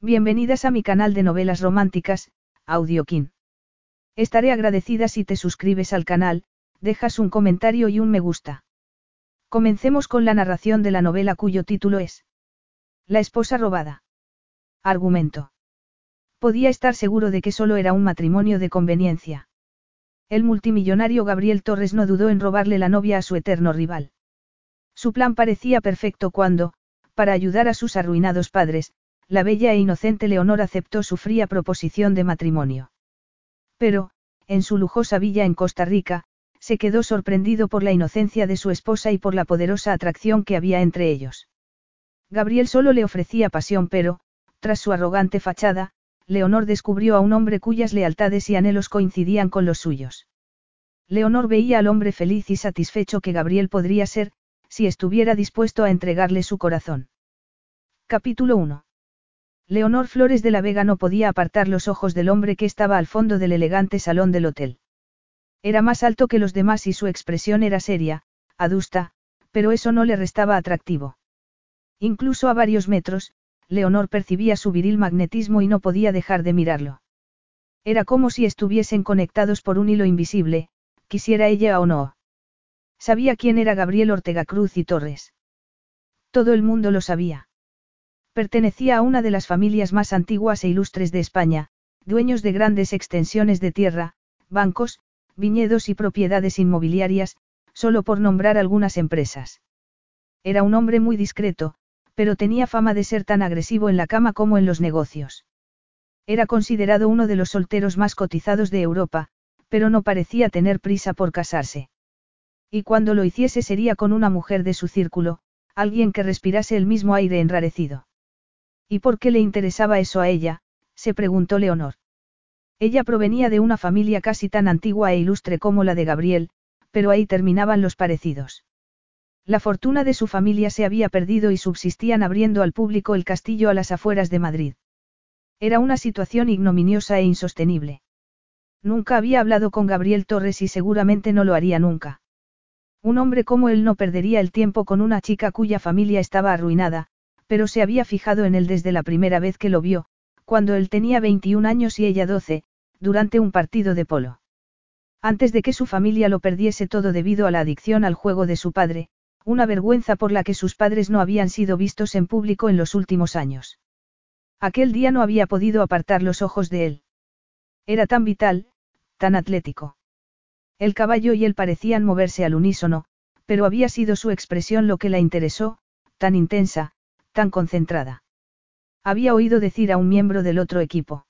Bienvenidas a mi canal de novelas románticas, Audiokin. Estaré agradecida si te suscribes al canal, dejas un comentario y un me gusta. Comencemos con la narración de la novela cuyo título es La esposa robada. Argumento. Podía estar seguro de que solo era un matrimonio de conveniencia. El multimillonario Gabriel Torres no dudó en robarle la novia a su eterno rival. Su plan parecía perfecto cuando, para ayudar a sus arruinados padres, la bella e inocente Leonor aceptó su fría proposición de matrimonio. Pero, en su lujosa villa en Costa Rica, se quedó sorprendido por la inocencia de su esposa y por la poderosa atracción que había entre ellos. Gabriel solo le ofrecía pasión, pero, tras su arrogante fachada, Leonor descubrió a un hombre cuyas lealtades y anhelos coincidían con los suyos. Leonor veía al hombre feliz y satisfecho que Gabriel podría ser, si estuviera dispuesto a entregarle su corazón. Capítulo 1. Leonor Flores de la Vega no podía apartar los ojos del hombre que estaba al fondo del elegante salón del hotel. Era más alto que los demás y su expresión era seria, adusta, pero eso no le restaba atractivo. Incluso a varios metros, Leonor percibía su viril magnetismo y no podía dejar de mirarlo. Era como si estuviesen conectados por un hilo invisible, quisiera ella o no. Sabía quién era Gabriel Ortega Cruz y Torres. Todo el mundo lo sabía. Pertenecía a una de las familias más antiguas e ilustres de España, dueños de grandes extensiones de tierra, bancos, viñedos y propiedades inmobiliarias, solo por nombrar algunas empresas. Era un hombre muy discreto, pero tenía fama de ser tan agresivo en la cama como en los negocios. Era considerado uno de los solteros más cotizados de Europa, pero no parecía tener prisa por casarse. Y cuando lo hiciese sería con una mujer de su círculo, alguien que respirase el mismo aire enrarecido. ¿Y por qué le interesaba eso a ella? se preguntó Leonor. Ella provenía de una familia casi tan antigua e ilustre como la de Gabriel, pero ahí terminaban los parecidos. La fortuna de su familia se había perdido y subsistían abriendo al público el castillo a las afueras de Madrid. Era una situación ignominiosa e insostenible. Nunca había hablado con Gabriel Torres y seguramente no lo haría nunca. Un hombre como él no perdería el tiempo con una chica cuya familia estaba arruinada, pero se había fijado en él desde la primera vez que lo vio, cuando él tenía 21 años y ella 12, durante un partido de polo. Antes de que su familia lo perdiese todo debido a la adicción al juego de su padre, una vergüenza por la que sus padres no habían sido vistos en público en los últimos años. Aquel día no había podido apartar los ojos de él. Era tan vital, tan atlético. El caballo y él parecían moverse al unísono, pero había sido su expresión lo que la interesó, tan intensa, tan concentrada. Había oído decir a un miembro del otro equipo.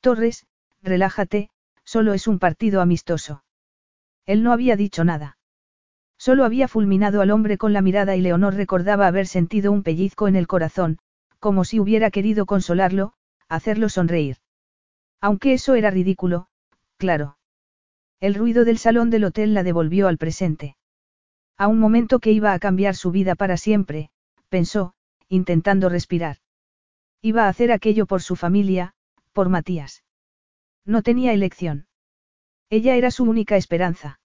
Torres, relájate, solo es un partido amistoso. Él no había dicho nada. Solo había fulminado al hombre con la mirada y Leonor recordaba haber sentido un pellizco en el corazón, como si hubiera querido consolarlo, hacerlo sonreír. Aunque eso era ridículo, claro. El ruido del salón del hotel la devolvió al presente. A un momento que iba a cambiar su vida para siempre, pensó, intentando respirar. Iba a hacer aquello por su familia, por Matías. No tenía elección. Ella era su única esperanza.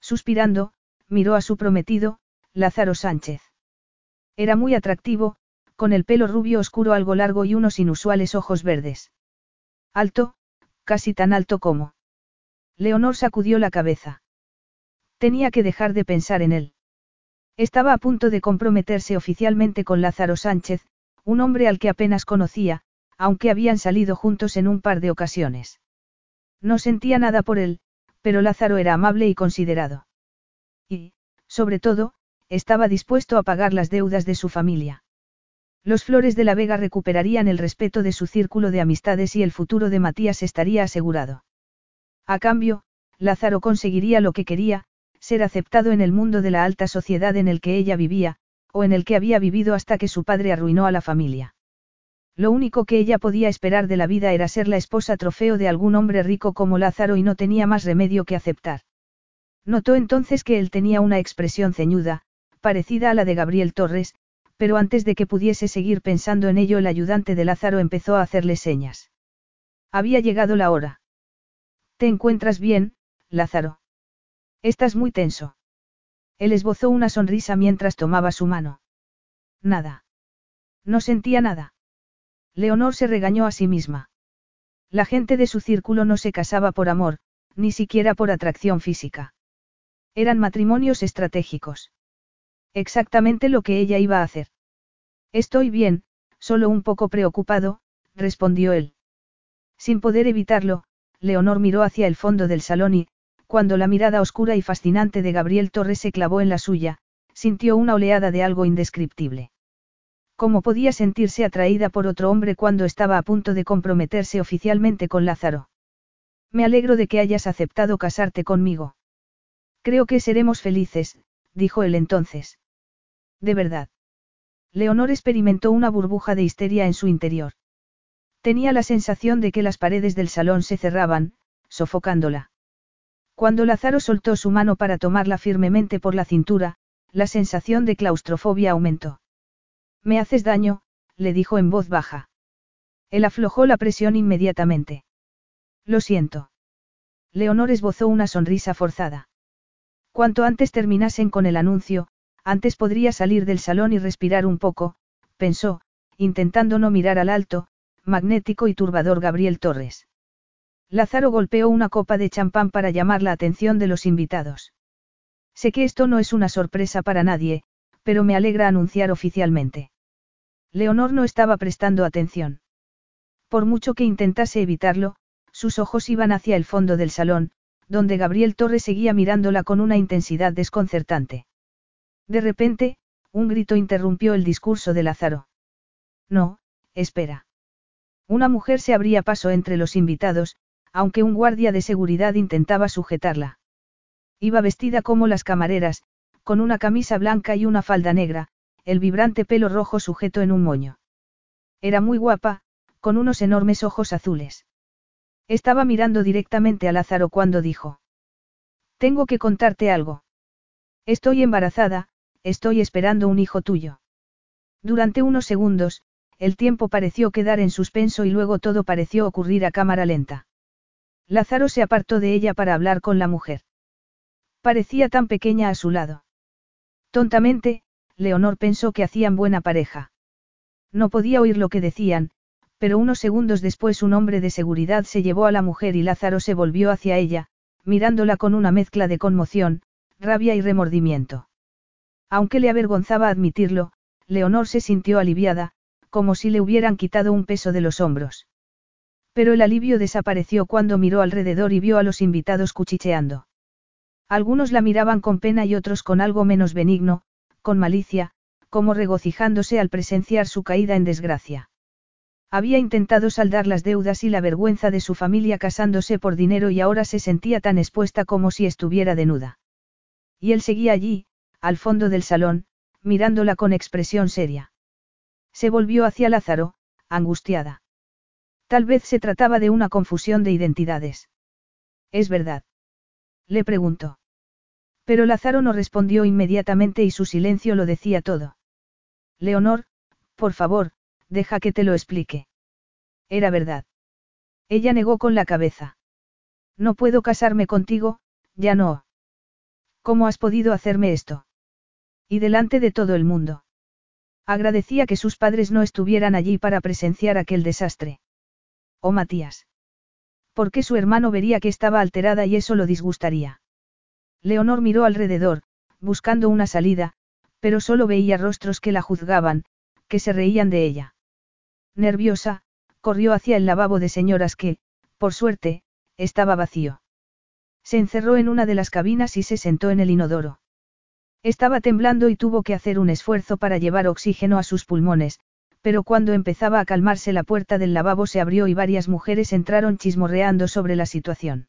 Suspirando, miró a su prometido, Lázaro Sánchez. Era muy atractivo, con el pelo rubio oscuro algo largo y unos inusuales ojos verdes. Alto, casi tan alto como. Leonor sacudió la cabeza. Tenía que dejar de pensar en él. Estaba a punto de comprometerse oficialmente con Lázaro Sánchez, un hombre al que apenas conocía, aunque habían salido juntos en un par de ocasiones. No sentía nada por él, pero Lázaro era amable y considerado. Y, sobre todo, estaba dispuesto a pagar las deudas de su familia. Los Flores de la Vega recuperarían el respeto de su círculo de amistades y el futuro de Matías estaría asegurado. A cambio, Lázaro conseguiría lo que quería, ser aceptado en el mundo de la alta sociedad en el que ella vivía, o en el que había vivido hasta que su padre arruinó a la familia. Lo único que ella podía esperar de la vida era ser la esposa trofeo de algún hombre rico como Lázaro y no tenía más remedio que aceptar. Notó entonces que él tenía una expresión ceñuda, parecida a la de Gabriel Torres, pero antes de que pudiese seguir pensando en ello el ayudante de Lázaro empezó a hacerle señas. Había llegado la hora. ¿Te encuentras bien, Lázaro? Estás muy tenso. Él esbozó una sonrisa mientras tomaba su mano. Nada. No sentía nada. Leonor se regañó a sí misma. La gente de su círculo no se casaba por amor, ni siquiera por atracción física. Eran matrimonios estratégicos. Exactamente lo que ella iba a hacer. Estoy bien, solo un poco preocupado, respondió él. Sin poder evitarlo, Leonor miró hacia el fondo del salón y, cuando la mirada oscura y fascinante de Gabriel Torres se clavó en la suya, sintió una oleada de algo indescriptible. ¿Cómo podía sentirse atraída por otro hombre cuando estaba a punto de comprometerse oficialmente con Lázaro? Me alegro de que hayas aceptado casarte conmigo. Creo que seremos felices, dijo él entonces. De verdad. Leonor experimentó una burbuja de histeria en su interior. Tenía la sensación de que las paredes del salón se cerraban, sofocándola. Cuando Lázaro soltó su mano para tomarla firmemente por la cintura, la sensación de claustrofobia aumentó. Me haces daño, le dijo en voz baja. Él aflojó la presión inmediatamente. Lo siento. Leonor esbozó una sonrisa forzada. Cuanto antes terminasen con el anuncio, antes podría salir del salón y respirar un poco, pensó, intentando no mirar al alto, magnético y turbador Gabriel Torres. Lázaro golpeó una copa de champán para llamar la atención de los invitados. Sé que esto no es una sorpresa para nadie, pero me alegra anunciar oficialmente. Leonor no estaba prestando atención. Por mucho que intentase evitarlo, sus ojos iban hacia el fondo del salón, donde Gabriel Torres seguía mirándola con una intensidad desconcertante. De repente, un grito interrumpió el discurso de Lázaro. No, espera. Una mujer se abría paso entre los invitados, aunque un guardia de seguridad intentaba sujetarla. Iba vestida como las camareras, con una camisa blanca y una falda negra, el vibrante pelo rojo sujeto en un moño. Era muy guapa, con unos enormes ojos azules. Estaba mirando directamente a Lázaro cuando dijo. Tengo que contarte algo. Estoy embarazada, estoy esperando un hijo tuyo. Durante unos segundos, el tiempo pareció quedar en suspenso y luego todo pareció ocurrir a cámara lenta. Lázaro se apartó de ella para hablar con la mujer. Parecía tan pequeña a su lado. Tontamente, Leonor pensó que hacían buena pareja. No podía oír lo que decían, pero unos segundos después un hombre de seguridad se llevó a la mujer y Lázaro se volvió hacia ella, mirándola con una mezcla de conmoción, rabia y remordimiento. Aunque le avergonzaba admitirlo, Leonor se sintió aliviada, como si le hubieran quitado un peso de los hombros. Pero el alivio desapareció cuando miró alrededor y vio a los invitados cuchicheando. Algunos la miraban con pena y otros con algo menos benigno, con malicia, como regocijándose al presenciar su caída en desgracia. Había intentado saldar las deudas y la vergüenza de su familia casándose por dinero y ahora se sentía tan expuesta como si estuviera desnuda. Y él seguía allí, al fondo del salón, mirándola con expresión seria. Se volvió hacia Lázaro, angustiada. Tal vez se trataba de una confusión de identidades. ¿Es verdad? Le preguntó. Pero Lázaro no respondió inmediatamente y su silencio lo decía todo. Leonor, por favor, deja que te lo explique. Era verdad. Ella negó con la cabeza. No puedo casarme contigo, ya no. ¿Cómo has podido hacerme esto? Y delante de todo el mundo. Agradecía que sus padres no estuvieran allí para presenciar aquel desastre. ¿O Matías? Porque su hermano vería que estaba alterada y eso lo disgustaría. Leonor miró alrededor, buscando una salida, pero solo veía rostros que la juzgaban, que se reían de ella. Nerviosa, corrió hacia el lavabo de señoras que, por suerte, estaba vacío. Se encerró en una de las cabinas y se sentó en el inodoro. Estaba temblando y tuvo que hacer un esfuerzo para llevar oxígeno a sus pulmones, pero cuando empezaba a calmarse la puerta del lavabo se abrió y varias mujeres entraron chismorreando sobre la situación.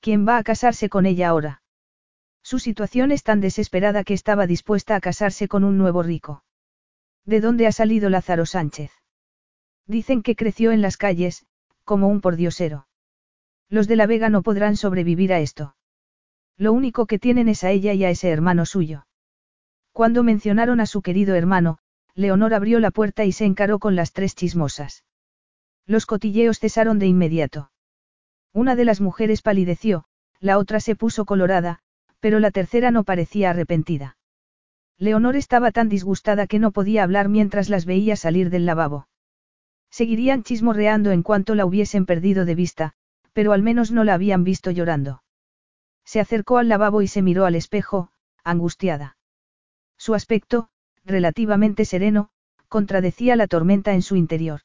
¿Quién va a casarse con ella ahora? Su situación es tan desesperada que estaba dispuesta a casarse con un nuevo rico. ¿De dónde ha salido Lázaro Sánchez? Dicen que creció en las calles, como un pordiosero. Los de la Vega no podrán sobrevivir a esto. Lo único que tienen es a ella y a ese hermano suyo. Cuando mencionaron a su querido hermano, Leonor abrió la puerta y se encaró con las tres chismosas. Los cotilleos cesaron de inmediato. Una de las mujeres palideció, la otra se puso colorada, pero la tercera no parecía arrepentida. Leonor estaba tan disgustada que no podía hablar mientras las veía salir del lavabo. Seguirían chismorreando en cuanto la hubiesen perdido de vista, pero al menos no la habían visto llorando. Se acercó al lavabo y se miró al espejo, angustiada. Su aspecto, relativamente sereno, contradecía la tormenta en su interior.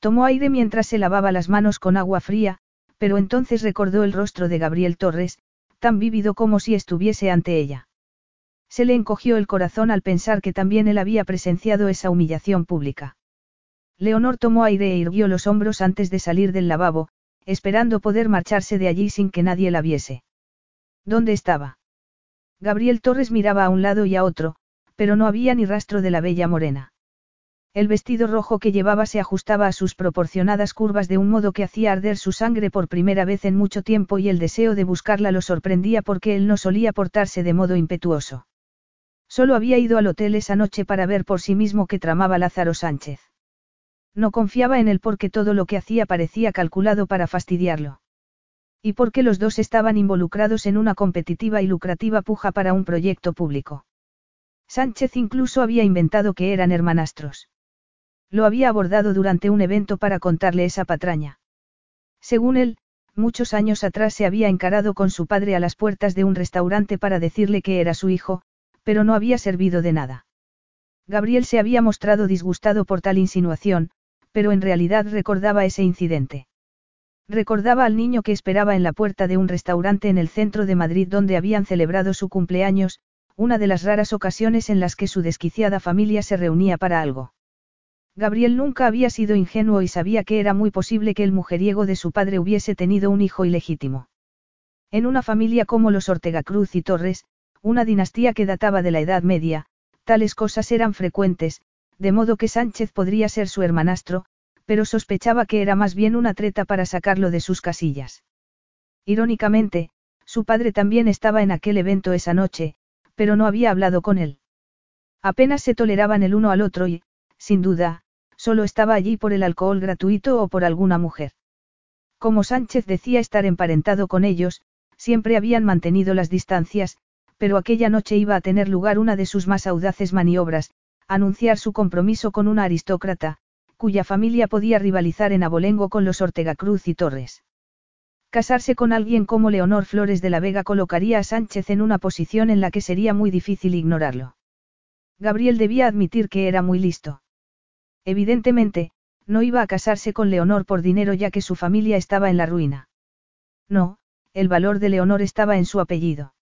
Tomó aire mientras se lavaba las manos con agua fría, pero entonces recordó el rostro de Gabriel Torres, tan vívido como si estuviese ante ella. Se le encogió el corazón al pensar que también él había presenciado esa humillación pública. Leonor tomó aire e irguió los hombros antes de salir del lavabo, esperando poder marcharse de allí sin que nadie la viese. ¿Dónde estaba? Gabriel Torres miraba a un lado y a otro, pero no había ni rastro de la bella morena. El vestido rojo que llevaba se ajustaba a sus proporcionadas curvas de un modo que hacía arder su sangre por primera vez en mucho tiempo y el deseo de buscarla lo sorprendía porque él no solía portarse de modo impetuoso. Solo había ido al hotel esa noche para ver por sí mismo que tramaba Lázaro Sánchez. No confiaba en él porque todo lo que hacía parecía calculado para fastidiarlo. Y porque los dos estaban involucrados en una competitiva y lucrativa puja para un proyecto público. Sánchez incluso había inventado que eran hermanastros. Lo había abordado durante un evento para contarle esa patraña. Según él, muchos años atrás se había encarado con su padre a las puertas de un restaurante para decirle que era su hijo, pero no había servido de nada. Gabriel se había mostrado disgustado por tal insinuación, pero en realidad recordaba ese incidente. Recordaba al niño que esperaba en la puerta de un restaurante en el centro de Madrid donde habían celebrado su cumpleaños, una de las raras ocasiones en las que su desquiciada familia se reunía para algo. Gabriel nunca había sido ingenuo y sabía que era muy posible que el mujeriego de su padre hubiese tenido un hijo ilegítimo. En una familia como los Ortega Cruz y Torres, una dinastía que databa de la Edad Media, tales cosas eran frecuentes, de modo que Sánchez podría ser su hermanastro, pero sospechaba que era más bien una treta para sacarlo de sus casillas. Irónicamente, su padre también estaba en aquel evento esa noche, pero no había hablado con él. Apenas se toleraban el uno al otro y, sin duda, solo estaba allí por el alcohol gratuito o por alguna mujer. Como Sánchez decía estar emparentado con ellos, siempre habían mantenido las distancias, pero aquella noche iba a tener lugar una de sus más audaces maniobras, anunciar su compromiso con una aristócrata, cuya familia podía rivalizar en abolengo con los Ortega Cruz y Torres. Casarse con alguien como Leonor Flores de la Vega colocaría a Sánchez en una posición en la que sería muy difícil ignorarlo. Gabriel debía admitir que era muy listo. Evidentemente, no iba a casarse con Leonor por dinero ya que su familia estaba en la ruina. No, el valor de Leonor estaba en su apellido.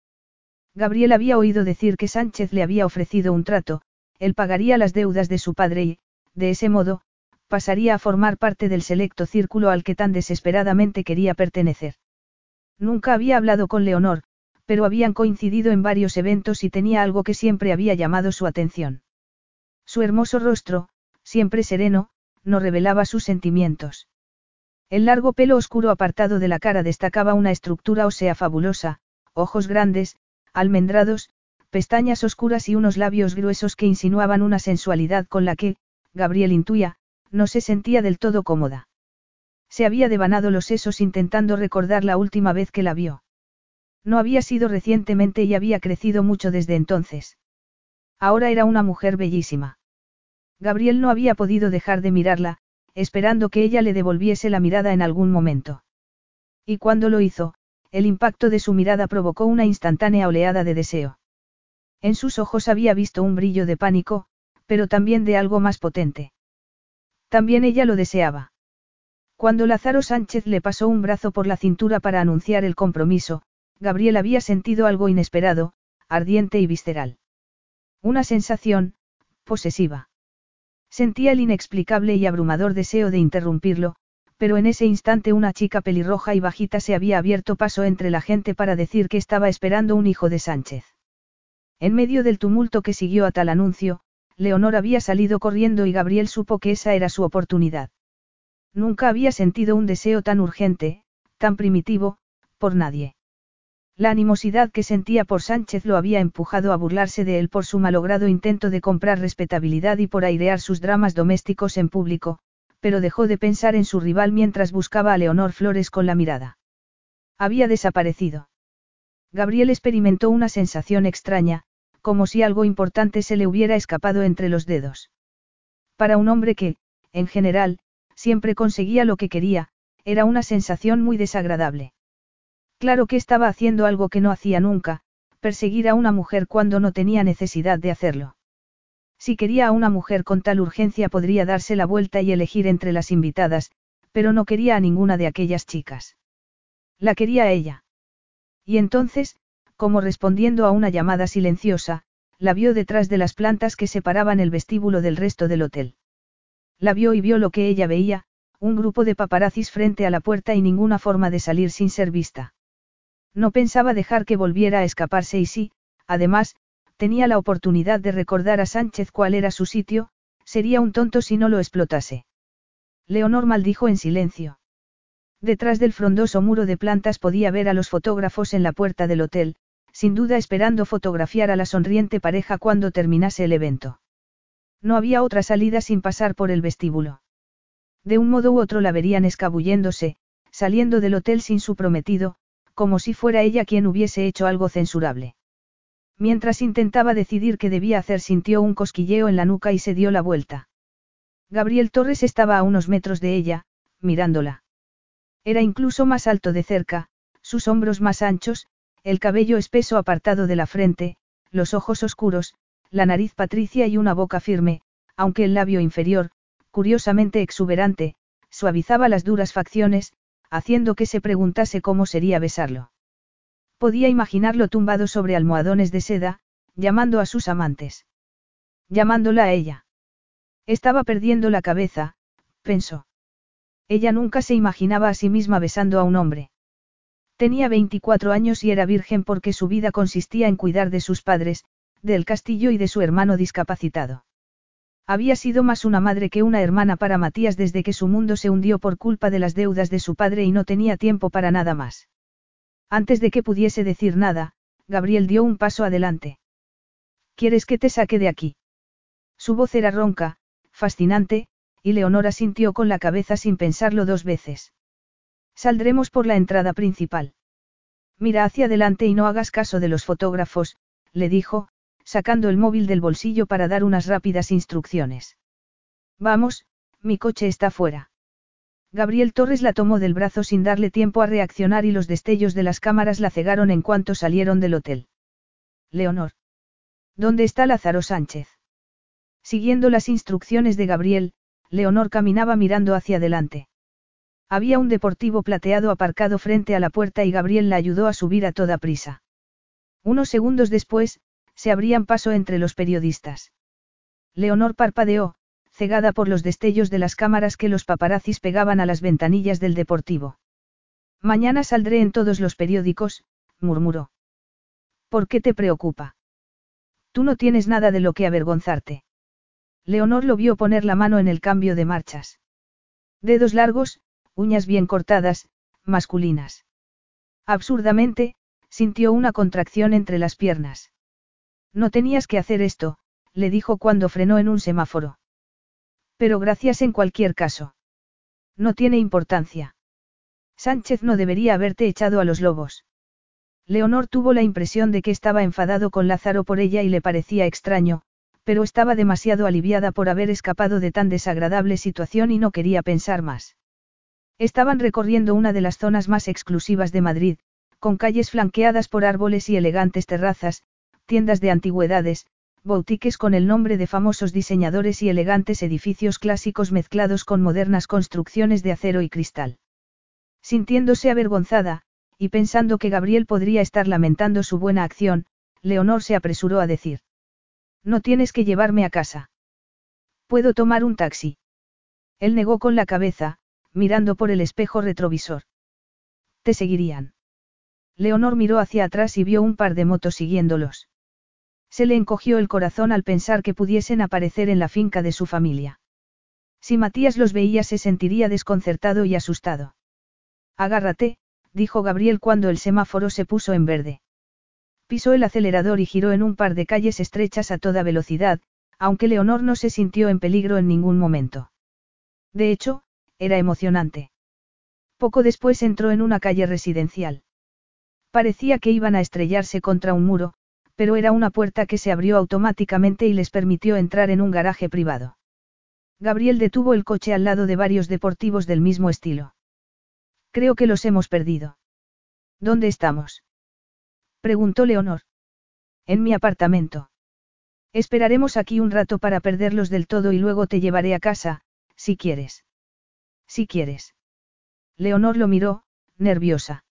Gabriel había oído decir que Sánchez le había ofrecido un trato, él pagaría las deudas de su padre y, de ese modo, pasaría a formar parte del selecto círculo al que tan desesperadamente quería pertenecer. Nunca había hablado con Leonor, pero habían coincidido en varios eventos y tenía algo que siempre había llamado su atención. Su hermoso rostro, siempre sereno, no revelaba sus sentimientos. El largo pelo oscuro apartado de la cara destacaba una estructura ósea fabulosa, ojos grandes, almendrados, pestañas oscuras y unos labios gruesos que insinuaban una sensualidad con la que, Gabriel intuía, no se sentía del todo cómoda. Se había devanado los sesos intentando recordar la última vez que la vio. No había sido recientemente y había crecido mucho desde entonces. Ahora era una mujer bellísima. Gabriel no había podido dejar de mirarla, esperando que ella le devolviese la mirada en algún momento. Y cuando lo hizo, el impacto de su mirada provocó una instantánea oleada de deseo. En sus ojos había visto un brillo de pánico, pero también de algo más potente. También ella lo deseaba. Cuando Lázaro Sánchez le pasó un brazo por la cintura para anunciar el compromiso, Gabriel había sentido algo inesperado, ardiente y visceral. Una sensación, posesiva. Sentía el inexplicable y abrumador deseo de interrumpirlo, pero en ese instante una chica pelirroja y bajita se había abierto paso entre la gente para decir que estaba esperando un hijo de Sánchez. En medio del tumulto que siguió a tal anuncio, Leonor había salido corriendo y Gabriel supo que esa era su oportunidad. Nunca había sentido un deseo tan urgente, tan primitivo, por nadie. La animosidad que sentía por Sánchez lo había empujado a burlarse de él por su malogrado intento de comprar respetabilidad y por airear sus dramas domésticos en público, pero dejó de pensar en su rival mientras buscaba a Leonor Flores con la mirada. Había desaparecido. Gabriel experimentó una sensación extraña, como si algo importante se le hubiera escapado entre los dedos. Para un hombre que, en general, siempre conseguía lo que quería, era una sensación muy desagradable. Claro que estaba haciendo algo que no hacía nunca, perseguir a una mujer cuando no tenía necesidad de hacerlo. Si quería a una mujer con tal urgencia podría darse la vuelta y elegir entre las invitadas, pero no quería a ninguna de aquellas chicas. La quería a ella. Y entonces, como respondiendo a una llamada silenciosa, la vio detrás de las plantas que separaban el vestíbulo del resto del hotel. La vio y vio lo que ella veía, un grupo de paparazzis frente a la puerta y ninguna forma de salir sin ser vista. No pensaba dejar que volviera a escaparse y sí, además, tenía la oportunidad de recordar a Sánchez cuál era su sitio, sería un tonto si no lo explotase. Leonor maldijo en silencio. Detrás del frondoso muro de plantas podía ver a los fotógrafos en la puerta del hotel, sin duda esperando fotografiar a la sonriente pareja cuando terminase el evento. No había otra salida sin pasar por el vestíbulo. De un modo u otro la verían escabulléndose, saliendo del hotel sin su prometido, como si fuera ella quien hubiese hecho algo censurable. Mientras intentaba decidir qué debía hacer sintió un cosquilleo en la nuca y se dio la vuelta. Gabriel Torres estaba a unos metros de ella, mirándola. Era incluso más alto de cerca, sus hombros más anchos, el cabello espeso apartado de la frente, los ojos oscuros, la nariz patricia y una boca firme, aunque el labio inferior, curiosamente exuberante, suavizaba las duras facciones, haciendo que se preguntase cómo sería besarlo. Podía imaginarlo tumbado sobre almohadones de seda, llamando a sus amantes. Llamándola a ella. Estaba perdiendo la cabeza, pensó. Ella nunca se imaginaba a sí misma besando a un hombre. Tenía 24 años y era virgen porque su vida consistía en cuidar de sus padres, del castillo y de su hermano discapacitado. Había sido más una madre que una hermana para Matías desde que su mundo se hundió por culpa de las deudas de su padre y no tenía tiempo para nada más. Antes de que pudiese decir nada, Gabriel dio un paso adelante. ¿Quieres que te saque de aquí? Su voz era ronca, fascinante, y Leonora sintió con la cabeza sin pensarlo dos veces. Saldremos por la entrada principal. Mira hacia adelante y no hagas caso de los fotógrafos, le dijo, sacando el móvil del bolsillo para dar unas rápidas instrucciones. Vamos, mi coche está fuera. Gabriel Torres la tomó del brazo sin darle tiempo a reaccionar y los destellos de las cámaras la cegaron en cuanto salieron del hotel. Leonor. ¿Dónde está Lázaro Sánchez? Siguiendo las instrucciones de Gabriel, Leonor caminaba mirando hacia adelante. Había un deportivo plateado aparcado frente a la puerta y Gabriel la ayudó a subir a toda prisa. Unos segundos después, se abrían paso entre los periodistas. Leonor parpadeó, cegada por los destellos de las cámaras que los paparazzis pegaban a las ventanillas del deportivo. Mañana saldré en todos los periódicos, murmuró. ¿Por qué te preocupa? Tú no tienes nada de lo que avergonzarte. Leonor lo vio poner la mano en el cambio de marchas. Dedos largos, uñas bien cortadas, masculinas. Absurdamente, sintió una contracción entre las piernas. No tenías que hacer esto, le dijo cuando frenó en un semáforo. Pero gracias en cualquier caso. No tiene importancia. Sánchez no debería haberte echado a los lobos. Leonor tuvo la impresión de que estaba enfadado con Lázaro por ella y le parecía extraño, pero estaba demasiado aliviada por haber escapado de tan desagradable situación y no quería pensar más. Estaban recorriendo una de las zonas más exclusivas de Madrid, con calles flanqueadas por árboles y elegantes terrazas, tiendas de antigüedades, boutiques con el nombre de famosos diseñadores y elegantes edificios clásicos mezclados con modernas construcciones de acero y cristal. Sintiéndose avergonzada, y pensando que Gabriel podría estar lamentando su buena acción, Leonor se apresuró a decir. No tienes que llevarme a casa. ¿Puedo tomar un taxi? Él negó con la cabeza, mirando por el espejo retrovisor. Te seguirían. Leonor miró hacia atrás y vio un par de motos siguiéndolos. Se le encogió el corazón al pensar que pudiesen aparecer en la finca de su familia. Si Matías los veía se sentiría desconcertado y asustado. Agárrate, dijo Gabriel cuando el semáforo se puso en verde. Pisó el acelerador y giró en un par de calles estrechas a toda velocidad, aunque Leonor no se sintió en peligro en ningún momento. De hecho, era emocionante. Poco después entró en una calle residencial. Parecía que iban a estrellarse contra un muro, pero era una puerta que se abrió automáticamente y les permitió entrar en un garaje privado. Gabriel detuvo el coche al lado de varios deportivos del mismo estilo. Creo que los hemos perdido. ¿Dónde estamos? Preguntó Leonor. En mi apartamento. Esperaremos aquí un rato para perderlos del todo y luego te llevaré a casa, si quieres. Si quieres. Leonor lo miró, nerviosa.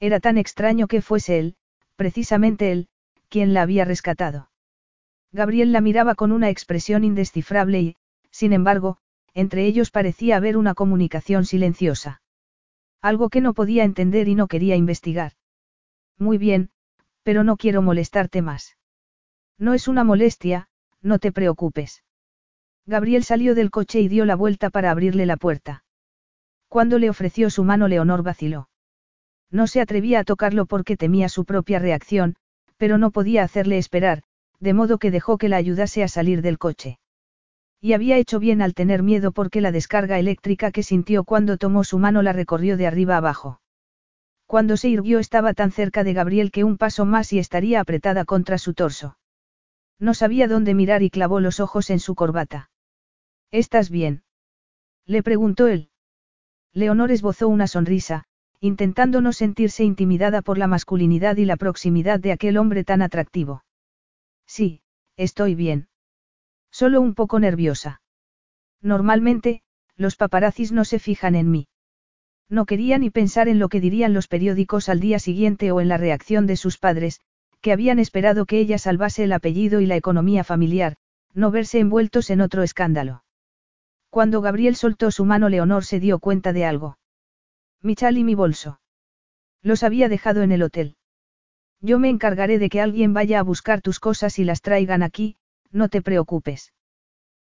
Era tan extraño que fuese él, precisamente él, quien la había rescatado. Gabriel la miraba con una expresión indescifrable y, sin embargo, entre ellos parecía haber una comunicación silenciosa. Algo que no podía entender y no quería investigar. Muy bien, pero no quiero molestarte más. No es una molestia, no te preocupes. Gabriel salió del coche y dio la vuelta para abrirle la puerta. Cuando le ofreció su mano Leonor vaciló. No se atrevía a tocarlo porque temía su propia reacción, pero no podía hacerle esperar, de modo que dejó que la ayudase a salir del coche. Y había hecho bien al tener miedo porque la descarga eléctrica que sintió cuando tomó su mano la recorrió de arriba abajo. Cuando se irguió estaba tan cerca de Gabriel que un paso más y estaría apretada contra su torso. No sabía dónde mirar y clavó los ojos en su corbata. ¿Estás bien? Le preguntó él. Leonor esbozó una sonrisa, intentando no sentirse intimidada por la masculinidad y la proximidad de aquel hombre tan atractivo. Sí, estoy bien. Solo un poco nerviosa. Normalmente, los paparazzis no se fijan en mí. No quería ni pensar en lo que dirían los periódicos al día siguiente o en la reacción de sus padres, que habían esperado que ella salvase el apellido y la economía familiar, no verse envueltos en otro escándalo. Cuando Gabriel soltó su mano Leonor se dio cuenta de algo. Mi chal y mi bolso. Los había dejado en el hotel. Yo me encargaré de que alguien vaya a buscar tus cosas y las traigan aquí, no te preocupes.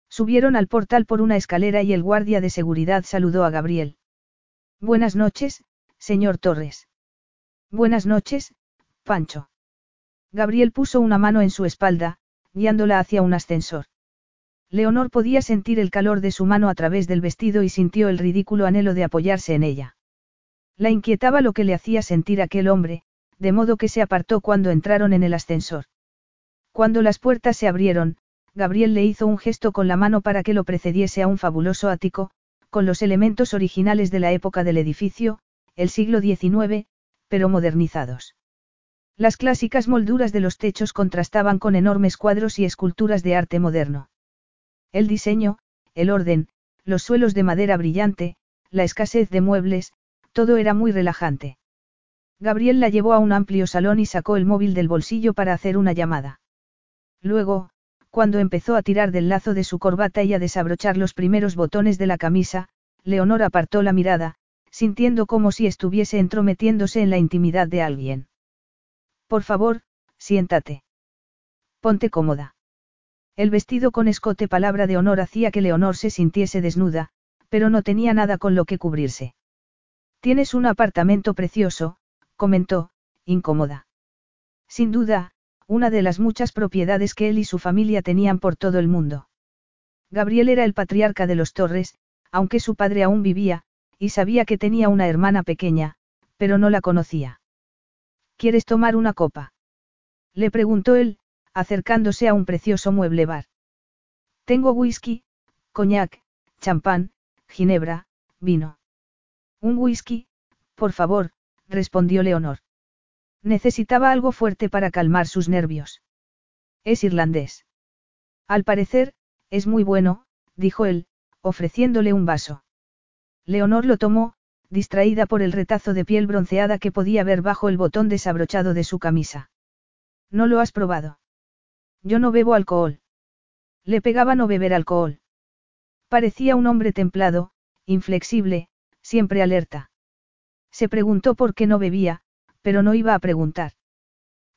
Subieron al portal por una escalera y el guardia de seguridad saludó a Gabriel. Buenas noches, señor Torres. Buenas noches, Pancho. Gabriel puso una mano en su espalda, guiándola hacia un ascensor. Leonor podía sentir el calor de su mano a través del vestido y sintió el ridículo anhelo de apoyarse en ella. La inquietaba lo que le hacía sentir aquel hombre, de modo que se apartó cuando entraron en el ascensor. Cuando las puertas se abrieron, Gabriel le hizo un gesto con la mano para que lo precediese a un fabuloso ático, con los elementos originales de la época del edificio, el siglo XIX, pero modernizados. Las clásicas molduras de los techos contrastaban con enormes cuadros y esculturas de arte moderno. El diseño, el orden, los suelos de madera brillante, la escasez de muebles, todo era muy relajante. Gabriel la llevó a un amplio salón y sacó el móvil del bolsillo para hacer una llamada. Luego, cuando empezó a tirar del lazo de su corbata y a desabrochar los primeros botones de la camisa, Leonor apartó la mirada, sintiendo como si estuviese entrometiéndose en la intimidad de alguien. Por favor, siéntate. Ponte cómoda. El vestido con escote palabra de honor hacía que Leonor se sintiese desnuda, pero no tenía nada con lo que cubrirse. Tienes un apartamento precioso, comentó, incómoda. Sin duda, una de las muchas propiedades que él y su familia tenían por todo el mundo. Gabriel era el patriarca de los Torres, aunque su padre aún vivía, y sabía que tenía una hermana pequeña, pero no la conocía. ¿Quieres tomar una copa? Le preguntó él, acercándose a un precioso mueble bar. Tengo whisky, coñac, champán, ginebra, vino. Un whisky, por favor, respondió Leonor. Necesitaba algo fuerte para calmar sus nervios. Es irlandés. Al parecer, es muy bueno, dijo él, ofreciéndole un vaso. Leonor lo tomó, distraída por el retazo de piel bronceada que podía ver bajo el botón desabrochado de su camisa. ¿No lo has probado? Yo no bebo alcohol. Le pegaba no beber alcohol. Parecía un hombre templado, inflexible, siempre alerta. Se preguntó por qué no bebía, pero no iba a preguntar.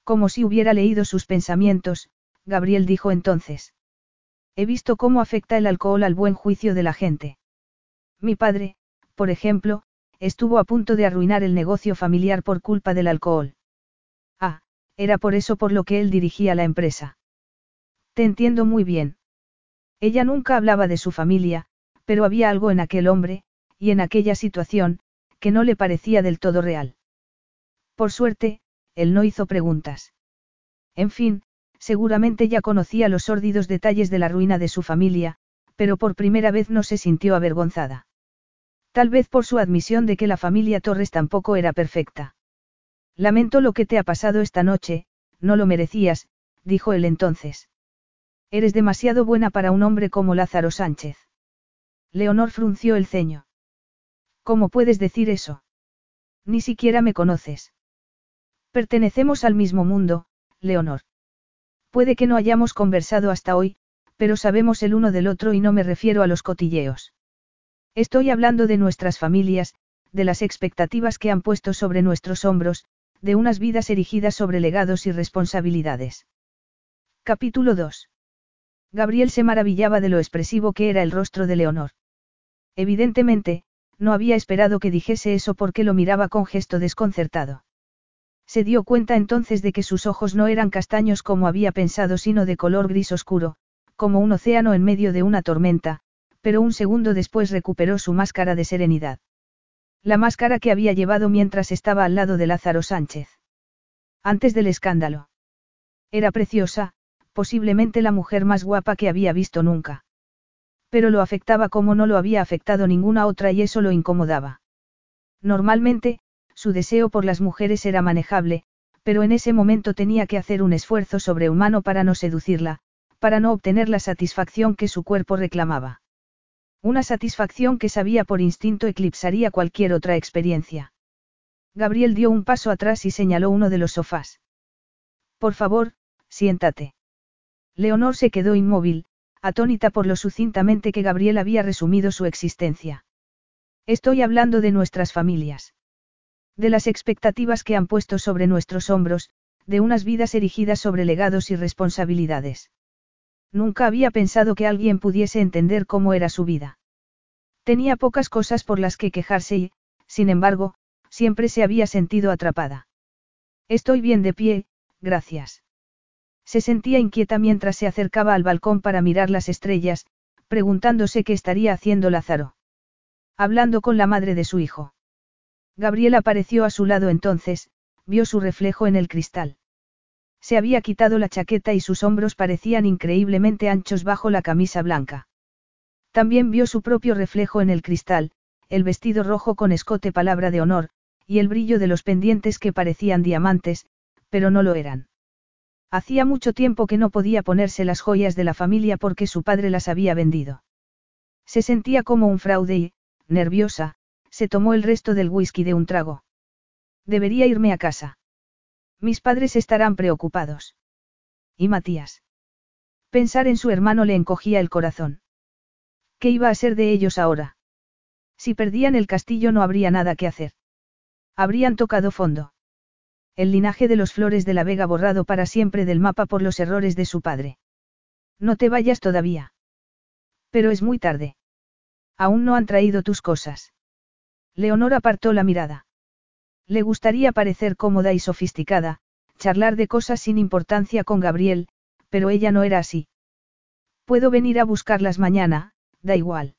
Como si hubiera leído sus pensamientos, Gabriel dijo entonces. He visto cómo afecta el alcohol al buen juicio de la gente. Mi padre, por ejemplo, estuvo a punto de arruinar el negocio familiar por culpa del alcohol. Ah, era por eso por lo que él dirigía la empresa. Entiendo muy bien. Ella nunca hablaba de su familia, pero había algo en aquel hombre, y en aquella situación, que no le parecía del todo real. Por suerte, él no hizo preguntas. En fin, seguramente ya conocía los sórdidos detalles de la ruina de su familia, pero por primera vez no se sintió avergonzada. Tal vez por su admisión de que la familia Torres tampoco era perfecta. Lamento lo que te ha pasado esta noche, no lo merecías, dijo él entonces. Eres demasiado buena para un hombre como Lázaro Sánchez. Leonor frunció el ceño. ¿Cómo puedes decir eso? Ni siquiera me conoces. Pertenecemos al mismo mundo, Leonor. Puede que no hayamos conversado hasta hoy, pero sabemos el uno del otro y no me refiero a los cotilleos. Estoy hablando de nuestras familias, de las expectativas que han puesto sobre nuestros hombros, de unas vidas erigidas sobre legados y responsabilidades. Capítulo 2. Gabriel se maravillaba de lo expresivo que era el rostro de Leonor. Evidentemente, no había esperado que dijese eso porque lo miraba con gesto desconcertado. Se dio cuenta entonces de que sus ojos no eran castaños como había pensado, sino de color gris oscuro, como un océano en medio de una tormenta, pero un segundo después recuperó su máscara de serenidad. La máscara que había llevado mientras estaba al lado de Lázaro Sánchez. Antes del escándalo. Era preciosa, posiblemente la mujer más guapa que había visto nunca. Pero lo afectaba como no lo había afectado ninguna otra y eso lo incomodaba. Normalmente, su deseo por las mujeres era manejable, pero en ese momento tenía que hacer un esfuerzo sobrehumano para no seducirla, para no obtener la satisfacción que su cuerpo reclamaba. Una satisfacción que sabía por instinto eclipsaría cualquier otra experiencia. Gabriel dio un paso atrás y señaló uno de los sofás. Por favor, siéntate. Leonor se quedó inmóvil, atónita por lo sucintamente que Gabriel había resumido su existencia. Estoy hablando de nuestras familias. De las expectativas que han puesto sobre nuestros hombros, de unas vidas erigidas sobre legados y responsabilidades. Nunca había pensado que alguien pudiese entender cómo era su vida. Tenía pocas cosas por las que quejarse y, sin embargo, siempre se había sentido atrapada. Estoy bien de pie, gracias. Se sentía inquieta mientras se acercaba al balcón para mirar las estrellas, preguntándose qué estaría haciendo Lázaro. Hablando con la madre de su hijo. Gabriel apareció a su lado entonces, vio su reflejo en el cristal. Se había quitado la chaqueta y sus hombros parecían increíblemente anchos bajo la camisa blanca. También vio su propio reflejo en el cristal, el vestido rojo con escote palabra de honor, y el brillo de los pendientes que parecían diamantes, pero no lo eran. Hacía mucho tiempo que no podía ponerse las joyas de la familia porque su padre las había vendido. Se sentía como un fraude y, nerviosa, se tomó el resto del whisky de un trago. Debería irme a casa. Mis padres estarán preocupados. ¿Y Matías? Pensar en su hermano le encogía el corazón. ¿Qué iba a ser de ellos ahora? Si perdían el castillo no habría nada que hacer. Habrían tocado fondo el linaje de los Flores de la Vega borrado para siempre del mapa por los errores de su padre. No te vayas todavía. Pero es muy tarde. Aún no han traído tus cosas. Leonor apartó la mirada. Le gustaría parecer cómoda y sofisticada, charlar de cosas sin importancia con Gabriel, pero ella no era así. Puedo venir a buscarlas mañana, da igual.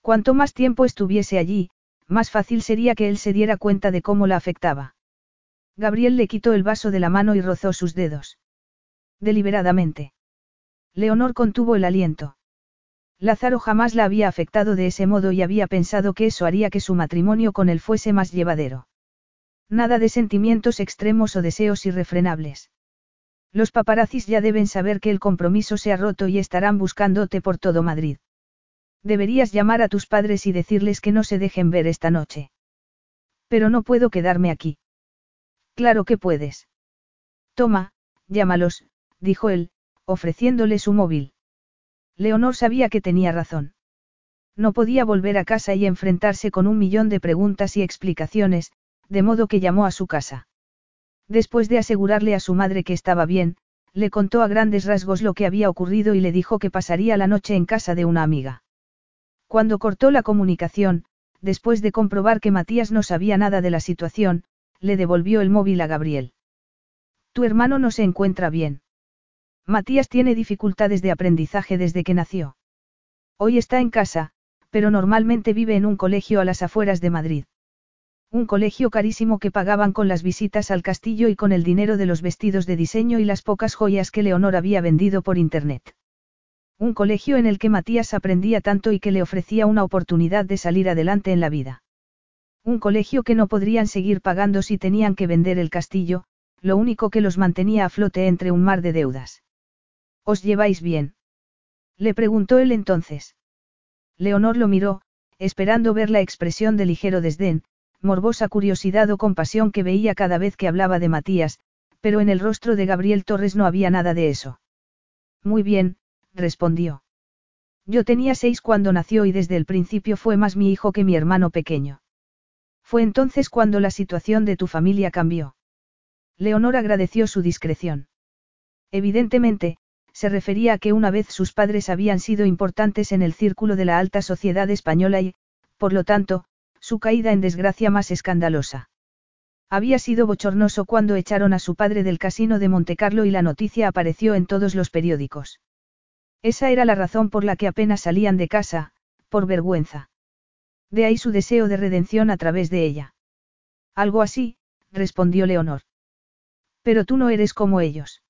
Cuanto más tiempo estuviese allí, más fácil sería que él se diera cuenta de cómo la afectaba. Gabriel le quitó el vaso de la mano y rozó sus dedos. Deliberadamente. Leonor contuvo el aliento. Lázaro jamás la había afectado de ese modo y había pensado que eso haría que su matrimonio con él fuese más llevadero. Nada de sentimientos extremos o deseos irrefrenables. Los paparazzis ya deben saber que el compromiso se ha roto y estarán buscándote por todo Madrid. Deberías llamar a tus padres y decirles que no se dejen ver esta noche. Pero no puedo quedarme aquí. Claro que puedes. Toma, llámalos, dijo él, ofreciéndole su móvil. Leonor sabía que tenía razón. No podía volver a casa y enfrentarse con un millón de preguntas y explicaciones, de modo que llamó a su casa. Después de asegurarle a su madre que estaba bien, le contó a grandes rasgos lo que había ocurrido y le dijo que pasaría la noche en casa de una amiga. Cuando cortó la comunicación, después de comprobar que Matías no sabía nada de la situación, le devolvió el móvil a Gabriel. Tu hermano no se encuentra bien. Matías tiene dificultades de aprendizaje desde que nació. Hoy está en casa, pero normalmente vive en un colegio a las afueras de Madrid. Un colegio carísimo que pagaban con las visitas al castillo y con el dinero de los vestidos de diseño y las pocas joyas que Leonor había vendido por internet. Un colegio en el que Matías aprendía tanto y que le ofrecía una oportunidad de salir adelante en la vida. Un colegio que no podrían seguir pagando si tenían que vender el castillo, lo único que los mantenía a flote entre un mar de deudas. ¿Os lleváis bien? Le preguntó él entonces. Leonor lo miró, esperando ver la expresión de ligero desdén, morbosa curiosidad o compasión que veía cada vez que hablaba de Matías, pero en el rostro de Gabriel Torres no había nada de eso. Muy bien, respondió. Yo tenía seis cuando nació y desde el principio fue más mi hijo que mi hermano pequeño. Fue entonces cuando la situación de tu familia cambió. Leonor agradeció su discreción. Evidentemente, se refería a que una vez sus padres habían sido importantes en el círculo de la alta sociedad española y, por lo tanto, su caída en desgracia más escandalosa. Había sido bochornoso cuando echaron a su padre del casino de Montecarlo y la noticia apareció en todos los periódicos. Esa era la razón por la que apenas salían de casa, por vergüenza. De ahí su deseo de redención a través de ella. Algo así, respondió Leonor. Pero tú no eres como ellos.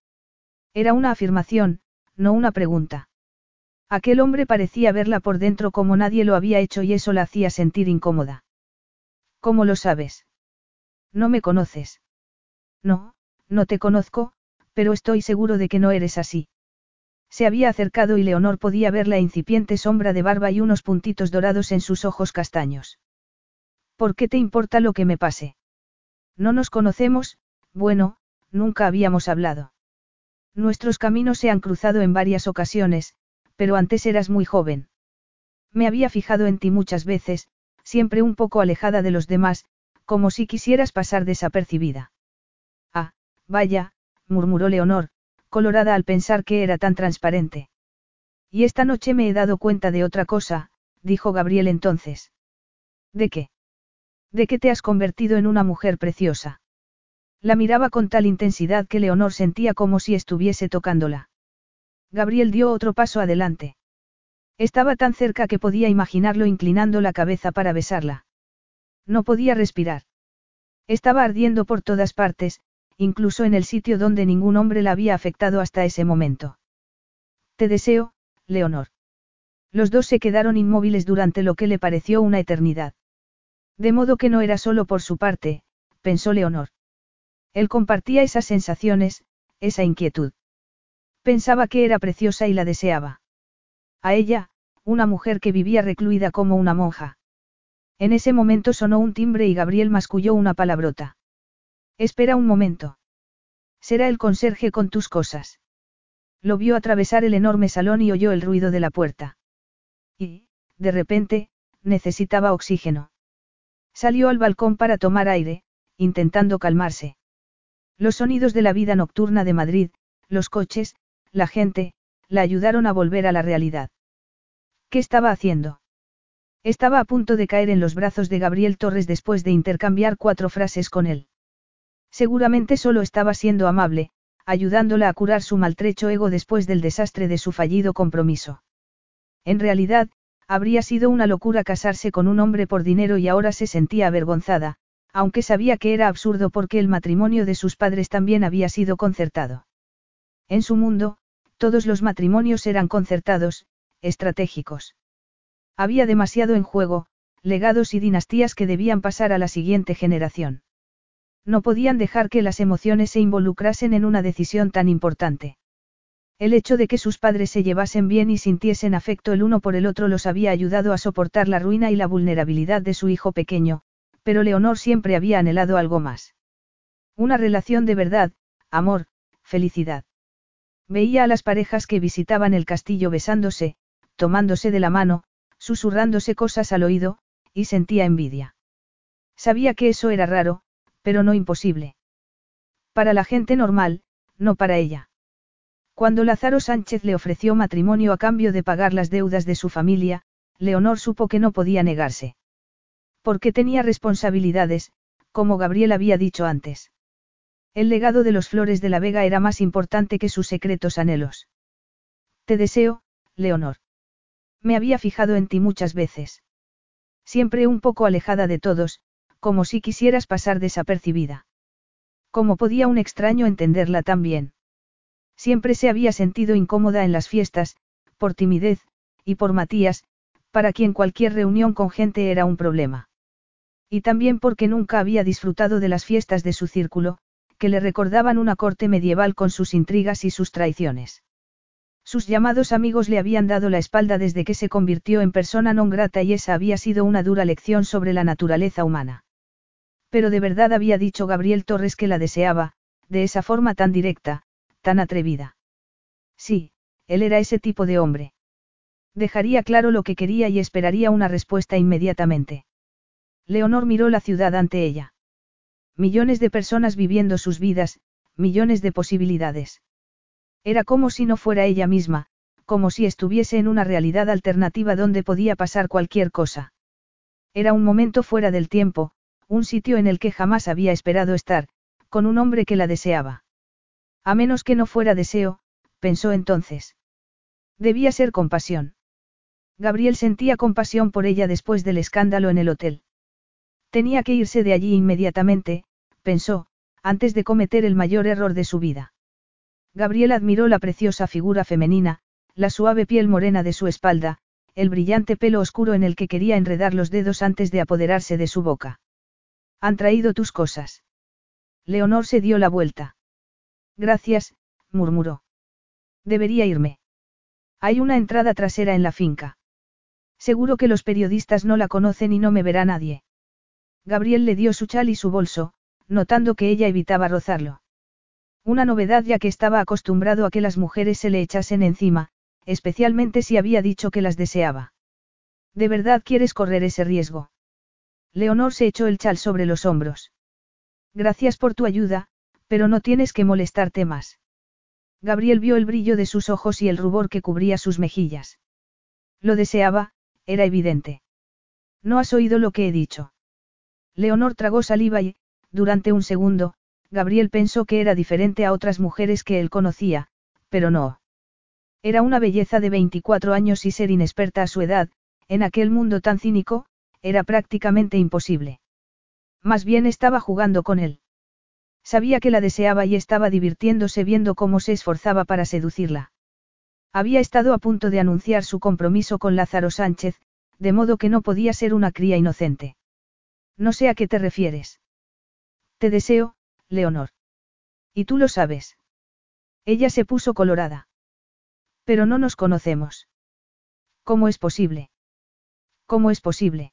Era una afirmación, no una pregunta. Aquel hombre parecía verla por dentro como nadie lo había hecho y eso la hacía sentir incómoda. ¿Cómo lo sabes? No me conoces. No, no te conozco, pero estoy seguro de que no eres así. Se había acercado y Leonor podía ver la incipiente sombra de barba y unos puntitos dorados en sus ojos castaños. ¿Por qué te importa lo que me pase? No nos conocemos, bueno, nunca habíamos hablado. Nuestros caminos se han cruzado en varias ocasiones, pero antes eras muy joven. Me había fijado en ti muchas veces, siempre un poco alejada de los demás, como si quisieras pasar desapercibida. Ah, vaya, murmuró Leonor, colorada al pensar que era tan transparente. Y esta noche me he dado cuenta de otra cosa, dijo Gabriel entonces. ¿De qué? De que te has convertido en una mujer preciosa. La miraba con tal intensidad que Leonor sentía como si estuviese tocándola. Gabriel dio otro paso adelante. Estaba tan cerca que podía imaginarlo inclinando la cabeza para besarla. No podía respirar. Estaba ardiendo por todas partes, incluso en el sitio donde ningún hombre la había afectado hasta ese momento. Te deseo, Leonor. Los dos se quedaron inmóviles durante lo que le pareció una eternidad. De modo que no era solo por su parte, pensó Leonor. Él compartía esas sensaciones, esa inquietud. Pensaba que era preciosa y la deseaba. A ella, una mujer que vivía recluida como una monja. En ese momento sonó un timbre y Gabriel masculló una palabrota. Espera un momento. Será el conserje con tus cosas. Lo vio atravesar el enorme salón y oyó el ruido de la puerta. Y, de repente, necesitaba oxígeno. Salió al balcón para tomar aire, intentando calmarse. Los sonidos de la vida nocturna de Madrid, los coches, la gente, la ayudaron a volver a la realidad. ¿Qué estaba haciendo? Estaba a punto de caer en los brazos de Gabriel Torres después de intercambiar cuatro frases con él. Seguramente solo estaba siendo amable, ayudándola a curar su maltrecho ego después del desastre de su fallido compromiso. En realidad, habría sido una locura casarse con un hombre por dinero y ahora se sentía avergonzada, aunque sabía que era absurdo porque el matrimonio de sus padres también había sido concertado. En su mundo, todos los matrimonios eran concertados, estratégicos. Había demasiado en juego, legados y dinastías que debían pasar a la siguiente generación. No podían dejar que las emociones se involucrasen en una decisión tan importante. El hecho de que sus padres se llevasen bien y sintiesen afecto el uno por el otro los había ayudado a soportar la ruina y la vulnerabilidad de su hijo pequeño, pero Leonor siempre había anhelado algo más. Una relación de verdad, amor, felicidad. Veía a las parejas que visitaban el castillo besándose, tomándose de la mano, susurrándose cosas al oído, y sentía envidia. Sabía que eso era raro, pero no imposible. Para la gente normal, no para ella. Cuando Lázaro Sánchez le ofreció matrimonio a cambio de pagar las deudas de su familia, Leonor supo que no podía negarse. Porque tenía responsabilidades, como Gabriel había dicho antes. El legado de los Flores de la Vega era más importante que sus secretos anhelos. Te deseo, Leonor. Me había fijado en ti muchas veces. Siempre un poco alejada de todos, como si quisieras pasar desapercibida. ¿Cómo podía un extraño entenderla tan bien? Siempre se había sentido incómoda en las fiestas, por timidez, y por Matías, para quien cualquier reunión con gente era un problema. Y también porque nunca había disfrutado de las fiestas de su círculo, que le recordaban una corte medieval con sus intrigas y sus traiciones. Sus llamados amigos le habían dado la espalda desde que se convirtió en persona non grata y esa había sido una dura lección sobre la naturaleza humana. Pero de verdad había dicho Gabriel Torres que la deseaba, de esa forma tan directa, tan atrevida. Sí, él era ese tipo de hombre. Dejaría claro lo que quería y esperaría una respuesta inmediatamente. Leonor miró la ciudad ante ella. Millones de personas viviendo sus vidas, millones de posibilidades. Era como si no fuera ella misma, como si estuviese en una realidad alternativa donde podía pasar cualquier cosa. Era un momento fuera del tiempo, un sitio en el que jamás había esperado estar, con un hombre que la deseaba. A menos que no fuera deseo, pensó entonces. Debía ser compasión. Gabriel sentía compasión por ella después del escándalo en el hotel. Tenía que irse de allí inmediatamente, pensó, antes de cometer el mayor error de su vida. Gabriel admiró la preciosa figura femenina, la suave piel morena de su espalda, el brillante pelo oscuro en el que quería enredar los dedos antes de apoderarse de su boca. Han traído tus cosas. Leonor se dio la vuelta. Gracias, murmuró. Debería irme. Hay una entrada trasera en la finca. Seguro que los periodistas no la conocen y no me verá nadie. Gabriel le dio su chal y su bolso, notando que ella evitaba rozarlo. Una novedad ya que estaba acostumbrado a que las mujeres se le echasen encima, especialmente si había dicho que las deseaba. ¿De verdad quieres correr ese riesgo? Leonor se echó el chal sobre los hombros. Gracias por tu ayuda, pero no tienes que molestarte más. Gabriel vio el brillo de sus ojos y el rubor que cubría sus mejillas. Lo deseaba, era evidente. No has oído lo que he dicho. Leonor tragó saliva y, durante un segundo, Gabriel pensó que era diferente a otras mujeres que él conocía, pero no. Era una belleza de 24 años y ser inexperta a su edad, en aquel mundo tan cínico, era prácticamente imposible. Más bien estaba jugando con él. Sabía que la deseaba y estaba divirtiéndose viendo cómo se esforzaba para seducirla. Había estado a punto de anunciar su compromiso con Lázaro Sánchez, de modo que no podía ser una cría inocente. No sé a qué te refieres. Te deseo, Leonor. Y tú lo sabes. Ella se puso colorada. Pero no nos conocemos. ¿Cómo es posible? ¿Cómo es posible?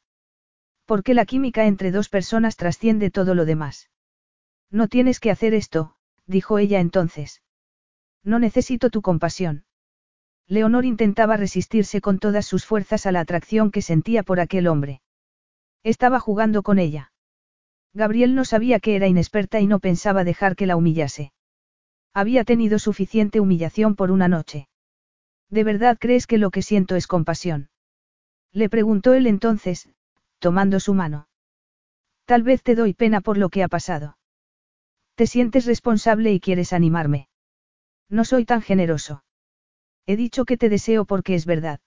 Porque la química entre dos personas trasciende todo lo demás. No tienes que hacer esto, dijo ella entonces. No necesito tu compasión. Leonor intentaba resistirse con todas sus fuerzas a la atracción que sentía por aquel hombre. Estaba jugando con ella. Gabriel no sabía que era inexperta y no pensaba dejar que la humillase. Había tenido suficiente humillación por una noche. ¿De verdad crees que lo que siento es compasión? Le preguntó él entonces, tomando su mano. Tal vez te doy pena por lo que ha pasado. Te sientes responsable y quieres animarme. No soy tan generoso. He dicho que te deseo porque es verdad.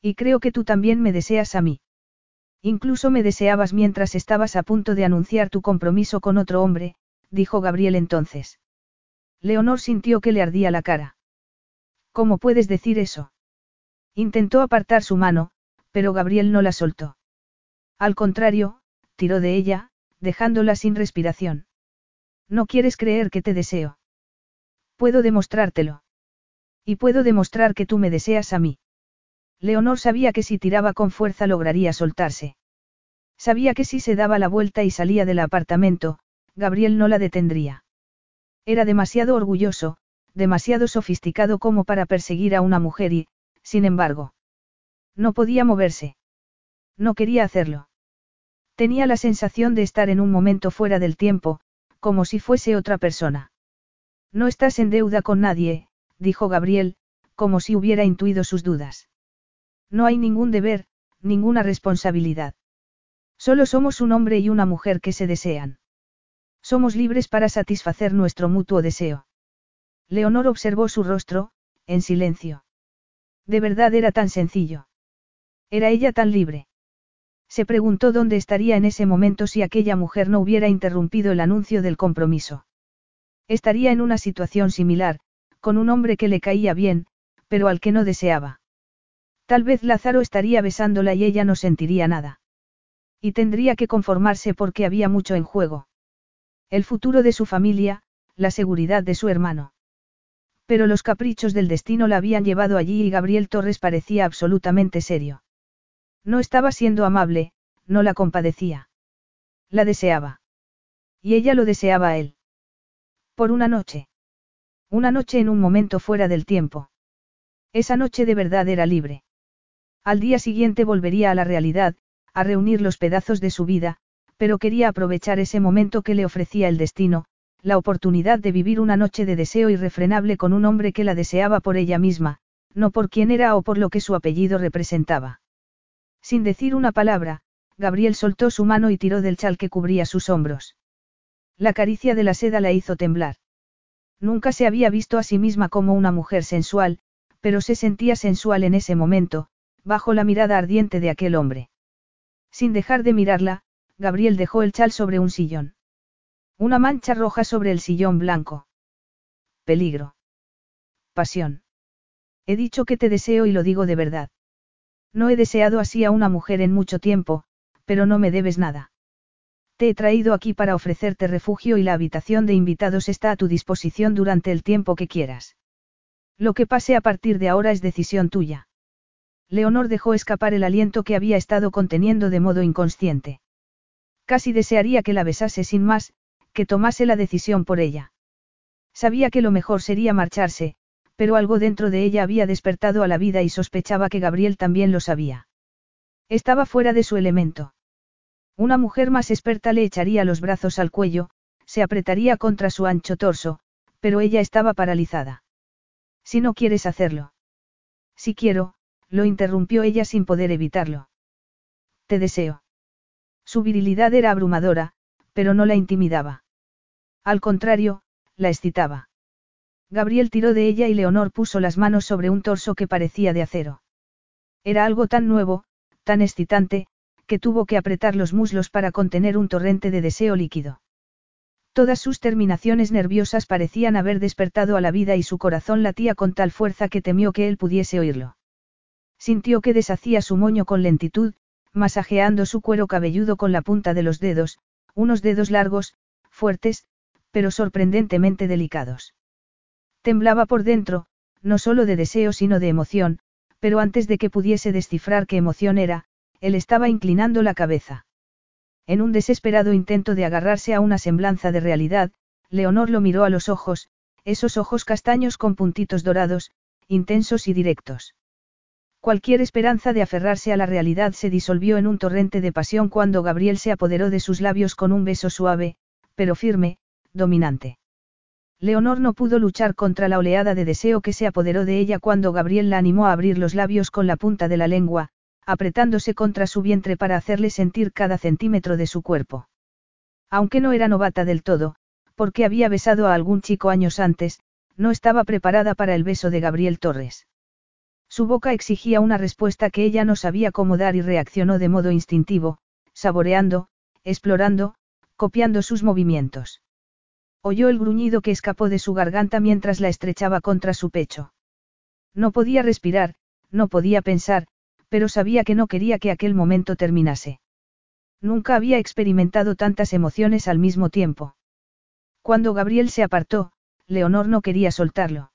Y creo que tú también me deseas a mí. Incluso me deseabas mientras estabas a punto de anunciar tu compromiso con otro hombre, dijo Gabriel entonces. Leonor sintió que le ardía la cara. ¿Cómo puedes decir eso? Intentó apartar su mano, pero Gabriel no la soltó. Al contrario, tiró de ella, dejándola sin respiración. No quieres creer que te deseo. Puedo demostrártelo. Y puedo demostrar que tú me deseas a mí. Leonor sabía que si tiraba con fuerza lograría soltarse. Sabía que si se daba la vuelta y salía del apartamento, Gabriel no la detendría. Era demasiado orgulloso, demasiado sofisticado como para perseguir a una mujer y, sin embargo, no podía moverse. No quería hacerlo. Tenía la sensación de estar en un momento fuera del tiempo, como si fuese otra persona. No estás en deuda con nadie, dijo Gabriel, como si hubiera intuido sus dudas. No hay ningún deber, ninguna responsabilidad. Solo somos un hombre y una mujer que se desean. Somos libres para satisfacer nuestro mutuo deseo. Leonor observó su rostro, en silencio. De verdad era tan sencillo. Era ella tan libre. Se preguntó dónde estaría en ese momento si aquella mujer no hubiera interrumpido el anuncio del compromiso. Estaría en una situación similar, con un hombre que le caía bien, pero al que no deseaba. Tal vez Lázaro estaría besándola y ella no sentiría nada. Y tendría que conformarse porque había mucho en juego. El futuro de su familia, la seguridad de su hermano. Pero los caprichos del destino la habían llevado allí y Gabriel Torres parecía absolutamente serio. No estaba siendo amable, no la compadecía. La deseaba. Y ella lo deseaba a él. Por una noche. Una noche en un momento fuera del tiempo. Esa noche de verdad era libre. Al día siguiente volvería a la realidad, a reunir los pedazos de su vida, pero quería aprovechar ese momento que le ofrecía el destino, la oportunidad de vivir una noche de deseo irrefrenable con un hombre que la deseaba por ella misma, no por quién era o por lo que su apellido representaba. Sin decir una palabra, Gabriel soltó su mano y tiró del chal que cubría sus hombros. La caricia de la seda la hizo temblar. Nunca se había visto a sí misma como una mujer sensual, pero se sentía sensual en ese momento, bajo la mirada ardiente de aquel hombre. Sin dejar de mirarla, Gabriel dejó el chal sobre un sillón. Una mancha roja sobre el sillón blanco. Peligro. Pasión. He dicho que te deseo y lo digo de verdad. No he deseado así a una mujer en mucho tiempo, pero no me debes nada. Te he traído aquí para ofrecerte refugio y la habitación de invitados está a tu disposición durante el tiempo que quieras. Lo que pase a partir de ahora es decisión tuya. Leonor dejó escapar el aliento que había estado conteniendo de modo inconsciente. Casi desearía que la besase sin más, que tomase la decisión por ella. Sabía que lo mejor sería marcharse, pero algo dentro de ella había despertado a la vida y sospechaba que Gabriel también lo sabía. Estaba fuera de su elemento. Una mujer más experta le echaría los brazos al cuello, se apretaría contra su ancho torso, pero ella estaba paralizada. Si no quieres hacerlo. Si quiero, lo interrumpió ella sin poder evitarlo. Te deseo. Su virilidad era abrumadora, pero no la intimidaba. Al contrario, la excitaba. Gabriel tiró de ella y Leonor puso las manos sobre un torso que parecía de acero. Era algo tan nuevo, tan excitante, que tuvo que apretar los muslos para contener un torrente de deseo líquido. Todas sus terminaciones nerviosas parecían haber despertado a la vida y su corazón latía con tal fuerza que temió que él pudiese oírlo. Sintió que deshacía su moño con lentitud, masajeando su cuero cabelludo con la punta de los dedos, unos dedos largos, fuertes, pero sorprendentemente delicados. Temblaba por dentro, no solo de deseo sino de emoción, pero antes de que pudiese descifrar qué emoción era, él estaba inclinando la cabeza. En un desesperado intento de agarrarse a una semblanza de realidad, Leonor lo miró a los ojos, esos ojos castaños con puntitos dorados, intensos y directos. Cualquier esperanza de aferrarse a la realidad se disolvió en un torrente de pasión cuando Gabriel se apoderó de sus labios con un beso suave, pero firme, dominante. Leonor no pudo luchar contra la oleada de deseo que se apoderó de ella cuando Gabriel la animó a abrir los labios con la punta de la lengua, apretándose contra su vientre para hacerle sentir cada centímetro de su cuerpo. Aunque no era novata del todo, porque había besado a algún chico años antes, no estaba preparada para el beso de Gabriel Torres. Su boca exigía una respuesta que ella no sabía cómo dar y reaccionó de modo instintivo, saboreando, explorando, copiando sus movimientos. Oyó el gruñido que escapó de su garganta mientras la estrechaba contra su pecho. No podía respirar, no podía pensar, pero sabía que no quería que aquel momento terminase. Nunca había experimentado tantas emociones al mismo tiempo. Cuando Gabriel se apartó, Leonor no quería soltarlo.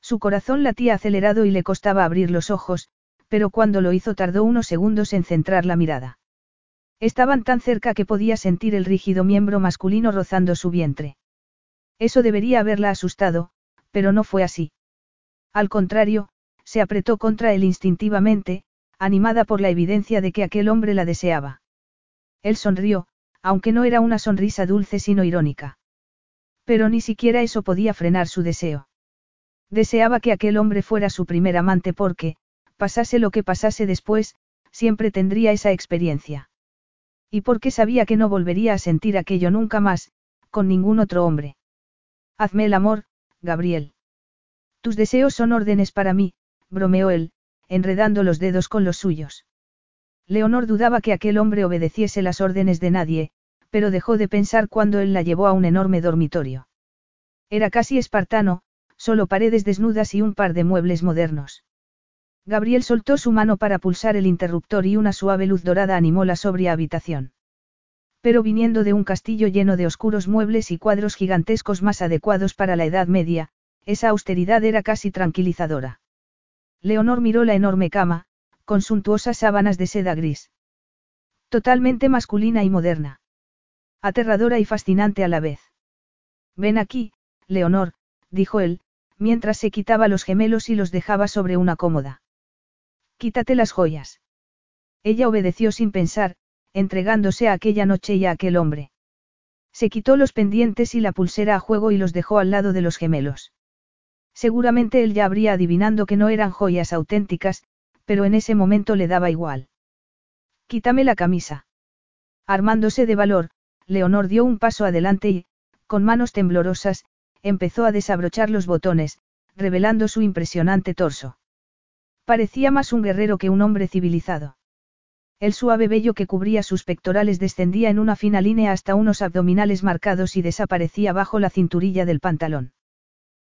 Su corazón latía acelerado y le costaba abrir los ojos, pero cuando lo hizo tardó unos segundos en centrar la mirada. Estaban tan cerca que podía sentir el rígido miembro masculino rozando su vientre. Eso debería haberla asustado, pero no fue así. Al contrario, se apretó contra él instintivamente, animada por la evidencia de que aquel hombre la deseaba. Él sonrió, aunque no era una sonrisa dulce sino irónica. Pero ni siquiera eso podía frenar su deseo. Deseaba que aquel hombre fuera su primer amante porque, pasase lo que pasase después, siempre tendría esa experiencia. Y porque sabía que no volvería a sentir aquello nunca más, con ningún otro hombre. Hazme el amor, Gabriel. Tus deseos son órdenes para mí, bromeó él, enredando los dedos con los suyos. Leonor dudaba que aquel hombre obedeciese las órdenes de nadie, pero dejó de pensar cuando él la llevó a un enorme dormitorio. Era casi espartano, Solo paredes desnudas y un par de muebles modernos. Gabriel soltó su mano para pulsar el interruptor y una suave luz dorada animó la sobria habitación. Pero viniendo de un castillo lleno de oscuros muebles y cuadros gigantescos más adecuados para la Edad Media, esa austeridad era casi tranquilizadora. Leonor miró la enorme cama, con suntuosas sábanas de seda gris. Totalmente masculina y moderna. Aterradora y fascinante a la vez. Ven aquí, Leonor, dijo él, mientras se quitaba los gemelos y los dejaba sobre una cómoda. Quítate las joyas. Ella obedeció sin pensar, entregándose a aquella noche y a aquel hombre. Se quitó los pendientes y la pulsera a juego y los dejó al lado de los gemelos. Seguramente él ya habría adivinando que no eran joyas auténticas, pero en ese momento le daba igual. Quítame la camisa. Armándose de valor, Leonor dio un paso adelante y, con manos temblorosas, empezó a desabrochar los botones, revelando su impresionante torso. Parecía más un guerrero que un hombre civilizado. El suave vello que cubría sus pectorales descendía en una fina línea hasta unos abdominales marcados y desaparecía bajo la cinturilla del pantalón.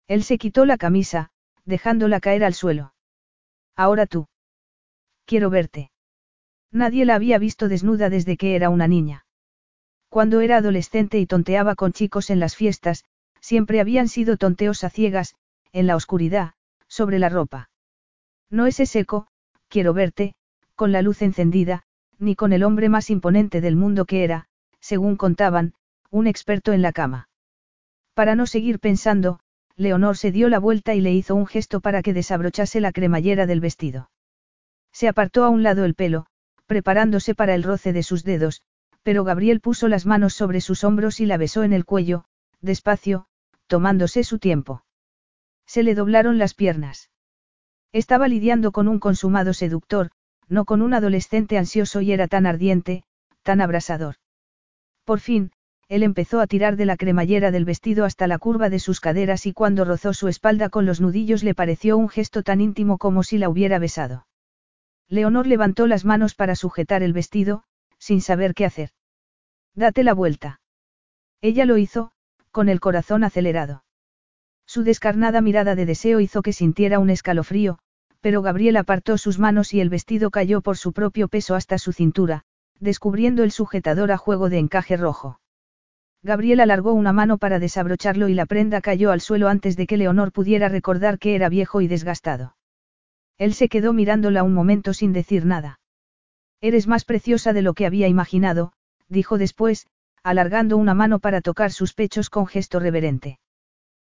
Él se quitó la camisa, dejándola caer al suelo. Ahora tú. Quiero verte. Nadie la había visto desnuda desde que era una niña. Cuando era adolescente y tonteaba con chicos en las fiestas, siempre habían sido tonteos a ciegas, en la oscuridad, sobre la ropa. No ese seco, quiero verte, con la luz encendida, ni con el hombre más imponente del mundo que era, según contaban, un experto en la cama. Para no seguir pensando, Leonor se dio la vuelta y le hizo un gesto para que desabrochase la cremallera del vestido. Se apartó a un lado el pelo, preparándose para el roce de sus dedos, pero Gabriel puso las manos sobre sus hombros y la besó en el cuello, despacio, tomándose su tiempo. Se le doblaron las piernas. Estaba lidiando con un consumado seductor, no con un adolescente ansioso y era tan ardiente, tan abrasador. Por fin, él empezó a tirar de la cremallera del vestido hasta la curva de sus caderas y cuando rozó su espalda con los nudillos le pareció un gesto tan íntimo como si la hubiera besado. Leonor levantó las manos para sujetar el vestido, sin saber qué hacer. Date la vuelta. Ella lo hizo, con el corazón acelerado. Su descarnada mirada de deseo hizo que sintiera un escalofrío, pero Gabriel apartó sus manos y el vestido cayó por su propio peso hasta su cintura, descubriendo el sujetador a juego de encaje rojo. Gabriel alargó una mano para desabrocharlo y la prenda cayó al suelo antes de que Leonor pudiera recordar que era viejo y desgastado. Él se quedó mirándola un momento sin decir nada. Eres más preciosa de lo que había imaginado, dijo después, alargando una mano para tocar sus pechos con gesto reverente.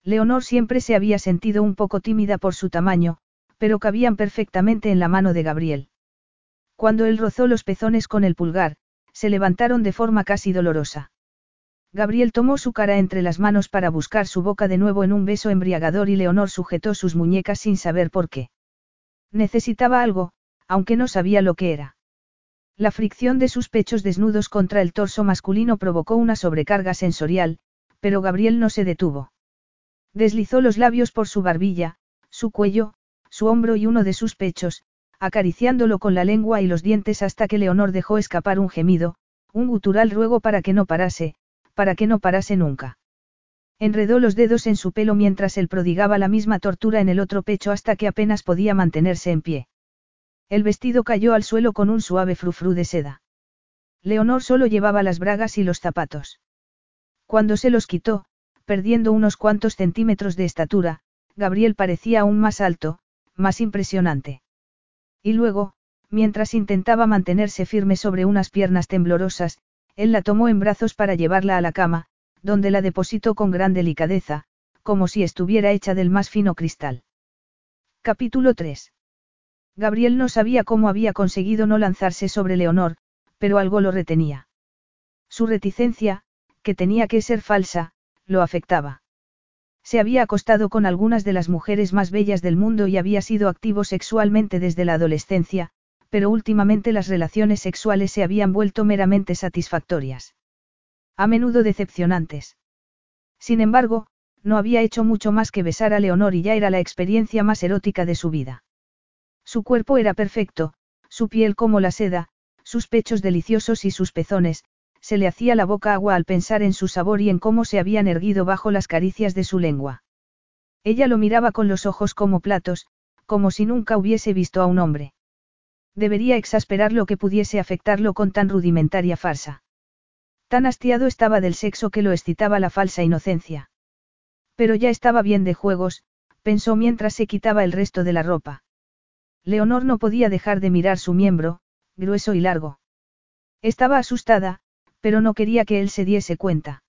Leonor siempre se había sentido un poco tímida por su tamaño, pero cabían perfectamente en la mano de Gabriel. Cuando él rozó los pezones con el pulgar, se levantaron de forma casi dolorosa. Gabriel tomó su cara entre las manos para buscar su boca de nuevo en un beso embriagador y Leonor sujetó sus muñecas sin saber por qué. Necesitaba algo, aunque no sabía lo que era. La fricción de sus pechos desnudos contra el torso masculino provocó una sobrecarga sensorial, pero Gabriel no se detuvo. Deslizó los labios por su barbilla, su cuello, su hombro y uno de sus pechos, acariciándolo con la lengua y los dientes hasta que Leonor dejó escapar un gemido, un gutural ruego para que no parase, para que no parase nunca. Enredó los dedos en su pelo mientras él prodigaba la misma tortura en el otro pecho hasta que apenas podía mantenerse en pie. El vestido cayó al suelo con un suave frufru de seda. Leonor solo llevaba las bragas y los zapatos. Cuando se los quitó, perdiendo unos cuantos centímetros de estatura, Gabriel parecía aún más alto, más impresionante. Y luego, mientras intentaba mantenerse firme sobre unas piernas temblorosas, él la tomó en brazos para llevarla a la cama, donde la depositó con gran delicadeza, como si estuviera hecha del más fino cristal. Capítulo 3. Gabriel no sabía cómo había conseguido no lanzarse sobre Leonor, pero algo lo retenía. Su reticencia, que tenía que ser falsa, lo afectaba. Se había acostado con algunas de las mujeres más bellas del mundo y había sido activo sexualmente desde la adolescencia, pero últimamente las relaciones sexuales se habían vuelto meramente satisfactorias. A menudo decepcionantes. Sin embargo, no había hecho mucho más que besar a Leonor y ya era la experiencia más erótica de su vida. Su cuerpo era perfecto, su piel como la seda, sus pechos deliciosos y sus pezones, se le hacía la boca agua al pensar en su sabor y en cómo se habían erguido bajo las caricias de su lengua. Ella lo miraba con los ojos como platos, como si nunca hubiese visto a un hombre. Debería exasperar lo que pudiese afectarlo con tan rudimentaria farsa. Tan hastiado estaba del sexo que lo excitaba la falsa inocencia. Pero ya estaba bien de juegos, pensó mientras se quitaba el resto de la ropa. Leonor no podía dejar de mirar su miembro, grueso y largo. Estaba asustada, pero no quería que él se diese cuenta.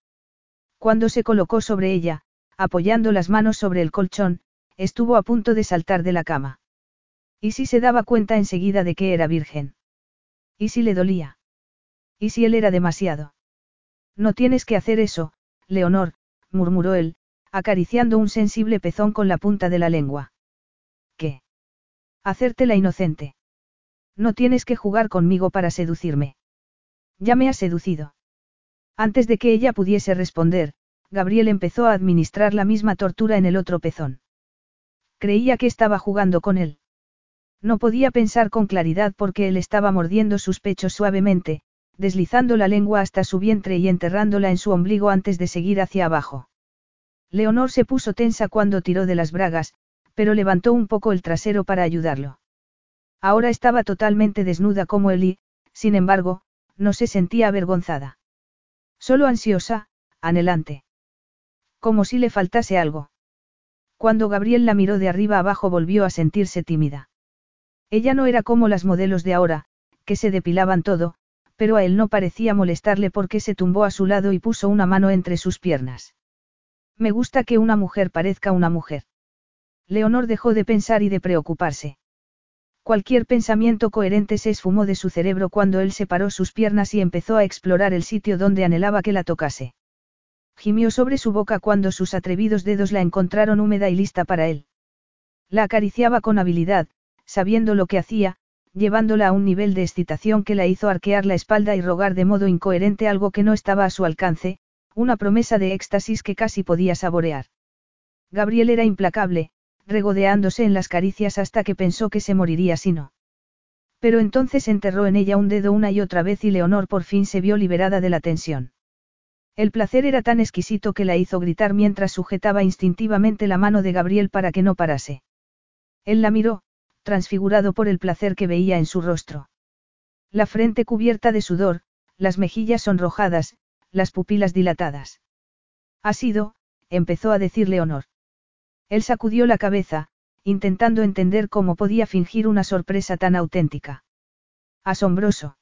Cuando se colocó sobre ella, apoyando las manos sobre el colchón, estuvo a punto de saltar de la cama. ¿Y si se daba cuenta enseguida de que era virgen? ¿Y si le dolía? ¿Y si él era demasiado? No tienes que hacer eso, Leonor, murmuró él, acariciando un sensible pezón con la punta de la lengua. ¿Qué? Hacerte la inocente. No tienes que jugar conmigo para seducirme. Ya me has seducido. Antes de que ella pudiese responder, Gabriel empezó a administrar la misma tortura en el otro pezón. Creía que estaba jugando con él. No podía pensar con claridad porque él estaba mordiendo sus pechos suavemente, deslizando la lengua hasta su vientre y enterrándola en su ombligo antes de seguir hacia abajo. Leonor se puso tensa cuando tiró de las bragas, pero levantó un poco el trasero para ayudarlo. Ahora estaba totalmente desnuda como él y, sin embargo, no se sentía avergonzada. Solo ansiosa, anhelante. Como si le faltase algo. Cuando Gabriel la miró de arriba abajo volvió a sentirse tímida. Ella no era como las modelos de ahora, que se depilaban todo, pero a él no parecía molestarle porque se tumbó a su lado y puso una mano entre sus piernas. Me gusta que una mujer parezca una mujer. Leonor dejó de pensar y de preocuparse. Cualquier pensamiento coherente se esfumó de su cerebro cuando él separó sus piernas y empezó a explorar el sitio donde anhelaba que la tocase. Gimió sobre su boca cuando sus atrevidos dedos la encontraron húmeda y lista para él. La acariciaba con habilidad, sabiendo lo que hacía, llevándola a un nivel de excitación que la hizo arquear la espalda y rogar de modo incoherente algo que no estaba a su alcance, una promesa de éxtasis que casi podía saborear. Gabriel era implacable, regodeándose en las caricias hasta que pensó que se moriría si no. Pero entonces enterró en ella un dedo una y otra vez y Leonor por fin se vio liberada de la tensión. El placer era tan exquisito que la hizo gritar mientras sujetaba instintivamente la mano de Gabriel para que no parase. Él la miró, transfigurado por el placer que veía en su rostro. La frente cubierta de sudor, las mejillas sonrojadas, las pupilas dilatadas. Ha sido, empezó a decir Leonor. Él sacudió la cabeza, intentando entender cómo podía fingir una sorpresa tan auténtica. Asombroso.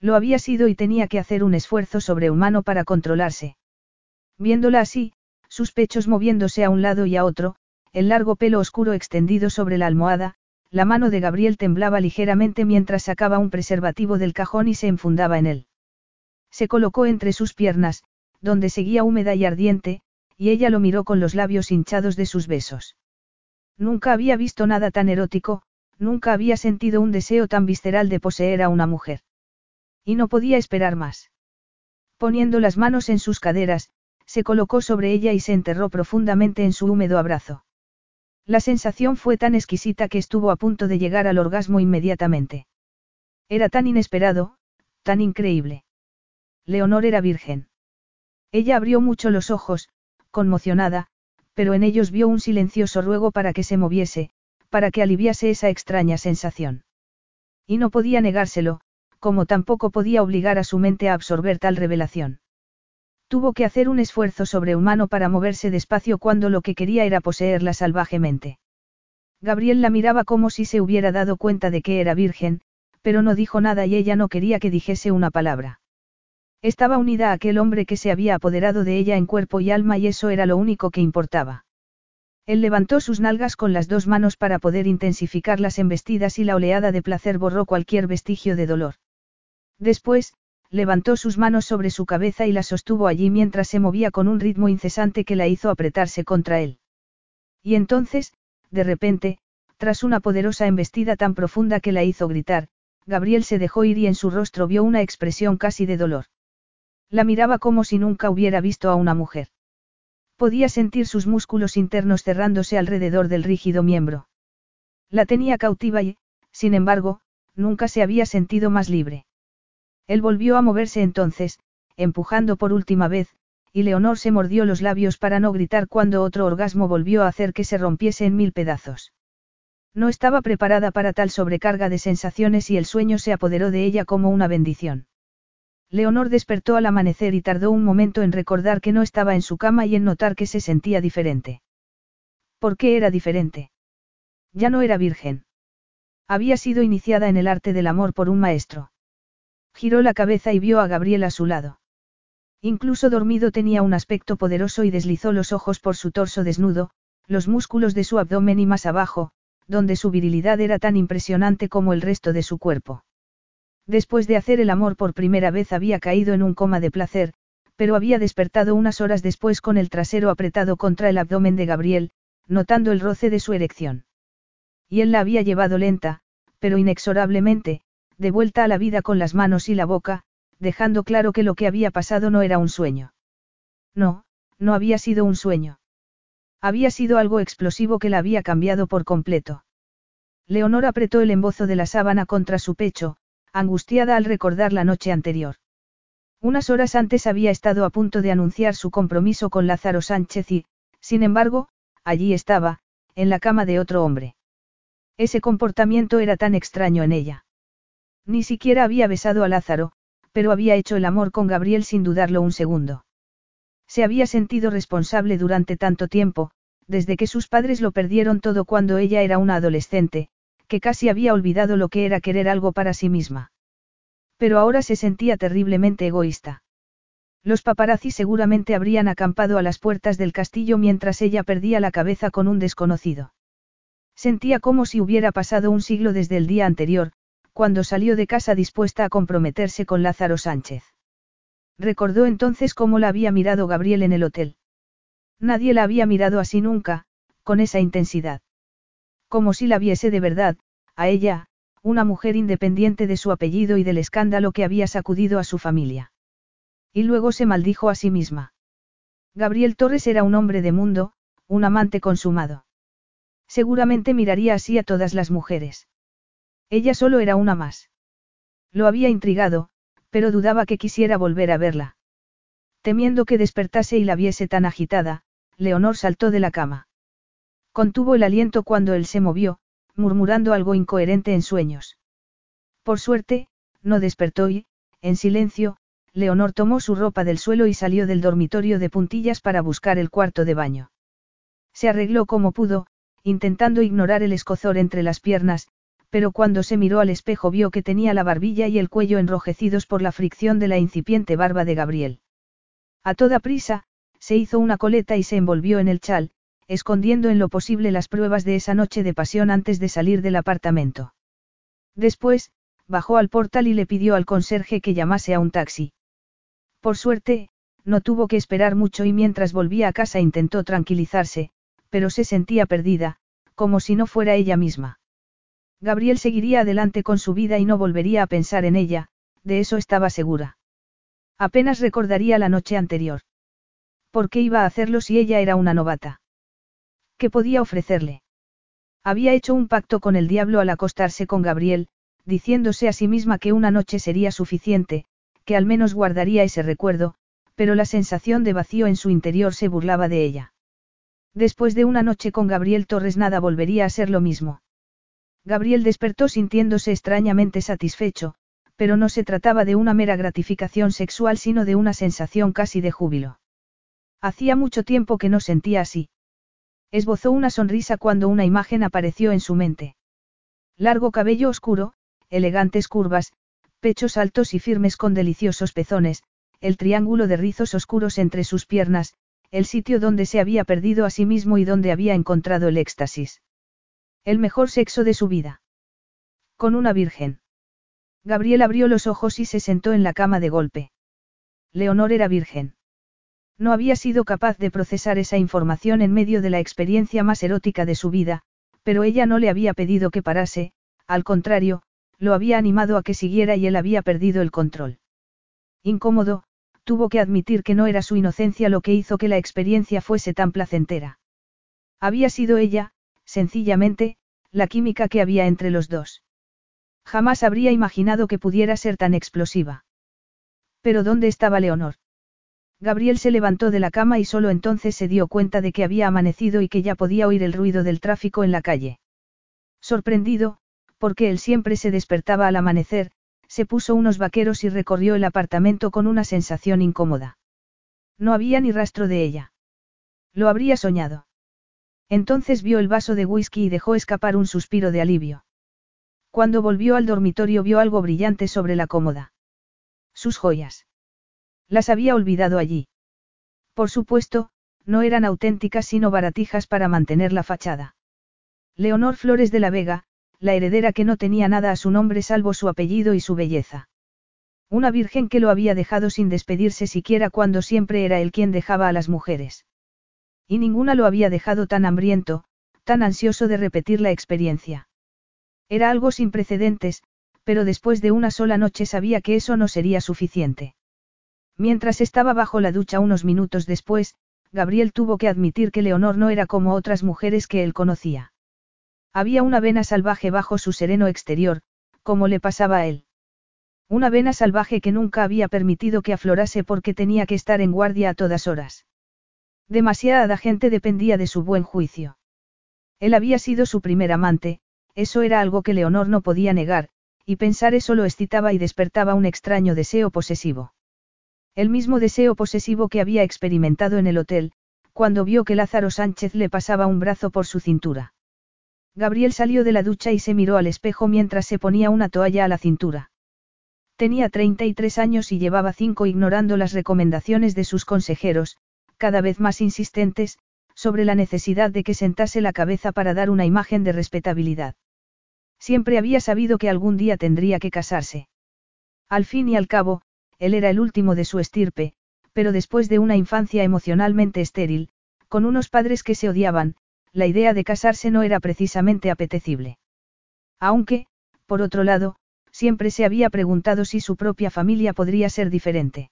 Lo había sido y tenía que hacer un esfuerzo sobrehumano para controlarse. Viéndola así, sus pechos moviéndose a un lado y a otro, el largo pelo oscuro extendido sobre la almohada, la mano de Gabriel temblaba ligeramente mientras sacaba un preservativo del cajón y se enfundaba en él. Se colocó entre sus piernas, donde seguía húmeda y ardiente, y ella lo miró con los labios hinchados de sus besos. Nunca había visto nada tan erótico, nunca había sentido un deseo tan visceral de poseer a una mujer. Y no podía esperar más. Poniendo las manos en sus caderas, se colocó sobre ella y se enterró profundamente en su húmedo abrazo. La sensación fue tan exquisita que estuvo a punto de llegar al orgasmo inmediatamente. Era tan inesperado, tan increíble. Leonor era virgen. Ella abrió mucho los ojos, conmocionada, pero en ellos vio un silencioso ruego para que se moviese, para que aliviase esa extraña sensación. Y no podía negárselo, como tampoco podía obligar a su mente a absorber tal revelación. Tuvo que hacer un esfuerzo sobrehumano para moverse despacio cuando lo que quería era poseerla salvajemente. Gabriel la miraba como si se hubiera dado cuenta de que era virgen, pero no dijo nada y ella no quería que dijese una palabra. Estaba unida a aquel hombre que se había apoderado de ella en cuerpo y alma y eso era lo único que importaba. Él levantó sus nalgas con las dos manos para poder intensificar las embestidas y la oleada de placer borró cualquier vestigio de dolor. Después, levantó sus manos sobre su cabeza y la sostuvo allí mientras se movía con un ritmo incesante que la hizo apretarse contra él. Y entonces, de repente, tras una poderosa embestida tan profunda que la hizo gritar, Gabriel se dejó ir y en su rostro vio una expresión casi de dolor. La miraba como si nunca hubiera visto a una mujer. Podía sentir sus músculos internos cerrándose alrededor del rígido miembro. La tenía cautiva y, sin embargo, nunca se había sentido más libre. Él volvió a moverse entonces, empujando por última vez, y Leonor se mordió los labios para no gritar cuando otro orgasmo volvió a hacer que se rompiese en mil pedazos. No estaba preparada para tal sobrecarga de sensaciones y el sueño se apoderó de ella como una bendición. Leonor despertó al amanecer y tardó un momento en recordar que no estaba en su cama y en notar que se sentía diferente. ¿Por qué era diferente? Ya no era virgen. Había sido iniciada en el arte del amor por un maestro. Giró la cabeza y vio a Gabriel a su lado. Incluso dormido tenía un aspecto poderoso y deslizó los ojos por su torso desnudo, los músculos de su abdomen y más abajo, donde su virilidad era tan impresionante como el resto de su cuerpo. Después de hacer el amor por primera vez había caído en un coma de placer, pero había despertado unas horas después con el trasero apretado contra el abdomen de Gabriel, notando el roce de su erección. Y él la había llevado lenta, pero inexorablemente, de vuelta a la vida con las manos y la boca, dejando claro que lo que había pasado no era un sueño. No, no había sido un sueño. Había sido algo explosivo que la había cambiado por completo. Leonor apretó el embozo de la sábana contra su pecho, angustiada al recordar la noche anterior. Unas horas antes había estado a punto de anunciar su compromiso con Lázaro Sánchez y, sin embargo, allí estaba, en la cama de otro hombre. Ese comportamiento era tan extraño en ella. Ni siquiera había besado a Lázaro, pero había hecho el amor con Gabriel sin dudarlo un segundo. Se había sentido responsable durante tanto tiempo, desde que sus padres lo perdieron todo cuando ella era una adolescente, que casi había olvidado lo que era querer algo para sí misma. Pero ahora se sentía terriblemente egoísta. Los paparazzi seguramente habrían acampado a las puertas del castillo mientras ella perdía la cabeza con un desconocido. Sentía como si hubiera pasado un siglo desde el día anterior, cuando salió de casa dispuesta a comprometerse con Lázaro Sánchez. Recordó entonces cómo la había mirado Gabriel en el hotel. Nadie la había mirado así nunca, con esa intensidad. Como si la viese de verdad, a ella, una mujer independiente de su apellido y del escándalo que había sacudido a su familia. Y luego se maldijo a sí misma. Gabriel Torres era un hombre de mundo, un amante consumado. Seguramente miraría así a todas las mujeres. Ella solo era una más. Lo había intrigado, pero dudaba que quisiera volver a verla. Temiendo que despertase y la viese tan agitada, Leonor saltó de la cama. Contuvo el aliento cuando él se movió, murmurando algo incoherente en sueños. Por suerte, no despertó y, en silencio, Leonor tomó su ropa del suelo y salió del dormitorio de puntillas para buscar el cuarto de baño. Se arregló como pudo, intentando ignorar el escozor entre las piernas, pero cuando se miró al espejo vio que tenía la barbilla y el cuello enrojecidos por la fricción de la incipiente barba de Gabriel. A toda prisa, se hizo una coleta y se envolvió en el chal, escondiendo en lo posible las pruebas de esa noche de pasión antes de salir del apartamento. Después, bajó al portal y le pidió al conserje que llamase a un taxi. Por suerte, no tuvo que esperar mucho y mientras volvía a casa intentó tranquilizarse, pero se sentía perdida, como si no fuera ella misma. Gabriel seguiría adelante con su vida y no volvería a pensar en ella, de eso estaba segura. Apenas recordaría la noche anterior. ¿Por qué iba a hacerlo si ella era una novata? ¿Qué podía ofrecerle? Había hecho un pacto con el diablo al acostarse con Gabriel, diciéndose a sí misma que una noche sería suficiente, que al menos guardaría ese recuerdo, pero la sensación de vacío en su interior se burlaba de ella. Después de una noche con Gabriel Torres nada volvería a ser lo mismo. Gabriel despertó sintiéndose extrañamente satisfecho, pero no se trataba de una mera gratificación sexual sino de una sensación casi de júbilo. Hacía mucho tiempo que no sentía así. Esbozó una sonrisa cuando una imagen apareció en su mente. Largo cabello oscuro, elegantes curvas, pechos altos y firmes con deliciosos pezones, el triángulo de rizos oscuros entre sus piernas, el sitio donde se había perdido a sí mismo y donde había encontrado el éxtasis. El mejor sexo de su vida. Con una virgen. Gabriel abrió los ojos y se sentó en la cama de golpe. Leonor era virgen. No había sido capaz de procesar esa información en medio de la experiencia más erótica de su vida, pero ella no le había pedido que parase, al contrario, lo había animado a que siguiera y él había perdido el control. Incómodo, tuvo que admitir que no era su inocencia lo que hizo que la experiencia fuese tan placentera. Había sido ella, sencillamente, la química que había entre los dos. Jamás habría imaginado que pudiera ser tan explosiva. Pero ¿dónde estaba Leonor? Gabriel se levantó de la cama y solo entonces se dio cuenta de que había amanecido y que ya podía oír el ruido del tráfico en la calle. Sorprendido, porque él siempre se despertaba al amanecer, se puso unos vaqueros y recorrió el apartamento con una sensación incómoda. No había ni rastro de ella. Lo habría soñado. Entonces vio el vaso de whisky y dejó escapar un suspiro de alivio. Cuando volvió al dormitorio vio algo brillante sobre la cómoda. Sus joyas. Las había olvidado allí. Por supuesto, no eran auténticas sino baratijas para mantener la fachada. Leonor Flores de la Vega, la heredera que no tenía nada a su nombre salvo su apellido y su belleza. Una virgen que lo había dejado sin despedirse siquiera cuando siempre era él quien dejaba a las mujeres. Y ninguna lo había dejado tan hambriento, tan ansioso de repetir la experiencia. Era algo sin precedentes, pero después de una sola noche sabía que eso no sería suficiente. Mientras estaba bajo la ducha unos minutos después, Gabriel tuvo que admitir que Leonor no era como otras mujeres que él conocía. Había una vena salvaje bajo su sereno exterior, como le pasaba a él. Una vena salvaje que nunca había permitido que aflorase porque tenía que estar en guardia a todas horas. Demasiada gente dependía de su buen juicio. Él había sido su primer amante, eso era algo que Leonor no podía negar, y pensar eso lo excitaba y despertaba un extraño deseo posesivo. El mismo deseo posesivo que había experimentado en el hotel, cuando vio que Lázaro Sánchez le pasaba un brazo por su cintura. Gabriel salió de la ducha y se miró al espejo mientras se ponía una toalla a la cintura. Tenía 33 años y llevaba cinco ignorando las recomendaciones de sus consejeros, cada vez más insistentes, sobre la necesidad de que sentase la cabeza para dar una imagen de respetabilidad. Siempre había sabido que algún día tendría que casarse. Al fin y al cabo, él era el último de su estirpe, pero después de una infancia emocionalmente estéril, con unos padres que se odiaban, la idea de casarse no era precisamente apetecible. Aunque, por otro lado, siempre se había preguntado si su propia familia podría ser diferente.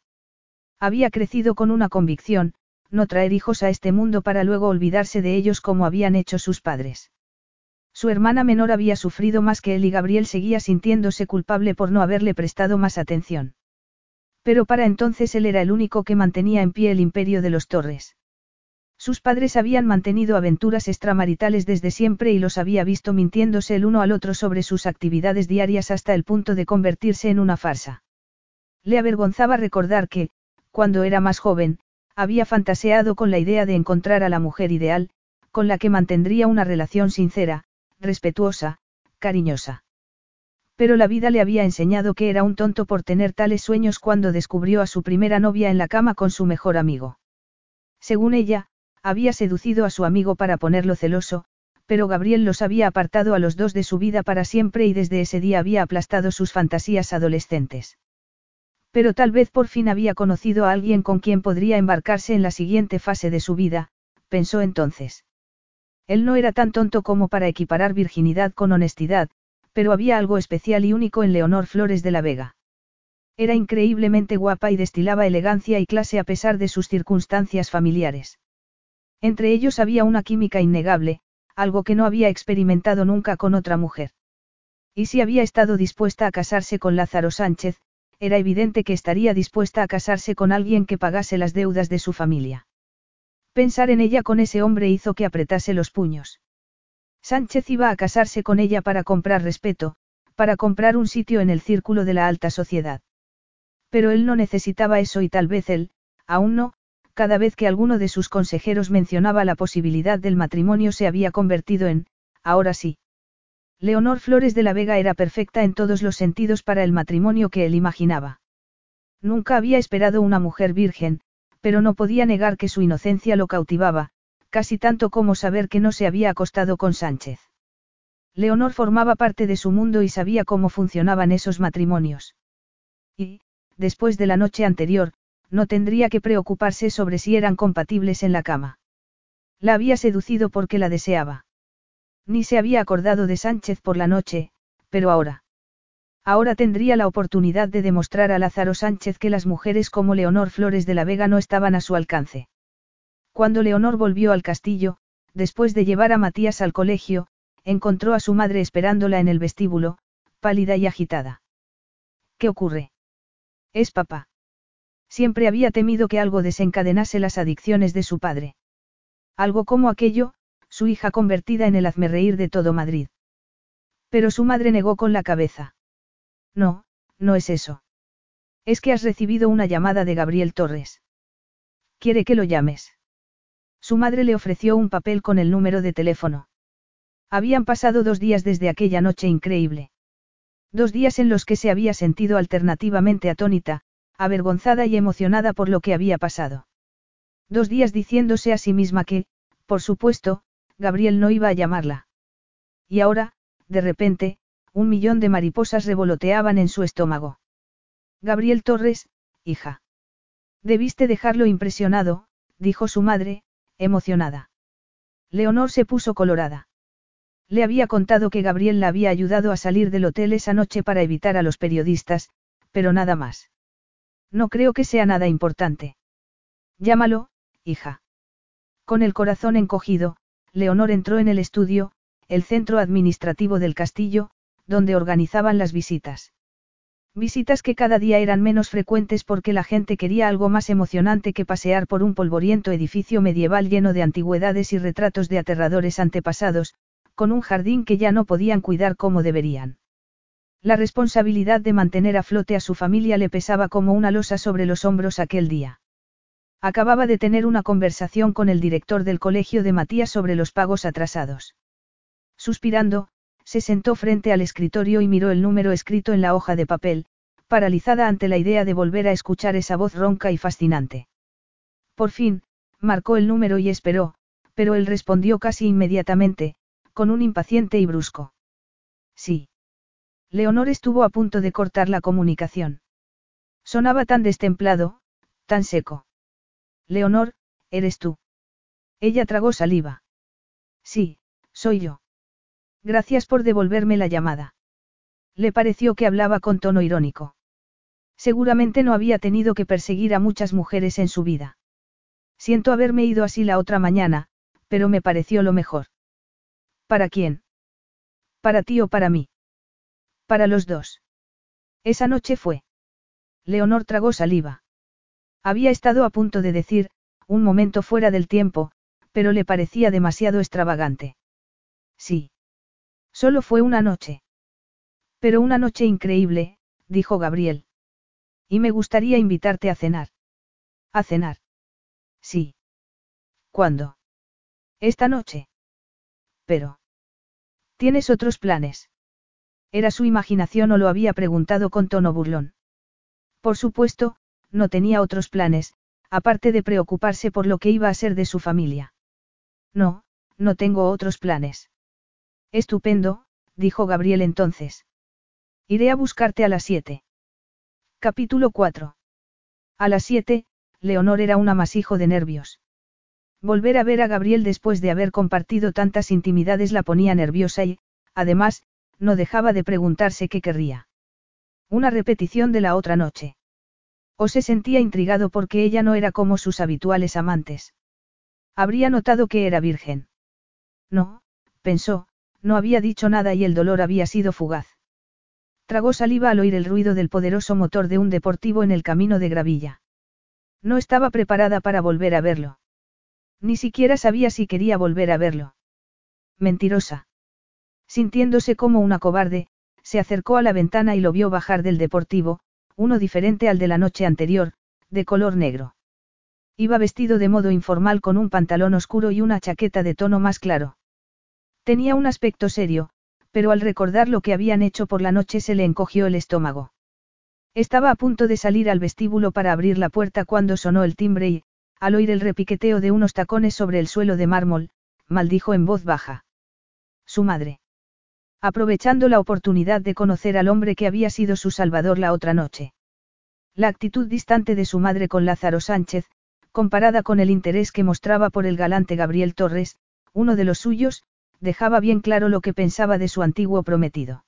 Había crecido con una convicción, no traer hijos a este mundo para luego olvidarse de ellos como habían hecho sus padres. Su hermana menor había sufrido más que él y Gabriel seguía sintiéndose culpable por no haberle prestado más atención. Pero para entonces él era el único que mantenía en pie el imperio de los Torres. Sus padres habían mantenido aventuras extramaritales desde siempre y los había visto mintiéndose el uno al otro sobre sus actividades diarias hasta el punto de convertirse en una farsa. Le avergonzaba recordar que, cuando era más joven, había fantaseado con la idea de encontrar a la mujer ideal, con la que mantendría una relación sincera, respetuosa, cariñosa. Pero la vida le había enseñado que era un tonto por tener tales sueños cuando descubrió a su primera novia en la cama con su mejor amigo. Según ella, había seducido a su amigo para ponerlo celoso, pero Gabriel los había apartado a los dos de su vida para siempre y desde ese día había aplastado sus fantasías adolescentes. Pero tal vez por fin había conocido a alguien con quien podría embarcarse en la siguiente fase de su vida, pensó entonces. Él no era tan tonto como para equiparar virginidad con honestidad, pero había algo especial y único en Leonor Flores de la Vega. Era increíblemente guapa y destilaba elegancia y clase a pesar de sus circunstancias familiares. Entre ellos había una química innegable, algo que no había experimentado nunca con otra mujer. Y si había estado dispuesta a casarse con Lázaro Sánchez, era evidente que estaría dispuesta a casarse con alguien que pagase las deudas de su familia. Pensar en ella con ese hombre hizo que apretase los puños. Sánchez iba a casarse con ella para comprar respeto, para comprar un sitio en el círculo de la alta sociedad. Pero él no necesitaba eso y tal vez él, aún no, cada vez que alguno de sus consejeros mencionaba la posibilidad del matrimonio se había convertido en, ahora sí. Leonor Flores de la Vega era perfecta en todos los sentidos para el matrimonio que él imaginaba. Nunca había esperado una mujer virgen, pero no podía negar que su inocencia lo cautivaba, casi tanto como saber que no se había acostado con Sánchez. Leonor formaba parte de su mundo y sabía cómo funcionaban esos matrimonios. Y, después de la noche anterior, no tendría que preocuparse sobre si eran compatibles en la cama. La había seducido porque la deseaba. Ni se había acordado de Sánchez por la noche, pero ahora. Ahora tendría la oportunidad de demostrar a Lázaro Sánchez que las mujeres como Leonor Flores de la Vega no estaban a su alcance. Cuando Leonor volvió al castillo, después de llevar a Matías al colegio, encontró a su madre esperándola en el vestíbulo, pálida y agitada. ¿Qué ocurre? Es papá. Siempre había temido que algo desencadenase las adicciones de su padre. Algo como aquello, su hija convertida en el hazmerreír de todo Madrid. Pero su madre negó con la cabeza. No, no es eso. Es que has recibido una llamada de Gabriel Torres. Quiere que lo llames. Su madre le ofreció un papel con el número de teléfono. Habían pasado dos días desde aquella noche increíble. Dos días en los que se había sentido alternativamente atónita, avergonzada y emocionada por lo que había pasado. Dos días diciéndose a sí misma que, por supuesto, Gabriel no iba a llamarla. Y ahora, de repente, un millón de mariposas revoloteaban en su estómago. Gabriel Torres, hija. Debiste dejarlo impresionado, dijo su madre, emocionada. Leonor se puso colorada. Le había contado que Gabriel la había ayudado a salir del hotel esa noche para evitar a los periodistas, pero nada más. No creo que sea nada importante. Llámalo, hija. Con el corazón encogido, Leonor entró en el estudio, el centro administrativo del castillo, donde organizaban las visitas. Visitas que cada día eran menos frecuentes porque la gente quería algo más emocionante que pasear por un polvoriento edificio medieval lleno de antigüedades y retratos de aterradores antepasados, con un jardín que ya no podían cuidar como deberían. La responsabilidad de mantener a flote a su familia le pesaba como una losa sobre los hombros aquel día. Acababa de tener una conversación con el director del colegio de Matías sobre los pagos atrasados. Suspirando, se sentó frente al escritorio y miró el número escrito en la hoja de papel, paralizada ante la idea de volver a escuchar esa voz ronca y fascinante. Por fin, marcó el número y esperó, pero él respondió casi inmediatamente, con un impaciente y brusco. Sí. Leonor estuvo a punto de cortar la comunicación. Sonaba tan destemplado, tan seco. Leonor, eres tú. Ella tragó saliva. Sí, soy yo. Gracias por devolverme la llamada. Le pareció que hablaba con tono irónico. Seguramente no había tenido que perseguir a muchas mujeres en su vida. Siento haberme ido así la otra mañana, pero me pareció lo mejor. ¿Para quién? ¿Para ti o para mí? Para los dos. Esa noche fue. Leonor tragó saliva. Había estado a punto de decir, un momento fuera del tiempo, pero le parecía demasiado extravagante. Sí. Solo fue una noche. Pero una noche increíble, dijo Gabriel. Y me gustaría invitarte a cenar. ¿A cenar? Sí. ¿Cuándo? Esta noche. Pero. ¿Tienes otros planes? ¿Era su imaginación o lo había preguntado con tono burlón? Por supuesto, no tenía otros planes, aparte de preocuparse por lo que iba a ser de su familia. No, no tengo otros planes. Estupendo, dijo Gabriel entonces. Iré a buscarte a las siete. Capítulo 4. A las siete, Leonor era un amasijo de nervios. Volver a ver a Gabriel después de haber compartido tantas intimidades la ponía nerviosa y, además, no dejaba de preguntarse qué querría. Una repetición de la otra noche. O se sentía intrigado porque ella no era como sus habituales amantes. Habría notado que era virgen. No, pensó, no había dicho nada y el dolor había sido fugaz. Tragó saliva al oír el ruido del poderoso motor de un deportivo en el camino de gravilla. No estaba preparada para volver a verlo. Ni siquiera sabía si quería volver a verlo. Mentirosa. Sintiéndose como una cobarde, se acercó a la ventana y lo vio bajar del deportivo, uno diferente al de la noche anterior, de color negro. Iba vestido de modo informal con un pantalón oscuro y una chaqueta de tono más claro. Tenía un aspecto serio, pero al recordar lo que habían hecho por la noche se le encogió el estómago. Estaba a punto de salir al vestíbulo para abrir la puerta cuando sonó el timbre y, al oír el repiqueteo de unos tacones sobre el suelo de mármol, maldijo en voz baja. Su madre. Aprovechando la oportunidad de conocer al hombre que había sido su salvador la otra noche. La actitud distante de su madre con Lázaro Sánchez, comparada con el interés que mostraba por el galante Gabriel Torres, uno de los suyos, dejaba bien claro lo que pensaba de su antiguo prometido.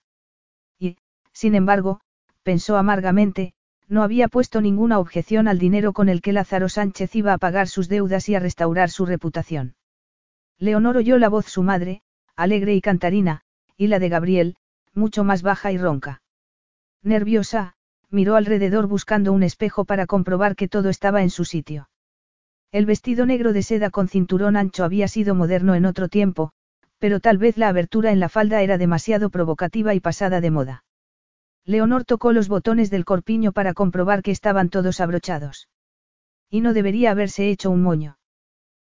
Y, sin embargo, pensó amargamente, no había puesto ninguna objeción al dinero con el que Lázaro Sánchez iba a pagar sus deudas y a restaurar su reputación. Leonor oyó la voz su madre, alegre y cantarina, y la de Gabriel, mucho más baja y ronca. Nerviosa, miró alrededor buscando un espejo para comprobar que todo estaba en su sitio. El vestido negro de seda con cinturón ancho había sido moderno en otro tiempo, pero tal vez la abertura en la falda era demasiado provocativa y pasada de moda. Leonor tocó los botones del corpiño para comprobar que estaban todos abrochados. Y no debería haberse hecho un moño.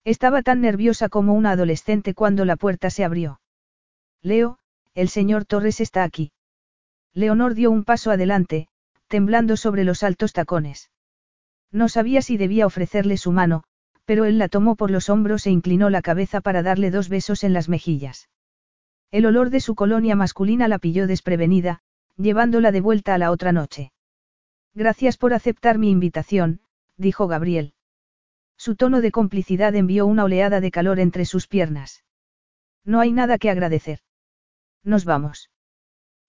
Estaba tan nerviosa como una adolescente cuando la puerta se abrió. Leo, el señor Torres está aquí. Leonor dio un paso adelante, temblando sobre los altos tacones. No sabía si debía ofrecerle su mano, pero él la tomó por los hombros e inclinó la cabeza para darle dos besos en las mejillas. El olor de su colonia masculina la pilló desprevenida, llevándola de vuelta a la otra noche. Gracias por aceptar mi invitación, dijo Gabriel. Su tono de complicidad envió una oleada de calor entre sus piernas. No hay nada que agradecer. Nos vamos.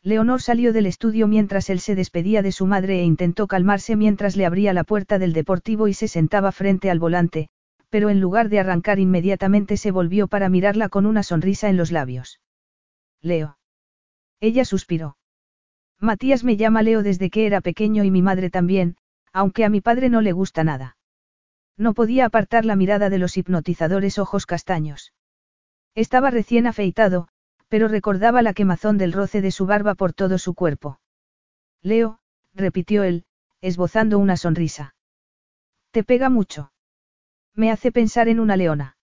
Leonor salió del estudio mientras él se despedía de su madre e intentó calmarse mientras le abría la puerta del deportivo y se sentaba frente al volante, pero en lugar de arrancar inmediatamente se volvió para mirarla con una sonrisa en los labios. Leo. Ella suspiró. Matías me llama Leo desde que era pequeño y mi madre también, aunque a mi padre no le gusta nada. No podía apartar la mirada de los hipnotizadores ojos castaños. Estaba recién afeitado, pero recordaba la quemazón del roce de su barba por todo su cuerpo. Leo, repitió él, esbozando una sonrisa. Te pega mucho. Me hace pensar en una leona.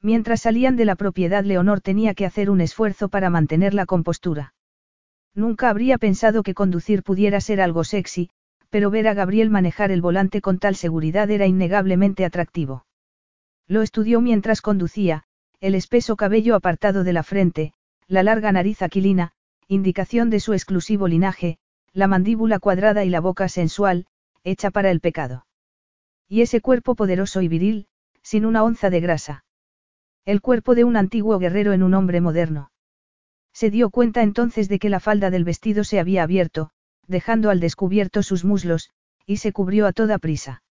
Mientras salían de la propiedad, Leonor tenía que hacer un esfuerzo para mantener la compostura. Nunca habría pensado que conducir pudiera ser algo sexy, pero ver a Gabriel manejar el volante con tal seguridad era innegablemente atractivo. Lo estudió mientras conducía, el espeso cabello apartado de la frente, la larga nariz aquilina, indicación de su exclusivo linaje, la mandíbula cuadrada y la boca sensual, hecha para el pecado. Y ese cuerpo poderoso y viril, sin una onza de grasa. El cuerpo de un antiguo guerrero en un hombre moderno. Se dio cuenta entonces de que la falda del vestido se había abierto, dejando al descubierto sus muslos, y se cubrió a toda prisa.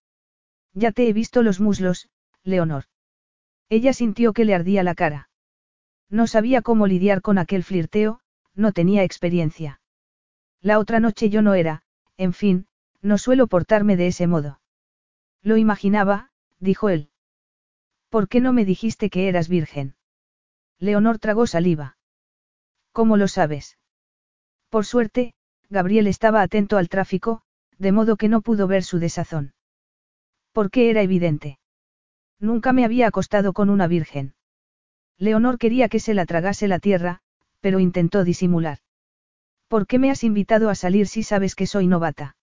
Ya te he visto los muslos, Leonor. Ella sintió que le ardía la cara. No sabía cómo lidiar con aquel flirteo, no tenía experiencia. La otra noche yo no era, en fin, no suelo portarme de ese modo. Lo imaginaba, dijo él. ¿Por qué no me dijiste que eras virgen? Leonor tragó saliva. ¿Cómo lo sabes? Por suerte, Gabriel estaba atento al tráfico, de modo que no pudo ver su desazón. ¿Por qué era evidente? Nunca me había acostado con una virgen. Leonor quería que se la tragase la tierra, pero intentó disimular. ¿Por qué me has invitado a salir si sabes que soy novata?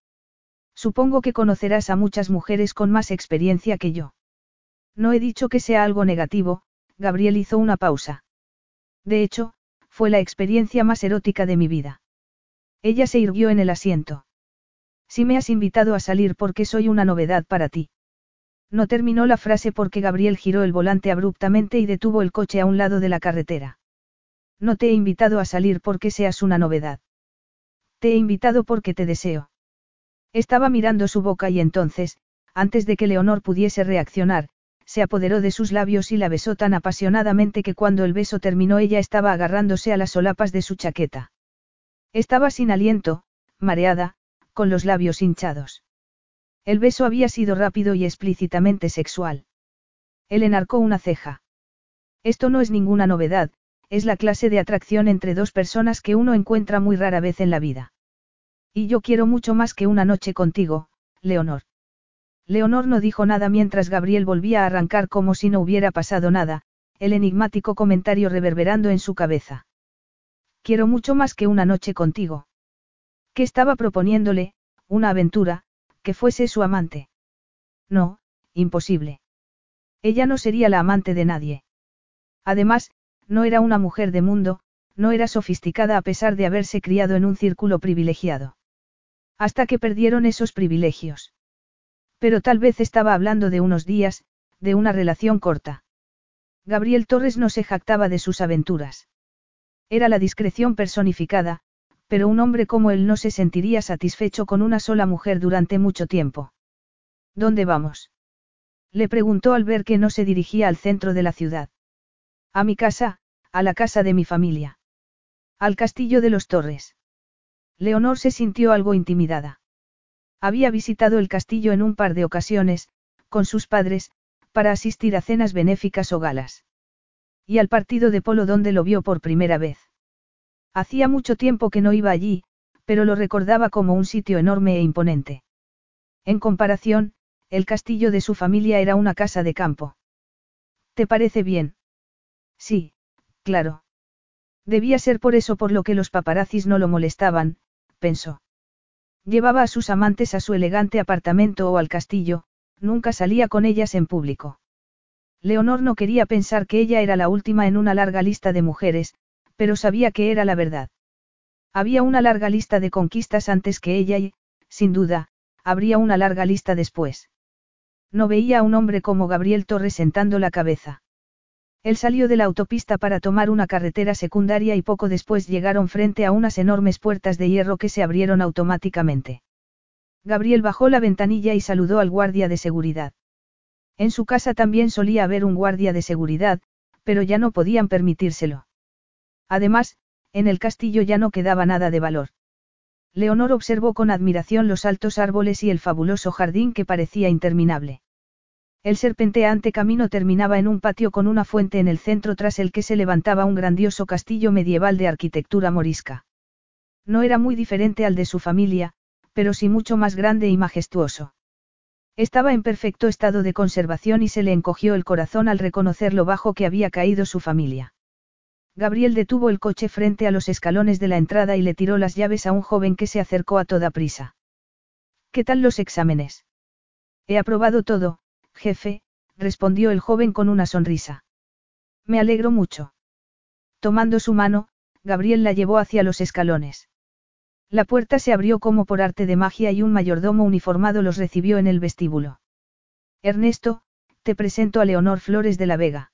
Supongo que conocerás a muchas mujeres con más experiencia que yo. No he dicho que sea algo negativo, Gabriel hizo una pausa. De hecho, fue la experiencia más erótica de mi vida. Ella se irguió en el asiento. Si me has invitado a salir porque soy una novedad para ti. No terminó la frase porque Gabriel giró el volante abruptamente y detuvo el coche a un lado de la carretera. No te he invitado a salir porque seas una novedad. Te he invitado porque te deseo. Estaba mirando su boca y entonces, antes de que Leonor pudiese reaccionar, se apoderó de sus labios y la besó tan apasionadamente que cuando el beso terminó ella estaba agarrándose a las solapas de su chaqueta. Estaba sin aliento, mareada, con los labios hinchados. El beso había sido rápido y explícitamente sexual. Él enarcó una ceja. Esto no es ninguna novedad, es la clase de atracción entre dos personas que uno encuentra muy rara vez en la vida. Y yo quiero mucho más que una noche contigo, Leonor. Leonor no dijo nada mientras Gabriel volvía a arrancar como si no hubiera pasado nada, el enigmático comentario reverberando en su cabeza. Quiero mucho más que una noche contigo. ¿Qué estaba proponiéndole? Una aventura, que fuese su amante. No, imposible. Ella no sería la amante de nadie. Además, no era una mujer de mundo, no era sofisticada a pesar de haberse criado en un círculo privilegiado. Hasta que perdieron esos privilegios. Pero tal vez estaba hablando de unos días, de una relación corta. Gabriel Torres no se jactaba de sus aventuras. Era la discreción personificada, pero un hombre como él no se sentiría satisfecho con una sola mujer durante mucho tiempo. ¿Dónde vamos? Le preguntó al ver que no se dirigía al centro de la ciudad. A mi casa, a la casa de mi familia. Al castillo de los Torres. Leonor se sintió algo intimidada. Había visitado el castillo en un par de ocasiones, con sus padres, para asistir a cenas benéficas o galas. Y al partido de polo donde lo vio por primera vez. Hacía mucho tiempo que no iba allí, pero lo recordaba como un sitio enorme e imponente. En comparación, el castillo de su familia era una casa de campo. ¿Te parece bien? Sí, claro. Debía ser por eso por lo que los paparazzis no lo molestaban, pensó. Llevaba a sus amantes a su elegante apartamento o al castillo, nunca salía con ellas en público. Leonor no quería pensar que ella era la última en una larga lista de mujeres, pero sabía que era la verdad. Había una larga lista de conquistas antes que ella y, sin duda, habría una larga lista después. No veía a un hombre como Gabriel Torres sentando la cabeza. Él salió de la autopista para tomar una carretera secundaria y poco después llegaron frente a unas enormes puertas de hierro que se abrieron automáticamente. Gabriel bajó la ventanilla y saludó al guardia de seguridad. En su casa también solía haber un guardia de seguridad, pero ya no podían permitírselo. Además, en el castillo ya no quedaba nada de valor. Leonor observó con admiración los altos árboles y el fabuloso jardín que parecía interminable. El serpenteante camino terminaba en un patio con una fuente en el centro tras el que se levantaba un grandioso castillo medieval de arquitectura morisca. No era muy diferente al de su familia, pero sí mucho más grande y majestuoso. Estaba en perfecto estado de conservación y se le encogió el corazón al reconocer lo bajo que había caído su familia. Gabriel detuvo el coche frente a los escalones de la entrada y le tiró las llaves a un joven que se acercó a toda prisa. ¿Qué tal los exámenes? He aprobado todo, Jefe, respondió el joven con una sonrisa. Me alegro mucho. Tomando su mano, Gabriel la llevó hacia los escalones. La puerta se abrió como por arte de magia y un mayordomo uniformado los recibió en el vestíbulo. Ernesto, te presento a Leonor Flores de la Vega.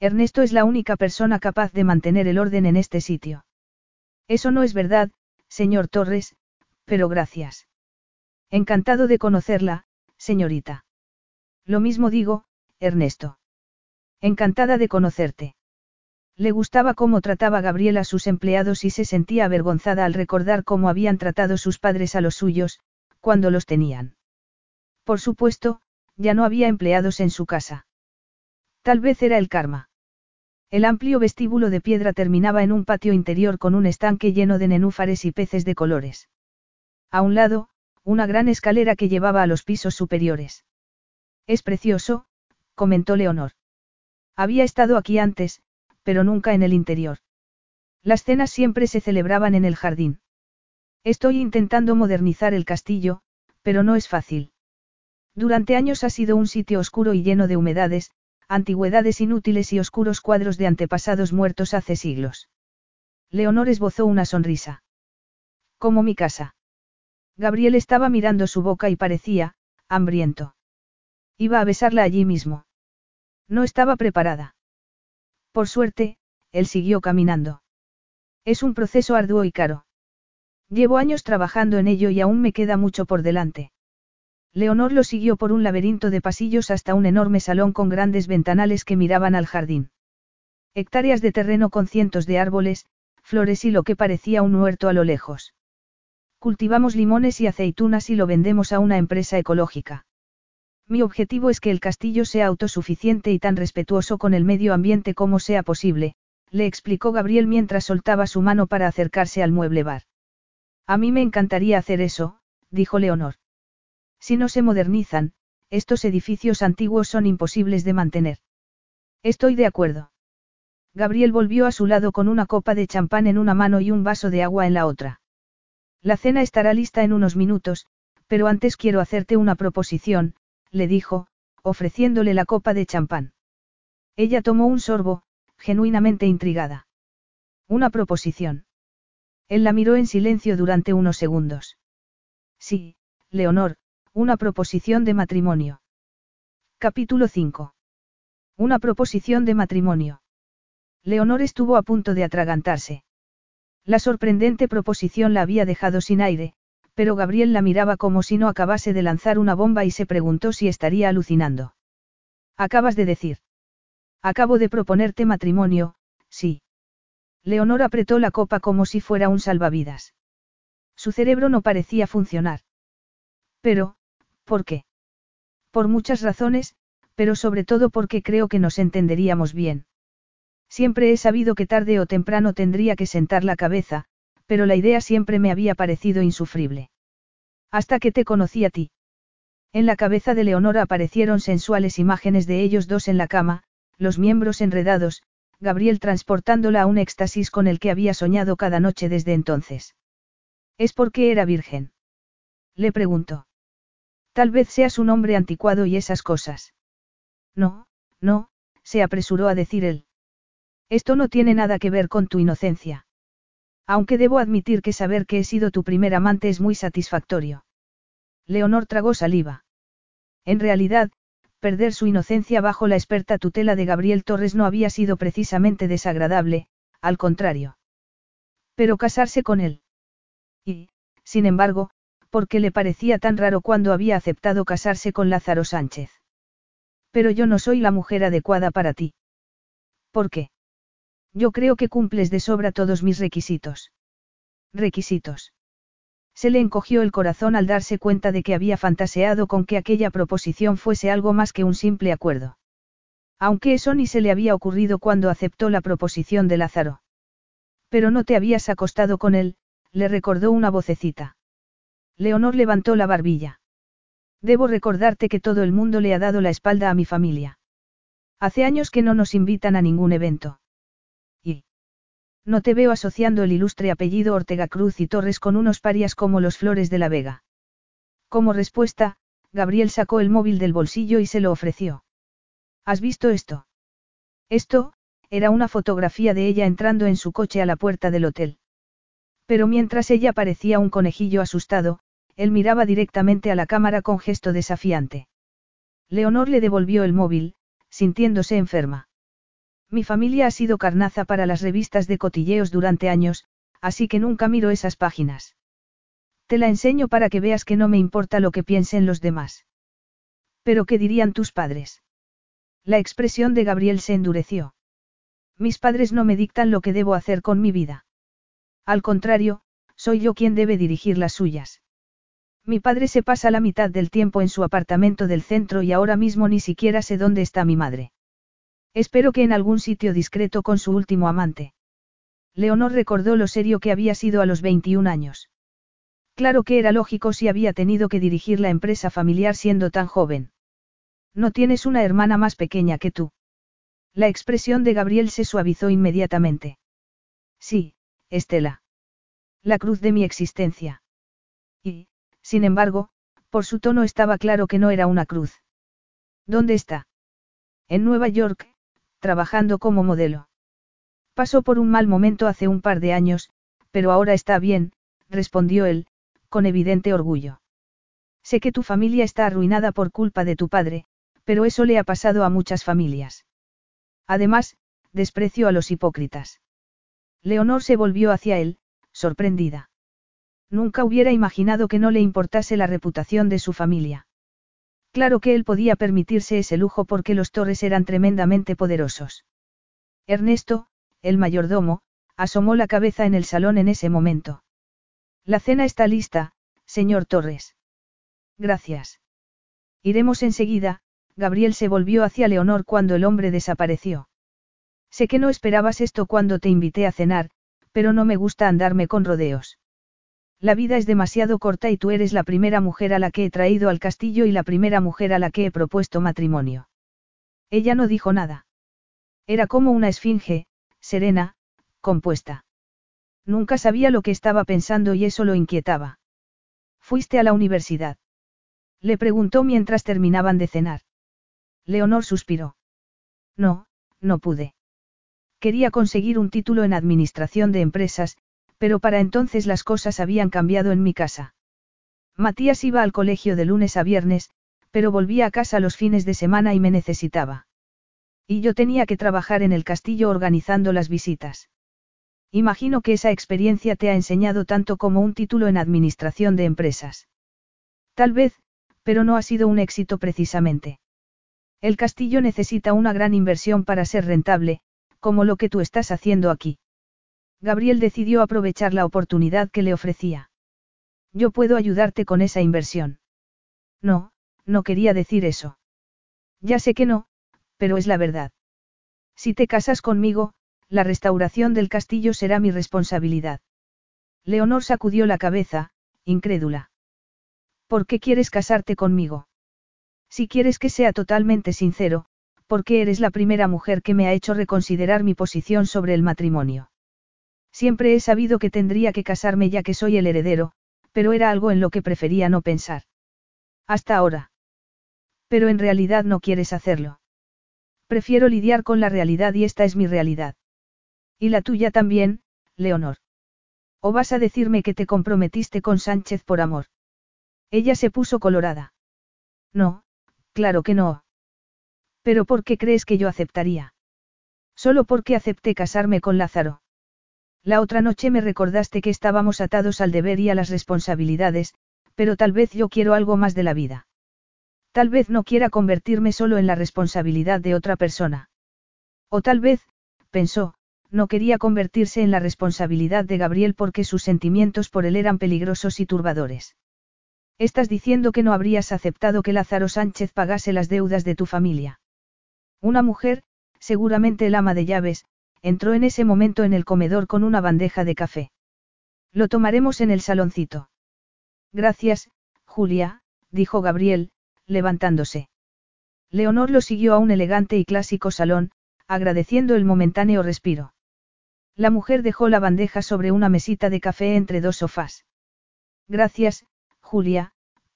Ernesto es la única persona capaz de mantener el orden en este sitio. Eso no es verdad, señor Torres, pero gracias. Encantado de conocerla, señorita. Lo mismo digo, Ernesto. Encantada de conocerte. Le gustaba cómo trataba Gabriel a sus empleados y se sentía avergonzada al recordar cómo habían tratado sus padres a los suyos, cuando los tenían. Por supuesto, ya no había empleados en su casa. Tal vez era el karma. El amplio vestíbulo de piedra terminaba en un patio interior con un estanque lleno de nenúfares y peces de colores. A un lado, una gran escalera que llevaba a los pisos superiores. Es precioso, comentó Leonor. Había estado aquí antes, pero nunca en el interior. Las cenas siempre se celebraban en el jardín. Estoy intentando modernizar el castillo, pero no es fácil. Durante años ha sido un sitio oscuro y lleno de humedades, antigüedades inútiles y oscuros cuadros de antepasados muertos hace siglos. Leonor esbozó una sonrisa. Como mi casa. Gabriel estaba mirando su boca y parecía, hambriento. Iba a besarla allí mismo. No estaba preparada. Por suerte, él siguió caminando. Es un proceso arduo y caro. Llevo años trabajando en ello y aún me queda mucho por delante. Leonor lo siguió por un laberinto de pasillos hasta un enorme salón con grandes ventanales que miraban al jardín. Hectáreas de terreno con cientos de árboles, flores y lo que parecía un huerto a lo lejos. Cultivamos limones y aceitunas y lo vendemos a una empresa ecológica. Mi objetivo es que el castillo sea autosuficiente y tan respetuoso con el medio ambiente como sea posible, le explicó Gabriel mientras soltaba su mano para acercarse al mueble bar. A mí me encantaría hacer eso, dijo Leonor. Si no se modernizan, estos edificios antiguos son imposibles de mantener. Estoy de acuerdo. Gabriel volvió a su lado con una copa de champán en una mano y un vaso de agua en la otra. La cena estará lista en unos minutos, pero antes quiero hacerte una proposición, le dijo, ofreciéndole la copa de champán. Ella tomó un sorbo, genuinamente intrigada. Una proposición. Él la miró en silencio durante unos segundos. Sí, Leonor, una proposición de matrimonio. Capítulo 5. Una proposición de matrimonio. Leonor estuvo a punto de atragantarse. La sorprendente proposición la había dejado sin aire, pero Gabriel la miraba como si no acabase de lanzar una bomba y se preguntó si estaría alucinando. Acabas de decir. Acabo de proponerte matrimonio, sí. Leonor apretó la copa como si fuera un salvavidas. Su cerebro no parecía funcionar. Pero, ¿por qué? Por muchas razones, pero sobre todo porque creo que nos entenderíamos bien. Siempre he sabido que tarde o temprano tendría que sentar la cabeza, pero la idea siempre me había parecido insufrible. Hasta que te conocí a ti. En la cabeza de Leonora aparecieron sensuales imágenes de ellos dos en la cama, los miembros enredados, Gabriel transportándola a un éxtasis con el que había soñado cada noche desde entonces. ¿Es porque era virgen? Le preguntó. Tal vez seas un hombre anticuado y esas cosas. No, no, se apresuró a decir él. Esto no tiene nada que ver con tu inocencia. Aunque debo admitir que saber que he sido tu primer amante es muy satisfactorio. Leonor tragó saliva. En realidad, perder su inocencia bajo la experta tutela de Gabriel Torres no había sido precisamente desagradable, al contrario. Pero casarse con él. Y, sin embargo, porque le parecía tan raro cuando había aceptado casarse con Lázaro Sánchez. Pero yo no soy la mujer adecuada para ti. ¿Por qué? Yo creo que cumples de sobra todos mis requisitos. Requisitos. Se le encogió el corazón al darse cuenta de que había fantaseado con que aquella proposición fuese algo más que un simple acuerdo. Aunque eso ni se le había ocurrido cuando aceptó la proposición de Lázaro. Pero no te habías acostado con él, le recordó una vocecita. Leonor levantó la barbilla. Debo recordarte que todo el mundo le ha dado la espalda a mi familia. Hace años que no nos invitan a ningún evento. No te veo asociando el ilustre apellido Ortega Cruz y Torres con unos parias como los Flores de la Vega. Como respuesta, Gabriel sacó el móvil del bolsillo y se lo ofreció. ¿Has visto esto? Esto, era una fotografía de ella entrando en su coche a la puerta del hotel. Pero mientras ella parecía un conejillo asustado, él miraba directamente a la cámara con gesto desafiante. Leonor le devolvió el móvil, sintiéndose enferma. Mi familia ha sido carnaza para las revistas de cotilleos durante años, así que nunca miro esas páginas. Te la enseño para que veas que no me importa lo que piensen los demás. Pero ¿qué dirían tus padres? La expresión de Gabriel se endureció. Mis padres no me dictan lo que debo hacer con mi vida. Al contrario, soy yo quien debe dirigir las suyas. Mi padre se pasa la mitad del tiempo en su apartamento del centro y ahora mismo ni siquiera sé dónde está mi madre. Espero que en algún sitio discreto con su último amante. Leonor recordó lo serio que había sido a los 21 años. Claro que era lógico si había tenido que dirigir la empresa familiar siendo tan joven. No tienes una hermana más pequeña que tú. La expresión de Gabriel se suavizó inmediatamente. Sí, Estela. La cruz de mi existencia. Y, sin embargo, por su tono estaba claro que no era una cruz. ¿Dónde está? En Nueva York, trabajando como modelo. Pasó por un mal momento hace un par de años, pero ahora está bien, respondió él, con evidente orgullo. Sé que tu familia está arruinada por culpa de tu padre, pero eso le ha pasado a muchas familias. Además, desprecio a los hipócritas. Leonor se volvió hacia él, sorprendida. Nunca hubiera imaginado que no le importase la reputación de su familia. Claro que él podía permitirse ese lujo porque los Torres eran tremendamente poderosos. Ernesto, el mayordomo, asomó la cabeza en el salón en ese momento. La cena está lista, señor Torres. Gracias. Iremos enseguida, Gabriel se volvió hacia Leonor cuando el hombre desapareció. Sé que no esperabas esto cuando te invité a cenar, pero no me gusta andarme con rodeos. La vida es demasiado corta y tú eres la primera mujer a la que he traído al castillo y la primera mujer a la que he propuesto matrimonio. Ella no dijo nada. Era como una esfinge, serena, compuesta. Nunca sabía lo que estaba pensando y eso lo inquietaba. ¿Fuiste a la universidad? Le preguntó mientras terminaban de cenar. Leonor suspiró. No, no pude. Quería conseguir un título en administración de empresas, pero para entonces las cosas habían cambiado en mi casa. Matías iba al colegio de lunes a viernes, pero volvía a casa los fines de semana y me necesitaba. Y yo tenía que trabajar en el castillo organizando las visitas. Imagino que esa experiencia te ha enseñado tanto como un título en administración de empresas. Tal vez, pero no ha sido un éxito precisamente. El castillo necesita una gran inversión para ser rentable, como lo que tú estás haciendo aquí. Gabriel decidió aprovechar la oportunidad que le ofrecía. Yo puedo ayudarte con esa inversión. No, no quería decir eso. Ya sé que no, pero es la verdad. Si te casas conmigo, la restauración del castillo será mi responsabilidad. Leonor sacudió la cabeza, incrédula. ¿Por qué quieres casarte conmigo? Si quieres que sea totalmente sincero, porque eres la primera mujer que me ha hecho reconsiderar mi posición sobre el matrimonio. Siempre he sabido que tendría que casarme ya que soy el heredero, pero era algo en lo que prefería no pensar. Hasta ahora. Pero en realidad no quieres hacerlo. Prefiero lidiar con la realidad y esta es mi realidad. Y la tuya también, Leonor. ¿O vas a decirme que te comprometiste con Sánchez por amor? Ella se puso colorada. No, claro que no. Pero ¿por qué crees que yo aceptaría? Solo porque acepté casarme con Lázaro. La otra noche me recordaste que estábamos atados al deber y a las responsabilidades, pero tal vez yo quiero algo más de la vida. Tal vez no quiera convertirme solo en la responsabilidad de otra persona. O tal vez, pensó, no quería convertirse en la responsabilidad de Gabriel porque sus sentimientos por él eran peligrosos y turbadores. Estás diciendo que no habrías aceptado que Lázaro Sánchez pagase las deudas de tu familia. Una mujer, seguramente el ama de llaves, entró en ese momento en el comedor con una bandeja de café. Lo tomaremos en el saloncito. Gracias, Julia, dijo Gabriel, levantándose. Leonor lo siguió a un elegante y clásico salón, agradeciendo el momentáneo respiro. La mujer dejó la bandeja sobre una mesita de café entre dos sofás. Gracias, Julia,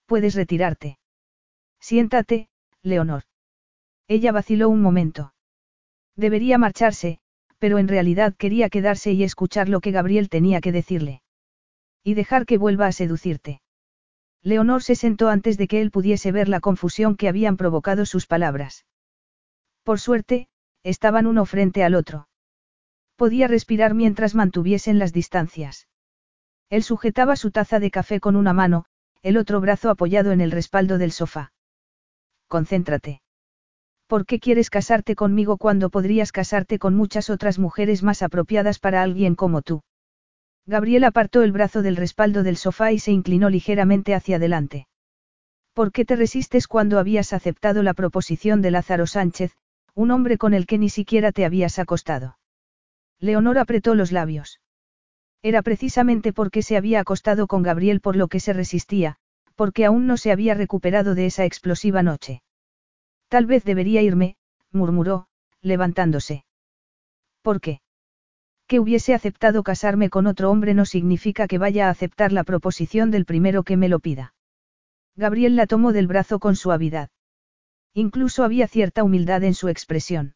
puedes retirarte. Siéntate, Leonor. Ella vaciló un momento. Debería marcharse, pero en realidad quería quedarse y escuchar lo que Gabriel tenía que decirle. Y dejar que vuelva a seducirte. Leonor se sentó antes de que él pudiese ver la confusión que habían provocado sus palabras. Por suerte, estaban uno frente al otro. Podía respirar mientras mantuviesen las distancias. Él sujetaba su taza de café con una mano, el otro brazo apoyado en el respaldo del sofá. Concéntrate. ¿Por qué quieres casarte conmigo cuando podrías casarte con muchas otras mujeres más apropiadas para alguien como tú? Gabriel apartó el brazo del respaldo del sofá y se inclinó ligeramente hacia adelante. ¿Por qué te resistes cuando habías aceptado la proposición de Lázaro Sánchez, un hombre con el que ni siquiera te habías acostado? Leonor apretó los labios. Era precisamente porque se había acostado con Gabriel por lo que se resistía, porque aún no se había recuperado de esa explosiva noche. Tal vez debería irme, murmuró, levantándose. ¿Por qué? Que hubiese aceptado casarme con otro hombre no significa que vaya a aceptar la proposición del primero que me lo pida. Gabriel la tomó del brazo con suavidad. Incluso había cierta humildad en su expresión.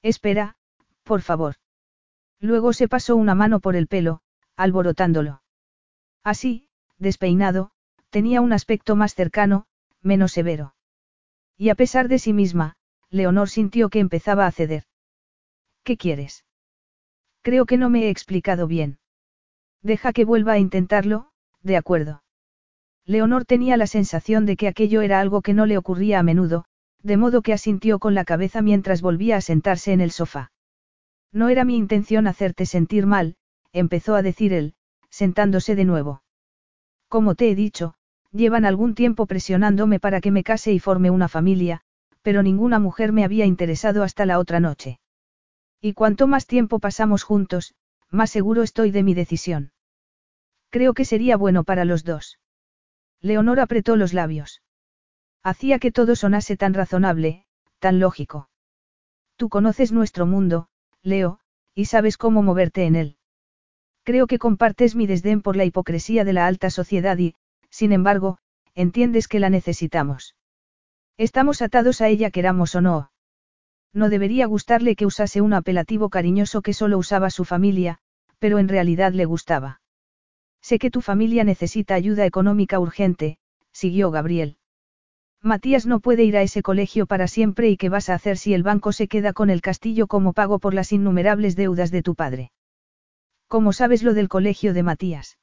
Espera, por favor. Luego se pasó una mano por el pelo, alborotándolo. Así, despeinado, tenía un aspecto más cercano, menos severo. Y a pesar de sí misma, Leonor sintió que empezaba a ceder. ¿Qué quieres? Creo que no me he explicado bien. Deja que vuelva a intentarlo, de acuerdo. Leonor tenía la sensación de que aquello era algo que no le ocurría a menudo, de modo que asintió con la cabeza mientras volvía a sentarse en el sofá. No era mi intención hacerte sentir mal, empezó a decir él, sentándose de nuevo. Como te he dicho, llevan algún tiempo presionándome para que me case y forme una familia, pero ninguna mujer me había interesado hasta la otra noche. Y cuanto más tiempo pasamos juntos, más seguro estoy de mi decisión. Creo que sería bueno para los dos. Leonor apretó los labios. Hacía que todo sonase tan razonable, tan lógico. Tú conoces nuestro mundo, Leo, y sabes cómo moverte en él. Creo que compartes mi desdén por la hipocresía de la alta sociedad y, sin embargo, entiendes que la necesitamos. Estamos atados a ella queramos o no. No debería gustarle que usase un apelativo cariñoso que solo usaba su familia, pero en realidad le gustaba. Sé que tu familia necesita ayuda económica urgente, siguió Gabriel. Matías no puede ir a ese colegio para siempre y qué vas a hacer si el banco se queda con el castillo como pago por las innumerables deudas de tu padre. ¿Cómo sabes lo del colegio de Matías?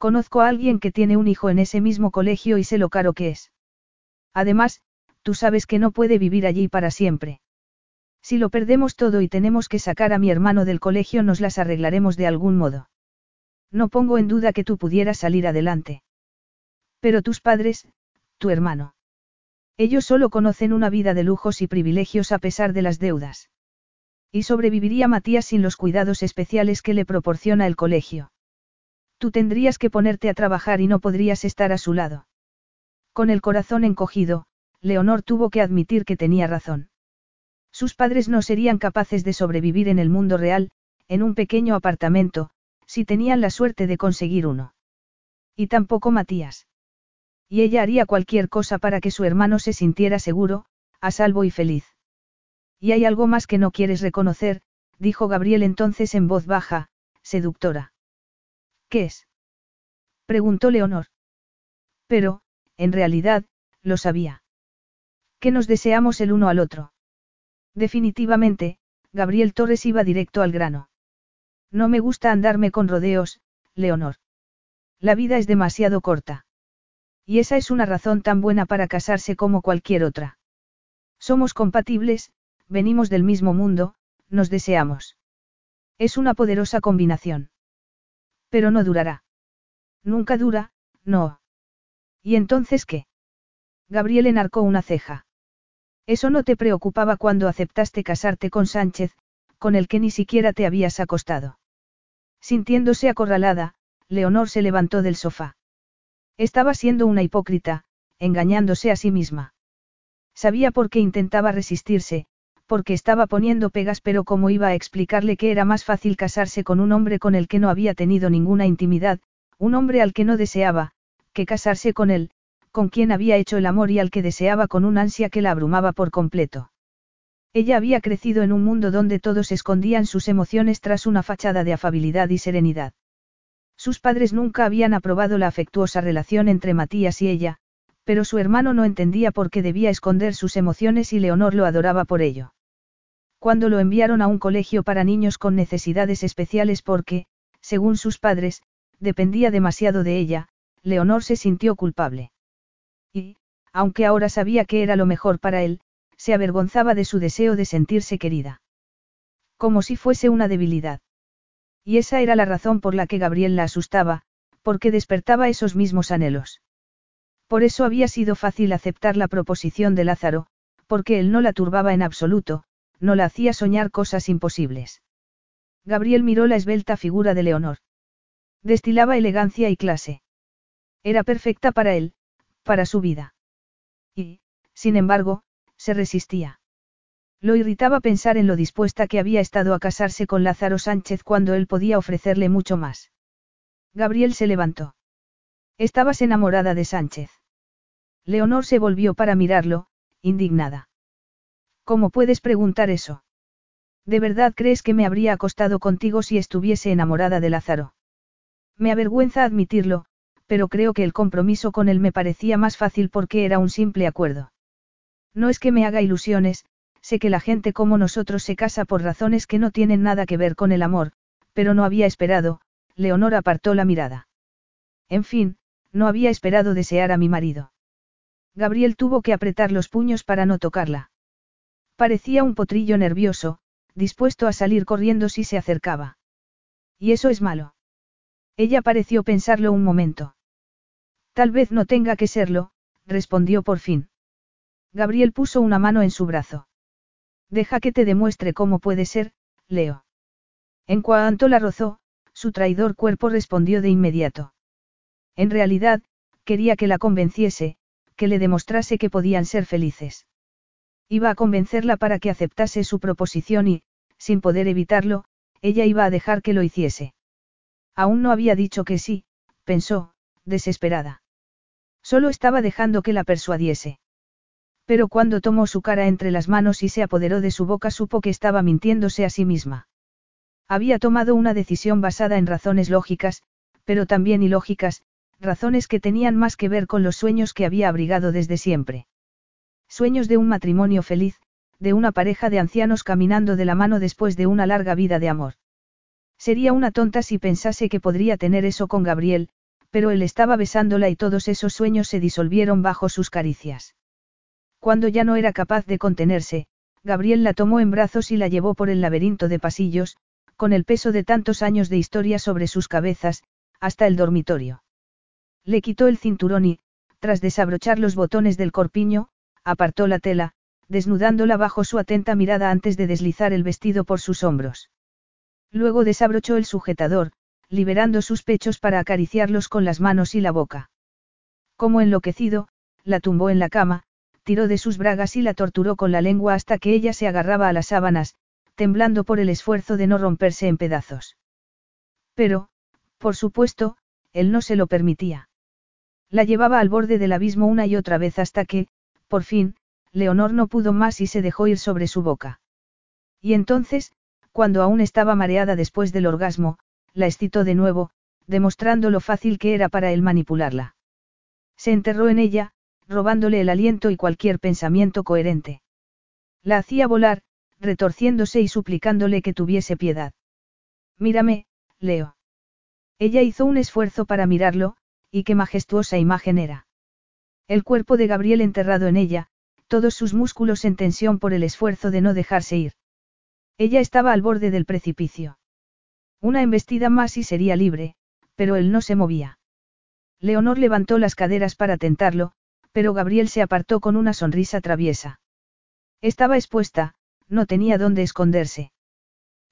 Conozco a alguien que tiene un hijo en ese mismo colegio y sé lo caro que es. Además, tú sabes que no puede vivir allí para siempre. Si lo perdemos todo y tenemos que sacar a mi hermano del colegio nos las arreglaremos de algún modo. No pongo en duda que tú pudieras salir adelante. Pero tus padres, tu hermano. Ellos solo conocen una vida de lujos y privilegios a pesar de las deudas. Y sobreviviría Matías sin los cuidados especiales que le proporciona el colegio. Tú tendrías que ponerte a trabajar y no podrías estar a su lado. Con el corazón encogido, Leonor tuvo que admitir que tenía razón. Sus padres no serían capaces de sobrevivir en el mundo real, en un pequeño apartamento, si tenían la suerte de conseguir uno. Y tampoco Matías. Y ella haría cualquier cosa para que su hermano se sintiera seguro, a salvo y feliz. Y hay algo más que no quieres reconocer, dijo Gabriel entonces en voz baja, seductora. ¿Qué es? preguntó Leonor. Pero, en realidad, lo sabía. Que nos deseamos el uno al otro. Definitivamente, Gabriel Torres iba directo al grano. No me gusta andarme con rodeos, Leonor. La vida es demasiado corta. Y esa es una razón tan buena para casarse como cualquier otra. Somos compatibles, venimos del mismo mundo, nos deseamos. Es una poderosa combinación. Pero no durará. Nunca dura, no. ¿Y entonces qué? Gabriel enarcó una ceja. Eso no te preocupaba cuando aceptaste casarte con Sánchez, con el que ni siquiera te habías acostado. Sintiéndose acorralada, Leonor se levantó del sofá. Estaba siendo una hipócrita, engañándose a sí misma. Sabía por qué intentaba resistirse, porque estaba poniendo pegas, pero cómo iba a explicarle que era más fácil casarse con un hombre con el que no había tenido ninguna intimidad, un hombre al que no deseaba, que casarse con él, con quien había hecho el amor y al que deseaba con un ansia que la abrumaba por completo. Ella había crecido en un mundo donde todos escondían sus emociones tras una fachada de afabilidad y serenidad. Sus padres nunca habían aprobado la afectuosa relación entre Matías y ella, pero su hermano no entendía por qué debía esconder sus emociones y Leonor lo adoraba por ello. Cuando lo enviaron a un colegio para niños con necesidades especiales porque, según sus padres, dependía demasiado de ella, Leonor se sintió culpable. Y, aunque ahora sabía que era lo mejor para él, se avergonzaba de su deseo de sentirse querida. Como si fuese una debilidad. Y esa era la razón por la que Gabriel la asustaba, porque despertaba esos mismos anhelos. Por eso había sido fácil aceptar la proposición de Lázaro, porque él no la turbaba en absoluto, no la hacía soñar cosas imposibles. Gabriel miró la esbelta figura de Leonor. Destilaba elegancia y clase. Era perfecta para él, para su vida. Y, sin embargo, se resistía. Lo irritaba pensar en lo dispuesta que había estado a casarse con Lázaro Sánchez cuando él podía ofrecerle mucho más. Gabriel se levantó. Estabas enamorada de Sánchez. Leonor se volvió para mirarlo, indignada. ¿Cómo puedes preguntar eso? ¿De verdad crees que me habría acostado contigo si estuviese enamorada de Lázaro? Me avergüenza admitirlo, pero creo que el compromiso con él me parecía más fácil porque era un simple acuerdo. No es que me haga ilusiones, sé que la gente como nosotros se casa por razones que no tienen nada que ver con el amor, pero no había esperado, Leonor apartó la mirada. En fin, no había esperado desear a mi marido. Gabriel tuvo que apretar los puños para no tocarla. Parecía un potrillo nervioso, dispuesto a salir corriendo si se acercaba. Y eso es malo. Ella pareció pensarlo un momento. Tal vez no tenga que serlo, respondió por fin. Gabriel puso una mano en su brazo. Deja que te demuestre cómo puede ser, Leo. En cuanto la rozó, su traidor cuerpo respondió de inmediato. En realidad, quería que la convenciese, que le demostrase que podían ser felices. Iba a convencerla para que aceptase su proposición y, sin poder evitarlo, ella iba a dejar que lo hiciese. Aún no había dicho que sí, pensó, desesperada. Solo estaba dejando que la persuadiese. Pero cuando tomó su cara entre las manos y se apoderó de su boca supo que estaba mintiéndose a sí misma. Había tomado una decisión basada en razones lógicas, pero también ilógicas, razones que tenían más que ver con los sueños que había abrigado desde siempre. Sueños de un matrimonio feliz, de una pareja de ancianos caminando de la mano después de una larga vida de amor. Sería una tonta si pensase que podría tener eso con Gabriel, pero él estaba besándola y todos esos sueños se disolvieron bajo sus caricias. Cuando ya no era capaz de contenerse, Gabriel la tomó en brazos y la llevó por el laberinto de pasillos, con el peso de tantos años de historia sobre sus cabezas, hasta el dormitorio. Le quitó el cinturón y, Tras desabrochar los botones del corpiño, apartó la tela, desnudándola bajo su atenta mirada antes de deslizar el vestido por sus hombros. Luego desabrochó el sujetador, liberando sus pechos para acariciarlos con las manos y la boca. Como enloquecido, la tumbó en la cama, tiró de sus bragas y la torturó con la lengua hasta que ella se agarraba a las sábanas, temblando por el esfuerzo de no romperse en pedazos. Pero, por supuesto, él no se lo permitía. La llevaba al borde del abismo una y otra vez hasta que, por fin, Leonor no pudo más y se dejó ir sobre su boca. Y entonces, cuando aún estaba mareada después del orgasmo, la excitó de nuevo, demostrando lo fácil que era para él manipularla. Se enterró en ella, robándole el aliento y cualquier pensamiento coherente. La hacía volar, retorciéndose y suplicándole que tuviese piedad. Mírame, Leo. Ella hizo un esfuerzo para mirarlo, y qué majestuosa imagen era. El cuerpo de Gabriel enterrado en ella, todos sus músculos en tensión por el esfuerzo de no dejarse ir. Ella estaba al borde del precipicio. Una embestida más y sería libre, pero él no se movía. Leonor levantó las caderas para tentarlo, pero Gabriel se apartó con una sonrisa traviesa. Estaba expuesta, no tenía dónde esconderse.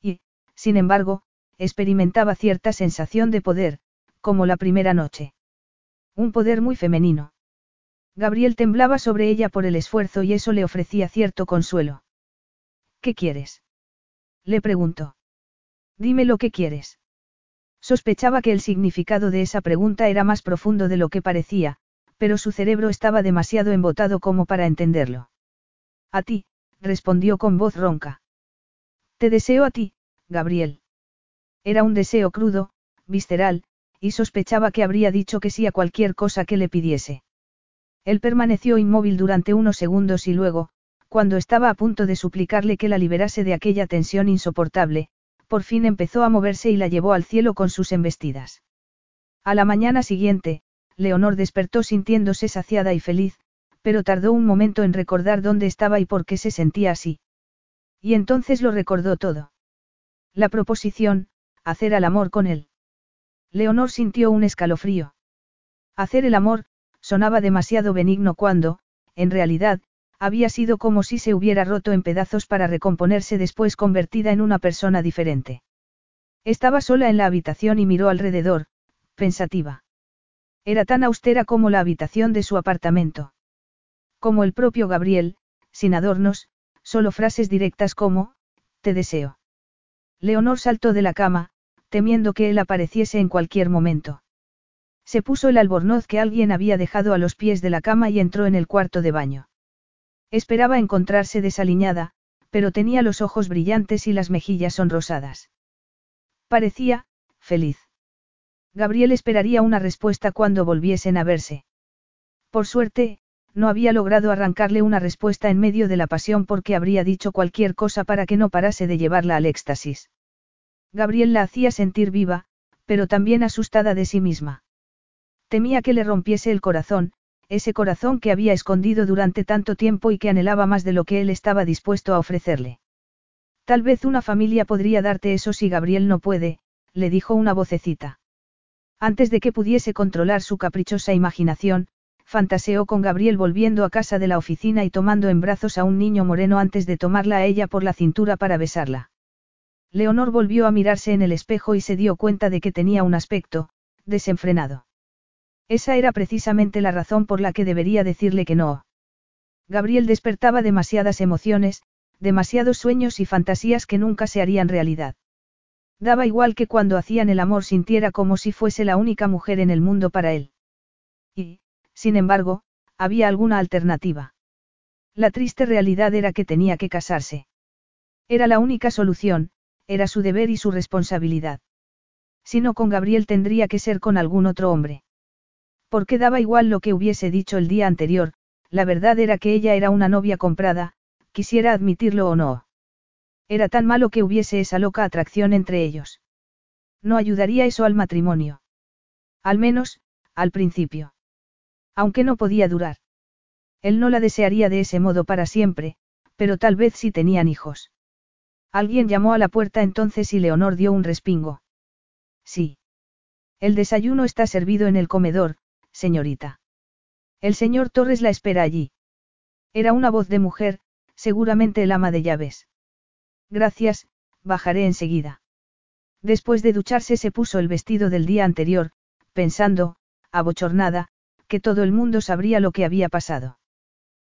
Y, sin embargo, experimentaba cierta sensación de poder, como la primera noche. Un poder muy femenino. Gabriel temblaba sobre ella por el esfuerzo y eso le ofrecía cierto consuelo. ¿Qué quieres? Le preguntó. Dime lo que quieres. Sospechaba que el significado de esa pregunta era más profundo de lo que parecía, pero su cerebro estaba demasiado embotado como para entenderlo. A ti, respondió con voz ronca. Te deseo a ti, Gabriel. Era un deseo crudo, visceral, y sospechaba que habría dicho que sí a cualquier cosa que le pidiese. Él permaneció inmóvil durante unos segundos y luego, cuando estaba a punto de suplicarle que la liberase de aquella tensión insoportable, por fin empezó a moverse y la llevó al cielo con sus embestidas. A la mañana siguiente, Leonor despertó sintiéndose saciada y feliz, pero tardó un momento en recordar dónde estaba y por qué se sentía así. Y entonces lo recordó todo. La proposición, hacer al amor con él. Leonor sintió un escalofrío. Hacer el amor, sonaba demasiado benigno cuando, en realidad, había sido como si se hubiera roto en pedazos para recomponerse después convertida en una persona diferente. Estaba sola en la habitación y miró alrededor, pensativa. Era tan austera como la habitación de su apartamento. Como el propio Gabriel, sin adornos, solo frases directas como, te deseo. Leonor saltó de la cama, temiendo que él apareciese en cualquier momento. Se puso el albornoz que alguien había dejado a los pies de la cama y entró en el cuarto de baño. Esperaba encontrarse desaliñada, pero tenía los ojos brillantes y las mejillas sonrosadas. Parecía, feliz. Gabriel esperaría una respuesta cuando volviesen a verse. Por suerte, no había logrado arrancarle una respuesta en medio de la pasión porque habría dicho cualquier cosa para que no parase de llevarla al éxtasis. Gabriel la hacía sentir viva, pero también asustada de sí misma. Temía que le rompiese el corazón, ese corazón que había escondido durante tanto tiempo y que anhelaba más de lo que él estaba dispuesto a ofrecerle. Tal vez una familia podría darte eso si Gabriel no puede, le dijo una vocecita. Antes de que pudiese controlar su caprichosa imaginación, fantaseó con Gabriel volviendo a casa de la oficina y tomando en brazos a un niño moreno antes de tomarla a ella por la cintura para besarla. Leonor volvió a mirarse en el espejo y se dio cuenta de que tenía un aspecto, desenfrenado. Esa era precisamente la razón por la que debería decirle que no. Gabriel despertaba demasiadas emociones, demasiados sueños y fantasías que nunca se harían realidad. Daba igual que cuando hacían el amor sintiera como si fuese la única mujer en el mundo para él. Y, sin embargo, había alguna alternativa. La triste realidad era que tenía que casarse. Era la única solución, era su deber y su responsabilidad. Si no con Gabriel tendría que ser con algún otro hombre. Porque daba igual lo que hubiese dicho el día anterior, la verdad era que ella era una novia comprada, quisiera admitirlo o no. Era tan malo que hubiese esa loca atracción entre ellos. No ayudaría eso al matrimonio. Al menos, al principio. Aunque no podía durar. Él no la desearía de ese modo para siempre, pero tal vez si tenían hijos. Alguien llamó a la puerta entonces y Leonor dio un respingo. Sí. El desayuno está servido en el comedor, señorita. El señor Torres la espera allí. Era una voz de mujer, seguramente el ama de llaves. Gracias, bajaré enseguida. Después de ducharse se puso el vestido del día anterior, pensando, abochornada, que todo el mundo sabría lo que había pasado.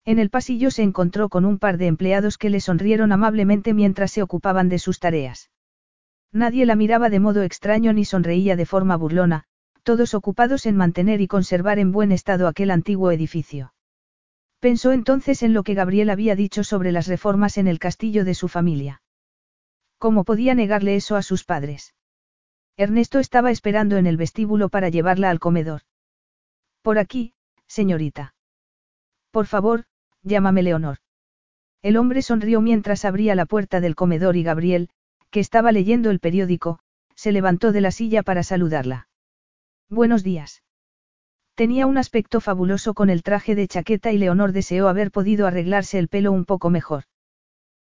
En el pasillo se encontró con un par de empleados que le sonrieron amablemente mientras se ocupaban de sus tareas. Nadie la miraba de modo extraño ni sonreía de forma burlona, todos ocupados en mantener y conservar en buen estado aquel antiguo edificio. Pensó entonces en lo que Gabriel había dicho sobre las reformas en el castillo de su familia. ¿Cómo podía negarle eso a sus padres? Ernesto estaba esperando en el vestíbulo para llevarla al comedor. Por aquí, señorita. Por favor, llámame Leonor. El hombre sonrió mientras abría la puerta del comedor y Gabriel, que estaba leyendo el periódico, se levantó de la silla para saludarla. Buenos días. Tenía un aspecto fabuloso con el traje de chaqueta y Leonor deseó haber podido arreglarse el pelo un poco mejor.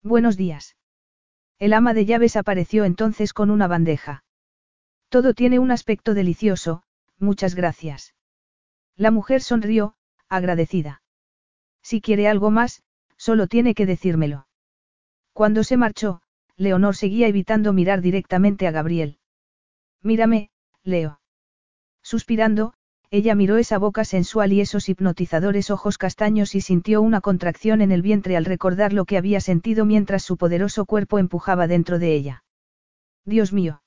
Buenos días. El ama de llaves apareció entonces con una bandeja. Todo tiene un aspecto delicioso, muchas gracias. La mujer sonrió, agradecida. Si quiere algo más, solo tiene que decírmelo. Cuando se marchó, Leonor seguía evitando mirar directamente a Gabriel. Mírame, Leo. Suspirando, ella miró esa boca sensual y esos hipnotizadores ojos castaños y sintió una contracción en el vientre al recordar lo que había sentido mientras su poderoso cuerpo empujaba dentro de ella. Dios mío.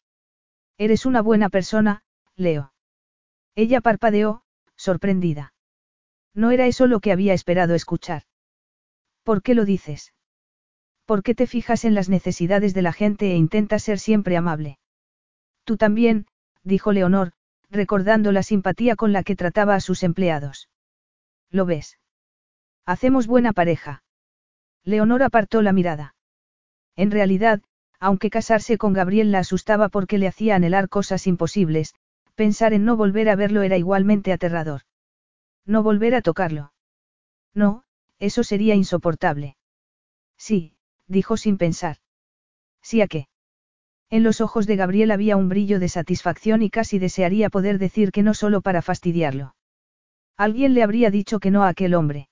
Eres una buena persona, Leo. Ella parpadeó, sorprendida. No era eso lo que había esperado escuchar. ¿Por qué lo dices? ¿Por qué te fijas en las necesidades de la gente e intentas ser siempre amable? Tú también, dijo Leonor, recordando la simpatía con la que trataba a sus empleados. ¿Lo ves? Hacemos buena pareja. Leonor apartó la mirada. En realidad, aunque casarse con Gabriel la asustaba porque le hacía anhelar cosas imposibles, pensar en no volver a verlo era igualmente aterrador. No volver a tocarlo. No, eso sería insoportable. Sí, dijo sin pensar. ¿Sí a qué? En los ojos de Gabriel había un brillo de satisfacción y casi desearía poder decir que no solo para fastidiarlo. Alguien le habría dicho que no a aquel hombre.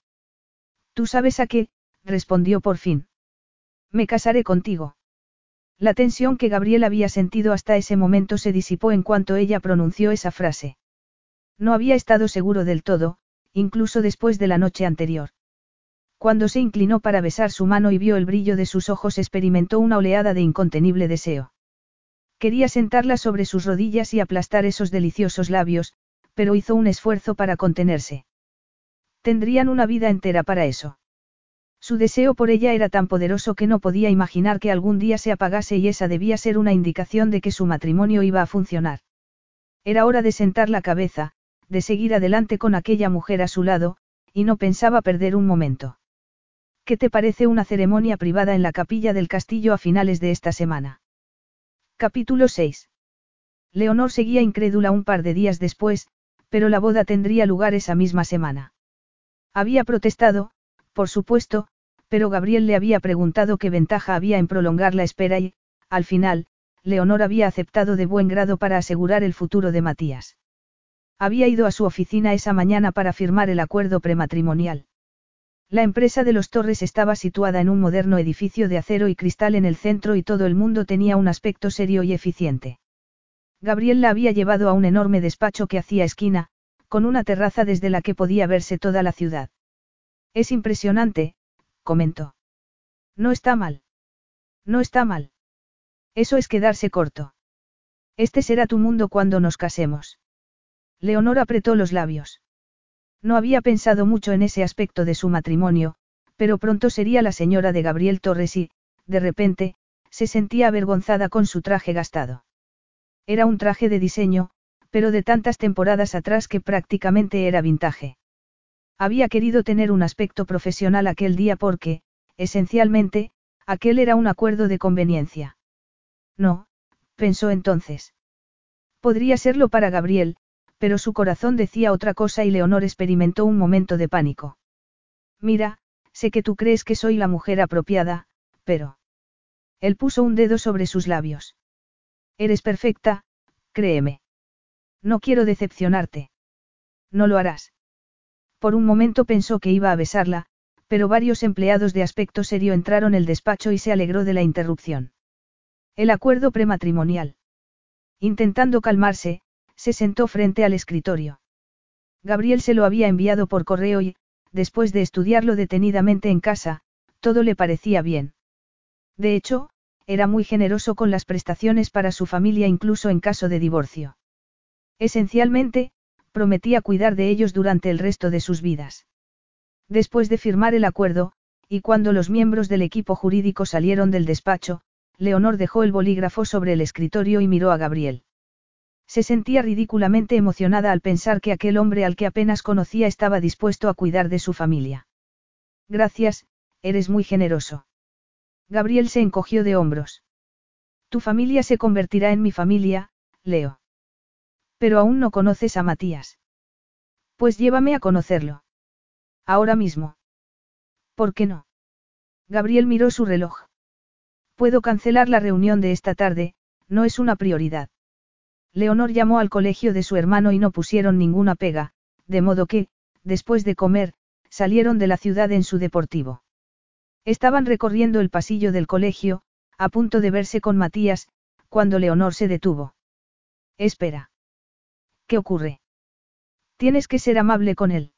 Tú sabes a qué, respondió por fin. Me casaré contigo. La tensión que Gabriel había sentido hasta ese momento se disipó en cuanto ella pronunció esa frase. No había estado seguro del todo, incluso después de la noche anterior. Cuando se inclinó para besar su mano y vio el brillo de sus ojos experimentó una oleada de incontenible deseo. Quería sentarla sobre sus rodillas y aplastar esos deliciosos labios, pero hizo un esfuerzo para contenerse. Tendrían una vida entera para eso. Su deseo por ella era tan poderoso que no podía imaginar que algún día se apagase y esa debía ser una indicación de que su matrimonio iba a funcionar. Era hora de sentar la cabeza, de seguir adelante con aquella mujer a su lado, y no pensaba perder un momento. ¿Qué te parece una ceremonia privada en la capilla del castillo a finales de esta semana? Capítulo 6. Leonor seguía incrédula un par de días después, pero la boda tendría lugar esa misma semana. Había protestado, por supuesto, pero Gabriel le había preguntado qué ventaja había en prolongar la espera y, al final, Leonor había aceptado de buen grado para asegurar el futuro de Matías. Había ido a su oficina esa mañana para firmar el acuerdo prematrimonial. La empresa de los Torres estaba situada en un moderno edificio de acero y cristal en el centro y todo el mundo tenía un aspecto serio y eficiente. Gabriel la había llevado a un enorme despacho que hacía esquina, con una terraza desde la que podía verse toda la ciudad. Es impresionante, comentó. No está mal. No está mal. Eso es quedarse corto. Este será tu mundo cuando nos casemos. Leonor apretó los labios. No había pensado mucho en ese aspecto de su matrimonio, pero pronto sería la señora de Gabriel Torres y, de repente, se sentía avergonzada con su traje gastado. Era un traje de diseño, pero de tantas temporadas atrás que prácticamente era vintage. Había querido tener un aspecto profesional aquel día porque, esencialmente, aquel era un acuerdo de conveniencia. No, pensó entonces. Podría serlo para Gabriel, pero su corazón decía otra cosa y Leonor experimentó un momento de pánico. Mira, sé que tú crees que soy la mujer apropiada, pero... Él puso un dedo sobre sus labios. Eres perfecta, créeme. No quiero decepcionarte. No lo harás. Por un momento pensó que iba a besarla, pero varios empleados de aspecto serio entraron el despacho y se alegró de la interrupción. El acuerdo prematrimonial. Intentando calmarse, se sentó frente al escritorio. Gabriel se lo había enviado por correo y, después de estudiarlo detenidamente en casa, todo le parecía bien. De hecho, era muy generoso con las prestaciones para su familia incluso en caso de divorcio. Esencialmente, prometía cuidar de ellos durante el resto de sus vidas. Después de firmar el acuerdo, y cuando los miembros del equipo jurídico salieron del despacho, Leonor dejó el bolígrafo sobre el escritorio y miró a Gabriel. Se sentía ridículamente emocionada al pensar que aquel hombre al que apenas conocía estaba dispuesto a cuidar de su familia. Gracias, eres muy generoso. Gabriel se encogió de hombros. Tu familia se convertirá en mi familia, Leo. Pero aún no conoces a Matías. Pues llévame a conocerlo. Ahora mismo. ¿Por qué no? Gabriel miró su reloj. Puedo cancelar la reunión de esta tarde, no es una prioridad. Leonor llamó al colegio de su hermano y no pusieron ninguna pega, de modo que, después de comer, salieron de la ciudad en su deportivo. Estaban recorriendo el pasillo del colegio, a punto de verse con Matías, cuando Leonor se detuvo. Espera. ¿Qué ocurre? Tienes que ser amable con él.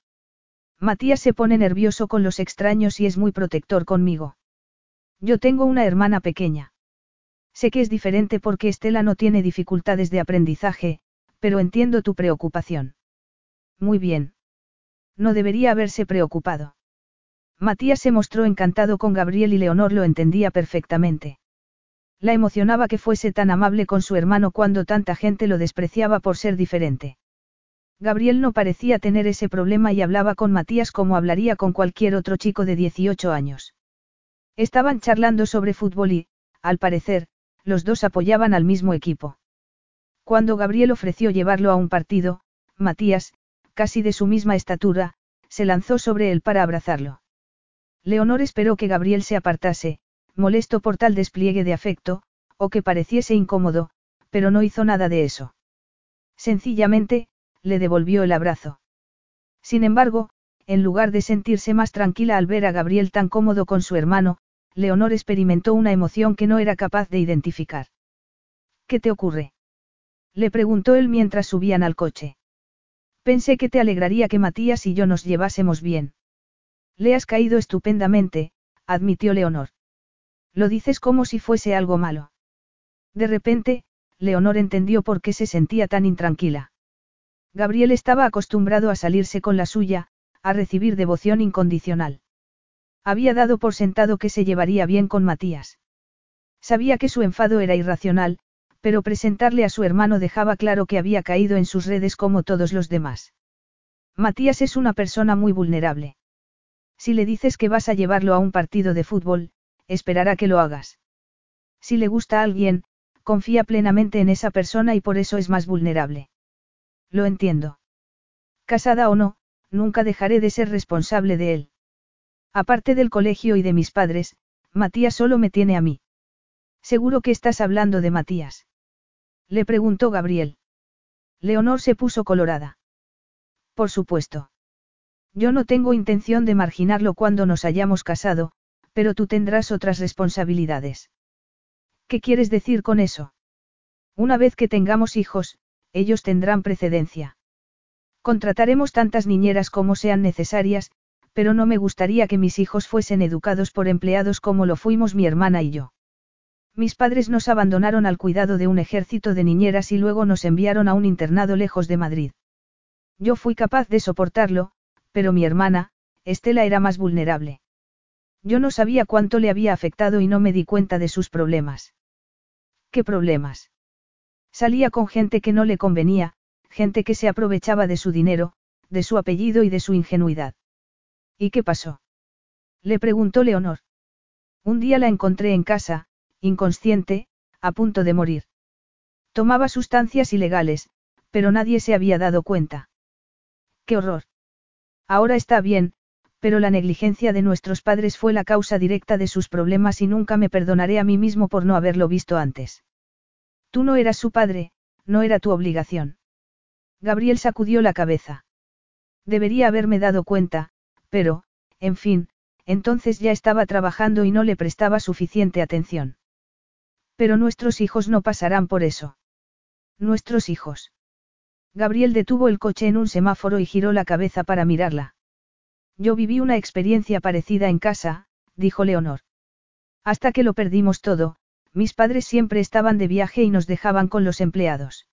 Matías se pone nervioso con los extraños y es muy protector conmigo. Yo tengo una hermana pequeña. Sé que es diferente porque Estela no tiene dificultades de aprendizaje, pero entiendo tu preocupación. Muy bien. No debería haberse preocupado. Matías se mostró encantado con Gabriel y Leonor lo entendía perfectamente. La emocionaba que fuese tan amable con su hermano cuando tanta gente lo despreciaba por ser diferente. Gabriel no parecía tener ese problema y hablaba con Matías como hablaría con cualquier otro chico de 18 años. Estaban charlando sobre fútbol y, al parecer, los dos apoyaban al mismo equipo. Cuando Gabriel ofreció llevarlo a un partido, Matías, casi de su misma estatura, se lanzó sobre él para abrazarlo. Leonor esperó que Gabriel se apartase, molesto por tal despliegue de afecto, o que pareciese incómodo, pero no hizo nada de eso. Sencillamente, le devolvió el abrazo. Sin embargo, en lugar de sentirse más tranquila al ver a Gabriel tan cómodo con su hermano, Leonor experimentó una emoción que no era capaz de identificar. ¿Qué te ocurre? Le preguntó él mientras subían al coche. Pensé que te alegraría que Matías y yo nos llevásemos bien. Le has caído estupendamente, admitió Leonor. Lo dices como si fuese algo malo. De repente, Leonor entendió por qué se sentía tan intranquila. Gabriel estaba acostumbrado a salirse con la suya, a recibir devoción incondicional. Había dado por sentado que se llevaría bien con Matías. Sabía que su enfado era irracional, pero presentarle a su hermano dejaba claro que había caído en sus redes como todos los demás. Matías es una persona muy vulnerable. Si le dices que vas a llevarlo a un partido de fútbol, esperará que lo hagas. Si le gusta a alguien, confía plenamente en esa persona y por eso es más vulnerable. Lo entiendo. Casada o no, nunca dejaré de ser responsable de él. Aparte del colegio y de mis padres, Matías solo me tiene a mí. Seguro que estás hablando de Matías. Le preguntó Gabriel. Leonor se puso colorada. Por supuesto. Yo no tengo intención de marginarlo cuando nos hayamos casado, pero tú tendrás otras responsabilidades. ¿Qué quieres decir con eso? Una vez que tengamos hijos, ellos tendrán precedencia. Contrataremos tantas niñeras como sean necesarias, pero no me gustaría que mis hijos fuesen educados por empleados como lo fuimos mi hermana y yo. Mis padres nos abandonaron al cuidado de un ejército de niñeras y luego nos enviaron a un internado lejos de Madrid. Yo fui capaz de soportarlo, pero mi hermana, Estela era más vulnerable. Yo no sabía cuánto le había afectado y no me di cuenta de sus problemas. ¿Qué problemas? Salía con gente que no le convenía, gente que se aprovechaba de su dinero, de su apellido y de su ingenuidad. ¿Y qué pasó? Le preguntó Leonor. Un día la encontré en casa, inconsciente, a punto de morir. Tomaba sustancias ilegales, pero nadie se había dado cuenta. ¡Qué horror! Ahora está bien, pero la negligencia de nuestros padres fue la causa directa de sus problemas y nunca me perdonaré a mí mismo por no haberlo visto antes. Tú no eras su padre, no era tu obligación. Gabriel sacudió la cabeza. Debería haberme dado cuenta, pero, en fin, entonces ya estaba trabajando y no le prestaba suficiente atención. Pero nuestros hijos no pasarán por eso. Nuestros hijos. Gabriel detuvo el coche en un semáforo y giró la cabeza para mirarla. Yo viví una experiencia parecida en casa, dijo Leonor. Hasta que lo perdimos todo, mis padres siempre estaban de viaje y nos dejaban con los empleados.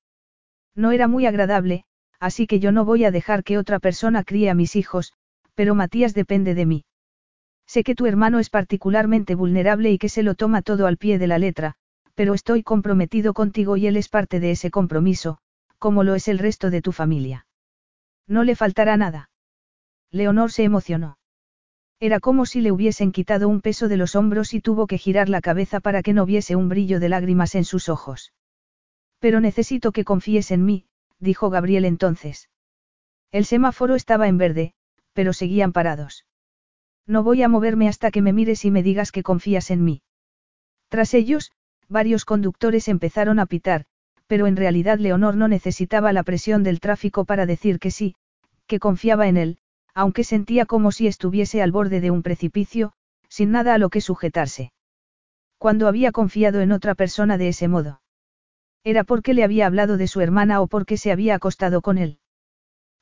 No era muy agradable, así que yo no voy a dejar que otra persona críe a mis hijos, pero Matías depende de mí. Sé que tu hermano es particularmente vulnerable y que se lo toma todo al pie de la letra, pero estoy comprometido contigo y él es parte de ese compromiso, como lo es el resto de tu familia. No le faltará nada. Leonor se emocionó. Era como si le hubiesen quitado un peso de los hombros y tuvo que girar la cabeza para que no viese un brillo de lágrimas en sus ojos. Pero necesito que confíes en mí, dijo Gabriel entonces. El semáforo estaba en verde, pero seguían parados. No voy a moverme hasta que me mires y me digas que confías en mí. Tras ellos, varios conductores empezaron a pitar, pero en realidad Leonor no necesitaba la presión del tráfico para decir que sí, que confiaba en él, aunque sentía como si estuviese al borde de un precipicio, sin nada a lo que sujetarse. Cuando había confiado en otra persona de ese modo. Era porque le había hablado de su hermana o porque se había acostado con él.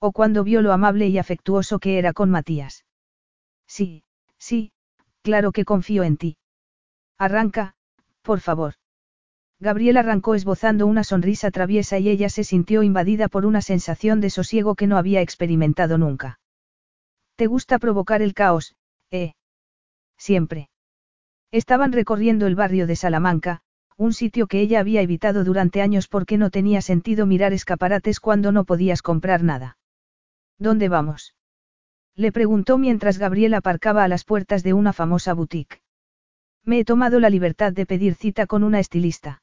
O cuando vio lo amable y afectuoso que era con Matías. Sí, sí, claro que confío en ti. Arranca, por favor. Gabriel arrancó esbozando una sonrisa traviesa y ella se sintió invadida por una sensación de sosiego que no había experimentado nunca. ¿Te gusta provocar el caos, eh? Siempre. Estaban recorriendo el barrio de Salamanca, un sitio que ella había evitado durante años porque no tenía sentido mirar escaparates cuando no podías comprar nada. ¿Dónde vamos? Le preguntó mientras Gabriel aparcaba a las puertas de una famosa boutique. Me he tomado la libertad de pedir cita con una estilista.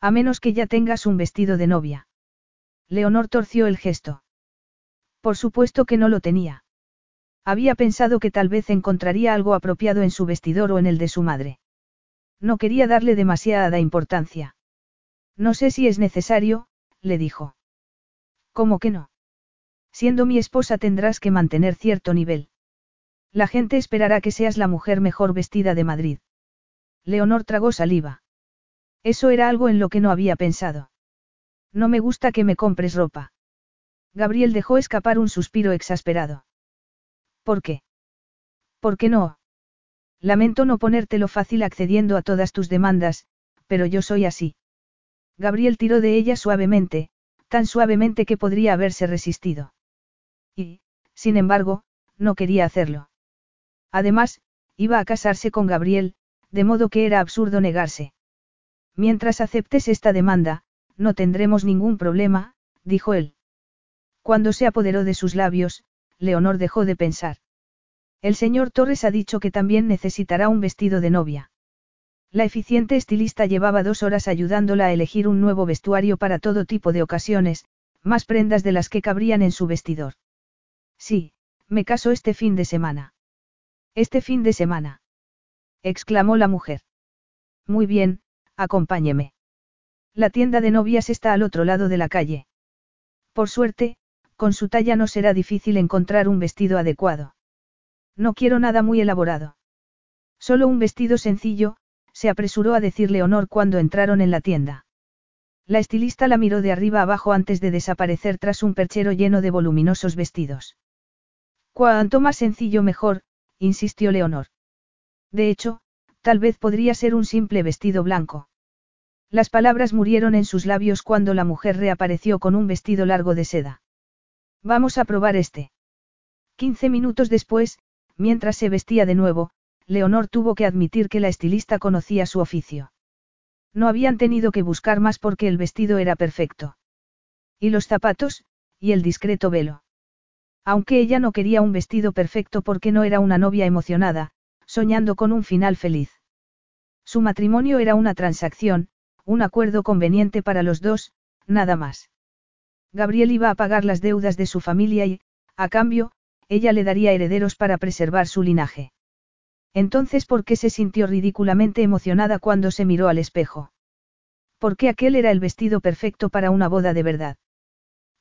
A menos que ya tengas un vestido de novia. Leonor torció el gesto. Por supuesto que no lo tenía. Había pensado que tal vez encontraría algo apropiado en su vestidor o en el de su madre. No quería darle demasiada importancia. No sé si es necesario, le dijo. ¿Cómo que no? Siendo mi esposa tendrás que mantener cierto nivel. La gente esperará que seas la mujer mejor vestida de Madrid. Leonor tragó saliva. Eso era algo en lo que no había pensado. No me gusta que me compres ropa. Gabriel dejó escapar un suspiro exasperado. ¿Por qué? ¿Por qué no? Lamento no ponértelo fácil accediendo a todas tus demandas, pero yo soy así. Gabriel tiró de ella suavemente, tan suavemente que podría haberse resistido. Y, sin embargo, no quería hacerlo. Además, iba a casarse con Gabriel, de modo que era absurdo negarse. Mientras aceptes esta demanda, no tendremos ningún problema, dijo él. Cuando se apoderó de sus labios, Leonor dejó de pensar. El señor Torres ha dicho que también necesitará un vestido de novia. La eficiente estilista llevaba dos horas ayudándola a elegir un nuevo vestuario para todo tipo de ocasiones, más prendas de las que cabrían en su vestidor. Sí, me caso este fin de semana. Este fin de semana. exclamó la mujer. Muy bien, acompáñeme. La tienda de novias está al otro lado de la calle. Por suerte, con su talla no será difícil encontrar un vestido adecuado. No quiero nada muy elaborado. Solo un vestido sencillo, se apresuró a decir Leonor cuando entraron en la tienda. La estilista la miró de arriba abajo antes de desaparecer tras un perchero lleno de voluminosos vestidos. Cuanto más sencillo mejor, insistió Leonor. De hecho, tal vez podría ser un simple vestido blanco. Las palabras murieron en sus labios cuando la mujer reapareció con un vestido largo de seda. Vamos a probar este. Quince minutos después, mientras se vestía de nuevo, Leonor tuvo que admitir que la estilista conocía su oficio. No habían tenido que buscar más porque el vestido era perfecto. Y los zapatos, y el discreto velo. Aunque ella no quería un vestido perfecto porque no era una novia emocionada, soñando con un final feliz. Su matrimonio era una transacción, un acuerdo conveniente para los dos, nada más. Gabriel iba a pagar las deudas de su familia y, a cambio, ella le daría herederos para preservar su linaje. Entonces, ¿por qué se sintió ridículamente emocionada cuando se miró al espejo? ¿Por qué aquel era el vestido perfecto para una boda de verdad?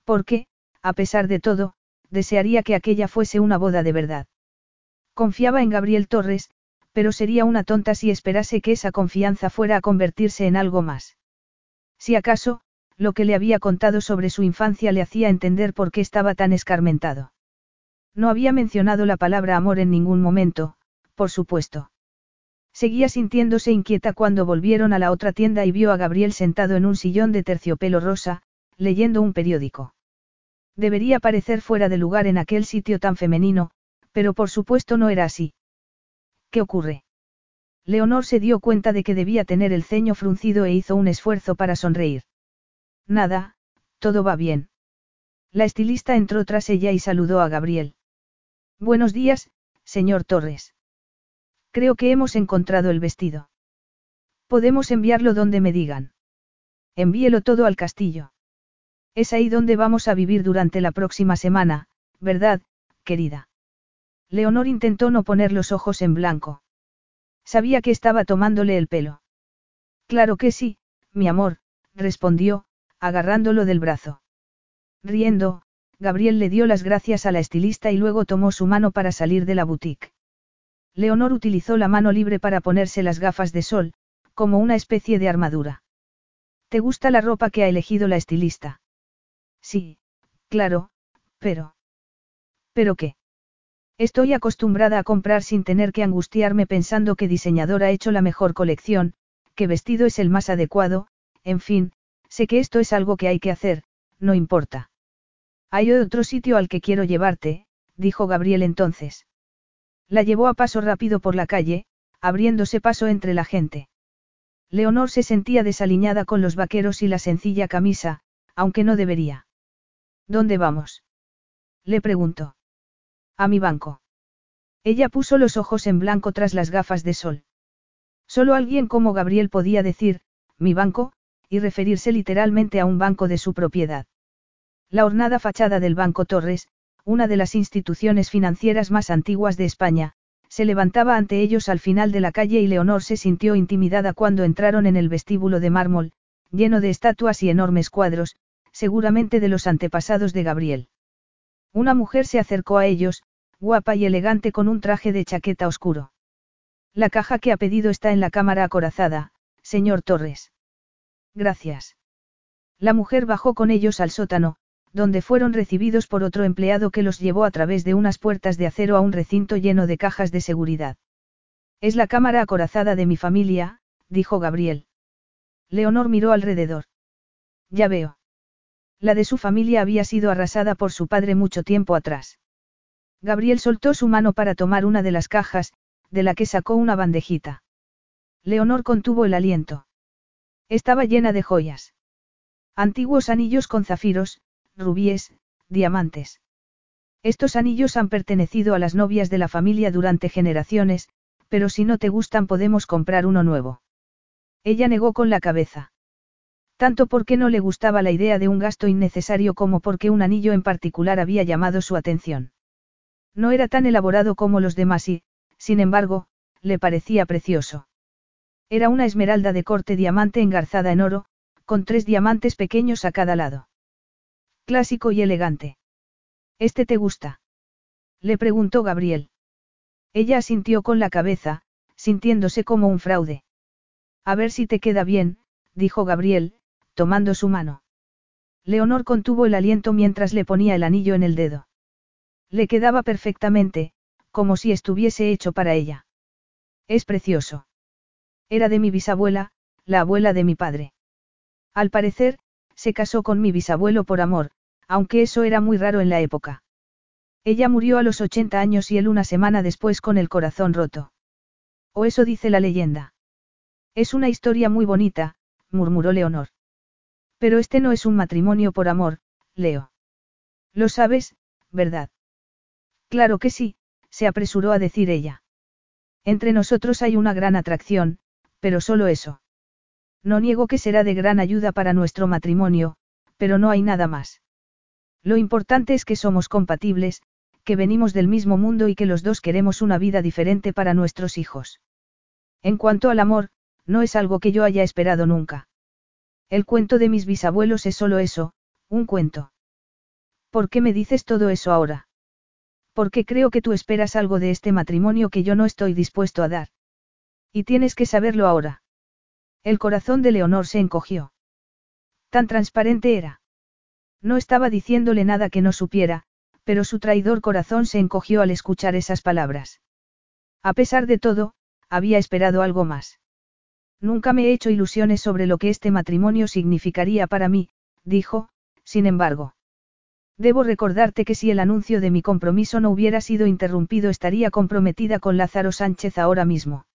Porque, a pesar de todo, desearía que aquella fuese una boda de verdad. Confiaba en Gabriel Torres, pero sería una tonta si esperase que esa confianza fuera a convertirse en algo más. Si acaso, lo que le había contado sobre su infancia le hacía entender por qué estaba tan escarmentado. No había mencionado la palabra amor en ningún momento, por supuesto. Seguía sintiéndose inquieta cuando volvieron a la otra tienda y vio a Gabriel sentado en un sillón de terciopelo rosa, leyendo un periódico. Debería parecer fuera de lugar en aquel sitio tan femenino, pero por supuesto no era así. ¿Qué ocurre? Leonor se dio cuenta de que debía tener el ceño fruncido e hizo un esfuerzo para sonreír. Nada, todo va bien. La estilista entró tras ella y saludó a Gabriel. Buenos días, señor Torres. Creo que hemos encontrado el vestido. Podemos enviarlo donde me digan. Envíelo todo al castillo. Es ahí donde vamos a vivir durante la próxima semana, ¿verdad, querida? Leonor intentó no poner los ojos en blanco. Sabía que estaba tomándole el pelo. Claro que sí, mi amor, respondió, agarrándolo del brazo. Riendo, Gabriel le dio las gracias a la estilista y luego tomó su mano para salir de la boutique. Leonor utilizó la mano libre para ponerse las gafas de sol, como una especie de armadura. ¿Te gusta la ropa que ha elegido la estilista? Sí, claro, pero... ¿Pero qué? Estoy acostumbrada a comprar sin tener que angustiarme pensando qué diseñador ha hecho la mejor colección, qué vestido es el más adecuado, en fin, sé que esto es algo que hay que hacer, no importa. Hay otro sitio al que quiero llevarte, dijo Gabriel entonces. La llevó a paso rápido por la calle, abriéndose paso entre la gente. Leonor se sentía desaliñada con los vaqueros y la sencilla camisa, aunque no debería. ¿Dónde vamos? Le preguntó. A mi banco. Ella puso los ojos en blanco tras las gafas de sol. Solo alguien como Gabriel podía decir, mi banco, y referirse literalmente a un banco de su propiedad. La ornada fachada del Banco Torres, una de las instituciones financieras más antiguas de España, se levantaba ante ellos al final de la calle y Leonor se sintió intimidada cuando entraron en el vestíbulo de mármol, lleno de estatuas y enormes cuadros, seguramente de los antepasados de Gabriel. Una mujer se acercó a ellos, guapa y elegante con un traje de chaqueta oscuro. La caja que ha pedido está en la cámara acorazada, señor Torres. Gracias. La mujer bajó con ellos al sótano, donde fueron recibidos por otro empleado que los llevó a través de unas puertas de acero a un recinto lleno de cajas de seguridad. Es la cámara acorazada de mi familia, dijo Gabriel. Leonor miró alrededor. Ya veo. La de su familia había sido arrasada por su padre mucho tiempo atrás. Gabriel soltó su mano para tomar una de las cajas, de la que sacó una bandejita. Leonor contuvo el aliento. Estaba llena de joyas. Antiguos anillos con zafiros, rubíes, diamantes. Estos anillos han pertenecido a las novias de la familia durante generaciones, pero si no te gustan podemos comprar uno nuevo. Ella negó con la cabeza. Tanto porque no le gustaba la idea de un gasto innecesario como porque un anillo en particular había llamado su atención. No era tan elaborado como los demás y, sin embargo, le parecía precioso. Era una esmeralda de corte diamante engarzada en oro, con tres diamantes pequeños a cada lado. Clásico y elegante. ¿Este te gusta? Le preguntó Gabriel. Ella asintió con la cabeza, sintiéndose como un fraude. A ver si te queda bien, dijo Gabriel, tomando su mano. Leonor contuvo el aliento mientras le ponía el anillo en el dedo. Le quedaba perfectamente, como si estuviese hecho para ella. Es precioso. Era de mi bisabuela, la abuela de mi padre. Al parecer, se casó con mi bisabuelo por amor, aunque eso era muy raro en la época. Ella murió a los 80 años y él una semana después con el corazón roto. O eso dice la leyenda. Es una historia muy bonita, murmuró Leonor. Pero este no es un matrimonio por amor, Leo. Lo sabes, ¿verdad? Claro que sí, se apresuró a decir ella. Entre nosotros hay una gran atracción, pero solo eso. No niego que será de gran ayuda para nuestro matrimonio, pero no hay nada más. Lo importante es que somos compatibles, que venimos del mismo mundo y que los dos queremos una vida diferente para nuestros hijos. En cuanto al amor, no es algo que yo haya esperado nunca. El cuento de mis bisabuelos es solo eso, un cuento. ¿Por qué me dices todo eso ahora? Porque creo que tú esperas algo de este matrimonio que yo no estoy dispuesto a dar. Y tienes que saberlo ahora. El corazón de Leonor se encogió. Tan transparente era. No estaba diciéndole nada que no supiera, pero su traidor corazón se encogió al escuchar esas palabras. A pesar de todo, había esperado algo más. Nunca me he hecho ilusiones sobre lo que este matrimonio significaría para mí, dijo, sin embargo. Debo recordarte que si el anuncio de mi compromiso no hubiera sido interrumpido estaría comprometida con Lázaro Sánchez ahora mismo.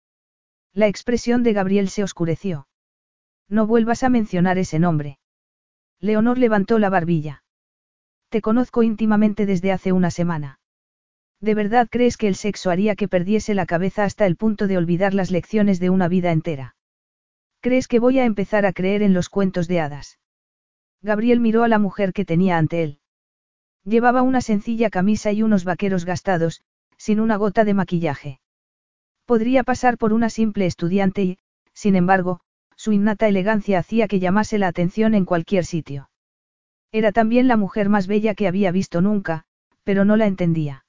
La expresión de Gabriel se oscureció. No vuelvas a mencionar ese nombre. Leonor levantó la barbilla. Te conozco íntimamente desde hace una semana. ¿De verdad crees que el sexo haría que perdiese la cabeza hasta el punto de olvidar las lecciones de una vida entera? ¿Crees que voy a empezar a creer en los cuentos de hadas? Gabriel miró a la mujer que tenía ante él. Llevaba una sencilla camisa y unos vaqueros gastados, sin una gota de maquillaje. Podría pasar por una simple estudiante y, sin embargo, su innata elegancia hacía que llamase la atención en cualquier sitio. Era también la mujer más bella que había visto nunca, pero no la entendía.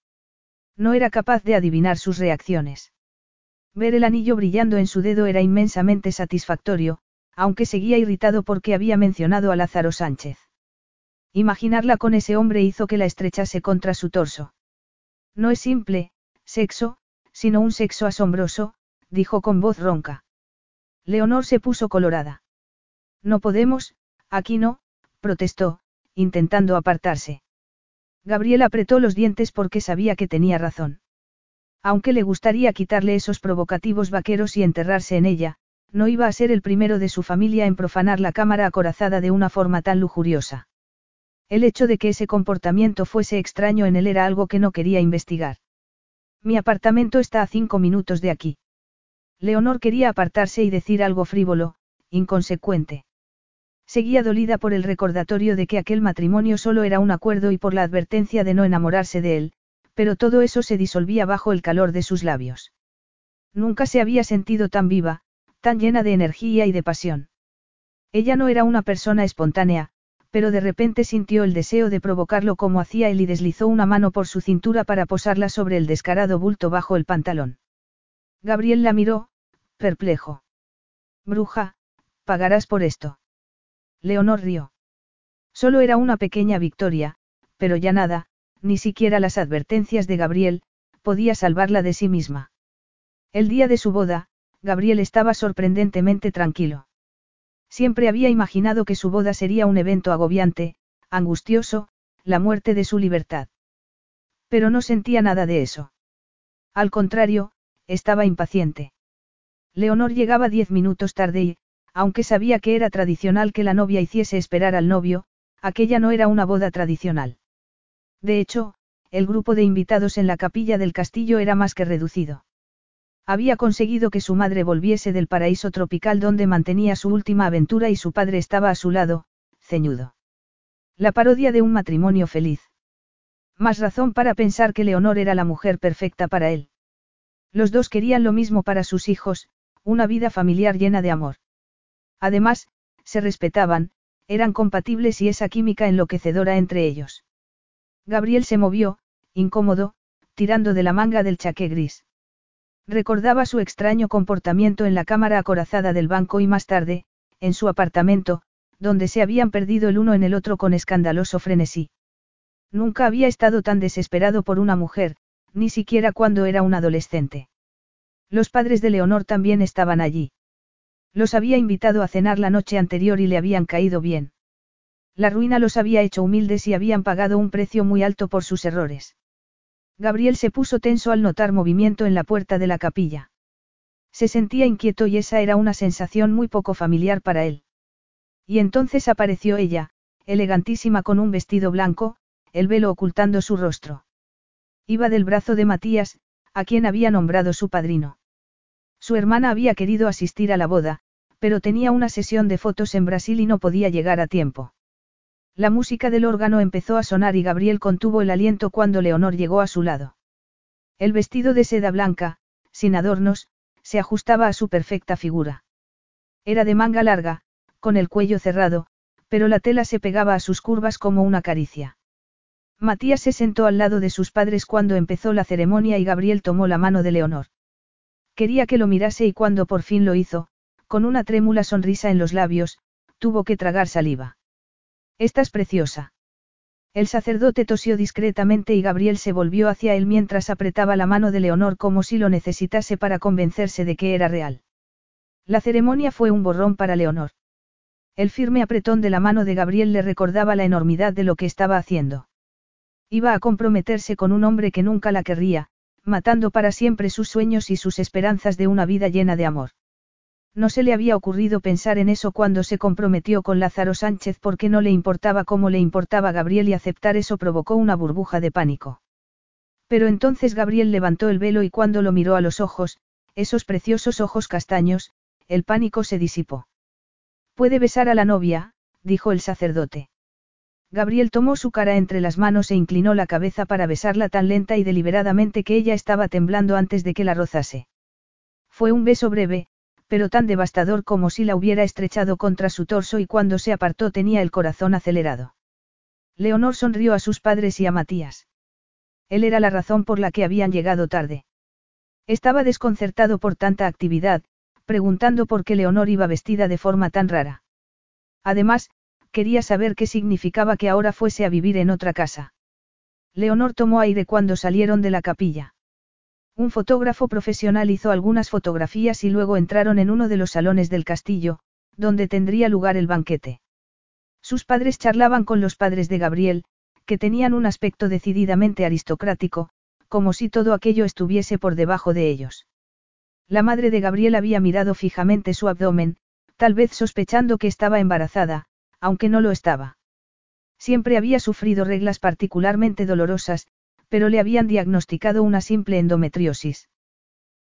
No era capaz de adivinar sus reacciones. Ver el anillo brillando en su dedo era inmensamente satisfactorio, aunque seguía irritado porque había mencionado a Lázaro Sánchez. Imaginarla con ese hombre hizo que la estrechase contra su torso. No es simple, sexo, sino un sexo asombroso, dijo con voz ronca. Leonor se puso colorada. No podemos, aquí no, protestó, intentando apartarse. Gabriel apretó los dientes porque sabía que tenía razón. Aunque le gustaría quitarle esos provocativos vaqueros y enterrarse en ella, no iba a ser el primero de su familia en profanar la cámara acorazada de una forma tan lujuriosa. El hecho de que ese comportamiento fuese extraño en él era algo que no quería investigar. Mi apartamento está a cinco minutos de aquí. Leonor quería apartarse y decir algo frívolo, inconsecuente. Seguía dolida por el recordatorio de que aquel matrimonio solo era un acuerdo y por la advertencia de no enamorarse de él, pero todo eso se disolvía bajo el calor de sus labios. Nunca se había sentido tan viva, tan llena de energía y de pasión. Ella no era una persona espontánea, pero de repente sintió el deseo de provocarlo como hacía él y deslizó una mano por su cintura para posarla sobre el descarado bulto bajo el pantalón. Gabriel la miró, perplejo. Bruja, pagarás por esto. Leonor rió. Solo era una pequeña victoria, pero ya nada, ni siquiera las advertencias de Gabriel, podía salvarla de sí misma. El día de su boda, Gabriel estaba sorprendentemente tranquilo. Siempre había imaginado que su boda sería un evento agobiante, angustioso, la muerte de su libertad. Pero no sentía nada de eso. Al contrario, estaba impaciente. Leonor llegaba diez minutos tarde y, aunque sabía que era tradicional que la novia hiciese esperar al novio, aquella no era una boda tradicional. De hecho, el grupo de invitados en la capilla del castillo era más que reducido. Había conseguido que su madre volviese del paraíso tropical donde mantenía su última aventura y su padre estaba a su lado, ceñudo. La parodia de un matrimonio feliz. Más razón para pensar que Leonor era la mujer perfecta para él. Los dos querían lo mismo para sus hijos, una vida familiar llena de amor. Además, se respetaban, eran compatibles y esa química enloquecedora entre ellos. Gabriel se movió, incómodo, tirando de la manga del chaqué gris. Recordaba su extraño comportamiento en la cámara acorazada del banco y más tarde, en su apartamento, donde se habían perdido el uno en el otro con escandaloso frenesí. Nunca había estado tan desesperado por una mujer, ni siquiera cuando era un adolescente. Los padres de Leonor también estaban allí. Los había invitado a cenar la noche anterior y le habían caído bien. La ruina los había hecho humildes y habían pagado un precio muy alto por sus errores. Gabriel se puso tenso al notar movimiento en la puerta de la capilla. Se sentía inquieto y esa era una sensación muy poco familiar para él. Y entonces apareció ella, elegantísima con un vestido blanco, el velo ocultando su rostro. Iba del brazo de Matías, a quien había nombrado su padrino. Su hermana había querido asistir a la boda, pero tenía una sesión de fotos en Brasil y no podía llegar a tiempo. La música del órgano empezó a sonar y Gabriel contuvo el aliento cuando Leonor llegó a su lado. El vestido de seda blanca, sin adornos, se ajustaba a su perfecta figura. Era de manga larga, con el cuello cerrado, pero la tela se pegaba a sus curvas como una caricia. Matías se sentó al lado de sus padres cuando empezó la ceremonia y Gabriel tomó la mano de Leonor. Quería que lo mirase y cuando por fin lo hizo, con una trémula sonrisa en los labios, tuvo que tragar saliva. Estás preciosa. El sacerdote tosió discretamente y Gabriel se volvió hacia él mientras apretaba la mano de Leonor como si lo necesitase para convencerse de que era real. La ceremonia fue un borrón para Leonor. El firme apretón de la mano de Gabriel le recordaba la enormidad de lo que estaba haciendo. Iba a comprometerse con un hombre que nunca la querría, matando para siempre sus sueños y sus esperanzas de una vida llena de amor. No se le había ocurrido pensar en eso cuando se comprometió con Lázaro Sánchez porque no le importaba cómo le importaba Gabriel y aceptar eso provocó una burbuja de pánico. Pero entonces Gabriel levantó el velo y cuando lo miró a los ojos, esos preciosos ojos castaños, el pánico se disipó. Puede besar a la novia, dijo el sacerdote. Gabriel tomó su cara entre las manos e inclinó la cabeza para besarla tan lenta y deliberadamente que ella estaba temblando antes de que la rozase. Fue un beso breve, pero tan devastador como si la hubiera estrechado contra su torso y cuando se apartó tenía el corazón acelerado. Leonor sonrió a sus padres y a Matías. Él era la razón por la que habían llegado tarde. Estaba desconcertado por tanta actividad, preguntando por qué Leonor iba vestida de forma tan rara. Además, quería saber qué significaba que ahora fuese a vivir en otra casa. Leonor tomó aire cuando salieron de la capilla. Un fotógrafo profesional hizo algunas fotografías y luego entraron en uno de los salones del castillo, donde tendría lugar el banquete. Sus padres charlaban con los padres de Gabriel, que tenían un aspecto decididamente aristocrático, como si todo aquello estuviese por debajo de ellos. La madre de Gabriel había mirado fijamente su abdomen, tal vez sospechando que estaba embarazada, aunque no lo estaba. Siempre había sufrido reglas particularmente dolorosas, pero le habían diagnosticado una simple endometriosis.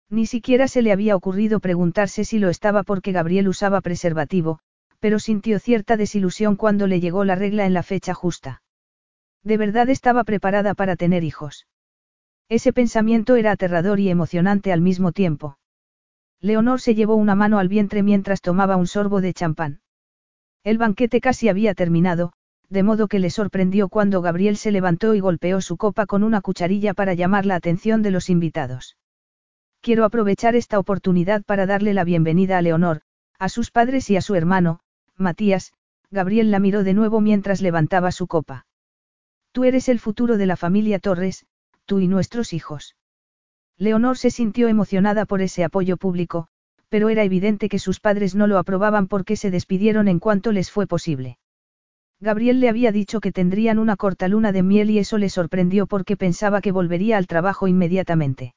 Ni siquiera se le había ocurrido preguntarse si lo estaba porque Gabriel usaba preservativo, pero sintió cierta desilusión cuando le llegó la regla en la fecha justa. De verdad estaba preparada para tener hijos. Ese pensamiento era aterrador y emocionante al mismo tiempo. Leonor se llevó una mano al vientre mientras tomaba un sorbo de champán. El banquete casi había terminado, de modo que le sorprendió cuando Gabriel se levantó y golpeó su copa con una cucharilla para llamar la atención de los invitados. Quiero aprovechar esta oportunidad para darle la bienvenida a Leonor, a sus padres y a su hermano, Matías, Gabriel la miró de nuevo mientras levantaba su copa. Tú eres el futuro de la familia Torres, tú y nuestros hijos. Leonor se sintió emocionada por ese apoyo público, pero era evidente que sus padres no lo aprobaban porque se despidieron en cuanto les fue posible. Gabriel le había dicho que tendrían una corta luna de miel y eso le sorprendió porque pensaba que volvería al trabajo inmediatamente.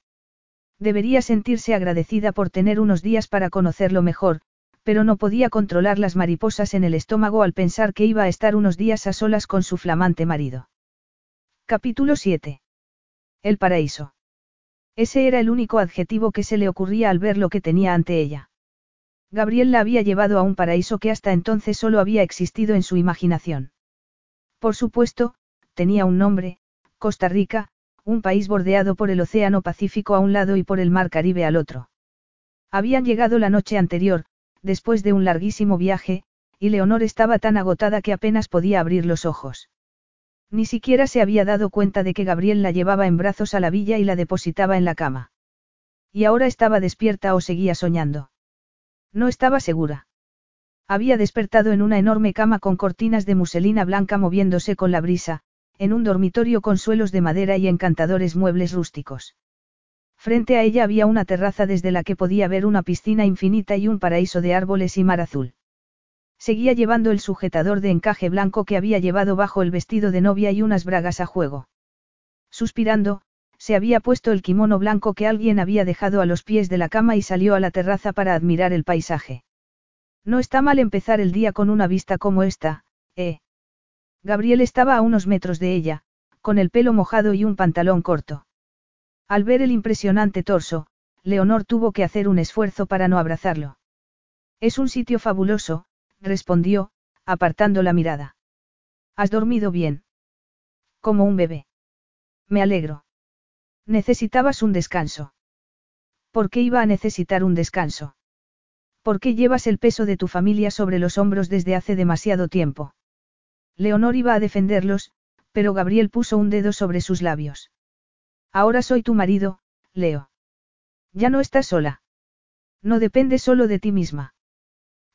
Debería sentirse agradecida por tener unos días para conocerlo mejor, pero no podía controlar las mariposas en el estómago al pensar que iba a estar unos días a solas con su flamante marido. Capítulo 7. El paraíso. Ese era el único adjetivo que se le ocurría al ver lo que tenía ante ella. Gabriel la había llevado a un paraíso que hasta entonces solo había existido en su imaginación. Por supuesto, tenía un nombre, Costa Rica, un país bordeado por el Océano Pacífico a un lado y por el Mar Caribe al otro. Habían llegado la noche anterior, después de un larguísimo viaje, y Leonor estaba tan agotada que apenas podía abrir los ojos. Ni siquiera se había dado cuenta de que Gabriel la llevaba en brazos a la villa y la depositaba en la cama. Y ahora estaba despierta o seguía soñando. No estaba segura. Había despertado en una enorme cama con cortinas de muselina blanca moviéndose con la brisa, en un dormitorio con suelos de madera y encantadores muebles rústicos. Frente a ella había una terraza desde la que podía ver una piscina infinita y un paraíso de árboles y mar azul. Seguía llevando el sujetador de encaje blanco que había llevado bajo el vestido de novia y unas bragas a juego. Suspirando, se había puesto el kimono blanco que alguien había dejado a los pies de la cama y salió a la terraza para admirar el paisaje. No está mal empezar el día con una vista como esta, ¿eh? Gabriel estaba a unos metros de ella, con el pelo mojado y un pantalón corto. Al ver el impresionante torso, Leonor tuvo que hacer un esfuerzo para no abrazarlo. Es un sitio fabuloso, respondió, apartando la mirada. ¿Has dormido bien? Como un bebé. Me alegro. Necesitabas un descanso. ¿Por qué iba a necesitar un descanso? ¿Por qué llevas el peso de tu familia sobre los hombros desde hace demasiado tiempo? Leonor iba a defenderlos, pero Gabriel puso un dedo sobre sus labios. Ahora soy tu marido, Leo. Ya no estás sola. No depende solo de ti misma.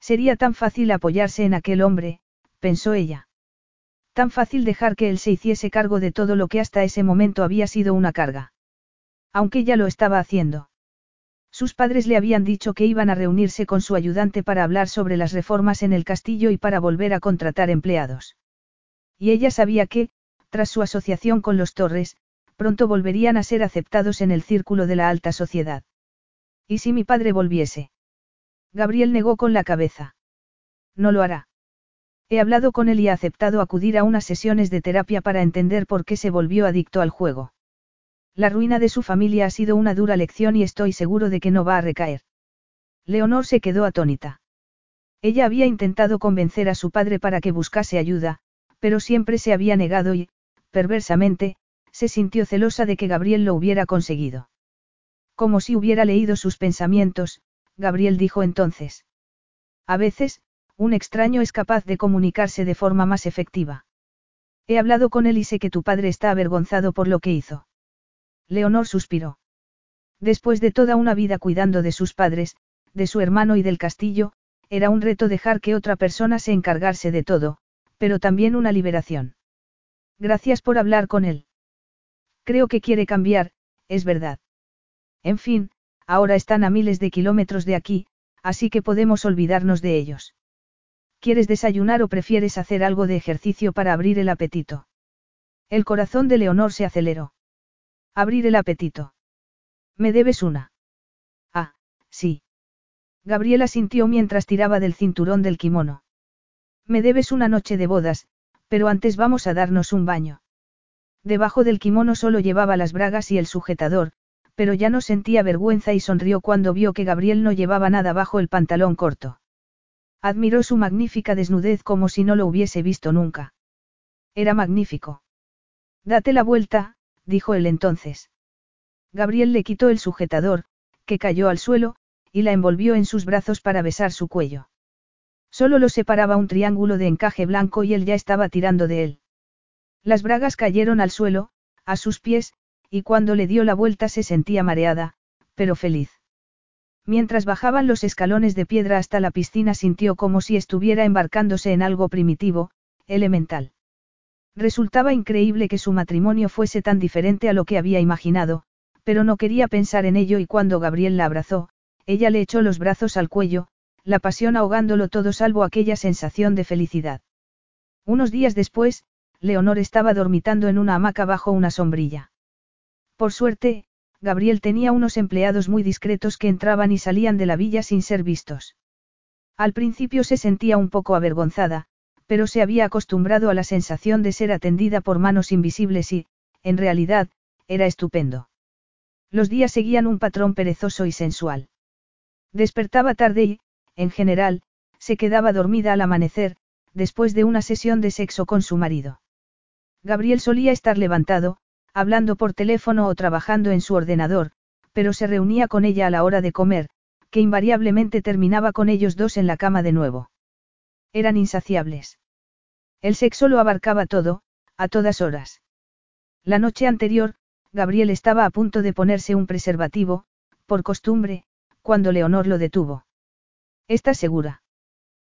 Sería tan fácil apoyarse en aquel hombre, pensó ella. Tan fácil dejar que él se hiciese cargo de todo lo que hasta ese momento había sido una carga. Aunque ya lo estaba haciendo. Sus padres le habían dicho que iban a reunirse con su ayudante para hablar sobre las reformas en el castillo y para volver a contratar empleados. Y ella sabía que, tras su asociación con los Torres, pronto volverían a ser aceptados en el círculo de la alta sociedad. ¿Y si mi padre volviese? Gabriel negó con la cabeza. No lo hará. He hablado con él y ha aceptado acudir a unas sesiones de terapia para entender por qué se volvió adicto al juego. La ruina de su familia ha sido una dura lección y estoy seguro de que no va a recaer. Leonor se quedó atónita. Ella había intentado convencer a su padre para que buscase ayuda, pero siempre se había negado y, perversamente, se sintió celosa de que Gabriel lo hubiera conseguido. Como si hubiera leído sus pensamientos, Gabriel dijo entonces. A veces, un extraño es capaz de comunicarse de forma más efectiva. He hablado con él y sé que tu padre está avergonzado por lo que hizo. Leonor suspiró. Después de toda una vida cuidando de sus padres, de su hermano y del castillo, era un reto dejar que otra persona se encargase de todo, pero también una liberación. Gracias por hablar con él. Creo que quiere cambiar, es verdad. En fin, ahora están a miles de kilómetros de aquí, así que podemos olvidarnos de ellos. ¿Quieres desayunar o prefieres hacer algo de ejercicio para abrir el apetito? El corazón de Leonor se aceleró. Abrir el apetito. ¿Me debes una? Ah, sí. Gabriela sintió mientras tiraba del cinturón del kimono. Me debes una noche de bodas, pero antes vamos a darnos un baño. Debajo del kimono solo llevaba las bragas y el sujetador, pero ya no sentía vergüenza y sonrió cuando vio que Gabriel no llevaba nada bajo el pantalón corto. Admiró su magnífica desnudez como si no lo hubiese visto nunca. Era magnífico. Date la vuelta, dijo él entonces. Gabriel le quitó el sujetador, que cayó al suelo, y la envolvió en sus brazos para besar su cuello. Solo lo separaba un triángulo de encaje blanco y él ya estaba tirando de él. Las bragas cayeron al suelo, a sus pies, y cuando le dio la vuelta se sentía mareada, pero feliz. Mientras bajaban los escalones de piedra hasta la piscina sintió como si estuviera embarcándose en algo primitivo, elemental. Resultaba increíble que su matrimonio fuese tan diferente a lo que había imaginado, pero no quería pensar en ello y cuando Gabriel la abrazó, ella le echó los brazos al cuello, la pasión ahogándolo todo salvo aquella sensación de felicidad. Unos días después, Leonor estaba dormitando en una hamaca bajo una sombrilla. Por suerte, Gabriel tenía unos empleados muy discretos que entraban y salían de la villa sin ser vistos. Al principio se sentía un poco avergonzada, pero se había acostumbrado a la sensación de ser atendida por manos invisibles y, en realidad, era estupendo. Los días seguían un patrón perezoso y sensual. Despertaba tarde y, en general, se quedaba dormida al amanecer, después de una sesión de sexo con su marido. Gabriel solía estar levantado, hablando por teléfono o trabajando en su ordenador, pero se reunía con ella a la hora de comer, que invariablemente terminaba con ellos dos en la cama de nuevo. Eran insaciables. El sexo lo abarcaba todo, a todas horas. La noche anterior, Gabriel estaba a punto de ponerse un preservativo, por costumbre, cuando Leonor lo detuvo. ¿Estás segura?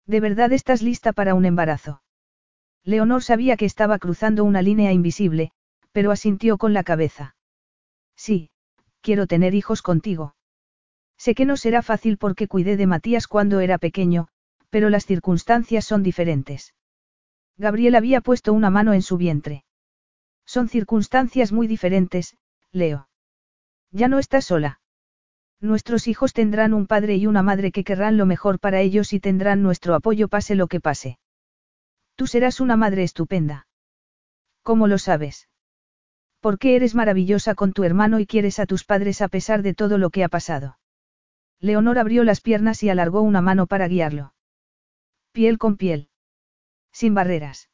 ¿De verdad estás lista para un embarazo? Leonor sabía que estaba cruzando una línea invisible, pero asintió con la cabeza. Sí, quiero tener hijos contigo. Sé que no será fácil porque cuidé de Matías cuando era pequeño, pero las circunstancias son diferentes. Gabriel había puesto una mano en su vientre. Son circunstancias muy diferentes, Leo. Ya no estás sola. Nuestros hijos tendrán un padre y una madre que querrán lo mejor para ellos y tendrán nuestro apoyo pase lo que pase. Tú serás una madre estupenda. ¿Cómo lo sabes? Porque eres maravillosa con tu hermano y quieres a tus padres a pesar de todo lo que ha pasado. Leonor abrió las piernas y alargó una mano para guiarlo. Piel con piel. Sin barreras.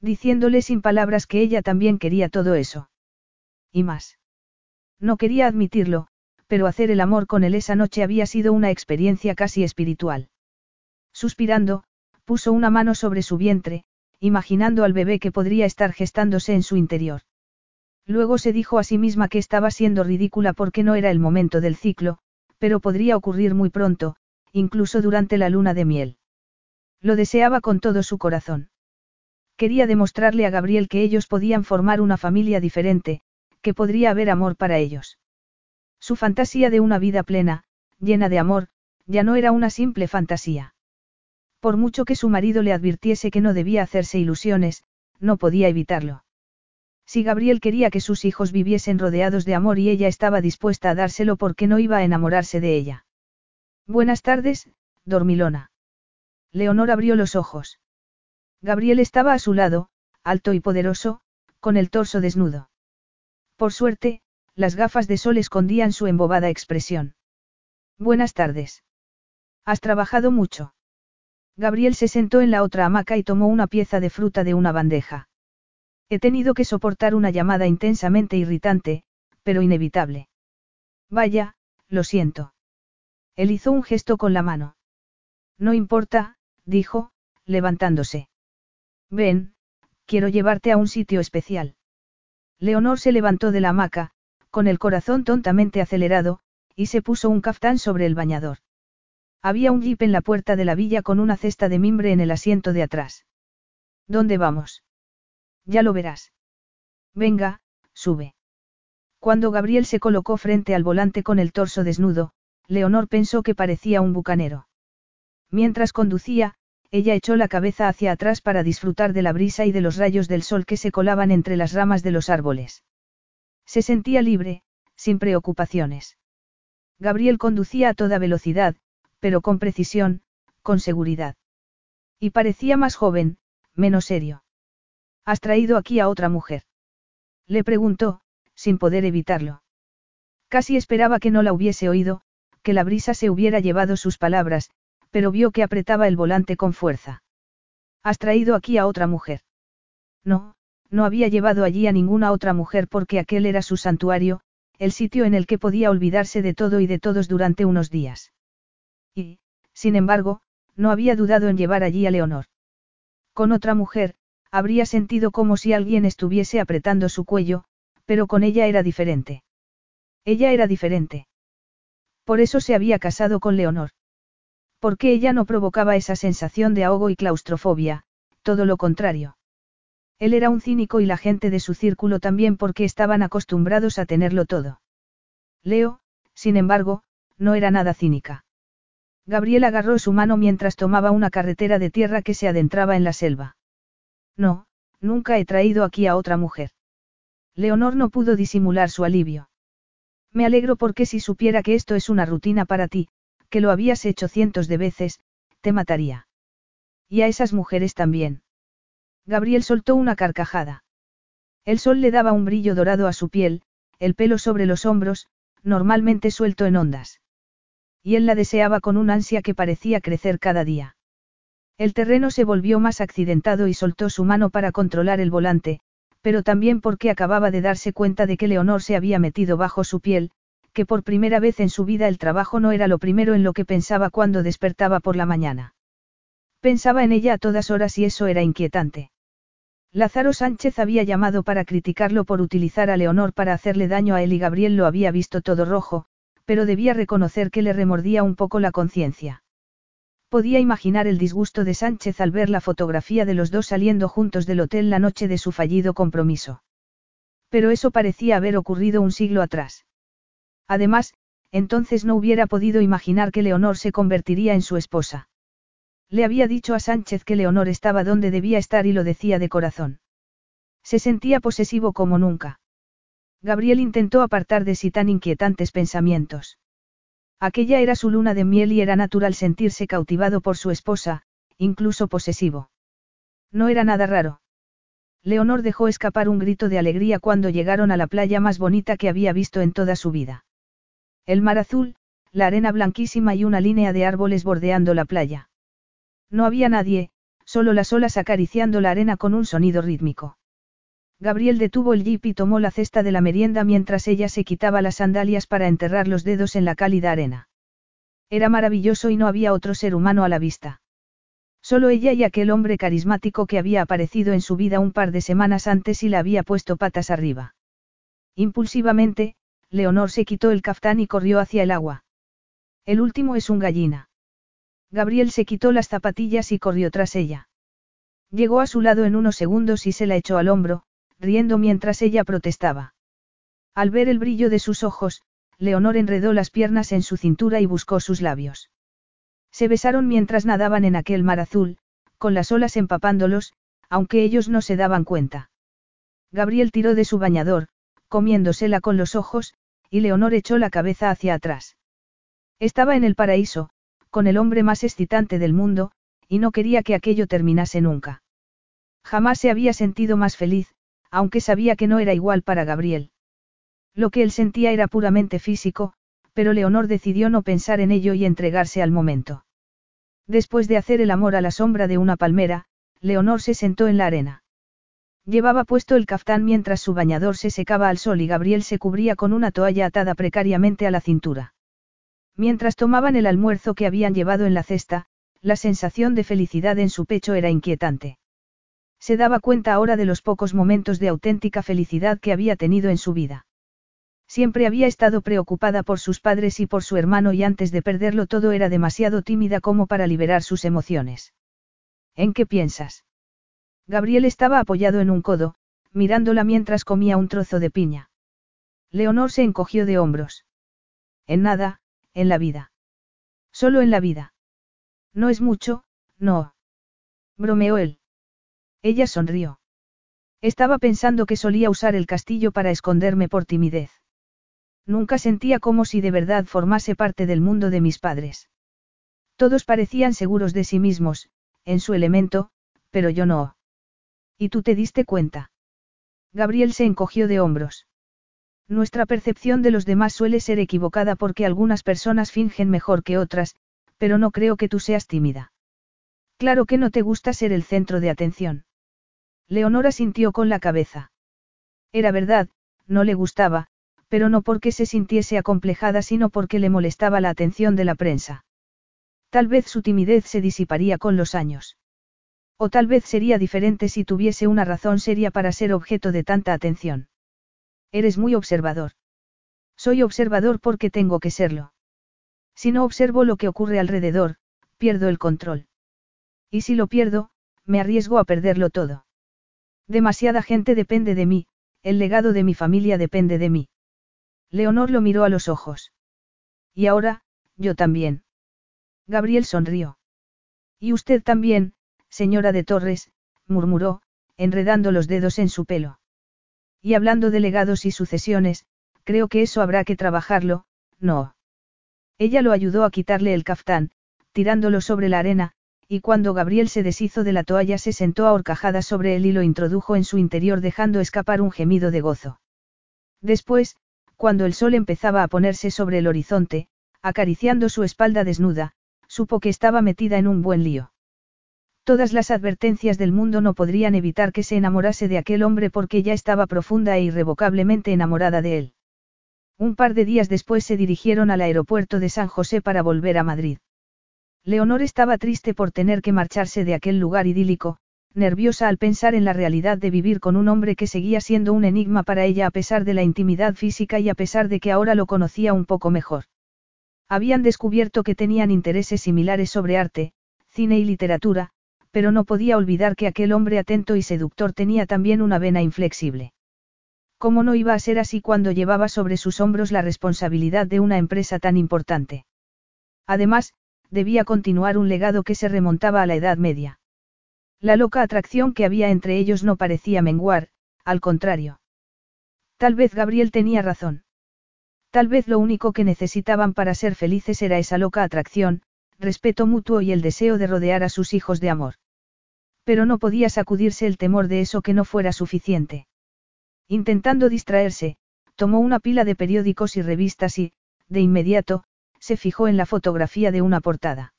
Diciéndole sin palabras que ella también quería todo eso. Y más. No quería admitirlo, pero hacer el amor con él esa noche había sido una experiencia casi espiritual. Suspirando, puso una mano sobre su vientre, imaginando al bebé que podría estar gestándose en su interior. Luego se dijo a sí misma que estaba siendo ridícula porque no era el momento del ciclo, pero podría ocurrir muy pronto, incluso durante la luna de miel. Lo deseaba con todo su corazón. Quería demostrarle a Gabriel que ellos podían formar una familia diferente, que podría haber amor para ellos. Su fantasía de una vida plena, llena de amor, ya no era una simple fantasía. Por mucho que su marido le advirtiese que no debía hacerse ilusiones, no podía evitarlo. Si Gabriel quería que sus hijos viviesen rodeados de amor y ella estaba dispuesta a dárselo porque no iba a enamorarse de ella. Buenas tardes, dormilona. Leonor abrió los ojos. Gabriel estaba a su lado, alto y poderoso, con el torso desnudo. Por suerte, las gafas de sol escondían su embobada expresión. Buenas tardes. ¿Has trabajado mucho? Gabriel se sentó en la otra hamaca y tomó una pieza de fruta de una bandeja. He tenido que soportar una llamada intensamente irritante, pero inevitable. Vaya, lo siento. Él hizo un gesto con la mano. No importa, dijo, levantándose. Ven, quiero llevarte a un sitio especial. Leonor se levantó de la hamaca, con el corazón tontamente acelerado, y se puso un caftán sobre el bañador. Había un jeep en la puerta de la villa con una cesta de mimbre en el asiento de atrás. ¿Dónde vamos? Ya lo verás. Venga, sube. Cuando Gabriel se colocó frente al volante con el torso desnudo, Leonor pensó que parecía un bucanero. Mientras conducía, ella echó la cabeza hacia atrás para disfrutar de la brisa y de los rayos del sol que se colaban entre las ramas de los árboles. Se sentía libre, sin preocupaciones. Gabriel conducía a toda velocidad, pero con precisión, con seguridad. Y parecía más joven, menos serio. ¿Has traído aquí a otra mujer? Le preguntó, sin poder evitarlo. Casi esperaba que no la hubiese oído, que la brisa se hubiera llevado sus palabras, pero vio que apretaba el volante con fuerza. ¿Has traído aquí a otra mujer? No, no había llevado allí a ninguna otra mujer porque aquel era su santuario, el sitio en el que podía olvidarse de todo y de todos durante unos días. Y, sin embargo, no había dudado en llevar allí a Leonor. Con otra mujer, habría sentido como si alguien estuviese apretando su cuello, pero con ella era diferente. Ella era diferente. Por eso se había casado con Leonor. Porque ella no provocaba esa sensación de ahogo y claustrofobia, todo lo contrario. Él era un cínico y la gente de su círculo también porque estaban acostumbrados a tenerlo todo. Leo, sin embargo, no era nada cínica. Gabriel agarró su mano mientras tomaba una carretera de tierra que se adentraba en la selva. No, nunca he traído aquí a otra mujer. Leonor no pudo disimular su alivio. Me alegro porque si supiera que esto es una rutina para ti, que lo habías hecho cientos de veces, te mataría. Y a esas mujeres también. Gabriel soltó una carcajada. El sol le daba un brillo dorado a su piel, el pelo sobre los hombros, normalmente suelto en ondas. Y él la deseaba con un ansia que parecía crecer cada día. El terreno se volvió más accidentado y soltó su mano para controlar el volante, pero también porque acababa de darse cuenta de que Leonor se había metido bajo su piel, que por primera vez en su vida el trabajo no era lo primero en lo que pensaba cuando despertaba por la mañana. Pensaba en ella a todas horas y eso era inquietante. Lázaro Sánchez había llamado para criticarlo por utilizar a Leonor para hacerle daño a él y Gabriel lo había visto todo rojo, pero debía reconocer que le remordía un poco la conciencia. Podía imaginar el disgusto de Sánchez al ver la fotografía de los dos saliendo juntos del hotel la noche de su fallido compromiso. Pero eso parecía haber ocurrido un siglo atrás. Además, entonces no hubiera podido imaginar que Leonor se convertiría en su esposa. Le había dicho a Sánchez que Leonor estaba donde debía estar y lo decía de corazón. Se sentía posesivo como nunca. Gabriel intentó apartar de sí tan inquietantes pensamientos. Aquella era su luna de miel y era natural sentirse cautivado por su esposa, incluso posesivo. No era nada raro. Leonor dejó escapar un grito de alegría cuando llegaron a la playa más bonita que había visto en toda su vida. El mar azul, la arena blanquísima y una línea de árboles bordeando la playa. No había nadie, solo las olas acariciando la arena con un sonido rítmico. Gabriel detuvo el jeep y tomó la cesta de la merienda mientras ella se quitaba las sandalias para enterrar los dedos en la cálida arena. Era maravilloso y no había otro ser humano a la vista. Solo ella y aquel hombre carismático que había aparecido en su vida un par de semanas antes y la había puesto patas arriba. Impulsivamente, Leonor se quitó el caftán y corrió hacia el agua. El último es un gallina. Gabriel se quitó las zapatillas y corrió tras ella. Llegó a su lado en unos segundos y se la echó al hombro, riendo mientras ella protestaba. Al ver el brillo de sus ojos, Leonor enredó las piernas en su cintura y buscó sus labios. Se besaron mientras nadaban en aquel mar azul, con las olas empapándolos, aunque ellos no se daban cuenta. Gabriel tiró de su bañador, comiéndosela con los ojos, y Leonor echó la cabeza hacia atrás. Estaba en el paraíso, con el hombre más excitante del mundo, y no quería que aquello terminase nunca. Jamás se había sentido más feliz, aunque sabía que no era igual para Gabriel. Lo que él sentía era puramente físico, pero Leonor decidió no pensar en ello y entregarse al momento. Después de hacer el amor a la sombra de una palmera, Leonor se sentó en la arena. Llevaba puesto el caftán mientras su bañador se secaba al sol y Gabriel se cubría con una toalla atada precariamente a la cintura. Mientras tomaban el almuerzo que habían llevado en la cesta, la sensación de felicidad en su pecho era inquietante. Se daba cuenta ahora de los pocos momentos de auténtica felicidad que había tenido en su vida. Siempre había estado preocupada por sus padres y por su hermano y antes de perderlo todo era demasiado tímida como para liberar sus emociones. ¿En qué piensas? Gabriel estaba apoyado en un codo, mirándola mientras comía un trozo de piña. Leonor se encogió de hombros. En nada, en la vida. Solo en la vida. No es mucho, no. Bromeó él. Ella sonrió. Estaba pensando que solía usar el castillo para esconderme por timidez. Nunca sentía como si de verdad formase parte del mundo de mis padres. Todos parecían seguros de sí mismos, en su elemento, pero yo no. ¿Y tú te diste cuenta? Gabriel se encogió de hombros. Nuestra percepción de los demás suele ser equivocada porque algunas personas fingen mejor que otras, pero no creo que tú seas tímida. Claro que no te gusta ser el centro de atención. Leonora sintió con la cabeza. Era verdad, no le gustaba, pero no porque se sintiese acomplejada, sino porque le molestaba la atención de la prensa. Tal vez su timidez se disiparía con los años. O tal vez sería diferente si tuviese una razón seria para ser objeto de tanta atención. Eres muy observador. Soy observador porque tengo que serlo. Si no observo lo que ocurre alrededor, pierdo el control. Y si lo pierdo, me arriesgo a perderlo todo. Demasiada gente depende de mí, el legado de mi familia depende de mí. Leonor lo miró a los ojos. Y ahora, yo también. Gabriel sonrió. Y usted también, señora de Torres, murmuró, enredando los dedos en su pelo. Y hablando de legados y sucesiones, creo que eso habrá que trabajarlo, no. Ella lo ayudó a quitarle el caftán, tirándolo sobre la arena, y cuando Gabriel se deshizo de la toalla se sentó a horcajadas sobre él y lo introdujo en su interior dejando escapar un gemido de gozo. Después, cuando el sol empezaba a ponerse sobre el horizonte, acariciando su espalda desnuda, supo que estaba metida en un buen lío. Todas las advertencias del mundo no podrían evitar que se enamorase de aquel hombre porque ya estaba profunda e irrevocablemente enamorada de él. Un par de días después se dirigieron al aeropuerto de San José para volver a Madrid. Leonor estaba triste por tener que marcharse de aquel lugar idílico, nerviosa al pensar en la realidad de vivir con un hombre que seguía siendo un enigma para ella a pesar de la intimidad física y a pesar de que ahora lo conocía un poco mejor. Habían descubierto que tenían intereses similares sobre arte, cine y literatura, pero no podía olvidar que aquel hombre atento y seductor tenía también una vena inflexible. ¿Cómo no iba a ser así cuando llevaba sobre sus hombros la responsabilidad de una empresa tan importante? Además, debía continuar un legado que se remontaba a la Edad Media. La loca atracción que había entre ellos no parecía menguar, al contrario. Tal vez Gabriel tenía razón. Tal vez lo único que necesitaban para ser felices era esa loca atracción, respeto mutuo y el deseo de rodear a sus hijos de amor. Pero no podía sacudirse el temor de eso que no fuera suficiente. Intentando distraerse, tomó una pila de periódicos y revistas y, de inmediato, se fijó en la fotografía de una portada.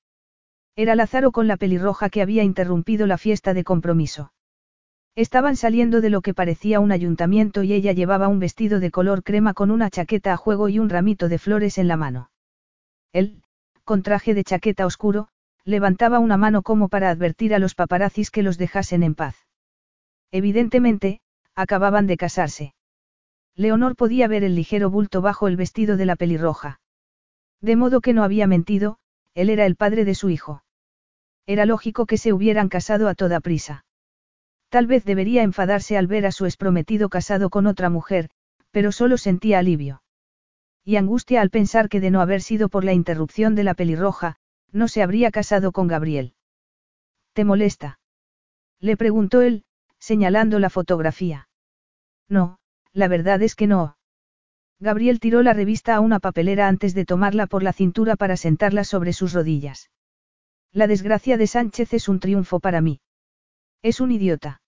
Era Lázaro con la pelirroja que había interrumpido la fiesta de compromiso. Estaban saliendo de lo que parecía un ayuntamiento y ella llevaba un vestido de color crema con una chaqueta a juego y un ramito de flores en la mano. Él, con traje de chaqueta oscuro, levantaba una mano como para advertir a los paparazzis que los dejasen en paz. Evidentemente, acababan de casarse. Leonor podía ver el ligero bulto bajo el vestido de la pelirroja. De modo que no había mentido, él era el padre de su hijo. Era lógico que se hubieran casado a toda prisa. Tal vez debería enfadarse al ver a su esprometido casado con otra mujer, pero solo sentía alivio. Y angustia al pensar que de no haber sido por la interrupción de la pelirroja, no se habría casado con Gabriel. ¿Te molesta? Le preguntó él, señalando la fotografía. No, la verdad es que no. Gabriel tiró la revista a una papelera antes de tomarla por la cintura para sentarla sobre sus rodillas. La desgracia de Sánchez es un triunfo para mí. Es un idiota.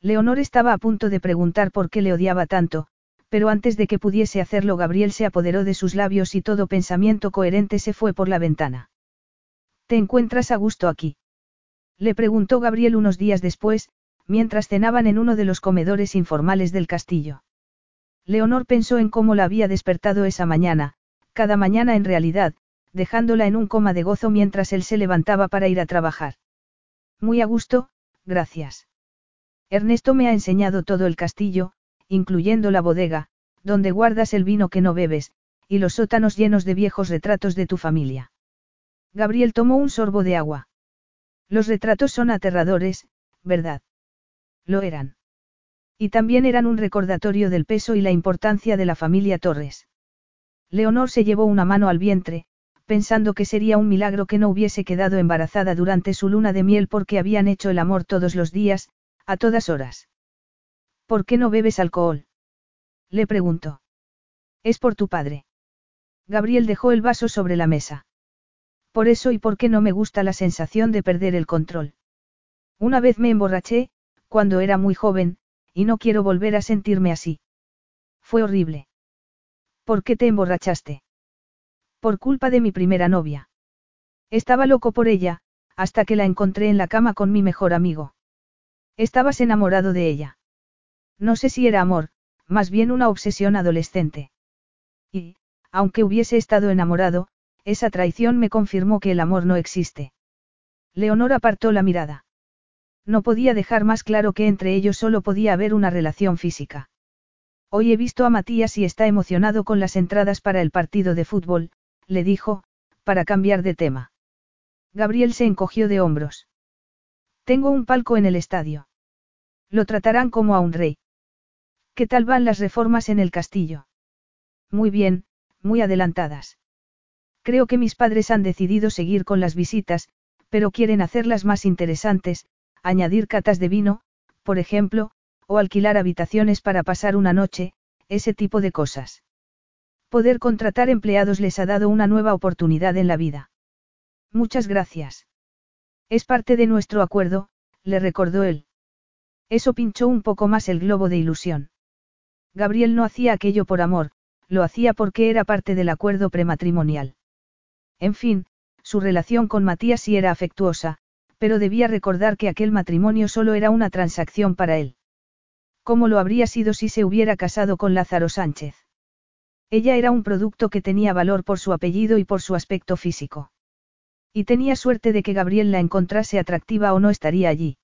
Leonor estaba a punto de preguntar por qué le odiaba tanto, pero antes de que pudiese hacerlo Gabriel se apoderó de sus labios y todo pensamiento coherente se fue por la ventana. ¿Te encuentras a gusto aquí? Le preguntó Gabriel unos días después, mientras cenaban en uno de los comedores informales del castillo. Leonor pensó en cómo la había despertado esa mañana, cada mañana en realidad, dejándola en un coma de gozo mientras él se levantaba para ir a trabajar. Muy a gusto, gracias. Ernesto me ha enseñado todo el castillo, incluyendo la bodega, donde guardas el vino que no bebes, y los sótanos llenos de viejos retratos de tu familia. Gabriel tomó un sorbo de agua. Los retratos son aterradores, ¿verdad? Lo eran. Y también eran un recordatorio del peso y la importancia de la familia Torres. Leonor se llevó una mano al vientre, pensando que sería un milagro que no hubiese quedado embarazada durante su luna de miel porque habían hecho el amor todos los días, a todas horas. ¿Por qué no bebes alcohol? Le preguntó. Es por tu padre. Gabriel dejó el vaso sobre la mesa. Por eso y porque no me gusta la sensación de perder el control. Una vez me emborraché, cuando era muy joven, y no quiero volver a sentirme así. Fue horrible. ¿Por qué te emborrachaste? Por culpa de mi primera novia. Estaba loco por ella, hasta que la encontré en la cama con mi mejor amigo. Estabas enamorado de ella. No sé si era amor, más bien una obsesión adolescente. Y, aunque hubiese estado enamorado, esa traición me confirmó que el amor no existe. Leonor apartó la mirada. No podía dejar más claro que entre ellos solo podía haber una relación física. Hoy he visto a Matías y está emocionado con las entradas para el partido de fútbol, le dijo, para cambiar de tema. Gabriel se encogió de hombros. Tengo un palco en el estadio. Lo tratarán como a un rey. ¿Qué tal van las reformas en el castillo? Muy bien, muy adelantadas. Creo que mis padres han decidido seguir con las visitas, pero quieren hacerlas más interesantes, añadir catas de vino, por ejemplo, o alquilar habitaciones para pasar una noche, ese tipo de cosas. Poder contratar empleados les ha dado una nueva oportunidad en la vida. Muchas gracias. Es parte de nuestro acuerdo, le recordó él. Eso pinchó un poco más el globo de ilusión. Gabriel no hacía aquello por amor, lo hacía porque era parte del acuerdo prematrimonial. En fin, su relación con Matías sí era afectuosa, pero debía recordar que aquel matrimonio solo era una transacción para él. ¿Cómo lo habría sido si se hubiera casado con Lázaro Sánchez? Ella era un producto que tenía valor por su apellido y por su aspecto físico. Y tenía suerte de que Gabriel la encontrase atractiva o no estaría allí.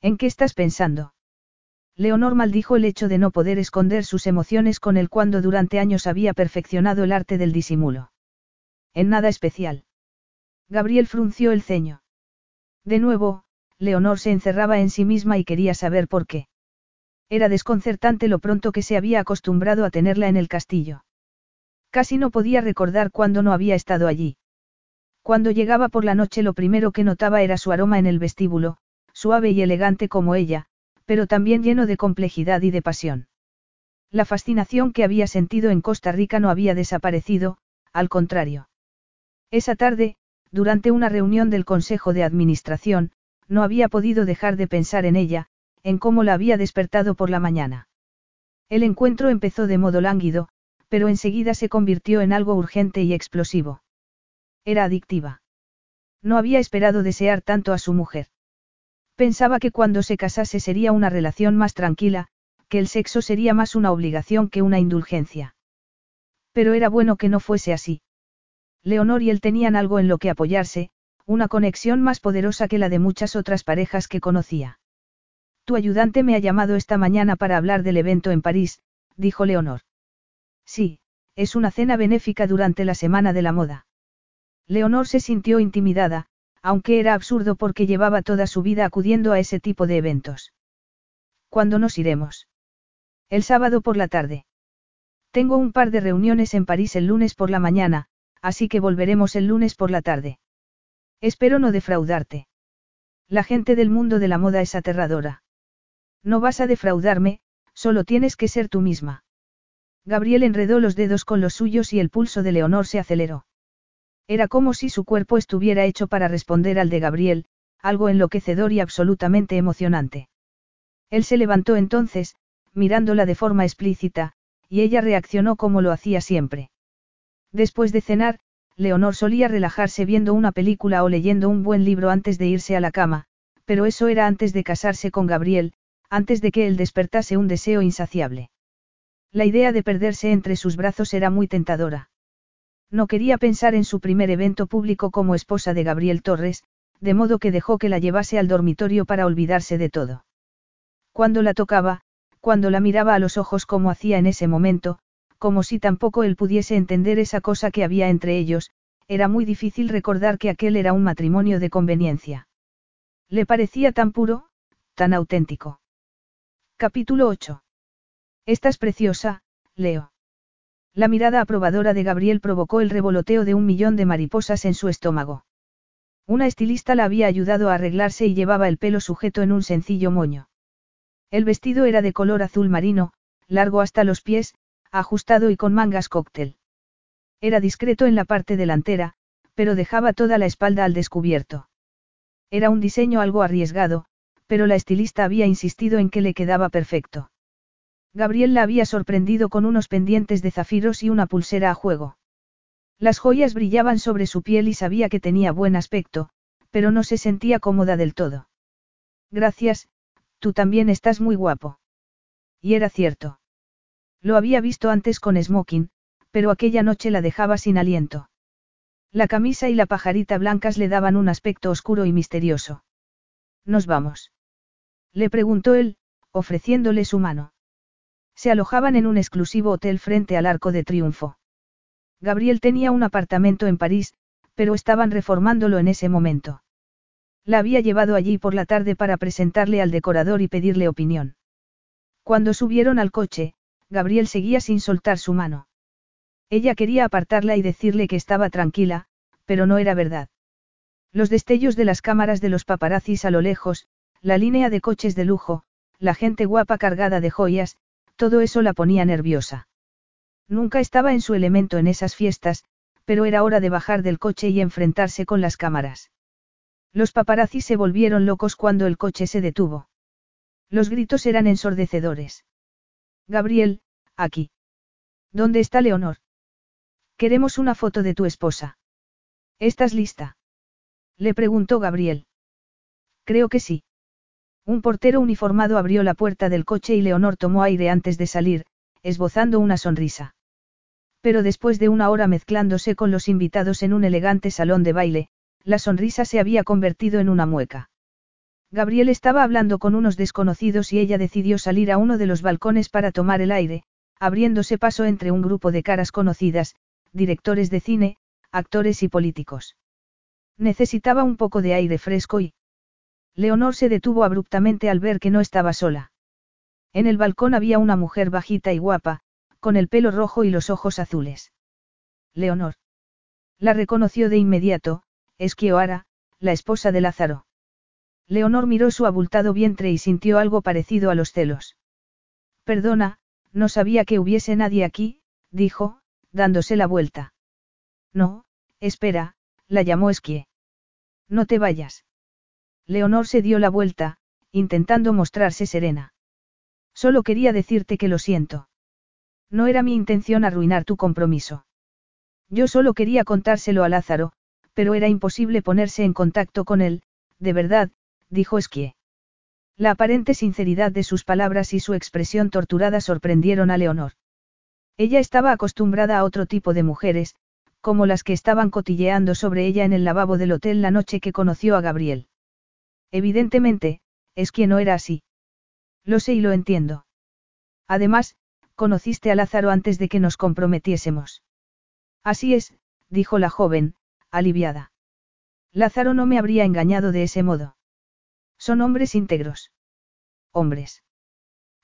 ¿En qué estás pensando? Leonor maldijo el hecho de no poder esconder sus emociones con él cuando durante años había perfeccionado el arte del disimulo. En nada especial. Gabriel frunció el ceño. De nuevo, Leonor se encerraba en sí misma y quería saber por qué. Era desconcertante lo pronto que se había acostumbrado a tenerla en el castillo. Casi no podía recordar cuándo no había estado allí. Cuando llegaba por la noche lo primero que notaba era su aroma en el vestíbulo, suave y elegante como ella, pero también lleno de complejidad y de pasión. La fascinación que había sentido en Costa Rica no había desaparecido, al contrario. Esa tarde, durante una reunión del Consejo de Administración, no había podido dejar de pensar en ella, en cómo la había despertado por la mañana. El encuentro empezó de modo lánguido, pero enseguida se convirtió en algo urgente y explosivo. Era adictiva. No había esperado desear tanto a su mujer. Pensaba que cuando se casase sería una relación más tranquila, que el sexo sería más una obligación que una indulgencia. Pero era bueno que no fuese así. Leonor y él tenían algo en lo que apoyarse, una conexión más poderosa que la de muchas otras parejas que conocía. Tu ayudante me ha llamado esta mañana para hablar del evento en París, dijo Leonor. Sí, es una cena benéfica durante la Semana de la Moda. Leonor se sintió intimidada, aunque era absurdo porque llevaba toda su vida acudiendo a ese tipo de eventos. ¿Cuándo nos iremos? El sábado por la tarde. Tengo un par de reuniones en París el lunes por la mañana, así que volveremos el lunes por la tarde. Espero no defraudarte. La gente del mundo de la moda es aterradora. No vas a defraudarme, solo tienes que ser tú misma. Gabriel enredó los dedos con los suyos y el pulso de Leonor se aceleró. Era como si su cuerpo estuviera hecho para responder al de Gabriel, algo enloquecedor y absolutamente emocionante. Él se levantó entonces, mirándola de forma explícita, y ella reaccionó como lo hacía siempre. Después de cenar, Leonor solía relajarse viendo una película o leyendo un buen libro antes de irse a la cama, pero eso era antes de casarse con Gabriel, antes de que él despertase un deseo insaciable. La idea de perderse entre sus brazos era muy tentadora. No quería pensar en su primer evento público como esposa de Gabriel Torres, de modo que dejó que la llevase al dormitorio para olvidarse de todo. Cuando la tocaba, cuando la miraba a los ojos como hacía en ese momento, como si tampoco él pudiese entender esa cosa que había entre ellos, era muy difícil recordar que aquel era un matrimonio de conveniencia. Le parecía tan puro, tan auténtico. Capítulo 8. Estás preciosa, Leo. La mirada aprobadora de Gabriel provocó el revoloteo de un millón de mariposas en su estómago. Una estilista la había ayudado a arreglarse y llevaba el pelo sujeto en un sencillo moño. El vestido era de color azul marino, largo hasta los pies, ajustado y con mangas cóctel. Era discreto en la parte delantera, pero dejaba toda la espalda al descubierto. Era un diseño algo arriesgado, pero la estilista había insistido en que le quedaba perfecto. Gabriel la había sorprendido con unos pendientes de zafiros y una pulsera a juego. Las joyas brillaban sobre su piel y sabía que tenía buen aspecto, pero no se sentía cómoda del todo. Gracias, tú también estás muy guapo. Y era cierto. Lo había visto antes con smoking, pero aquella noche la dejaba sin aliento. La camisa y la pajarita blancas le daban un aspecto oscuro y misterioso. Nos vamos. Le preguntó él, ofreciéndole su mano. Se alojaban en un exclusivo hotel frente al Arco de Triunfo. Gabriel tenía un apartamento en París, pero estaban reformándolo en ese momento. La había llevado allí por la tarde para presentarle al decorador y pedirle opinión. Cuando subieron al coche, Gabriel seguía sin soltar su mano. Ella quería apartarla y decirle que estaba tranquila, pero no era verdad. Los destellos de las cámaras de los paparazzis a lo lejos, la línea de coches de lujo, la gente guapa cargada de joyas, todo eso la ponía nerviosa. Nunca estaba en su elemento en esas fiestas, pero era hora de bajar del coche y enfrentarse con las cámaras. Los paparazzis se volvieron locos cuando el coche se detuvo. Los gritos eran ensordecedores. Gabriel, aquí. ¿Dónde está Leonor? Queremos una foto de tu esposa. ¿Estás lista? Le preguntó Gabriel. Creo que sí. Un portero uniformado abrió la puerta del coche y Leonor tomó aire antes de salir, esbozando una sonrisa. Pero después de una hora mezclándose con los invitados en un elegante salón de baile, la sonrisa se había convertido en una mueca. Gabriel estaba hablando con unos desconocidos y ella decidió salir a uno de los balcones para tomar el aire, abriéndose paso entre un grupo de caras conocidas, directores de cine, actores y políticos. Necesitaba un poco de aire fresco y, Leonor se detuvo abruptamente al ver que no estaba sola. En el balcón había una mujer bajita y guapa, con el pelo rojo y los ojos azules. Leonor. La reconoció de inmediato, Esquioara, la esposa de Lázaro. Leonor miró su abultado vientre y sintió algo parecido a los celos. Perdona, no sabía que hubiese nadie aquí, dijo, dándose la vuelta. No, espera, la llamó Esquie. No te vayas. Leonor se dio la vuelta, intentando mostrarse serena. Solo quería decirte que lo siento. No era mi intención arruinar tu compromiso. Yo solo quería contárselo a Lázaro, pero era imposible ponerse en contacto con él, de verdad, dijo Esquie. La aparente sinceridad de sus palabras y su expresión torturada sorprendieron a Leonor. Ella estaba acostumbrada a otro tipo de mujeres, como las que estaban cotilleando sobre ella en el lavabo del hotel la noche que conoció a Gabriel. Evidentemente, es quien no era así. Lo sé y lo entiendo. Además, conociste a Lázaro antes de que nos comprometiésemos. Así es, dijo la joven, aliviada. Lázaro no me habría engañado de ese modo. Son hombres íntegros. Hombres.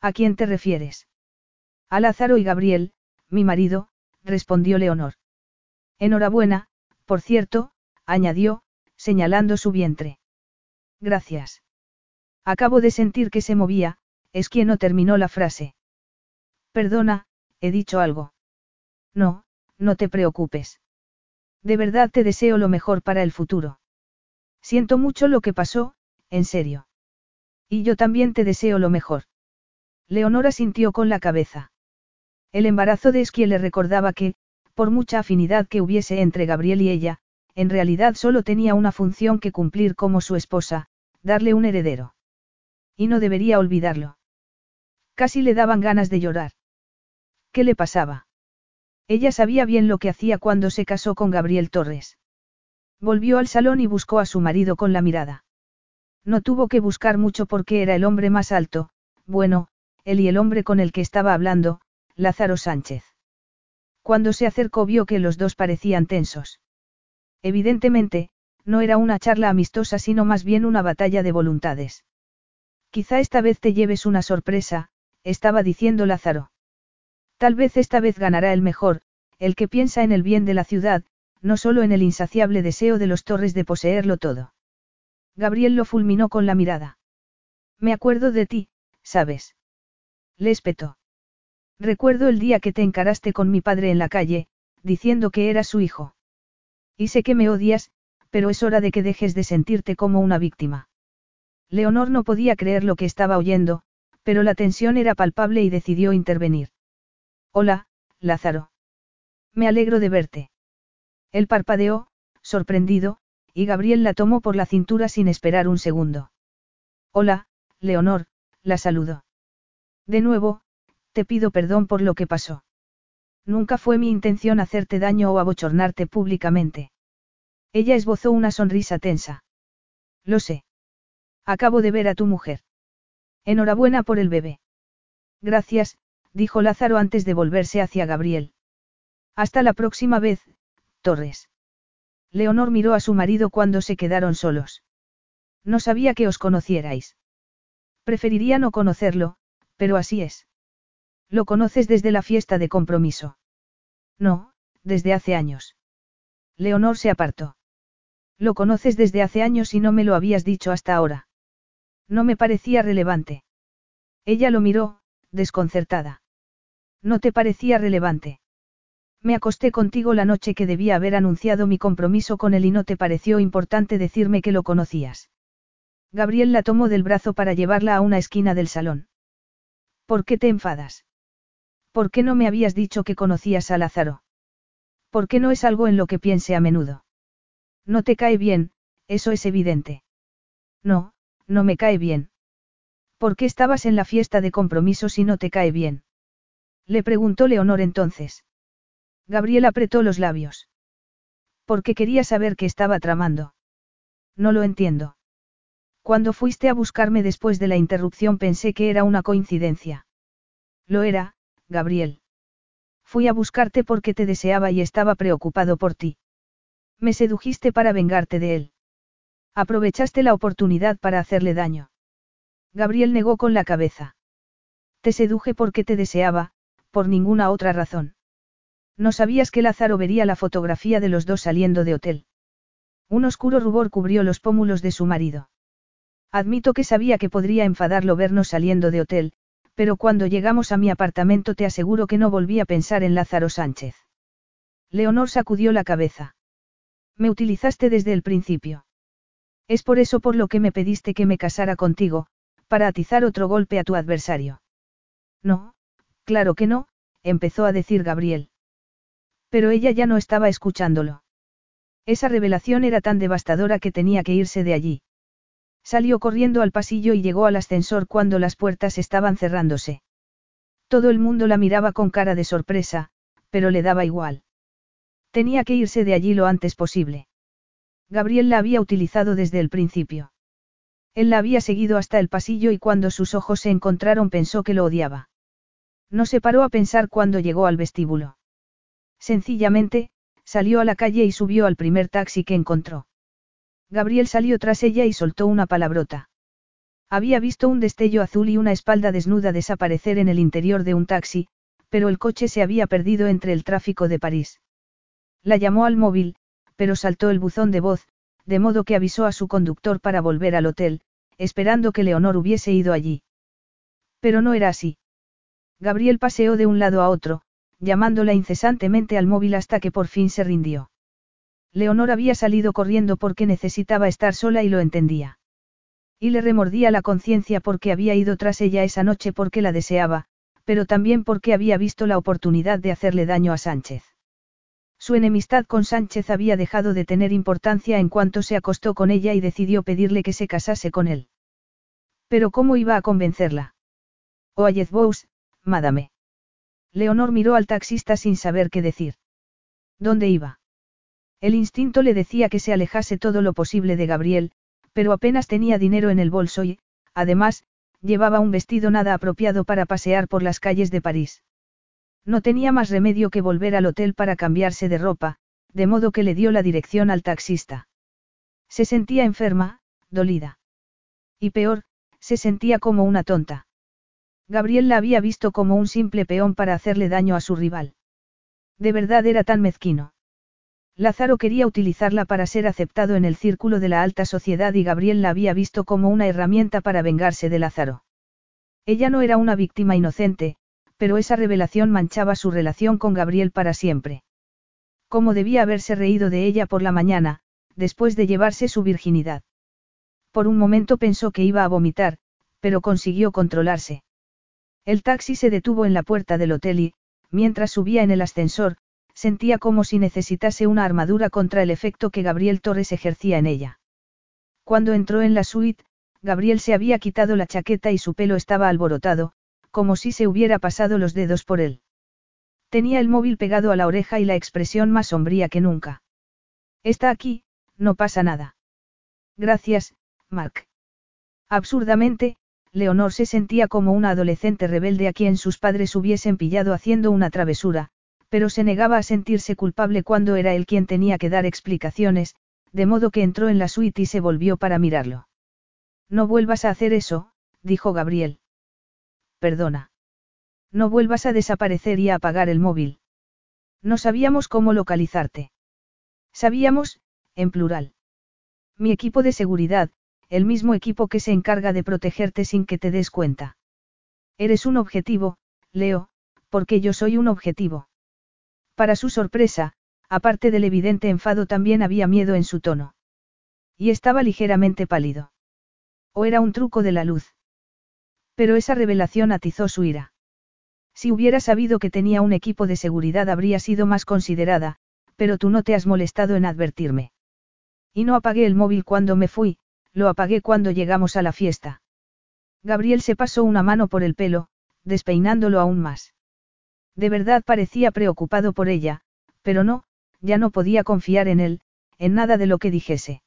¿A quién te refieres? A Lázaro y Gabriel, mi marido, respondió Leonor. Enhorabuena, por cierto, añadió, señalando su vientre. Gracias. Acabo de sentir que se movía, es quien no terminó la frase. Perdona, he dicho algo. No, no te preocupes. De verdad te deseo lo mejor para el futuro. Siento mucho lo que pasó, en serio. Y yo también te deseo lo mejor. Leonora sintió con la cabeza. El embarazo de Esquie le recordaba que, por mucha afinidad que hubiese entre Gabriel y ella, en realidad solo tenía una función que cumplir como su esposa, darle un heredero. Y no debería olvidarlo. Casi le daban ganas de llorar. ¿Qué le pasaba? Ella sabía bien lo que hacía cuando se casó con Gabriel Torres. Volvió al salón y buscó a su marido con la mirada. No tuvo que buscar mucho porque era el hombre más alto, bueno, él y el hombre con el que estaba hablando, Lázaro Sánchez. Cuando se acercó vio que los dos parecían tensos. Evidentemente, no era una charla amistosa sino más bien una batalla de voluntades. Quizá esta vez te lleves una sorpresa, estaba diciendo Lázaro. Tal vez esta vez ganará el mejor, el que piensa en el bien de la ciudad, no solo en el insaciable deseo de los torres de poseerlo todo. Gabriel lo fulminó con la mirada. Me acuerdo de ti, ¿sabes? Le espetó. Recuerdo el día que te encaraste con mi padre en la calle, diciendo que era su hijo. Y sé que me odias, pero es hora de que dejes de sentirte como una víctima. Leonor no podía creer lo que estaba oyendo, pero la tensión era palpable y decidió intervenir. Hola, Lázaro. Me alegro de verte. Él parpadeó, sorprendido, y Gabriel la tomó por la cintura sin esperar un segundo. Hola, Leonor, la saludó. De nuevo, te pido perdón por lo que pasó. Nunca fue mi intención hacerte daño o abochornarte públicamente. Ella esbozó una sonrisa tensa. Lo sé. Acabo de ver a tu mujer. Enhorabuena por el bebé. Gracias, dijo Lázaro antes de volverse hacia Gabriel. Hasta la próxima vez, Torres. Leonor miró a su marido cuando se quedaron solos. No sabía que os conocierais. Preferiría no conocerlo, pero así es. Lo conoces desde la fiesta de compromiso. No, desde hace años. Leonor se apartó. Lo conoces desde hace años y no me lo habías dicho hasta ahora. No me parecía relevante. Ella lo miró, desconcertada. No te parecía relevante. Me acosté contigo la noche que debía haber anunciado mi compromiso con él y no te pareció importante decirme que lo conocías. Gabriel la tomó del brazo para llevarla a una esquina del salón. ¿Por qué te enfadas? ¿Por qué no me habías dicho que conocías a Lázaro? ¿Por qué no es algo en lo que piense a menudo? No te cae bien, eso es evidente. No, no me cae bien. ¿Por qué estabas en la fiesta de compromiso si no te cae bien? Le preguntó Leonor entonces. Gabriel apretó los labios. Porque quería saber qué estaba tramando. No lo entiendo. Cuando fuiste a buscarme después de la interrupción pensé que era una coincidencia. Lo era, Gabriel. Fui a buscarte porque te deseaba y estaba preocupado por ti. Me sedujiste para vengarte de él. Aprovechaste la oportunidad para hacerle daño. Gabriel negó con la cabeza. Te seduje porque te deseaba, por ninguna otra razón. No sabías que Lázaro vería la fotografía de los dos saliendo de hotel. Un oscuro rubor cubrió los pómulos de su marido. Admito que sabía que podría enfadarlo vernos saliendo de hotel, pero cuando llegamos a mi apartamento te aseguro que no volví a pensar en Lázaro Sánchez. Leonor sacudió la cabeza. Me utilizaste desde el principio. Es por eso por lo que me pediste que me casara contigo, para atizar otro golpe a tu adversario. No, claro que no, empezó a decir Gabriel. Pero ella ya no estaba escuchándolo. Esa revelación era tan devastadora que tenía que irse de allí. Salió corriendo al pasillo y llegó al ascensor cuando las puertas estaban cerrándose. Todo el mundo la miraba con cara de sorpresa, pero le daba igual. Tenía que irse de allí lo antes posible. Gabriel la había utilizado desde el principio. Él la había seguido hasta el pasillo y cuando sus ojos se encontraron pensó que lo odiaba. No se paró a pensar cuando llegó al vestíbulo. Sencillamente, salió a la calle y subió al primer taxi que encontró. Gabriel salió tras ella y soltó una palabrota. Había visto un destello azul y una espalda desnuda desaparecer en el interior de un taxi, pero el coche se había perdido entre el tráfico de París. La llamó al móvil, pero saltó el buzón de voz, de modo que avisó a su conductor para volver al hotel, esperando que Leonor hubiese ido allí. Pero no era así. Gabriel paseó de un lado a otro, llamándola incesantemente al móvil hasta que por fin se rindió. Leonor había salido corriendo porque necesitaba estar sola y lo entendía. Y le remordía la conciencia porque había ido tras ella esa noche porque la deseaba, pero también porque había visto la oportunidad de hacerle daño a Sánchez. Su enemistad con Sánchez había dejado de tener importancia en cuanto se acostó con ella y decidió pedirle que se casase con él. Pero ¿cómo iba a convencerla? Bous, madame. Leonor miró al taxista sin saber qué decir. ¿Dónde iba? El instinto le decía que se alejase todo lo posible de Gabriel, pero apenas tenía dinero en el bolso y, además, llevaba un vestido nada apropiado para pasear por las calles de París. No tenía más remedio que volver al hotel para cambiarse de ropa, de modo que le dio la dirección al taxista. Se sentía enferma, dolida. Y peor, se sentía como una tonta. Gabriel la había visto como un simple peón para hacerle daño a su rival. De verdad era tan mezquino. Lázaro quería utilizarla para ser aceptado en el círculo de la alta sociedad y Gabriel la había visto como una herramienta para vengarse de Lázaro. Ella no era una víctima inocente, pero esa revelación manchaba su relación con Gabriel para siempre. ¿Cómo debía haberse reído de ella por la mañana, después de llevarse su virginidad? Por un momento pensó que iba a vomitar, pero consiguió controlarse. El taxi se detuvo en la puerta del hotel y, mientras subía en el ascensor, sentía como si necesitase una armadura contra el efecto que Gabriel Torres ejercía en ella. Cuando entró en la suite, Gabriel se había quitado la chaqueta y su pelo estaba alborotado, como si se hubiera pasado los dedos por él. Tenía el móvil pegado a la oreja y la expresión más sombría que nunca. Está aquí, no pasa nada. Gracias, Mark. Absurdamente, Leonor se sentía como una adolescente rebelde a quien sus padres hubiesen pillado haciendo una travesura, pero se negaba a sentirse culpable cuando era él quien tenía que dar explicaciones, de modo que entró en la suite y se volvió para mirarlo. No vuelvas a hacer eso, dijo Gabriel. Perdona. No vuelvas a desaparecer y a apagar el móvil. No sabíamos cómo localizarte. Sabíamos, en plural. Mi equipo de seguridad, el mismo equipo que se encarga de protegerte sin que te des cuenta. Eres un objetivo, Leo, porque yo soy un objetivo. Para su sorpresa, aparte del evidente enfado también había miedo en su tono. Y estaba ligeramente pálido. O era un truco de la luz. Pero esa revelación atizó su ira. Si hubiera sabido que tenía un equipo de seguridad habría sido más considerada, pero tú no te has molestado en advertirme. Y no apagué el móvil cuando me fui, lo apagué cuando llegamos a la fiesta. Gabriel se pasó una mano por el pelo, despeinándolo aún más. De verdad parecía preocupado por ella, pero no, ya no podía confiar en él, en nada de lo que dijese.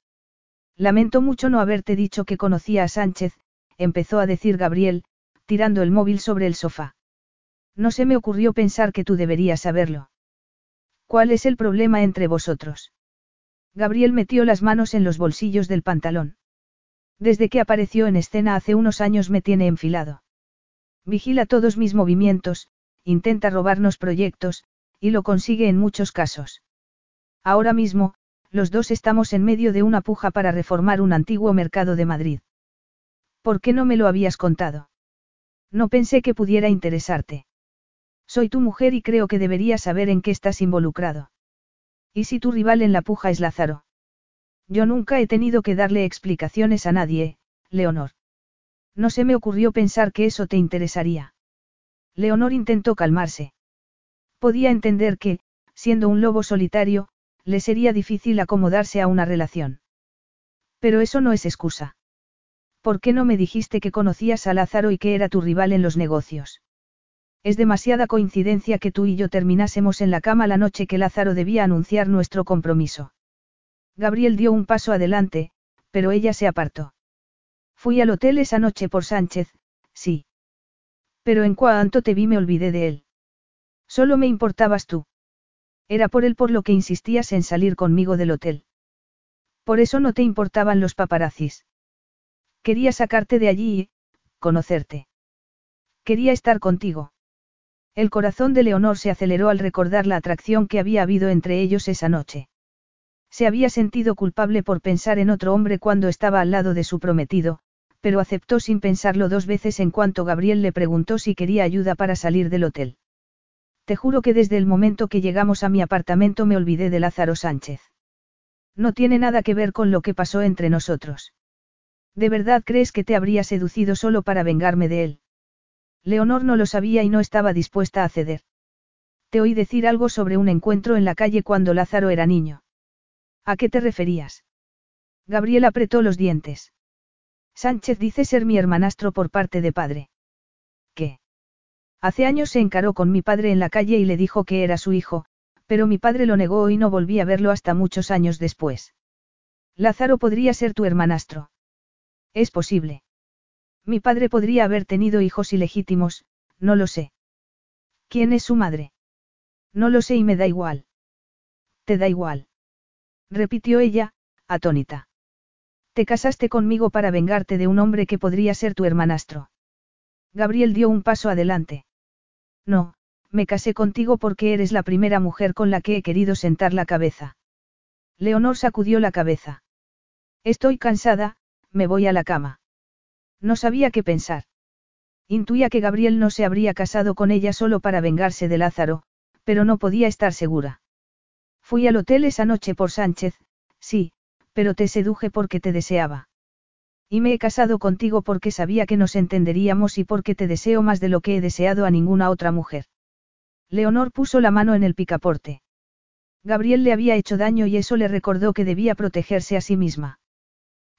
Lamento mucho no haberte dicho que conocía a Sánchez, empezó a decir Gabriel, tirando el móvil sobre el sofá. No se me ocurrió pensar que tú deberías saberlo. ¿Cuál es el problema entre vosotros? Gabriel metió las manos en los bolsillos del pantalón. Desde que apareció en escena hace unos años me tiene enfilado. Vigila todos mis movimientos, intenta robarnos proyectos, y lo consigue en muchos casos. Ahora mismo, los dos estamos en medio de una puja para reformar un antiguo mercado de Madrid. ¿Por qué no me lo habías contado? No pensé que pudiera interesarte. Soy tu mujer y creo que deberías saber en qué estás involucrado. ¿Y si tu rival en la puja es Lázaro? Yo nunca he tenido que darle explicaciones a nadie, Leonor. No se me ocurrió pensar que eso te interesaría. Leonor intentó calmarse. Podía entender que, siendo un lobo solitario, le sería difícil acomodarse a una relación. Pero eso no es excusa. ¿Por qué no me dijiste que conocías a Lázaro y que era tu rival en los negocios? Es demasiada coincidencia que tú y yo terminásemos en la cama la noche que Lázaro debía anunciar nuestro compromiso. Gabriel dio un paso adelante, pero ella se apartó. Fui al hotel esa noche por Sánchez, sí. Pero en cuanto te vi me olvidé de él. Solo me importabas tú. Era por él por lo que insistías en salir conmigo del hotel. Por eso no te importaban los paparazzis. Quería sacarte de allí y, conocerte. Quería estar contigo. El corazón de Leonor se aceleró al recordar la atracción que había habido entre ellos esa noche. Se había sentido culpable por pensar en otro hombre cuando estaba al lado de su prometido, pero aceptó sin pensarlo dos veces en cuanto Gabriel le preguntó si quería ayuda para salir del hotel. Te juro que desde el momento que llegamos a mi apartamento me olvidé de Lázaro Sánchez. No tiene nada que ver con lo que pasó entre nosotros. ¿De verdad crees que te habría seducido solo para vengarme de él? Leonor no lo sabía y no estaba dispuesta a ceder. Te oí decir algo sobre un encuentro en la calle cuando Lázaro era niño. ¿A qué te referías? Gabriel apretó los dientes. Sánchez dice ser mi hermanastro por parte de padre. ¿Qué? Hace años se encaró con mi padre en la calle y le dijo que era su hijo, pero mi padre lo negó y no volví a verlo hasta muchos años después. Lázaro podría ser tu hermanastro. Es posible. Mi padre podría haber tenido hijos ilegítimos, no lo sé. ¿Quién es su madre? No lo sé y me da igual. Te da igual repitió ella, atónita. Te casaste conmigo para vengarte de un hombre que podría ser tu hermanastro. Gabriel dio un paso adelante. No, me casé contigo porque eres la primera mujer con la que he querido sentar la cabeza. Leonor sacudió la cabeza. Estoy cansada, me voy a la cama. No sabía qué pensar. Intuía que Gabriel no se habría casado con ella solo para vengarse de Lázaro, pero no podía estar segura. Fui al hotel esa noche por Sánchez, sí, pero te seduje porque te deseaba. Y me he casado contigo porque sabía que nos entenderíamos y porque te deseo más de lo que he deseado a ninguna otra mujer. Leonor puso la mano en el picaporte. Gabriel le había hecho daño y eso le recordó que debía protegerse a sí misma.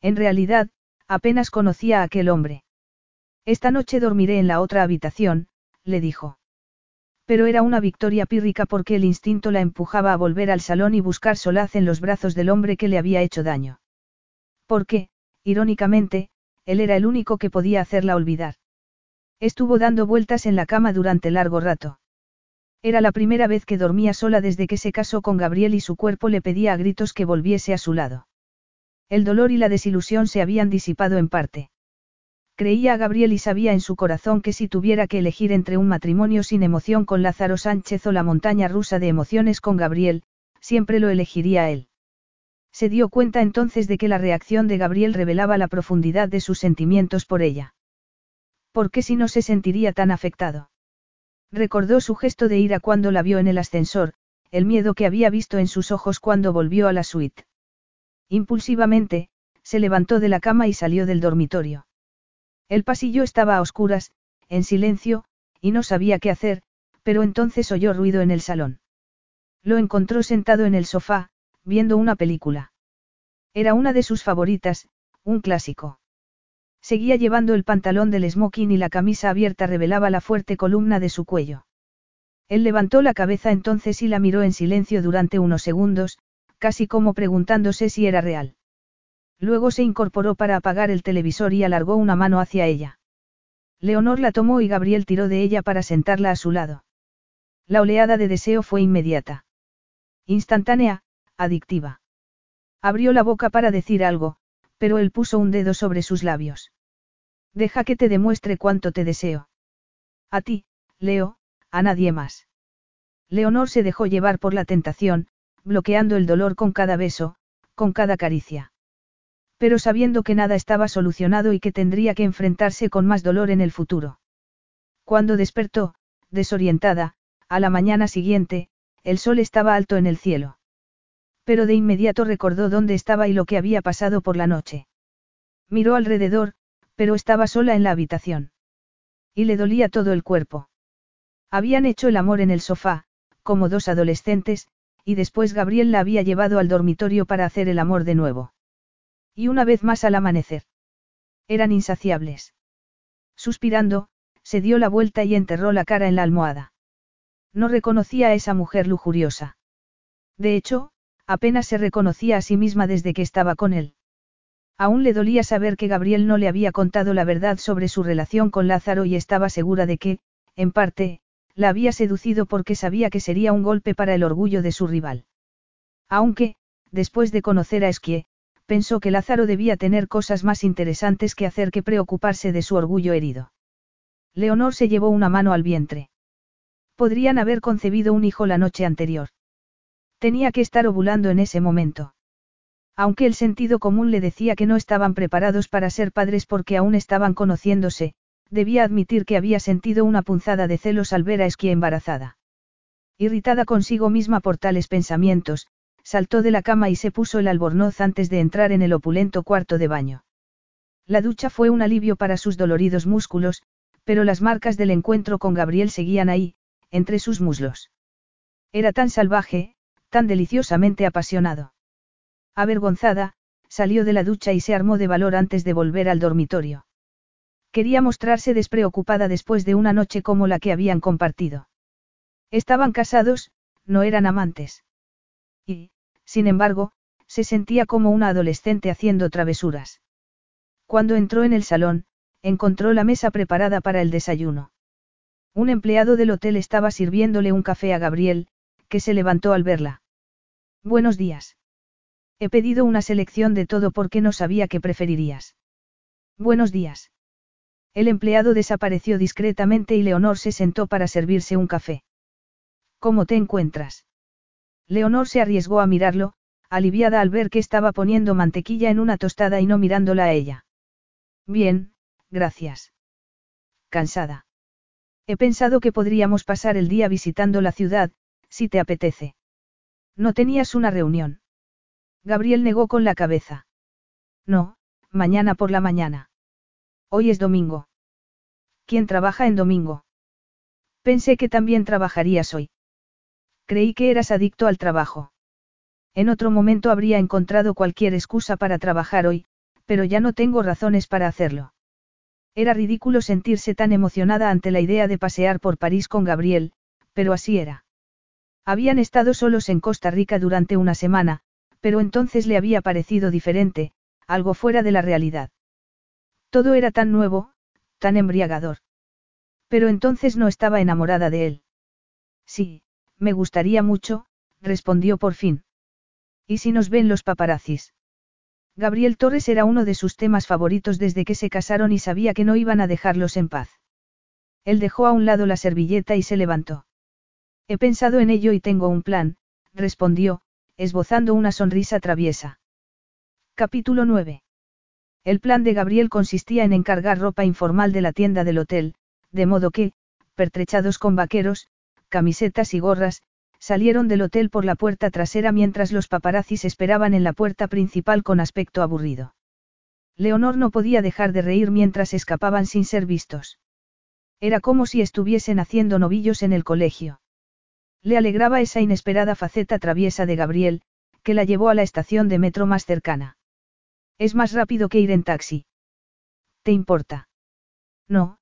En realidad, apenas conocía a aquel hombre. Esta noche dormiré en la otra habitación, le dijo. Pero era una victoria pírrica porque el instinto la empujaba a volver al salón y buscar solaz en los brazos del hombre que le había hecho daño. Porque, irónicamente, él era el único que podía hacerla olvidar. Estuvo dando vueltas en la cama durante largo rato. Era la primera vez que dormía sola desde que se casó con Gabriel y su cuerpo le pedía a gritos que volviese a su lado. El dolor y la desilusión se habían disipado en parte. Creía a Gabriel y sabía en su corazón que si tuviera que elegir entre un matrimonio sin emoción con Lázaro Sánchez o la montaña rusa de emociones con Gabriel, siempre lo elegiría él. Se dio cuenta entonces de que la reacción de Gabriel revelaba la profundidad de sus sentimientos por ella. ¿Por qué si no se sentiría tan afectado? Recordó su gesto de ira cuando la vio en el ascensor, el miedo que había visto en sus ojos cuando volvió a la suite. Impulsivamente, se levantó de la cama y salió del dormitorio. El pasillo estaba a oscuras, en silencio, y no sabía qué hacer, pero entonces oyó ruido en el salón. Lo encontró sentado en el sofá, viendo una película. Era una de sus favoritas, un clásico. Seguía llevando el pantalón del smoking y la camisa abierta revelaba la fuerte columna de su cuello. Él levantó la cabeza entonces y la miró en silencio durante unos segundos, casi como preguntándose si era real. Luego se incorporó para apagar el televisor y alargó una mano hacia ella. Leonor la tomó y Gabriel tiró de ella para sentarla a su lado. La oleada de deseo fue inmediata. Instantánea, adictiva. Abrió la boca para decir algo, pero él puso un dedo sobre sus labios. Deja que te demuestre cuánto te deseo. A ti, Leo, a nadie más. Leonor se dejó llevar por la tentación, bloqueando el dolor con cada beso, con cada caricia. Pero sabiendo que nada estaba solucionado y que tendría que enfrentarse con más dolor en el futuro. Cuando despertó, desorientada, a la mañana siguiente, el sol estaba alto en el cielo. Pero de inmediato recordó dónde estaba y lo que había pasado por la noche. Miró alrededor, pero estaba sola en la habitación. Y le dolía todo el cuerpo. Habían hecho el amor en el sofá, como dos adolescentes, y después Gabriel la había llevado al dormitorio para hacer el amor de nuevo. Y una vez más al amanecer. Eran insaciables. Suspirando, se dio la vuelta y enterró la cara en la almohada. No reconocía a esa mujer lujuriosa. De hecho, apenas se reconocía a sí misma desde que estaba con él. Aún le dolía saber que Gabriel no le había contado la verdad sobre su relación con Lázaro y estaba segura de que, en parte, la había seducido porque sabía que sería un golpe para el orgullo de su rival. Aunque, después de conocer a Esquie, pensó que Lázaro debía tener cosas más interesantes que hacer que preocuparse de su orgullo herido. Leonor se llevó una mano al vientre. Podrían haber concebido un hijo la noche anterior. Tenía que estar ovulando en ese momento. Aunque el sentido común le decía que no estaban preparados para ser padres porque aún estaban conociéndose, debía admitir que había sentido una punzada de celos al ver a Esquia embarazada. Irritada consigo misma por tales pensamientos, saltó de la cama y se puso el albornoz antes de entrar en el opulento cuarto de baño. La ducha fue un alivio para sus doloridos músculos, pero las marcas del encuentro con Gabriel seguían ahí, entre sus muslos. Era tan salvaje, tan deliciosamente apasionado. Avergonzada, salió de la ducha y se armó de valor antes de volver al dormitorio. Quería mostrarse despreocupada después de una noche como la que habían compartido. Estaban casados, no eran amantes. Sin embargo, se sentía como una adolescente haciendo travesuras. Cuando entró en el salón, encontró la mesa preparada para el desayuno. Un empleado del hotel estaba sirviéndole un café a Gabriel, que se levantó al verla. Buenos días. He pedido una selección de todo porque no sabía qué preferirías. Buenos días. El empleado desapareció discretamente y Leonor se sentó para servirse un café. ¿Cómo te encuentras? Leonor se arriesgó a mirarlo, aliviada al ver que estaba poniendo mantequilla en una tostada y no mirándola a ella. Bien, gracias. Cansada. He pensado que podríamos pasar el día visitando la ciudad, si te apetece. ¿No tenías una reunión? Gabriel negó con la cabeza. No, mañana por la mañana. Hoy es domingo. ¿Quién trabaja en domingo? Pensé que también trabajarías hoy. Creí que eras adicto al trabajo. En otro momento habría encontrado cualquier excusa para trabajar hoy, pero ya no tengo razones para hacerlo. Era ridículo sentirse tan emocionada ante la idea de pasear por París con Gabriel, pero así era. Habían estado solos en Costa Rica durante una semana, pero entonces le había parecido diferente, algo fuera de la realidad. Todo era tan nuevo, tan embriagador. Pero entonces no estaba enamorada de él. Sí, me gustaría mucho, respondió por fin. ¿Y si nos ven los paparazzis? Gabriel Torres era uno de sus temas favoritos desde que se casaron y sabía que no iban a dejarlos en paz. Él dejó a un lado la servilleta y se levantó. He pensado en ello y tengo un plan, respondió, esbozando una sonrisa traviesa. Capítulo 9. El plan de Gabriel consistía en encargar ropa informal de la tienda del hotel, de modo que, pertrechados con vaqueros, camisetas y gorras, salieron del hotel por la puerta trasera mientras los paparazzis esperaban en la puerta principal con aspecto aburrido. Leonor no podía dejar de reír mientras escapaban sin ser vistos. Era como si estuviesen haciendo novillos en el colegio. Le alegraba esa inesperada faceta traviesa de Gabriel, que la llevó a la estación de metro más cercana. Es más rápido que ir en taxi. ¿Te importa? No,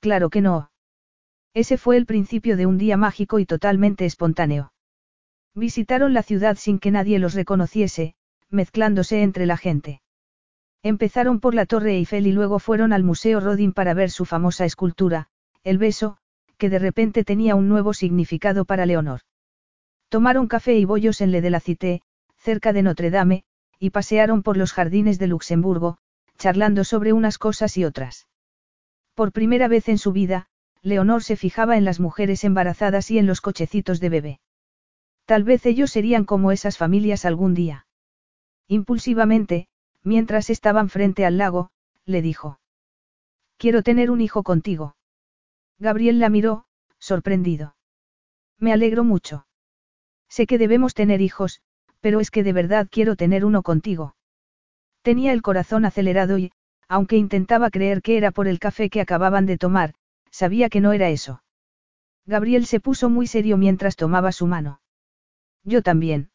claro que no. Ese fue el principio de un día mágico y totalmente espontáneo. Visitaron la ciudad sin que nadie los reconociese, mezclándose entre la gente. Empezaron por la Torre Eiffel y luego fueron al Museo Rodin para ver su famosa escultura, El beso, que de repente tenía un nuevo significado para Leonor. Tomaron café y bollos en Le de la Cité, cerca de Notre Dame, y pasearon por los jardines de Luxemburgo, charlando sobre unas cosas y otras. Por primera vez en su vida, Leonor se fijaba en las mujeres embarazadas y en los cochecitos de bebé. Tal vez ellos serían como esas familias algún día. Impulsivamente, mientras estaban frente al lago, le dijo. Quiero tener un hijo contigo. Gabriel la miró, sorprendido. Me alegro mucho. Sé que debemos tener hijos, pero es que de verdad quiero tener uno contigo. Tenía el corazón acelerado y, aunque intentaba creer que era por el café que acababan de tomar, sabía que no era eso. Gabriel se puso muy serio mientras tomaba su mano. Yo también.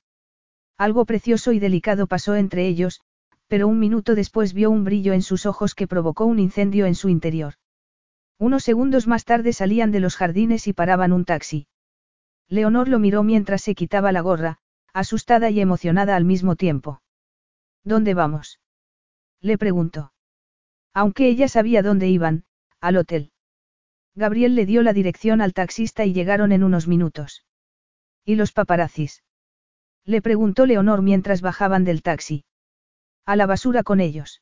Algo precioso y delicado pasó entre ellos, pero un minuto después vio un brillo en sus ojos que provocó un incendio en su interior. Unos segundos más tarde salían de los jardines y paraban un taxi. Leonor lo miró mientras se quitaba la gorra, asustada y emocionada al mismo tiempo. ¿Dónde vamos? Le preguntó. Aunque ella sabía dónde iban, al hotel. Gabriel le dio la dirección al taxista y llegaron en unos minutos. ¿Y los paparazzis? Le preguntó Leonor mientras bajaban del taxi. A la basura con ellos.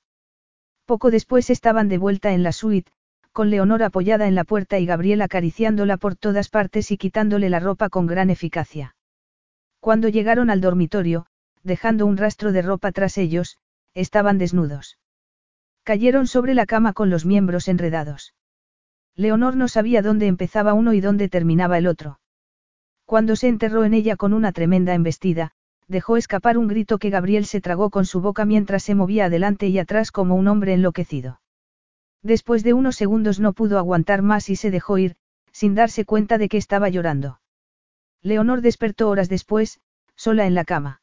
Poco después estaban de vuelta en la suite, con Leonor apoyada en la puerta y Gabriel acariciándola por todas partes y quitándole la ropa con gran eficacia. Cuando llegaron al dormitorio, dejando un rastro de ropa tras ellos, estaban desnudos. Cayeron sobre la cama con los miembros enredados. Leonor no sabía dónde empezaba uno y dónde terminaba el otro. Cuando se enterró en ella con una tremenda embestida, dejó escapar un grito que Gabriel se tragó con su boca mientras se movía adelante y atrás como un hombre enloquecido. Después de unos segundos no pudo aguantar más y se dejó ir, sin darse cuenta de que estaba llorando. Leonor despertó horas después, sola en la cama.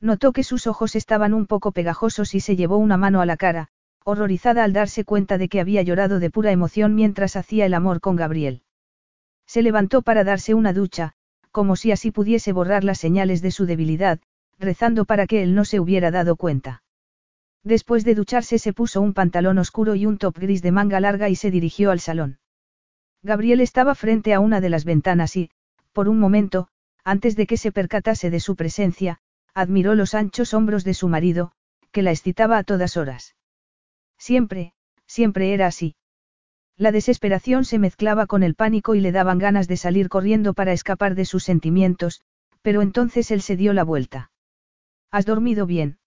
Notó que sus ojos estaban un poco pegajosos y se llevó una mano a la cara, horrorizada al darse cuenta de que había llorado de pura emoción mientras hacía el amor con Gabriel. Se levantó para darse una ducha, como si así pudiese borrar las señales de su debilidad, rezando para que él no se hubiera dado cuenta. Después de ducharse se puso un pantalón oscuro y un top gris de manga larga y se dirigió al salón. Gabriel estaba frente a una de las ventanas y, por un momento, antes de que se percatase de su presencia, admiró los anchos hombros de su marido, que la excitaba a todas horas. Siempre, siempre era así. La desesperación se mezclaba con el pánico y le daban ganas de salir corriendo para escapar de sus sentimientos, pero entonces él se dio la vuelta. ¿Has dormido bien?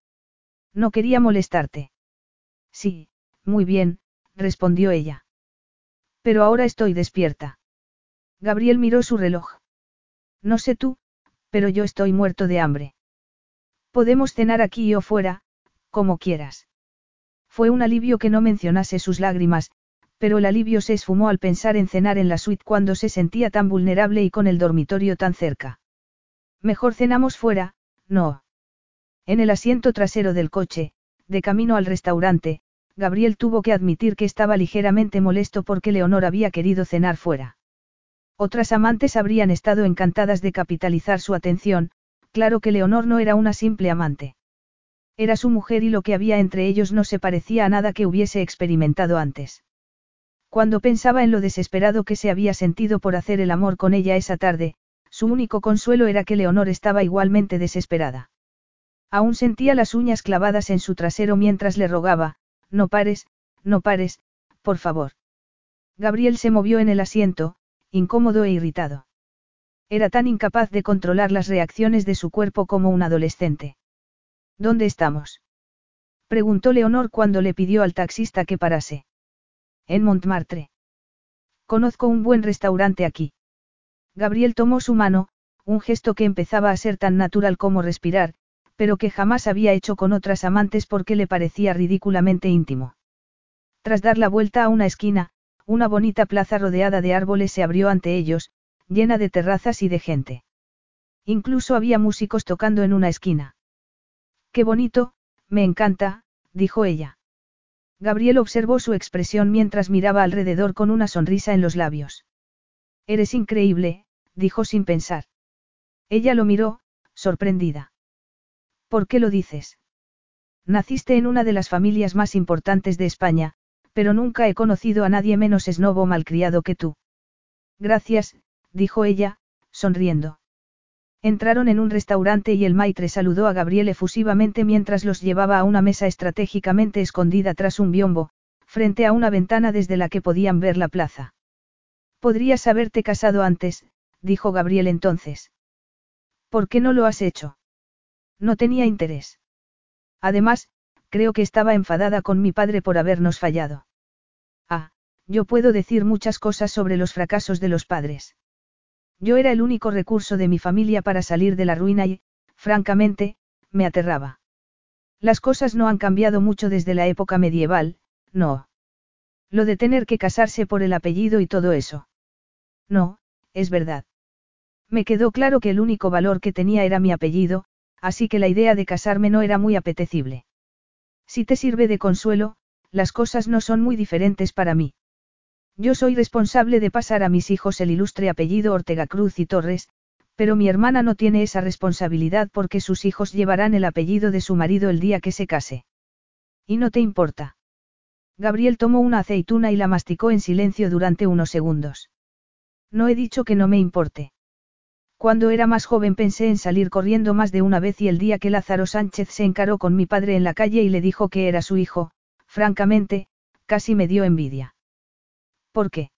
No quería molestarte. Sí, muy bien, respondió ella. Pero ahora estoy despierta. Gabriel miró su reloj. No sé tú, pero yo estoy muerto de hambre. Podemos cenar aquí o fuera, como quieras. Fue un alivio que no mencionase sus lágrimas, pero el alivio se esfumó al pensar en cenar en la suite cuando se sentía tan vulnerable y con el dormitorio tan cerca. Mejor cenamos fuera, no. En el asiento trasero del coche, de camino al restaurante, Gabriel tuvo que admitir que estaba ligeramente molesto porque Leonor había querido cenar fuera. Otras amantes habrían estado encantadas de capitalizar su atención, claro que Leonor no era una simple amante. Era su mujer y lo que había entre ellos no se parecía a nada que hubiese experimentado antes. Cuando pensaba en lo desesperado que se había sentido por hacer el amor con ella esa tarde, su único consuelo era que Leonor estaba igualmente desesperada. Aún sentía las uñas clavadas en su trasero mientras le rogaba, no pares, no pares, por favor. Gabriel se movió en el asiento, incómodo e irritado. Era tan incapaz de controlar las reacciones de su cuerpo como un adolescente. ¿Dónde estamos? Preguntó Leonor cuando le pidió al taxista que parase. En Montmartre. Conozco un buen restaurante aquí. Gabriel tomó su mano, un gesto que empezaba a ser tan natural como respirar, pero que jamás había hecho con otras amantes porque le parecía ridículamente íntimo. Tras dar la vuelta a una esquina, una bonita plaza rodeada de árboles se abrió ante ellos, llena de terrazas y de gente. Incluso había músicos tocando en una esquina. Qué bonito, me encanta, dijo ella. Gabriel observó su expresión mientras miraba alrededor con una sonrisa en los labios. Eres increíble, dijo sin pensar. Ella lo miró, sorprendida. ¿Por qué lo dices? Naciste en una de las familias más importantes de España, pero nunca he conocido a nadie menos esnobo malcriado que tú. Gracias, dijo ella, sonriendo. Entraron en un restaurante y el maitre saludó a Gabriel efusivamente mientras los llevaba a una mesa estratégicamente escondida tras un biombo, frente a una ventana desde la que podían ver la plaza. Podrías haberte casado antes, dijo Gabriel entonces. ¿Por qué no lo has hecho? No tenía interés. Además, creo que estaba enfadada con mi padre por habernos fallado. Ah, yo puedo decir muchas cosas sobre los fracasos de los padres. Yo era el único recurso de mi familia para salir de la ruina y, francamente, me aterraba. Las cosas no han cambiado mucho desde la época medieval, no. Lo de tener que casarse por el apellido y todo eso. No, es verdad. Me quedó claro que el único valor que tenía era mi apellido, así que la idea de casarme no era muy apetecible. Si te sirve de consuelo, las cosas no son muy diferentes para mí. Yo soy responsable de pasar a mis hijos el ilustre apellido Ortega Cruz y Torres, pero mi hermana no tiene esa responsabilidad porque sus hijos llevarán el apellido de su marido el día que se case. ¿Y no te importa? Gabriel tomó una aceituna y la masticó en silencio durante unos segundos. No he dicho que no me importe. Cuando era más joven pensé en salir corriendo más de una vez y el día que Lázaro Sánchez se encaró con mi padre en la calle y le dijo que era su hijo, francamente, casi me dio envidia. ¿Por qué?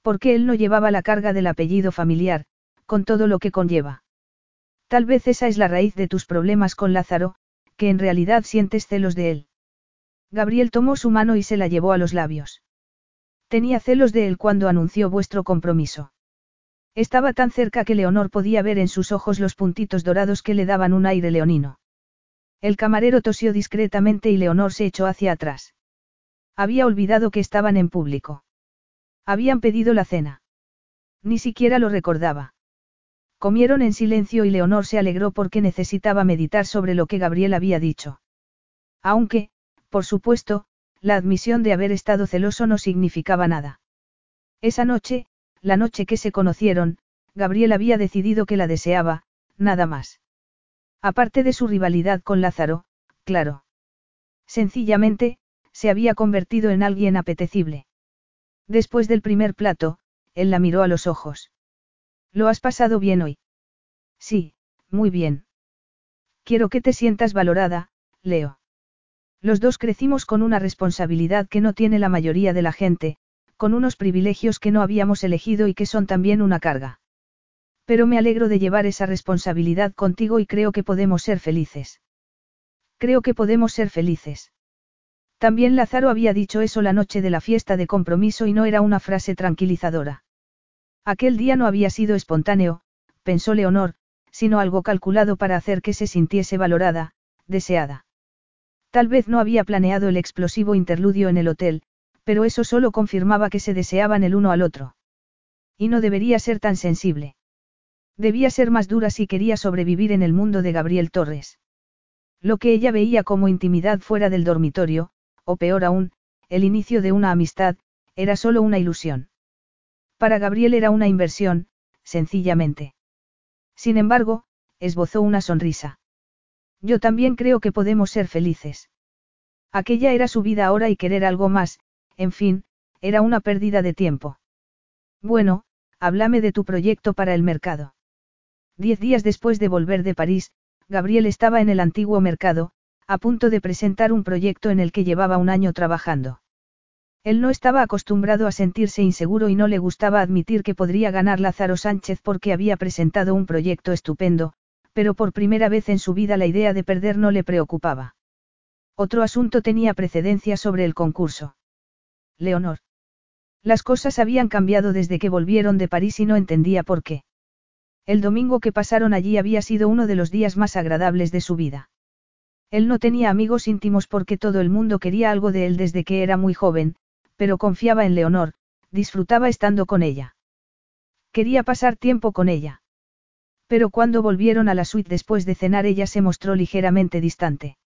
Porque él no llevaba la carga del apellido familiar, con todo lo que conlleva. Tal vez esa es la raíz de tus problemas con Lázaro, que en realidad sientes celos de él. Gabriel tomó su mano y se la llevó a los labios. Tenía celos de él cuando anunció vuestro compromiso. Estaba tan cerca que Leonor podía ver en sus ojos los puntitos dorados que le daban un aire leonino. El camarero tosió discretamente y Leonor se echó hacia atrás. Había olvidado que estaban en público. Habían pedido la cena. Ni siquiera lo recordaba. Comieron en silencio y Leonor se alegró porque necesitaba meditar sobre lo que Gabriel había dicho. Aunque, por supuesto, la admisión de haber estado celoso no significaba nada. Esa noche, la noche que se conocieron, Gabriel había decidido que la deseaba, nada más. Aparte de su rivalidad con Lázaro, claro. Sencillamente, se había convertido en alguien apetecible. Después del primer plato, él la miró a los ojos. ¿Lo has pasado bien hoy? Sí, muy bien. Quiero que te sientas valorada, Leo. Los dos crecimos con una responsabilidad que no tiene la mayoría de la gente, con unos privilegios que no habíamos elegido y que son también una carga. Pero me alegro de llevar esa responsabilidad contigo y creo que podemos ser felices. Creo que podemos ser felices. También Lázaro había dicho eso la noche de la fiesta de compromiso y no era una frase tranquilizadora. Aquel día no había sido espontáneo, pensó Leonor, sino algo calculado para hacer que se sintiese valorada, deseada. Tal vez no había planeado el explosivo interludio en el hotel, pero eso solo confirmaba que se deseaban el uno al otro. Y no debería ser tan sensible. Debía ser más dura si quería sobrevivir en el mundo de Gabriel Torres. Lo que ella veía como intimidad fuera del dormitorio, o peor aún, el inicio de una amistad, era solo una ilusión. Para Gabriel era una inversión, sencillamente. Sin embargo, esbozó una sonrisa. Yo también creo que podemos ser felices. Aquella era su vida ahora y querer algo más, en fin, era una pérdida de tiempo. Bueno, háblame de tu proyecto para el mercado. Diez días después de volver de París, Gabriel estaba en el antiguo mercado, a punto de presentar un proyecto en el que llevaba un año trabajando. Él no estaba acostumbrado a sentirse inseguro y no le gustaba admitir que podría ganar Lázaro Sánchez porque había presentado un proyecto estupendo, pero por primera vez en su vida la idea de perder no le preocupaba. Otro asunto tenía precedencia sobre el concurso. Leonor. Las cosas habían cambiado desde que volvieron de París y no entendía por qué. El domingo que pasaron allí había sido uno de los días más agradables de su vida. Él no tenía amigos íntimos porque todo el mundo quería algo de él desde que era muy joven, pero confiaba en Leonor, disfrutaba estando con ella. Quería pasar tiempo con ella. Pero cuando volvieron a la suite después de cenar ella se mostró ligeramente distante.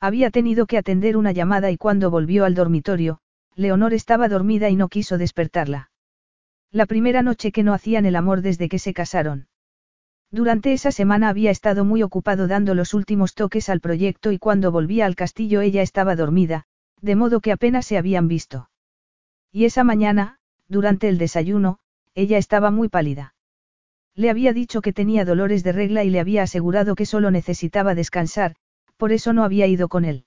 Había tenido que atender una llamada y cuando volvió al dormitorio, Leonor estaba dormida y no quiso despertarla. La primera noche que no hacían el amor desde que se casaron. Durante esa semana había estado muy ocupado dando los últimos toques al proyecto y cuando volvía al castillo ella estaba dormida, de modo que apenas se habían visto. Y esa mañana, durante el desayuno, ella estaba muy pálida. Le había dicho que tenía dolores de regla y le había asegurado que solo necesitaba descansar, por eso no había ido con él.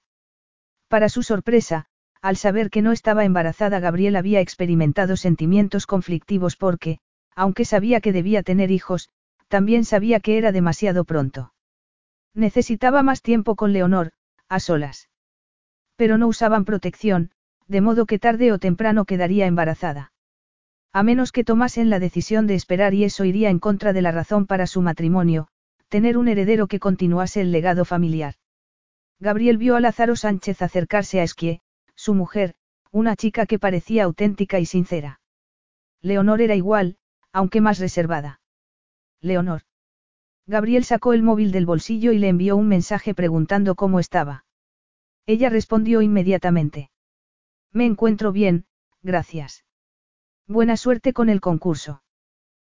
Para su sorpresa, al saber que no estaba embarazada Gabriel había experimentado sentimientos conflictivos porque, aunque sabía que debía tener hijos, también sabía que era demasiado pronto. Necesitaba más tiempo con Leonor, a solas. Pero no usaban protección, de modo que tarde o temprano quedaría embarazada. A menos que tomasen la decisión de esperar y eso iría en contra de la razón para su matrimonio, tener un heredero que continuase el legado familiar. Gabriel vio a Lázaro Sánchez acercarse a Esquie, su mujer, una chica que parecía auténtica y sincera. Leonor era igual, aunque más reservada. Leonor. Gabriel sacó el móvil del bolsillo y le envió un mensaje preguntando cómo estaba. Ella respondió inmediatamente. Me encuentro bien, gracias. Buena suerte con el concurso.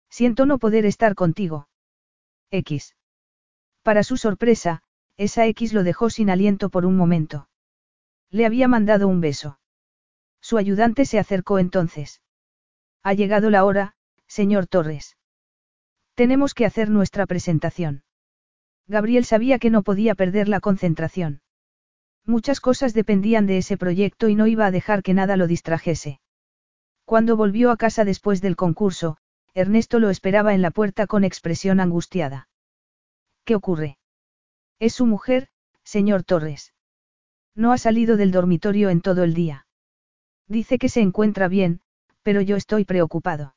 Siento no poder estar contigo. X. Para su sorpresa, esa X lo dejó sin aliento por un momento. Le había mandado un beso. Su ayudante se acercó entonces. Ha llegado la hora, señor Torres. Tenemos que hacer nuestra presentación. Gabriel sabía que no podía perder la concentración. Muchas cosas dependían de ese proyecto y no iba a dejar que nada lo distrajese. Cuando volvió a casa después del concurso, Ernesto lo esperaba en la puerta con expresión angustiada. ¿Qué ocurre? Es su mujer, señor Torres. No ha salido del dormitorio en todo el día. Dice que se encuentra bien, pero yo estoy preocupado.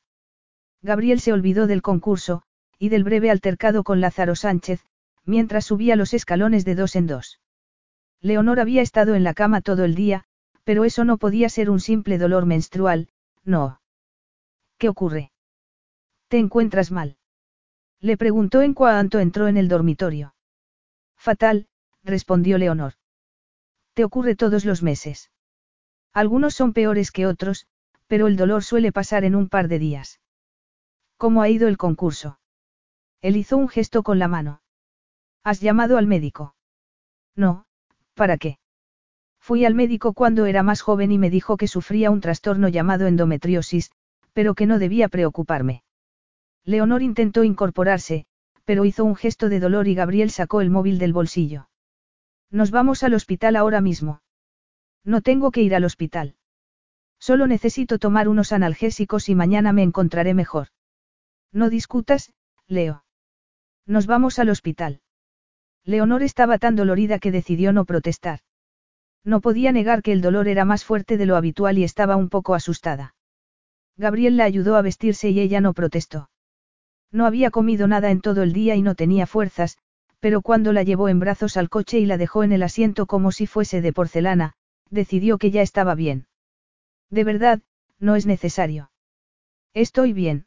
Gabriel se olvidó del concurso, y del breve altercado con Lázaro Sánchez, mientras subía los escalones de dos en dos. Leonor había estado en la cama todo el día, pero eso no podía ser un simple dolor menstrual, no. ¿Qué ocurre? ¿Te encuentras mal? Le preguntó en cuanto entró en el dormitorio. Fatal, respondió Leonor. Te ocurre todos los meses. Algunos son peores que otros, pero el dolor suele pasar en un par de días. ¿Cómo ha ido el concurso? Él hizo un gesto con la mano. ¿Has llamado al médico? No, ¿para qué? Fui al médico cuando era más joven y me dijo que sufría un trastorno llamado endometriosis, pero que no debía preocuparme. Leonor intentó incorporarse, pero hizo un gesto de dolor y Gabriel sacó el móvil del bolsillo. Nos vamos al hospital ahora mismo. No tengo que ir al hospital. Solo necesito tomar unos analgésicos y mañana me encontraré mejor. No discutas, Leo. Nos vamos al hospital. Leonor estaba tan dolorida que decidió no protestar. No podía negar que el dolor era más fuerte de lo habitual y estaba un poco asustada. Gabriel la ayudó a vestirse y ella no protestó. No había comido nada en todo el día y no tenía fuerzas, pero cuando la llevó en brazos al coche y la dejó en el asiento como si fuese de porcelana, decidió que ya estaba bien. De verdad, no es necesario. Estoy bien.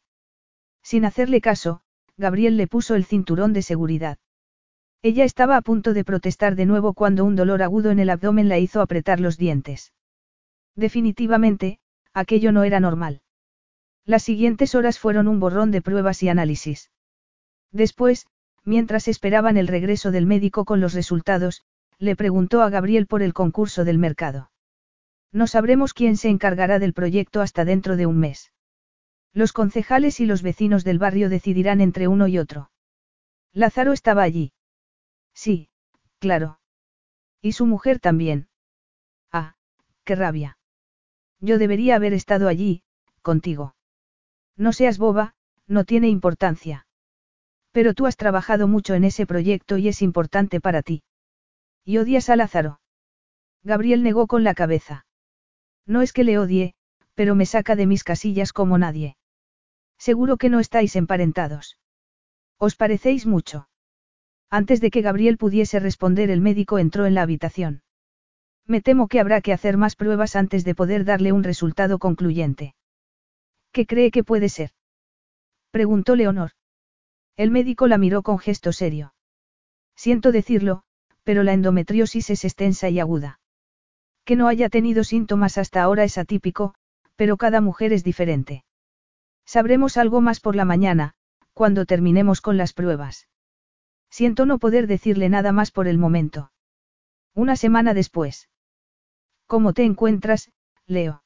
Sin hacerle caso, Gabriel le puso el cinturón de seguridad. Ella estaba a punto de protestar de nuevo cuando un dolor agudo en el abdomen la hizo apretar los dientes. Definitivamente, aquello no era normal. Las siguientes horas fueron un borrón de pruebas y análisis. Después, mientras esperaban el regreso del médico con los resultados, le preguntó a Gabriel por el concurso del mercado. No sabremos quién se encargará del proyecto hasta dentro de un mes. Los concejales y los vecinos del barrio decidirán entre uno y otro. Lázaro estaba allí. Sí, claro. Y su mujer también. Ah, qué rabia. Yo debería haber estado allí, contigo. No seas boba, no tiene importancia. Pero tú has trabajado mucho en ese proyecto y es importante para ti. ¿Y odias a Lázaro? Gabriel negó con la cabeza. No es que le odie, pero me saca de mis casillas como nadie. Seguro que no estáis emparentados. ¿Os parecéis mucho? Antes de que Gabriel pudiese responder, el médico entró en la habitación. Me temo que habrá que hacer más pruebas antes de poder darle un resultado concluyente. ¿Qué cree que puede ser? Preguntó Leonor. El médico la miró con gesto serio. Siento decirlo, pero la endometriosis es extensa y aguda. Que no haya tenido síntomas hasta ahora es atípico, pero cada mujer es diferente. Sabremos algo más por la mañana, cuando terminemos con las pruebas. Siento no poder decirle nada más por el momento. Una semana después. ¿Cómo te encuentras, Leo?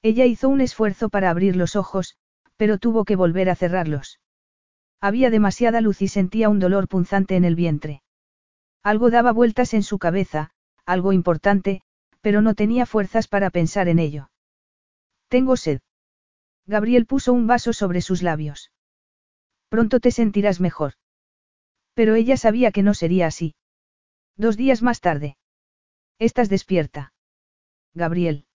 Ella hizo un esfuerzo para abrir los ojos, pero tuvo que volver a cerrarlos. Había demasiada luz y sentía un dolor punzante en el vientre. Algo daba vueltas en su cabeza, algo importante, pero no tenía fuerzas para pensar en ello. Tengo sed. Gabriel puso un vaso sobre sus labios. Pronto te sentirás mejor. Pero ella sabía que no sería así. Dos días más tarde. Estás despierta. Gabriel.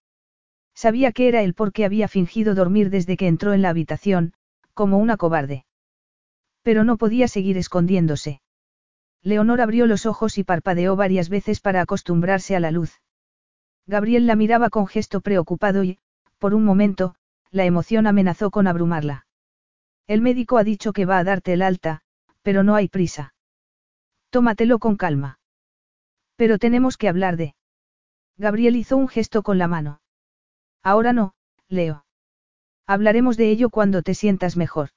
Sabía que era él porque había fingido dormir desde que entró en la habitación, como una cobarde. Pero no podía seguir escondiéndose. Leonor abrió los ojos y parpadeó varias veces para acostumbrarse a la luz. Gabriel la miraba con gesto preocupado y, por un momento, la emoción amenazó con abrumarla. El médico ha dicho que va a darte el alta, pero no hay prisa. Tómatelo con calma. Pero tenemos que hablar de... Gabriel hizo un gesto con la mano. Ahora no, Leo. Hablaremos de ello cuando te sientas mejor.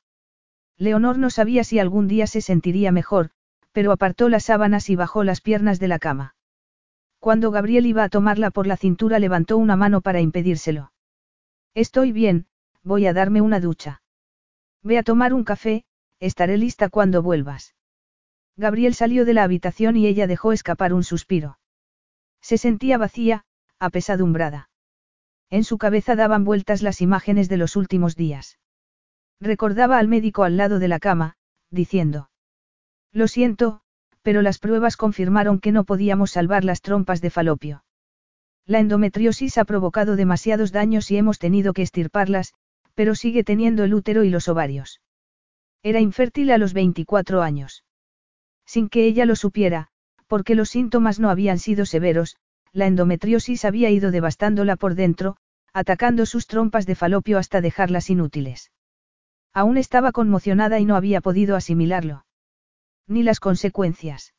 Leonor no sabía si algún día se sentiría mejor, pero apartó las sábanas y bajó las piernas de la cama. Cuando Gabriel iba a tomarla por la cintura levantó una mano para impedírselo. Estoy bien, voy a darme una ducha. Ve a tomar un café, estaré lista cuando vuelvas. Gabriel salió de la habitación y ella dejó escapar un suspiro. Se sentía vacía, apesadumbrada. En su cabeza daban vueltas las imágenes de los últimos días. Recordaba al médico al lado de la cama, diciendo. Lo siento, pero las pruebas confirmaron que no podíamos salvar las trompas de falopio. La endometriosis ha provocado demasiados daños y hemos tenido que estirparlas, pero sigue teniendo el útero y los ovarios. Era infértil a los 24 años. Sin que ella lo supiera, porque los síntomas no habían sido severos, la endometriosis había ido devastándola por dentro, atacando sus trompas de falopio hasta dejarlas inútiles. Aún estaba conmocionada y no había podido asimilarlo. Ni las consecuencias.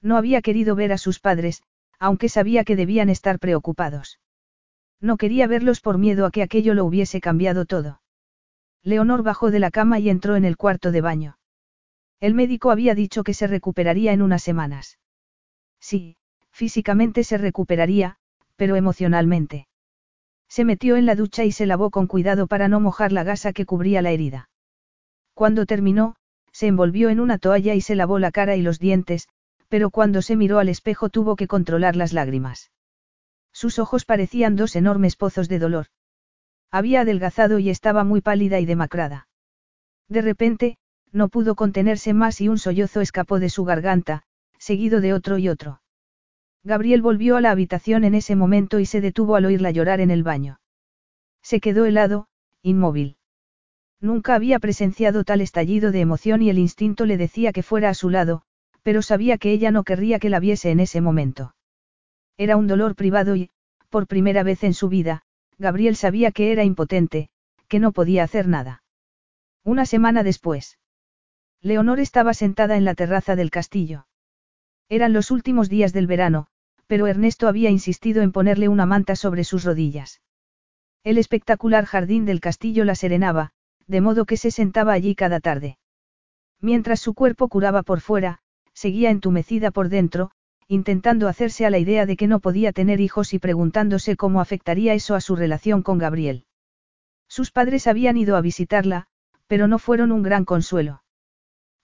No había querido ver a sus padres, aunque sabía que debían estar preocupados. No quería verlos por miedo a que aquello lo hubiese cambiado todo. Leonor bajó de la cama y entró en el cuarto de baño. El médico había dicho que se recuperaría en unas semanas. Sí, físicamente se recuperaría, pero emocionalmente. Se metió en la ducha y se lavó con cuidado para no mojar la gasa que cubría la herida. Cuando terminó, se envolvió en una toalla y se lavó la cara y los dientes, pero cuando se miró al espejo tuvo que controlar las lágrimas. Sus ojos parecían dos enormes pozos de dolor. Había adelgazado y estaba muy pálida y demacrada. De repente, no pudo contenerse más y un sollozo escapó de su garganta, seguido de otro y otro. Gabriel volvió a la habitación en ese momento y se detuvo al oírla llorar en el baño. Se quedó helado, inmóvil. Nunca había presenciado tal estallido de emoción y el instinto le decía que fuera a su lado, pero sabía que ella no querría que la viese en ese momento. Era un dolor privado y, por primera vez en su vida, Gabriel sabía que era impotente, que no podía hacer nada. Una semana después. Leonor estaba sentada en la terraza del castillo. Eran los últimos días del verano, pero Ernesto había insistido en ponerle una manta sobre sus rodillas. El espectacular jardín del castillo la serenaba, de modo que se sentaba allí cada tarde. Mientras su cuerpo curaba por fuera, seguía entumecida por dentro, intentando hacerse a la idea de que no podía tener hijos y preguntándose cómo afectaría eso a su relación con Gabriel. Sus padres habían ido a visitarla, pero no fueron un gran consuelo.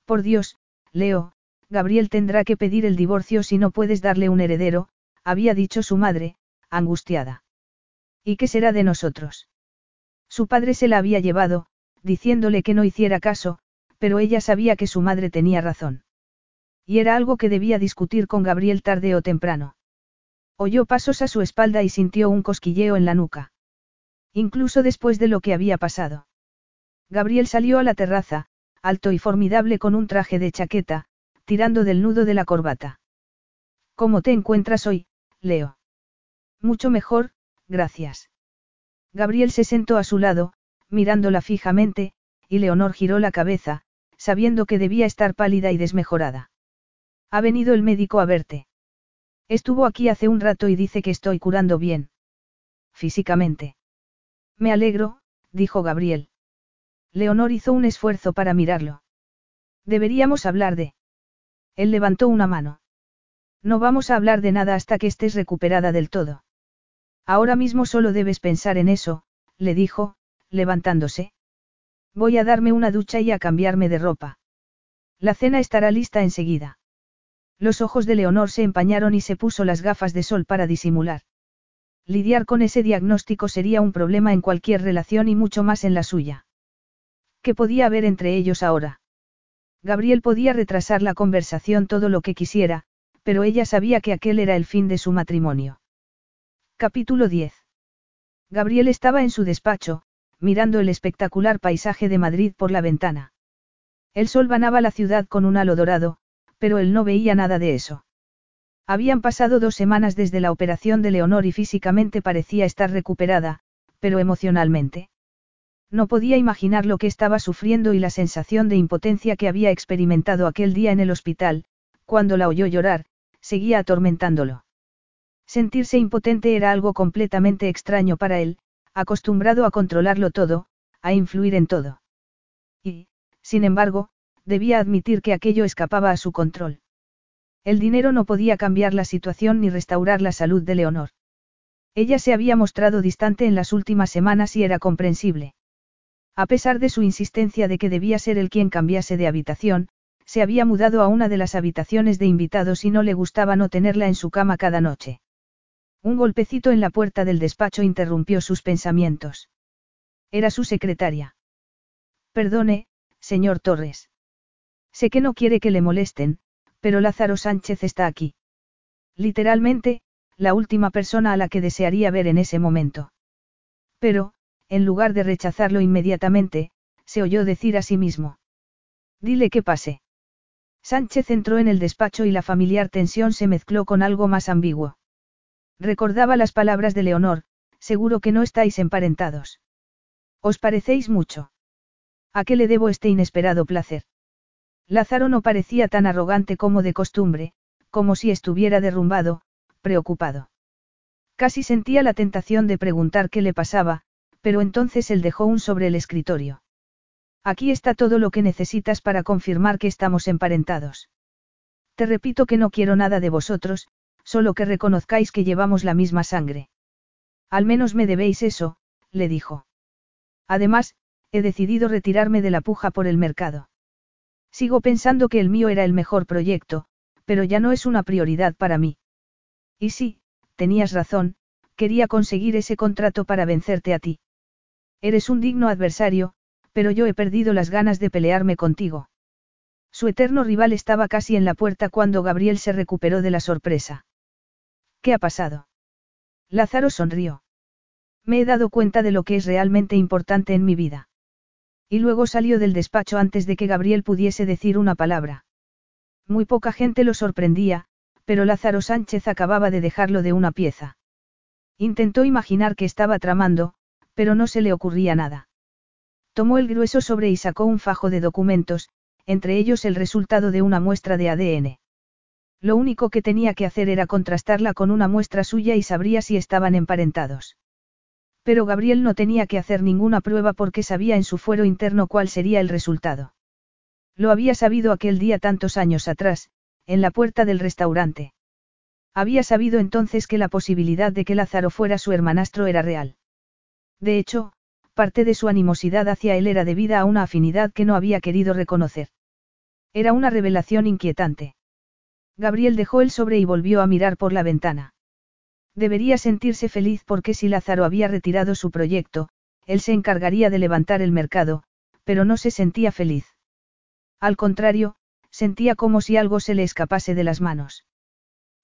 Por Dios, Leo, Gabriel tendrá que pedir el divorcio si no puedes darle un heredero, había dicho su madre, angustiada. ¿Y qué será de nosotros? Su padre se la había llevado, diciéndole que no hiciera caso, pero ella sabía que su madre tenía razón. Y era algo que debía discutir con Gabriel tarde o temprano. Oyó pasos a su espalda y sintió un cosquilleo en la nuca. Incluso después de lo que había pasado. Gabriel salió a la terraza, alto y formidable con un traje de chaqueta, tirando del nudo de la corbata. ¿Cómo te encuentras hoy, Leo? Mucho mejor, gracias. Gabriel se sentó a su lado, mirándola fijamente, y Leonor giró la cabeza, sabiendo que debía estar pálida y desmejorada. Ha venido el médico a verte. Estuvo aquí hace un rato y dice que estoy curando bien. Físicamente. Me alegro, dijo Gabriel. Leonor hizo un esfuerzo para mirarlo. Deberíamos hablar de... Él levantó una mano. No vamos a hablar de nada hasta que estés recuperada del todo. Ahora mismo solo debes pensar en eso, le dijo, levantándose. Voy a darme una ducha y a cambiarme de ropa. La cena estará lista enseguida. Los ojos de Leonor se empañaron y se puso las gafas de sol para disimular. Lidiar con ese diagnóstico sería un problema en cualquier relación y mucho más en la suya. ¿Qué podía haber entre ellos ahora? Gabriel podía retrasar la conversación todo lo que quisiera, pero ella sabía que aquel era el fin de su matrimonio. Capítulo 10. Gabriel estaba en su despacho, mirando el espectacular paisaje de Madrid por la ventana. El sol banaba la ciudad con un halo dorado, pero él no veía nada de eso. Habían pasado dos semanas desde la operación de Leonor y físicamente parecía estar recuperada, pero emocionalmente. No podía imaginar lo que estaba sufriendo y la sensación de impotencia que había experimentado aquel día en el hospital, cuando la oyó llorar, seguía atormentándolo. Sentirse impotente era algo completamente extraño para él, acostumbrado a controlarlo todo, a influir en todo. Y, sin embargo, debía admitir que aquello escapaba a su control. El dinero no podía cambiar la situación ni restaurar la salud de Leonor. Ella se había mostrado distante en las últimas semanas y era comprensible. A pesar de su insistencia de que debía ser el quien cambiase de habitación, se había mudado a una de las habitaciones de invitados y no le gustaba no tenerla en su cama cada noche. Un golpecito en la puerta del despacho interrumpió sus pensamientos. Era su secretaria. Perdone, señor Torres. Sé que no quiere que le molesten, pero Lázaro Sánchez está aquí. Literalmente, la última persona a la que desearía ver en ese momento. Pero, en lugar de rechazarlo inmediatamente, se oyó decir a sí mismo. Dile que pase. Sánchez entró en el despacho y la familiar tensión se mezcló con algo más ambiguo. Recordaba las palabras de Leonor, seguro que no estáis emparentados. ¿Os parecéis mucho? ¿A qué le debo este inesperado placer? Lázaro no parecía tan arrogante como de costumbre, como si estuviera derrumbado, preocupado. Casi sentía la tentación de preguntar qué le pasaba, pero entonces él dejó un sobre el escritorio. Aquí está todo lo que necesitas para confirmar que estamos emparentados. Te repito que no quiero nada de vosotros, solo que reconozcáis que llevamos la misma sangre. Al menos me debéis eso, le dijo. Además, he decidido retirarme de la puja por el mercado. Sigo pensando que el mío era el mejor proyecto, pero ya no es una prioridad para mí. Y sí, tenías razón, quería conseguir ese contrato para vencerte a ti. Eres un digno adversario, pero yo he perdido las ganas de pelearme contigo. Su eterno rival estaba casi en la puerta cuando Gabriel se recuperó de la sorpresa. ¿Qué ha pasado? Lázaro sonrió. Me he dado cuenta de lo que es realmente importante en mi vida. Y luego salió del despacho antes de que Gabriel pudiese decir una palabra. Muy poca gente lo sorprendía, pero Lázaro Sánchez acababa de dejarlo de una pieza. Intentó imaginar que estaba tramando, pero no se le ocurría nada. Tomó el grueso sobre y sacó un fajo de documentos, entre ellos el resultado de una muestra de ADN. Lo único que tenía que hacer era contrastarla con una muestra suya y sabría si estaban emparentados. Pero Gabriel no tenía que hacer ninguna prueba porque sabía en su fuero interno cuál sería el resultado. Lo había sabido aquel día tantos años atrás, en la puerta del restaurante. Había sabido entonces que la posibilidad de que Lázaro fuera su hermanastro era real. De hecho, parte de su animosidad hacia él era debida a una afinidad que no había querido reconocer. Era una revelación inquietante. Gabriel dejó el sobre y volvió a mirar por la ventana. Debería sentirse feliz porque si Lázaro había retirado su proyecto, él se encargaría de levantar el mercado, pero no se sentía feliz. Al contrario, sentía como si algo se le escapase de las manos.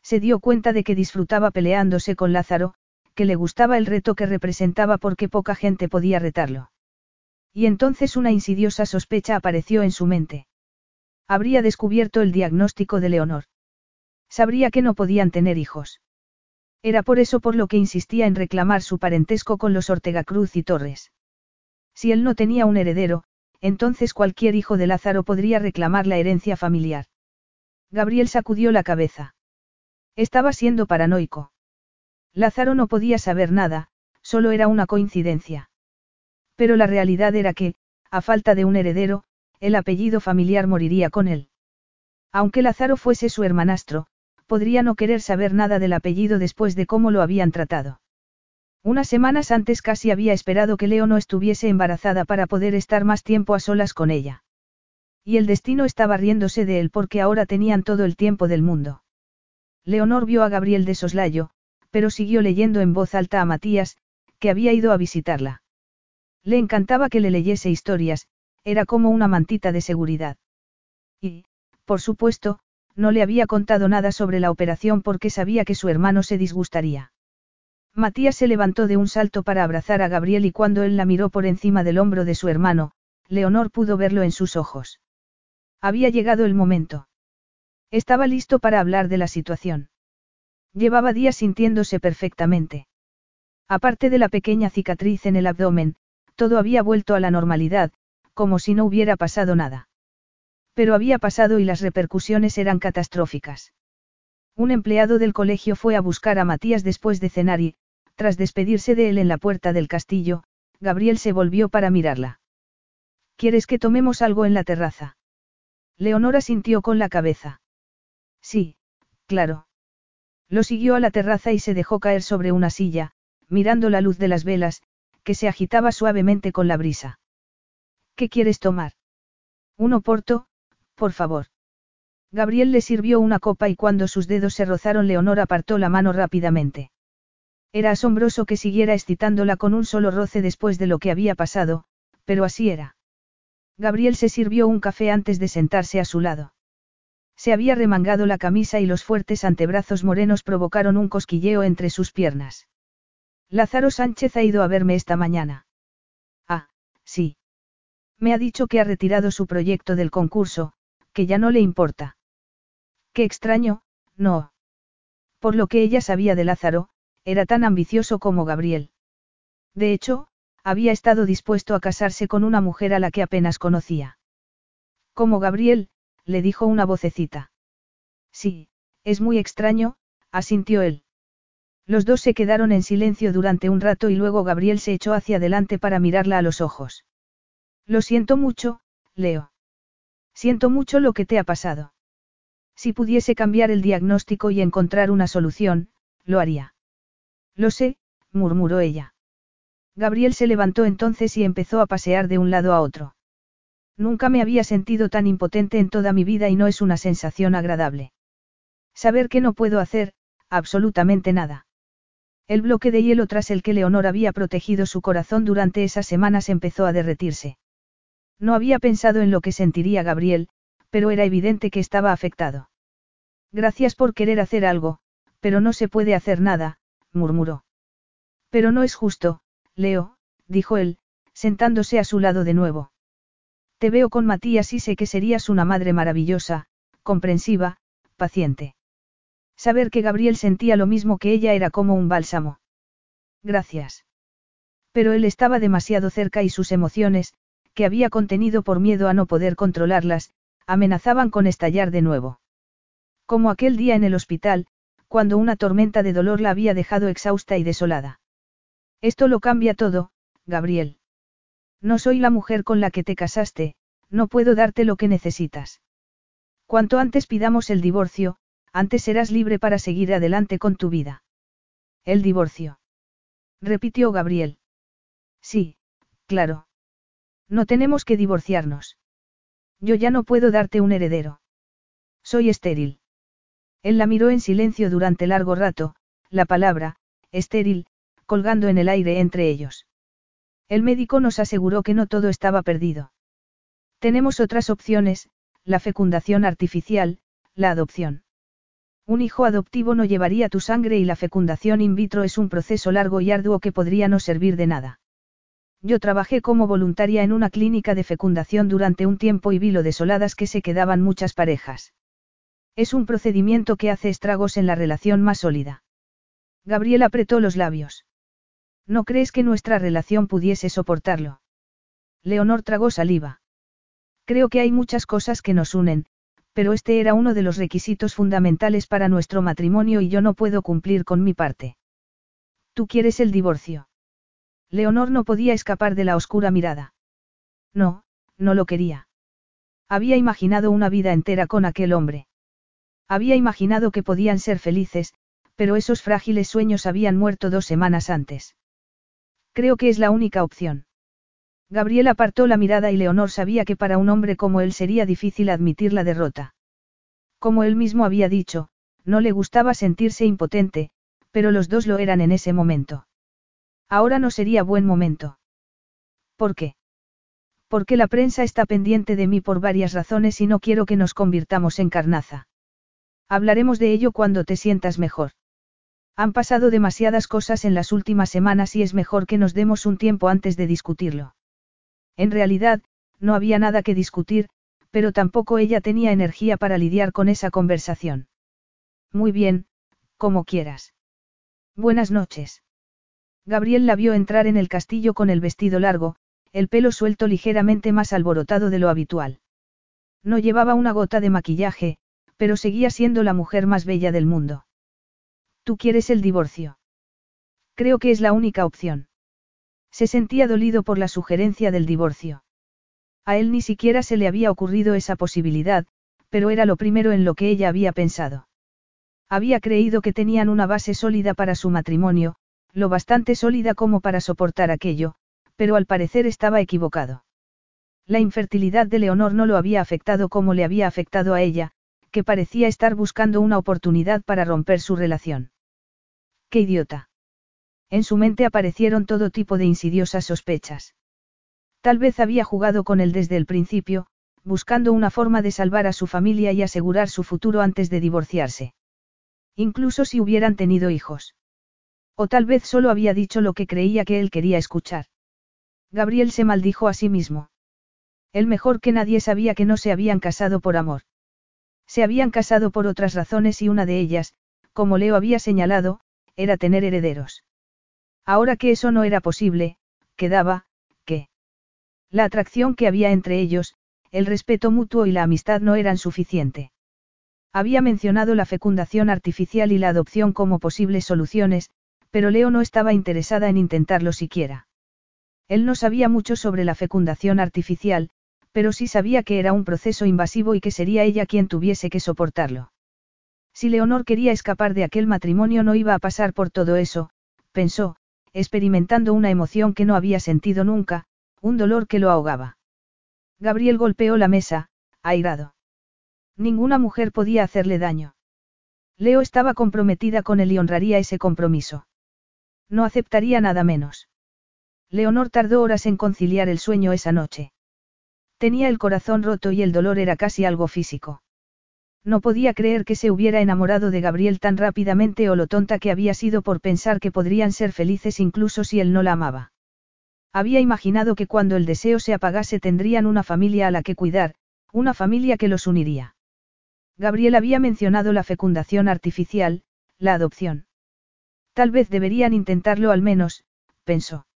Se dio cuenta de que disfrutaba peleándose con Lázaro, que le gustaba el reto que representaba porque poca gente podía retarlo. Y entonces una insidiosa sospecha apareció en su mente. Habría descubierto el diagnóstico de Leonor. Sabría que no podían tener hijos. Era por eso por lo que insistía en reclamar su parentesco con los Ortega Cruz y Torres. Si él no tenía un heredero, entonces cualquier hijo de Lázaro podría reclamar la herencia familiar. Gabriel sacudió la cabeza. Estaba siendo paranoico. Lázaro no podía saber nada, solo era una coincidencia. Pero la realidad era que, a falta de un heredero, el apellido familiar moriría con él. Aunque Lázaro fuese su hermanastro, podría no querer saber nada del apellido después de cómo lo habían tratado. Unas semanas antes casi había esperado que Leo no estuviese embarazada para poder estar más tiempo a solas con ella. Y el destino estaba riéndose de él porque ahora tenían todo el tiempo del mundo. Leonor vio a Gabriel de soslayo, pero siguió leyendo en voz alta a Matías, que había ido a visitarla. Le encantaba que le leyese historias, era como una mantita de seguridad. Y, por supuesto, no le había contado nada sobre la operación porque sabía que su hermano se disgustaría. Matías se levantó de un salto para abrazar a Gabriel y cuando él la miró por encima del hombro de su hermano, Leonor pudo verlo en sus ojos. Había llegado el momento. Estaba listo para hablar de la situación. Llevaba días sintiéndose perfectamente. Aparte de la pequeña cicatriz en el abdomen, todo había vuelto a la normalidad, como si no hubiera pasado nada. Pero había pasado y las repercusiones eran catastróficas. Un empleado del colegio fue a buscar a Matías después de cenar y, tras despedirse de él en la puerta del castillo, Gabriel se volvió para mirarla. ¿Quieres que tomemos algo en la terraza? Leonora sintió con la cabeza. Sí, claro. Lo siguió a la terraza y se dejó caer sobre una silla, mirando la luz de las velas, que se agitaba suavemente con la brisa. ¿Qué quieres tomar? Un oporto, por favor. Gabriel le sirvió una copa y cuando sus dedos se rozaron Leonor apartó la mano rápidamente. Era asombroso que siguiera excitándola con un solo roce después de lo que había pasado, pero así era. Gabriel se sirvió un café antes de sentarse a su lado. Se había remangado la camisa y los fuertes antebrazos morenos provocaron un cosquilleo entre sus piernas. Lázaro Sánchez ha ido a verme esta mañana. Ah, sí. Me ha dicho que ha retirado su proyecto del concurso, que ya no le importa. Qué extraño, no. Por lo que ella sabía de Lázaro, era tan ambicioso como Gabriel. De hecho, había estado dispuesto a casarse con una mujer a la que apenas conocía. Como Gabriel, le dijo una vocecita. Sí, es muy extraño, asintió él. Los dos se quedaron en silencio durante un rato y luego Gabriel se echó hacia adelante para mirarla a los ojos. Lo siento mucho, Leo. Siento mucho lo que te ha pasado. Si pudiese cambiar el diagnóstico y encontrar una solución, lo haría. Lo sé, murmuró ella. Gabriel se levantó entonces y empezó a pasear de un lado a otro. Nunca me había sentido tan impotente en toda mi vida y no es una sensación agradable. Saber que no puedo hacer, absolutamente nada. El bloque de hielo tras el que Leonor había protegido su corazón durante esas semanas empezó a derretirse. No había pensado en lo que sentiría Gabriel, pero era evidente que estaba afectado. Gracias por querer hacer algo, pero no se puede hacer nada, murmuró. Pero no es justo, Leo, dijo él, sentándose a su lado de nuevo. Te veo con Matías y sé que serías una madre maravillosa, comprensiva, paciente. Saber que Gabriel sentía lo mismo que ella era como un bálsamo. Gracias. Pero él estaba demasiado cerca y sus emociones, que había contenido por miedo a no poder controlarlas, amenazaban con estallar de nuevo. Como aquel día en el hospital, cuando una tormenta de dolor la había dejado exhausta y desolada. Esto lo cambia todo, Gabriel. No soy la mujer con la que te casaste, no puedo darte lo que necesitas. Cuanto antes pidamos el divorcio, antes serás libre para seguir adelante con tu vida. El divorcio. Repitió Gabriel. Sí, claro. No tenemos que divorciarnos. Yo ya no puedo darte un heredero. Soy estéril. Él la miró en silencio durante largo rato, la palabra, estéril, colgando en el aire entre ellos. El médico nos aseguró que no todo estaba perdido. Tenemos otras opciones, la fecundación artificial, la adopción. Un hijo adoptivo no llevaría tu sangre y la fecundación in vitro es un proceso largo y arduo que podría no servir de nada. Yo trabajé como voluntaria en una clínica de fecundación durante un tiempo y vi lo desoladas que se quedaban muchas parejas. Es un procedimiento que hace estragos en la relación más sólida. Gabriel apretó los labios. ¿No crees que nuestra relación pudiese soportarlo? Leonor tragó saliva. Creo que hay muchas cosas que nos unen, pero este era uno de los requisitos fundamentales para nuestro matrimonio y yo no puedo cumplir con mi parte. ¿Tú quieres el divorcio? Leonor no podía escapar de la oscura mirada. No, no lo quería. Había imaginado una vida entera con aquel hombre. Había imaginado que podían ser felices, pero esos frágiles sueños habían muerto dos semanas antes. Creo que es la única opción. Gabriel apartó la mirada y Leonor sabía que para un hombre como él sería difícil admitir la derrota. Como él mismo había dicho, no le gustaba sentirse impotente, pero los dos lo eran en ese momento. Ahora no sería buen momento. ¿Por qué? Porque la prensa está pendiente de mí por varias razones y no quiero que nos convirtamos en carnaza. Hablaremos de ello cuando te sientas mejor. Han pasado demasiadas cosas en las últimas semanas y es mejor que nos demos un tiempo antes de discutirlo. En realidad, no había nada que discutir, pero tampoco ella tenía energía para lidiar con esa conversación. Muy bien, como quieras. Buenas noches. Gabriel la vio entrar en el castillo con el vestido largo, el pelo suelto ligeramente más alborotado de lo habitual. No llevaba una gota de maquillaje, pero seguía siendo la mujer más bella del mundo. ¿Tú quieres el divorcio? Creo que es la única opción. Se sentía dolido por la sugerencia del divorcio. A él ni siquiera se le había ocurrido esa posibilidad, pero era lo primero en lo que ella había pensado. Había creído que tenían una base sólida para su matrimonio, lo bastante sólida como para soportar aquello, pero al parecer estaba equivocado. La infertilidad de Leonor no lo había afectado como le había afectado a ella, que parecía estar buscando una oportunidad para romper su relación. ¡Qué idiota! En su mente aparecieron todo tipo de insidiosas sospechas. Tal vez había jugado con él desde el principio, buscando una forma de salvar a su familia y asegurar su futuro antes de divorciarse. Incluso si hubieran tenido hijos. O tal vez solo había dicho lo que creía que él quería escuchar. Gabriel se maldijo a sí mismo. El mejor que nadie sabía que no se habían casado por amor. Se habían casado por otras razones y una de ellas, como Leo había señalado, era tener herederos. Ahora que eso no era posible, quedaba, que la atracción que había entre ellos, el respeto mutuo y la amistad no eran suficiente. Había mencionado la fecundación artificial y la adopción como posibles soluciones, pero Leo no estaba interesada en intentarlo siquiera. Él no sabía mucho sobre la fecundación artificial, pero sí sabía que era un proceso invasivo y que sería ella quien tuviese que soportarlo. Si Leonor quería escapar de aquel matrimonio no iba a pasar por todo eso, pensó, experimentando una emoción que no había sentido nunca, un dolor que lo ahogaba. Gabriel golpeó la mesa, airado. Ninguna mujer podía hacerle daño. Leo estaba comprometida con él y honraría ese compromiso. No aceptaría nada menos. Leonor tardó horas en conciliar el sueño esa noche. Tenía el corazón roto y el dolor era casi algo físico. No podía creer que se hubiera enamorado de Gabriel tan rápidamente o lo tonta que había sido por pensar que podrían ser felices incluso si él no la amaba. Había imaginado que cuando el deseo se apagase tendrían una familia a la que cuidar, una familia que los uniría. Gabriel había mencionado la fecundación artificial, la adopción. Tal vez deberían intentarlo al menos, pensó.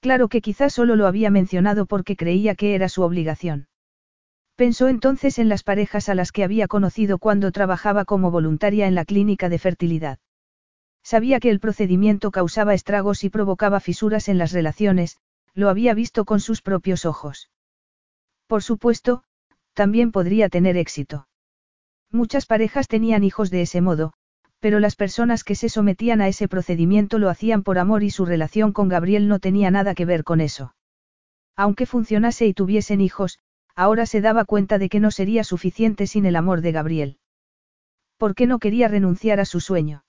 Claro que quizás solo lo había mencionado porque creía que era su obligación. Pensó entonces en las parejas a las que había conocido cuando trabajaba como voluntaria en la clínica de fertilidad. Sabía que el procedimiento causaba estragos y provocaba fisuras en las relaciones, lo había visto con sus propios ojos. Por supuesto, también podría tener éxito. Muchas parejas tenían hijos de ese modo, pero las personas que se sometían a ese procedimiento lo hacían por amor y su relación con Gabriel no tenía nada que ver con eso. Aunque funcionase y tuviesen hijos, ahora se daba cuenta de que no sería suficiente sin el amor de Gabriel. ¿Por qué no quería renunciar a su sueño?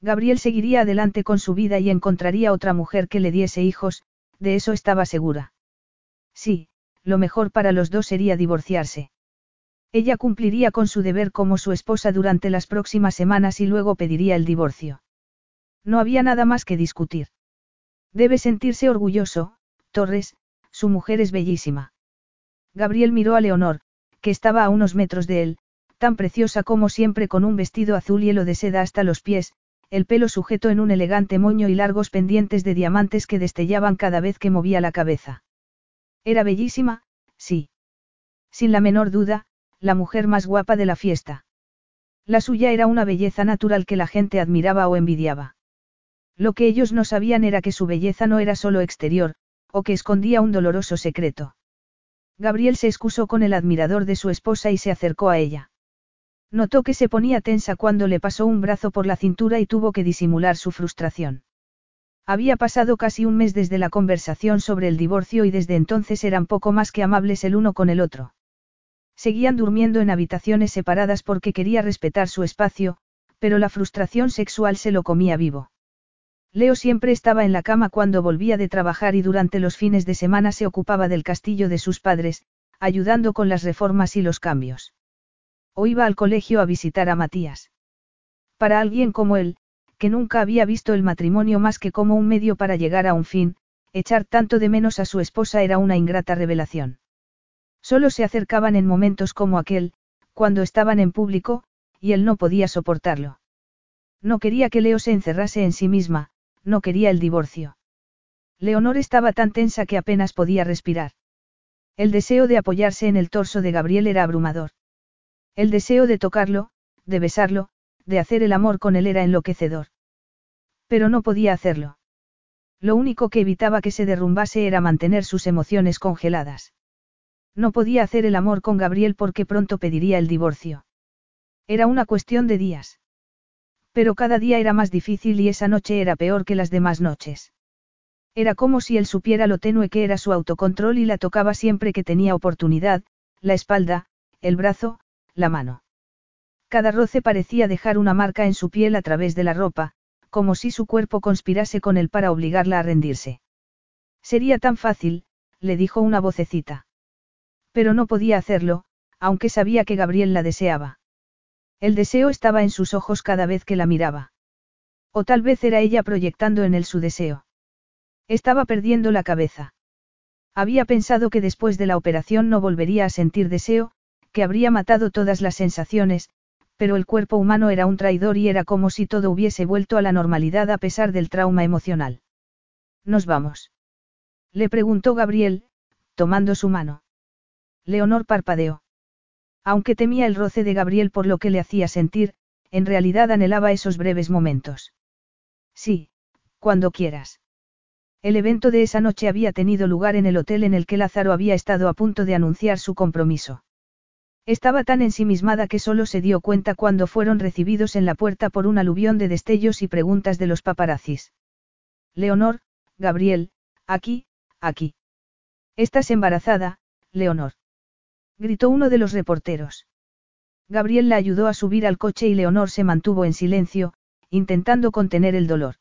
Gabriel seguiría adelante con su vida y encontraría otra mujer que le diese hijos, de eso estaba segura. Sí, lo mejor para los dos sería divorciarse. Ella cumpliría con su deber como su esposa durante las próximas semanas y luego pediría el divorcio. No había nada más que discutir. Debe sentirse orgulloso, Torres, su mujer es bellísima. Gabriel miró a Leonor, que estaba a unos metros de él, tan preciosa como siempre con un vestido azul hielo de seda hasta los pies, el pelo sujeto en un elegante moño y largos pendientes de diamantes que destellaban cada vez que movía la cabeza. Era bellísima, sí. Sin la menor duda, la mujer más guapa de la fiesta. La suya era una belleza natural que la gente admiraba o envidiaba. Lo que ellos no sabían era que su belleza no era solo exterior, o que escondía un doloroso secreto. Gabriel se excusó con el admirador de su esposa y se acercó a ella. Notó que se ponía tensa cuando le pasó un brazo por la cintura y tuvo que disimular su frustración. Había pasado casi un mes desde la conversación sobre el divorcio y desde entonces eran poco más que amables el uno con el otro. Seguían durmiendo en habitaciones separadas porque quería respetar su espacio, pero la frustración sexual se lo comía vivo. Leo siempre estaba en la cama cuando volvía de trabajar y durante los fines de semana se ocupaba del castillo de sus padres, ayudando con las reformas y los cambios. O iba al colegio a visitar a Matías. Para alguien como él, que nunca había visto el matrimonio más que como un medio para llegar a un fin, echar tanto de menos a su esposa era una ingrata revelación. Solo se acercaban en momentos como aquel, cuando estaban en público, y él no podía soportarlo. No quería que Leo se encerrase en sí misma, no quería el divorcio. Leonor estaba tan tensa que apenas podía respirar. El deseo de apoyarse en el torso de Gabriel era abrumador. El deseo de tocarlo, de besarlo, de hacer el amor con él era enloquecedor. Pero no podía hacerlo. Lo único que evitaba que se derrumbase era mantener sus emociones congeladas. No podía hacer el amor con Gabriel porque pronto pediría el divorcio. Era una cuestión de días. Pero cada día era más difícil y esa noche era peor que las demás noches. Era como si él supiera lo tenue que era su autocontrol y la tocaba siempre que tenía oportunidad, la espalda, el brazo, la mano. Cada roce parecía dejar una marca en su piel a través de la ropa, como si su cuerpo conspirase con él para obligarla a rendirse. Sería tan fácil, le dijo una vocecita. Pero no podía hacerlo, aunque sabía que Gabriel la deseaba. El deseo estaba en sus ojos cada vez que la miraba. O tal vez era ella proyectando en él su deseo. Estaba perdiendo la cabeza. Había pensado que después de la operación no volvería a sentir deseo, que habría matado todas las sensaciones, pero el cuerpo humano era un traidor y era como si todo hubiese vuelto a la normalidad a pesar del trauma emocional. ¿Nos vamos? Le preguntó Gabriel, tomando su mano. Leonor parpadeó. Aunque temía el roce de Gabriel por lo que le hacía sentir, en realidad anhelaba esos breves momentos. Sí, cuando quieras. El evento de esa noche había tenido lugar en el hotel en el que Lázaro había estado a punto de anunciar su compromiso. Estaba tan ensimismada que solo se dio cuenta cuando fueron recibidos en la puerta por un aluvión de destellos y preguntas de los paparazzis. Leonor, Gabriel, aquí, aquí. Estás embarazada, Leonor gritó uno de los reporteros. Gabriel la ayudó a subir al coche y Leonor se mantuvo en silencio, intentando contener el dolor.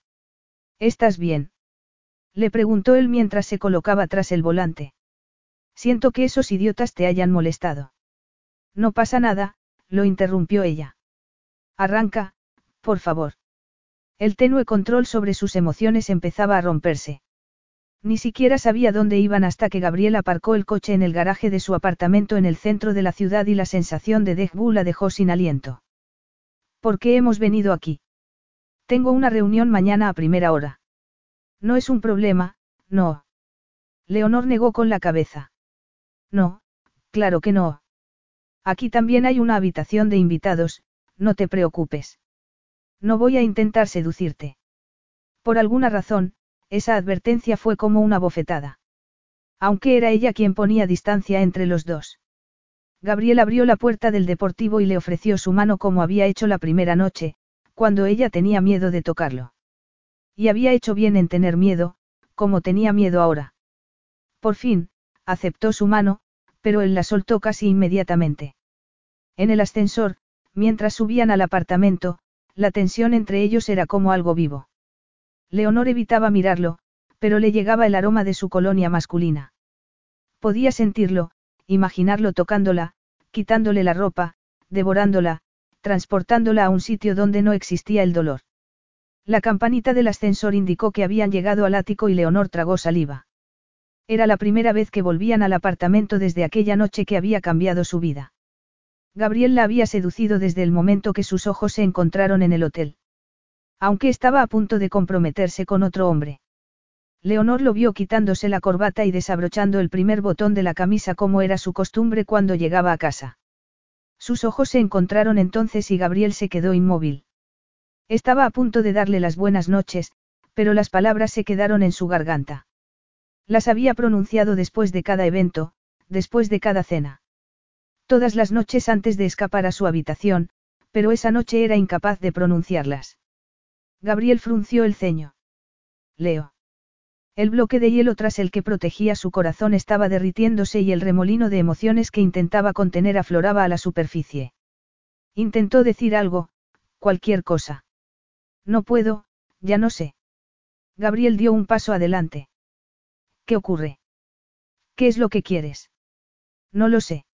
¿Estás bien? Le preguntó él mientras se colocaba tras el volante. Siento que esos idiotas te hayan molestado. No pasa nada, lo interrumpió ella. Arranca, por favor. El tenue control sobre sus emociones empezaba a romperse. Ni siquiera sabía dónde iban hasta que Gabriel aparcó el coche en el garaje de su apartamento en el centro de la ciudad y la sensación de Dejbu la dejó sin aliento. ¿Por qué hemos venido aquí? Tengo una reunión mañana a primera hora. No es un problema, no. Leonor negó con la cabeza. No, claro que no. Aquí también hay una habitación de invitados, no te preocupes. No voy a intentar seducirte. Por alguna razón, esa advertencia fue como una bofetada. Aunque era ella quien ponía distancia entre los dos. Gabriel abrió la puerta del deportivo y le ofreció su mano como había hecho la primera noche, cuando ella tenía miedo de tocarlo. Y había hecho bien en tener miedo, como tenía miedo ahora. Por fin, aceptó su mano, pero él la soltó casi inmediatamente. En el ascensor, mientras subían al apartamento, la tensión entre ellos era como algo vivo. Leonor evitaba mirarlo, pero le llegaba el aroma de su colonia masculina. Podía sentirlo, imaginarlo tocándola, quitándole la ropa, devorándola, transportándola a un sitio donde no existía el dolor. La campanita del ascensor indicó que habían llegado al ático y Leonor tragó saliva. Era la primera vez que volvían al apartamento desde aquella noche que había cambiado su vida. Gabriel la había seducido desde el momento que sus ojos se encontraron en el hotel. Aunque estaba a punto de comprometerse con otro hombre. Leonor lo vio quitándose la corbata y desabrochando el primer botón de la camisa como era su costumbre cuando llegaba a casa. Sus ojos se encontraron entonces y Gabriel se quedó inmóvil. Estaba a punto de darle las buenas noches, pero las palabras se quedaron en su garganta. Las había pronunciado después de cada evento, después de cada cena. Todas las noches antes de escapar a su habitación, pero esa noche era incapaz de pronunciarlas. Gabriel frunció el ceño. Leo. El bloque de hielo tras el que protegía su corazón estaba derritiéndose y el remolino de emociones que intentaba contener afloraba a la superficie. Intentó decir algo, cualquier cosa. No puedo, ya no sé. Gabriel dio un paso adelante. ¿Qué ocurre? ¿Qué es lo que quieres? No lo sé.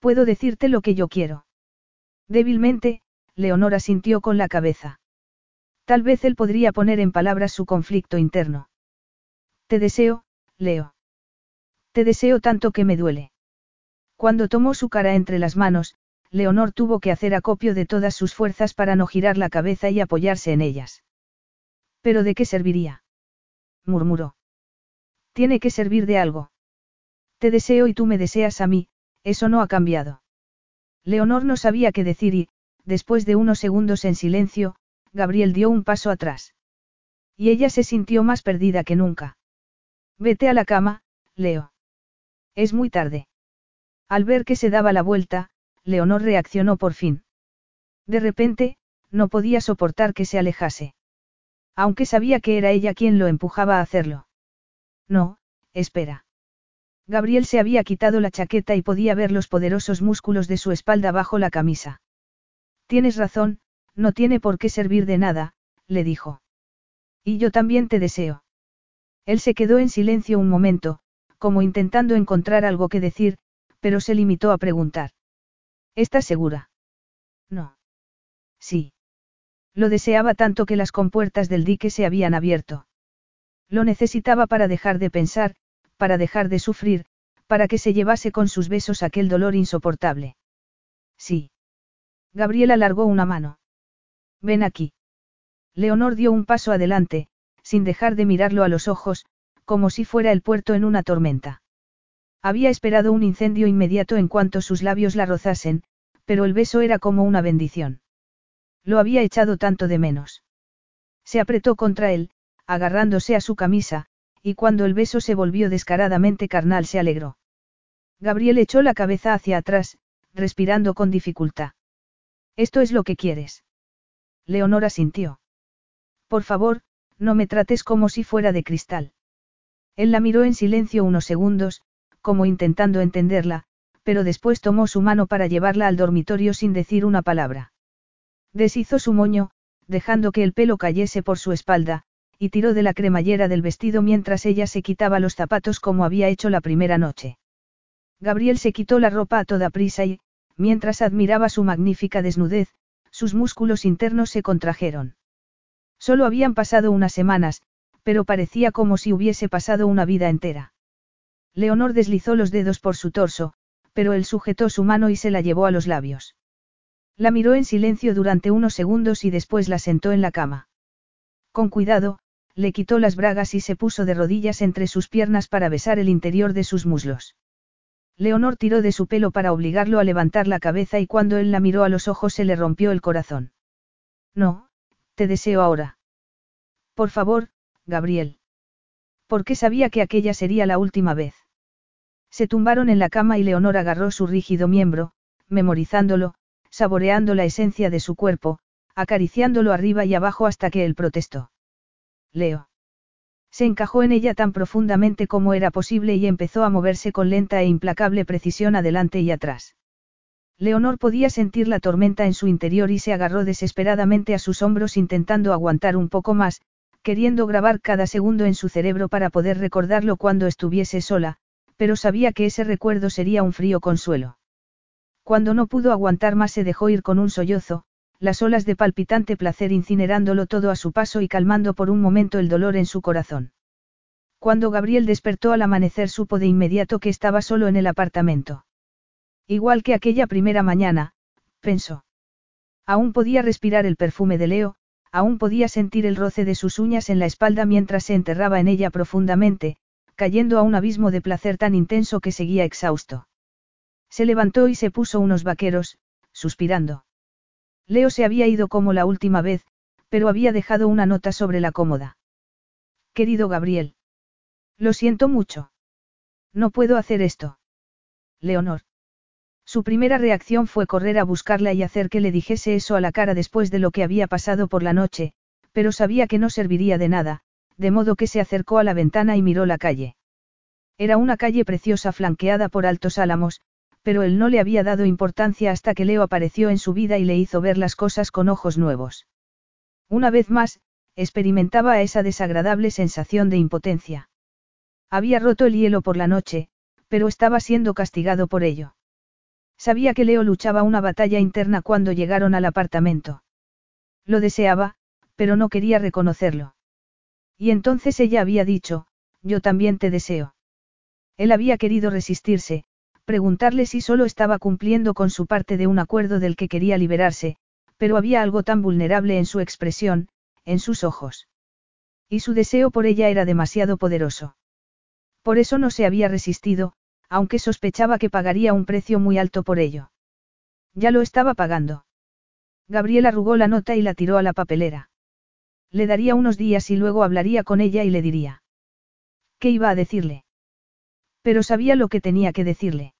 Puedo decirte lo que yo quiero. Débilmente, Leonora sintió con la cabeza. Tal vez él podría poner en palabras su conflicto interno. Te deseo, Leo. Te deseo tanto que me duele. Cuando tomó su cara entre las manos, Leonor tuvo que hacer acopio de todas sus fuerzas para no girar la cabeza y apoyarse en ellas. ¿Pero de qué serviría? murmuró. Tiene que servir de algo. Te deseo y tú me deseas a mí, eso no ha cambiado. Leonor no sabía qué decir y, después de unos segundos en silencio, Gabriel dio un paso atrás. Y ella se sintió más perdida que nunca. Vete a la cama, Leo. Es muy tarde. Al ver que se daba la vuelta, Leonor reaccionó por fin. De repente, no podía soportar que se alejase. Aunque sabía que era ella quien lo empujaba a hacerlo. No, espera. Gabriel se había quitado la chaqueta y podía ver los poderosos músculos de su espalda bajo la camisa. Tienes razón, no tiene por qué servir de nada, le dijo. Y yo también te deseo. Él se quedó en silencio un momento, como intentando encontrar algo que decir, pero se limitó a preguntar. ¿Estás segura? No. Sí. Lo deseaba tanto que las compuertas del dique se habían abierto. Lo necesitaba para dejar de pensar, para dejar de sufrir, para que se llevase con sus besos aquel dolor insoportable. Sí. Gabriel alargó una mano. Ven aquí. Leonor dio un paso adelante, sin dejar de mirarlo a los ojos, como si fuera el puerto en una tormenta. Había esperado un incendio inmediato en cuanto sus labios la rozasen, pero el beso era como una bendición. Lo había echado tanto de menos. Se apretó contra él, agarrándose a su camisa, y cuando el beso se volvió descaradamente carnal se alegró. Gabriel echó la cabeza hacia atrás, respirando con dificultad. ¿Esto es lo que quieres? Leonora sintió. Por favor, no me trates como si fuera de cristal. Él la miró en silencio unos segundos, como intentando entenderla, pero después tomó su mano para llevarla al dormitorio sin decir una palabra. Deshizo su moño, dejando que el pelo cayese por su espalda, y tiró de la cremallera del vestido mientras ella se quitaba los zapatos como había hecho la primera noche. Gabriel se quitó la ropa a toda prisa y, mientras admiraba su magnífica desnudez, sus músculos internos se contrajeron. Solo habían pasado unas semanas, pero parecía como si hubiese pasado una vida entera. Leonor deslizó los dedos por su torso, pero él sujetó su mano y se la llevó a los labios. La miró en silencio durante unos segundos y después la sentó en la cama. Con cuidado, le quitó las bragas y se puso de rodillas entre sus piernas para besar el interior de sus muslos. Leonor tiró de su pelo para obligarlo a levantar la cabeza y cuando él la miró a los ojos se le rompió el corazón. No, te deseo ahora. Por favor, Gabriel. Porque sabía que aquella sería la última vez. Se tumbaron en la cama y Leonor agarró su rígido miembro, memorizándolo, saboreando la esencia de su cuerpo, acariciándolo arriba y abajo hasta que él protestó. Leo. Se encajó en ella tan profundamente como era posible y empezó a moverse con lenta e implacable precisión adelante y atrás. Leonor podía sentir la tormenta en su interior y se agarró desesperadamente a sus hombros intentando aguantar un poco más, queriendo grabar cada segundo en su cerebro para poder recordarlo cuando estuviese sola, pero sabía que ese recuerdo sería un frío consuelo. Cuando no pudo aguantar más se dejó ir con un sollozo, las olas de palpitante placer incinerándolo todo a su paso y calmando por un momento el dolor en su corazón. Cuando Gabriel despertó al amanecer supo de inmediato que estaba solo en el apartamento. Igual que aquella primera mañana, pensó. Aún podía respirar el perfume de Leo, aún podía sentir el roce de sus uñas en la espalda mientras se enterraba en ella profundamente, cayendo a un abismo de placer tan intenso que seguía exhausto. Se levantó y se puso unos vaqueros, suspirando. Leo se había ido como la última vez, pero había dejado una nota sobre la cómoda. Querido Gabriel. Lo siento mucho. No puedo hacer esto. Leonor. Su primera reacción fue correr a buscarla y hacer que le dijese eso a la cara después de lo que había pasado por la noche, pero sabía que no serviría de nada, de modo que se acercó a la ventana y miró la calle. Era una calle preciosa flanqueada por altos álamos, pero él no le había dado importancia hasta que Leo apareció en su vida y le hizo ver las cosas con ojos nuevos. Una vez más, experimentaba esa desagradable sensación de impotencia. Había roto el hielo por la noche, pero estaba siendo castigado por ello. Sabía que Leo luchaba una batalla interna cuando llegaron al apartamento. Lo deseaba, pero no quería reconocerlo. Y entonces ella había dicho, yo también te deseo. Él había querido resistirse, preguntarle si solo estaba cumpliendo con su parte de un acuerdo del que quería liberarse, pero había algo tan vulnerable en su expresión, en sus ojos. Y su deseo por ella era demasiado poderoso. Por eso no se había resistido, aunque sospechaba que pagaría un precio muy alto por ello. Ya lo estaba pagando. Gabriel arrugó la nota y la tiró a la papelera. Le daría unos días y luego hablaría con ella y le diría. ¿Qué iba a decirle? Pero sabía lo que tenía que decirle.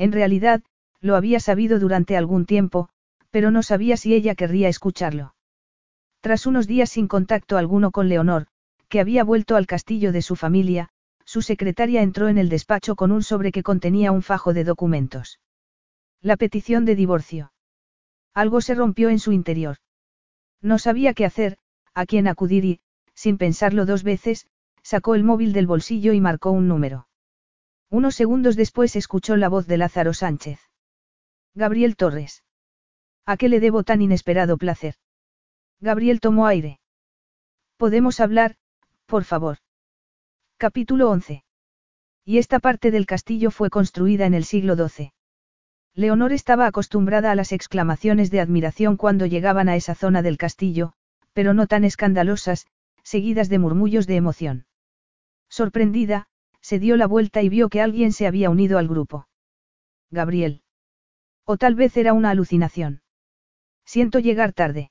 En realidad, lo había sabido durante algún tiempo, pero no sabía si ella querría escucharlo. Tras unos días sin contacto alguno con Leonor, que había vuelto al castillo de su familia, su secretaria entró en el despacho con un sobre que contenía un fajo de documentos. La petición de divorcio. Algo se rompió en su interior. No sabía qué hacer, a quién acudir y, sin pensarlo dos veces, sacó el móvil del bolsillo y marcó un número. Unos segundos después escuchó la voz de Lázaro Sánchez. Gabriel Torres. ¿A qué le debo tan inesperado placer? Gabriel tomó aire. Podemos hablar, por favor. Capítulo 11. Y esta parte del castillo fue construida en el siglo XII. Leonor estaba acostumbrada a las exclamaciones de admiración cuando llegaban a esa zona del castillo, pero no tan escandalosas, seguidas de murmullos de emoción. Sorprendida, se dio la vuelta y vio que alguien se había unido al grupo. Gabriel. O tal vez era una alucinación. Siento llegar tarde.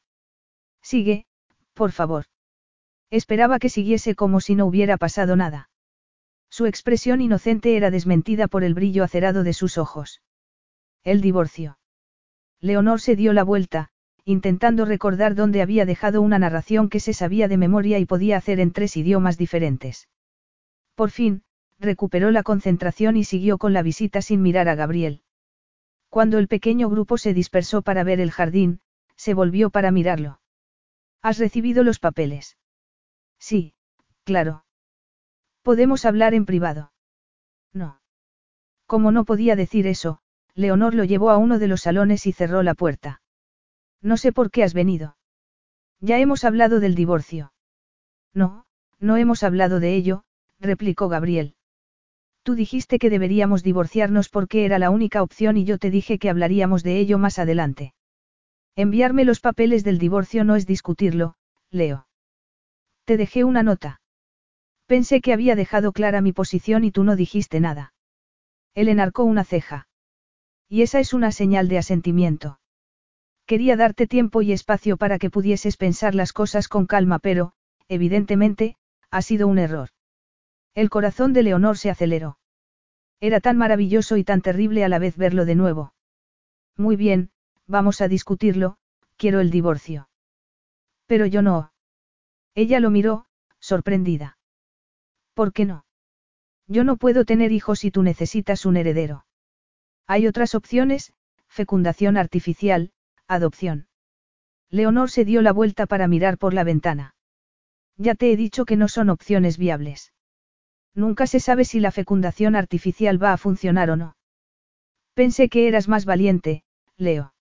Sigue, por favor. Esperaba que siguiese como si no hubiera pasado nada. Su expresión inocente era desmentida por el brillo acerado de sus ojos. El divorcio. Leonor se dio la vuelta, intentando recordar dónde había dejado una narración que se sabía de memoria y podía hacer en tres idiomas diferentes. Por fin, recuperó la concentración y siguió con la visita sin mirar a Gabriel. Cuando el pequeño grupo se dispersó para ver el jardín, se volvió para mirarlo. ¿Has recibido los papeles? Sí, claro. Podemos hablar en privado. No. Como no podía decir eso, Leonor lo llevó a uno de los salones y cerró la puerta. No sé por qué has venido. Ya hemos hablado del divorcio. No, no hemos hablado de ello, replicó Gabriel. Tú dijiste que deberíamos divorciarnos porque era la única opción y yo te dije que hablaríamos de ello más adelante. Enviarme los papeles del divorcio no es discutirlo, Leo. Te dejé una nota. Pensé que había dejado clara mi posición y tú no dijiste nada. Él enarcó una ceja. Y esa es una señal de asentimiento. Quería darte tiempo y espacio para que pudieses pensar las cosas con calma, pero, evidentemente, ha sido un error. El corazón de Leonor se aceleró. Era tan maravilloso y tan terrible a la vez verlo de nuevo. Muy bien, vamos a discutirlo, quiero el divorcio. Pero yo no. Ella lo miró, sorprendida. ¿Por qué no? Yo no puedo tener hijos si tú necesitas un heredero. Hay otras opciones, fecundación artificial, adopción. Leonor se dio la vuelta para mirar por la ventana. Ya te he dicho que no son opciones viables. Nunca se sabe si la fecundación artificial va a funcionar o no. Pensé que eras más valiente, Leo.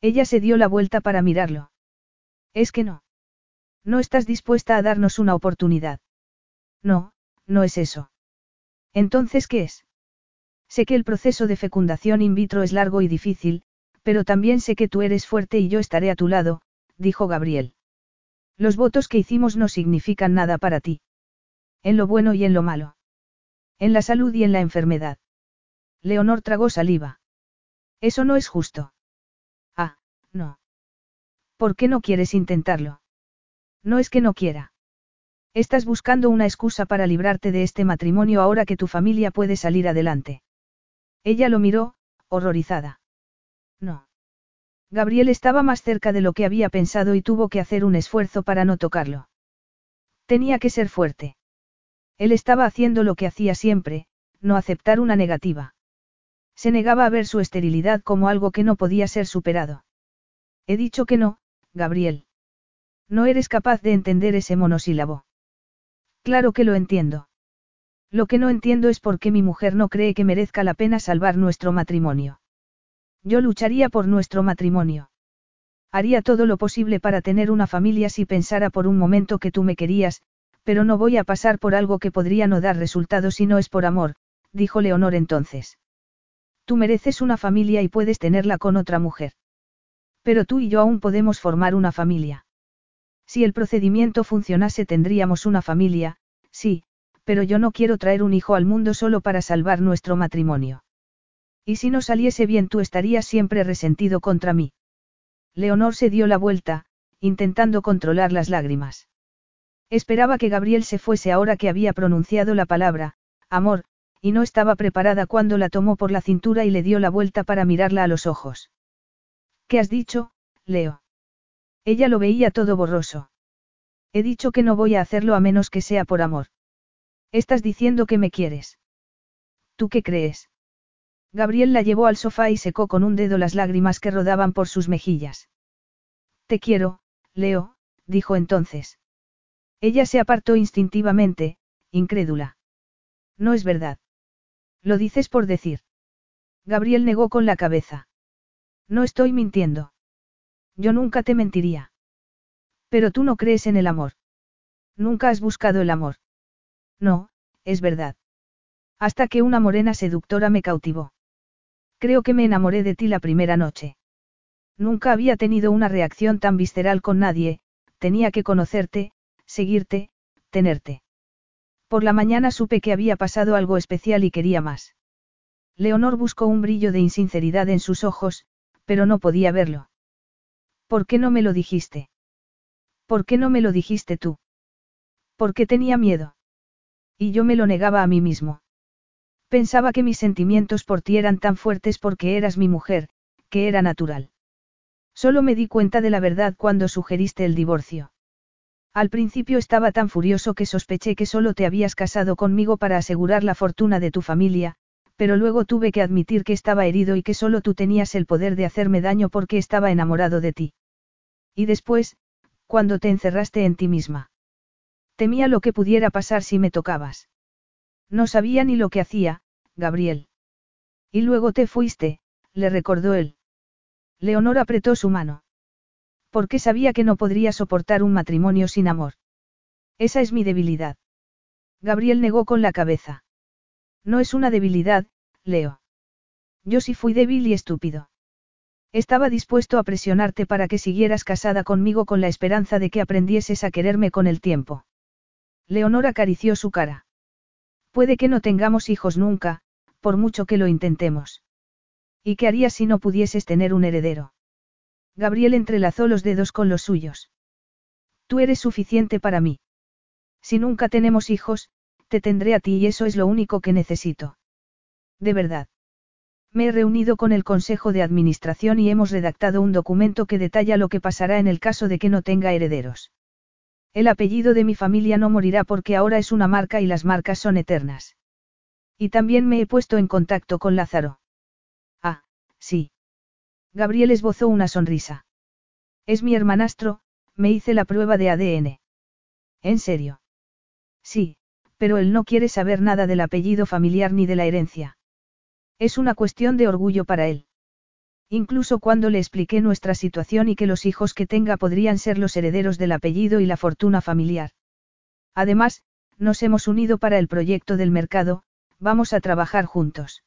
Ella se dio la vuelta para mirarlo. Es que no. No estás dispuesta a darnos una oportunidad. No, no es eso. Entonces, ¿qué es? Sé que el proceso de fecundación in vitro es largo y difícil, pero también sé que tú eres fuerte y yo estaré a tu lado, dijo Gabriel. Los votos que hicimos no significan nada para ti. En lo bueno y en lo malo. En la salud y en la enfermedad. Leonor tragó saliva. Eso no es justo. Ah, no. ¿Por qué no quieres intentarlo? No es que no quiera. Estás buscando una excusa para librarte de este matrimonio ahora que tu familia puede salir adelante. Ella lo miró, horrorizada. No. Gabriel estaba más cerca de lo que había pensado y tuvo que hacer un esfuerzo para no tocarlo. Tenía que ser fuerte. Él estaba haciendo lo que hacía siempre, no aceptar una negativa. Se negaba a ver su esterilidad como algo que no podía ser superado. He dicho que no, Gabriel. No eres capaz de entender ese monosílabo. Claro que lo entiendo. Lo que no entiendo es por qué mi mujer no cree que merezca la pena salvar nuestro matrimonio. Yo lucharía por nuestro matrimonio. Haría todo lo posible para tener una familia si pensara por un momento que tú me querías, pero no voy a pasar por algo que podría no dar resultado si no es por amor, dijo Leonor entonces. Tú mereces una familia y puedes tenerla con otra mujer. Pero tú y yo aún podemos formar una familia. Si el procedimiento funcionase tendríamos una familia, sí, pero yo no quiero traer un hijo al mundo solo para salvar nuestro matrimonio. Y si no saliese bien tú estarías siempre resentido contra mí. Leonor se dio la vuelta, intentando controlar las lágrimas. Esperaba que Gabriel se fuese ahora que había pronunciado la palabra, amor, y no estaba preparada cuando la tomó por la cintura y le dio la vuelta para mirarla a los ojos. ¿Qué has dicho, Leo? Ella lo veía todo borroso. He dicho que no voy a hacerlo a menos que sea por amor. Estás diciendo que me quieres. ¿Tú qué crees? Gabriel la llevó al sofá y secó con un dedo las lágrimas que rodaban por sus mejillas. Te quiero, Leo, dijo entonces. Ella se apartó instintivamente, incrédula. No es verdad. Lo dices por decir. Gabriel negó con la cabeza. No estoy mintiendo. Yo nunca te mentiría. Pero tú no crees en el amor. Nunca has buscado el amor. No, es verdad. Hasta que una morena seductora me cautivó. Creo que me enamoré de ti la primera noche. Nunca había tenido una reacción tan visceral con nadie, tenía que conocerte, seguirte, tenerte. Por la mañana supe que había pasado algo especial y quería más. Leonor buscó un brillo de insinceridad en sus ojos, pero no podía verlo. ¿Por qué no me lo dijiste? ¿Por qué no me lo dijiste tú? ¿Por qué tenía miedo? Y yo me lo negaba a mí mismo. Pensaba que mis sentimientos por ti eran tan fuertes porque eras mi mujer, que era natural. Solo me di cuenta de la verdad cuando sugeriste el divorcio. Al principio estaba tan furioso que sospeché que solo te habías casado conmigo para asegurar la fortuna de tu familia, pero luego tuve que admitir que estaba herido y que solo tú tenías el poder de hacerme daño porque estaba enamorado de ti. Y después, cuando te encerraste en ti misma. Temía lo que pudiera pasar si me tocabas. No sabía ni lo que hacía, Gabriel. Y luego te fuiste, le recordó él. Leonor apretó su mano. Porque sabía que no podría soportar un matrimonio sin amor. Esa es mi debilidad. Gabriel negó con la cabeza. No es una debilidad, Leo. Yo sí fui débil y estúpido. Estaba dispuesto a presionarte para que siguieras casada conmigo con la esperanza de que aprendieses a quererme con el tiempo. Leonor acarició su cara. Puede que no tengamos hijos nunca, por mucho que lo intentemos. ¿Y qué harías si no pudieses tener un heredero? Gabriel entrelazó los dedos con los suyos. Tú eres suficiente para mí. Si nunca tenemos hijos, te tendré a ti y eso es lo único que necesito. De verdad. Me he reunido con el Consejo de Administración y hemos redactado un documento que detalla lo que pasará en el caso de que no tenga herederos. El apellido de mi familia no morirá porque ahora es una marca y las marcas son eternas. Y también me he puesto en contacto con Lázaro. Ah, sí. Gabriel esbozó una sonrisa. Es mi hermanastro, me hice la prueba de ADN. ¿En serio? Sí, pero él no quiere saber nada del apellido familiar ni de la herencia. Es una cuestión de orgullo para él. Incluso cuando le expliqué nuestra situación y que los hijos que tenga podrían ser los herederos del apellido y la fortuna familiar. Además, nos hemos unido para el proyecto del mercado, vamos a trabajar juntos.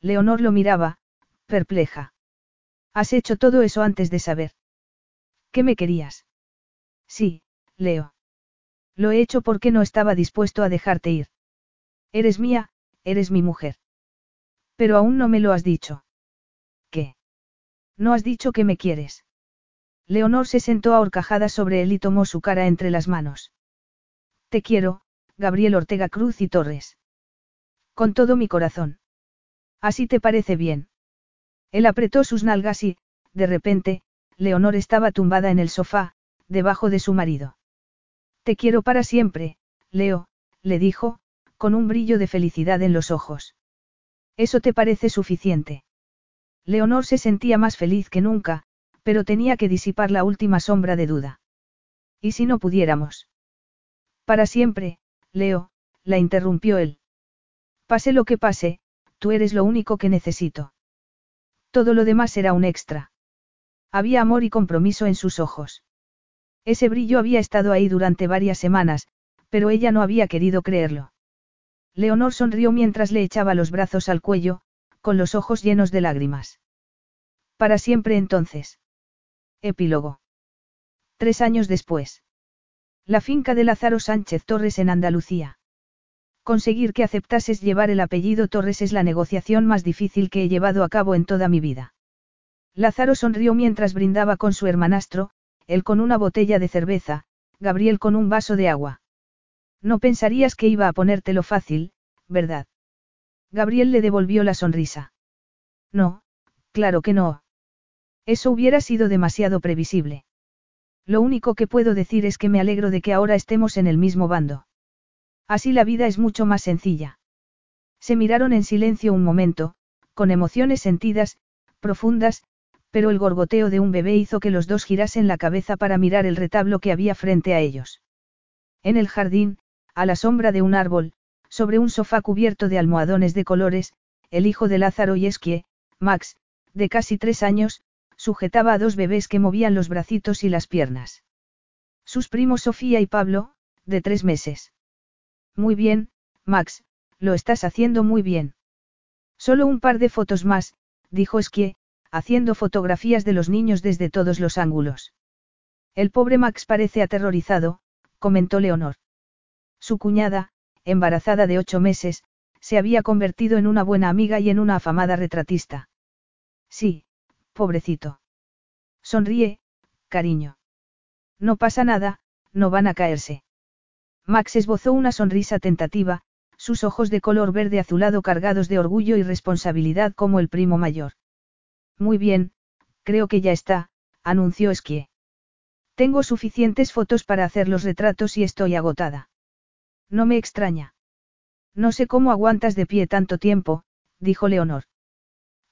Leonor lo miraba, perpleja. Has hecho todo eso antes de saber. ¿Qué me querías? Sí, Leo. Lo he hecho porque no estaba dispuesto a dejarte ir. Eres mía, eres mi mujer. Pero aún no me lo has dicho. ¿Qué? No has dicho que me quieres. Leonor se sentó ahorcajada sobre él y tomó su cara entre las manos. Te quiero, Gabriel Ortega Cruz y Torres. Con todo mi corazón. Así te parece bien. Él apretó sus nalgas y, de repente, Leonor estaba tumbada en el sofá, debajo de su marido. Te quiero para siempre, Leo, le dijo, con un brillo de felicidad en los ojos. ¿Eso te parece suficiente? Leonor se sentía más feliz que nunca, pero tenía que disipar la última sombra de duda. ¿Y si no pudiéramos? Para siempre, Leo, la interrumpió él. Pase lo que pase, tú eres lo único que necesito. Todo lo demás era un extra. Había amor y compromiso en sus ojos. Ese brillo había estado ahí durante varias semanas, pero ella no había querido creerlo. Leonor sonrió mientras le echaba los brazos al cuello, con los ojos llenos de lágrimas. Para siempre entonces. Epílogo. Tres años después. La finca de Lázaro Sánchez Torres en Andalucía. Conseguir que aceptases llevar el apellido Torres es la negociación más difícil que he llevado a cabo en toda mi vida. Lázaro sonrió mientras brindaba con su hermanastro, él con una botella de cerveza, Gabriel con un vaso de agua. No pensarías que iba a ponértelo fácil, ¿verdad? Gabriel le devolvió la sonrisa. No, claro que no. Eso hubiera sido demasiado previsible. Lo único que puedo decir es que me alegro de que ahora estemos en el mismo bando. Así la vida es mucho más sencilla. Se miraron en silencio un momento, con emociones sentidas, profundas, pero el gorgoteo de un bebé hizo que los dos girasen la cabeza para mirar el retablo que había frente a ellos. En el jardín, a la sombra de un árbol, sobre un sofá cubierto de almohadones de colores, el hijo de Lázaro y Esquie, Max, de casi tres años, sujetaba a dos bebés que movían los bracitos y las piernas. Sus primos Sofía y Pablo, de tres meses. Muy bien, Max, lo estás haciendo muy bien. Solo un par de fotos más, dijo Esquie, haciendo fotografías de los niños desde todos los ángulos. El pobre Max parece aterrorizado, comentó Leonor. Su cuñada, embarazada de ocho meses, se había convertido en una buena amiga y en una afamada retratista. Sí, pobrecito. Sonríe, cariño. No pasa nada, no van a caerse. Max esbozó una sonrisa tentativa, sus ojos de color verde azulado cargados de orgullo y responsabilidad como el primo mayor. Muy bien, creo que ya está, anunció Esquie. Tengo suficientes fotos para hacer los retratos y estoy agotada. No me extraña. No sé cómo aguantas de pie tanto tiempo, dijo Leonor.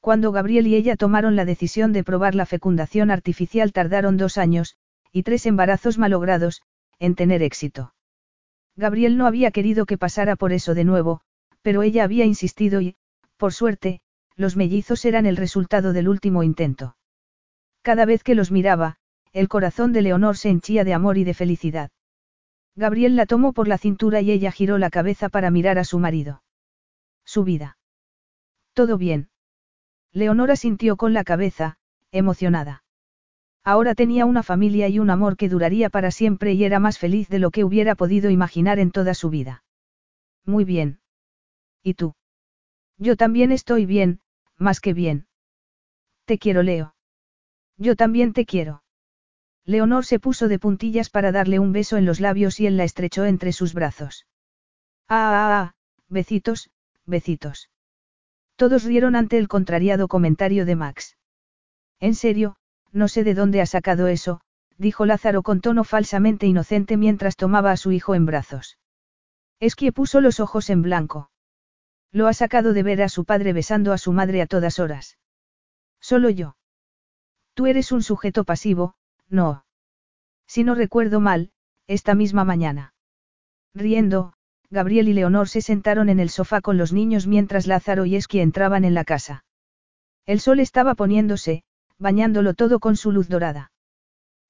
Cuando Gabriel y ella tomaron la decisión de probar la fecundación artificial tardaron dos años, y tres embarazos malogrados, en tener éxito. Gabriel no había querido que pasara por eso de nuevo, pero ella había insistido y, por suerte, los mellizos eran el resultado del último intento. Cada vez que los miraba, el corazón de Leonor se henchía de amor y de felicidad. Gabriel la tomó por la cintura y ella giró la cabeza para mirar a su marido. Su vida. Todo bien. Leonora sintió con la cabeza, emocionada. Ahora tenía una familia y un amor que duraría para siempre y era más feliz de lo que hubiera podido imaginar en toda su vida. Muy bien. ¿Y tú? Yo también estoy bien, más que bien. Te quiero, Leo. Yo también te quiero. Leonor se puso de puntillas para darle un beso en los labios y él la estrechó entre sus brazos. Ah, ah, ah, besitos, besitos. Todos rieron ante el contrariado comentario de Max. En serio, no sé de dónde ha sacado eso, dijo Lázaro con tono falsamente inocente mientras tomaba a su hijo en brazos. Esquie puso los ojos en blanco. Lo ha sacado de ver a su padre besando a su madre a todas horas. Solo yo. Tú eres un sujeto pasivo, no. Si no recuerdo mal, esta misma mañana. Riendo, Gabriel y Leonor se sentaron en el sofá con los niños mientras Lázaro y Esqui entraban en la casa. El sol estaba poniéndose, bañándolo todo con su luz dorada.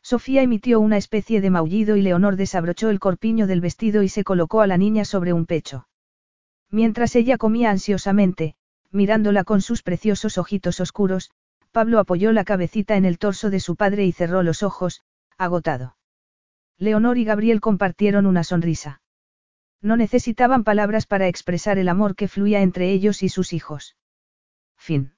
Sofía emitió una especie de maullido y Leonor desabrochó el corpiño del vestido y se colocó a la niña sobre un pecho. Mientras ella comía ansiosamente, mirándola con sus preciosos ojitos oscuros, Pablo apoyó la cabecita en el torso de su padre y cerró los ojos, agotado. Leonor y Gabriel compartieron una sonrisa. No necesitaban palabras para expresar el amor que fluía entre ellos y sus hijos. Fin.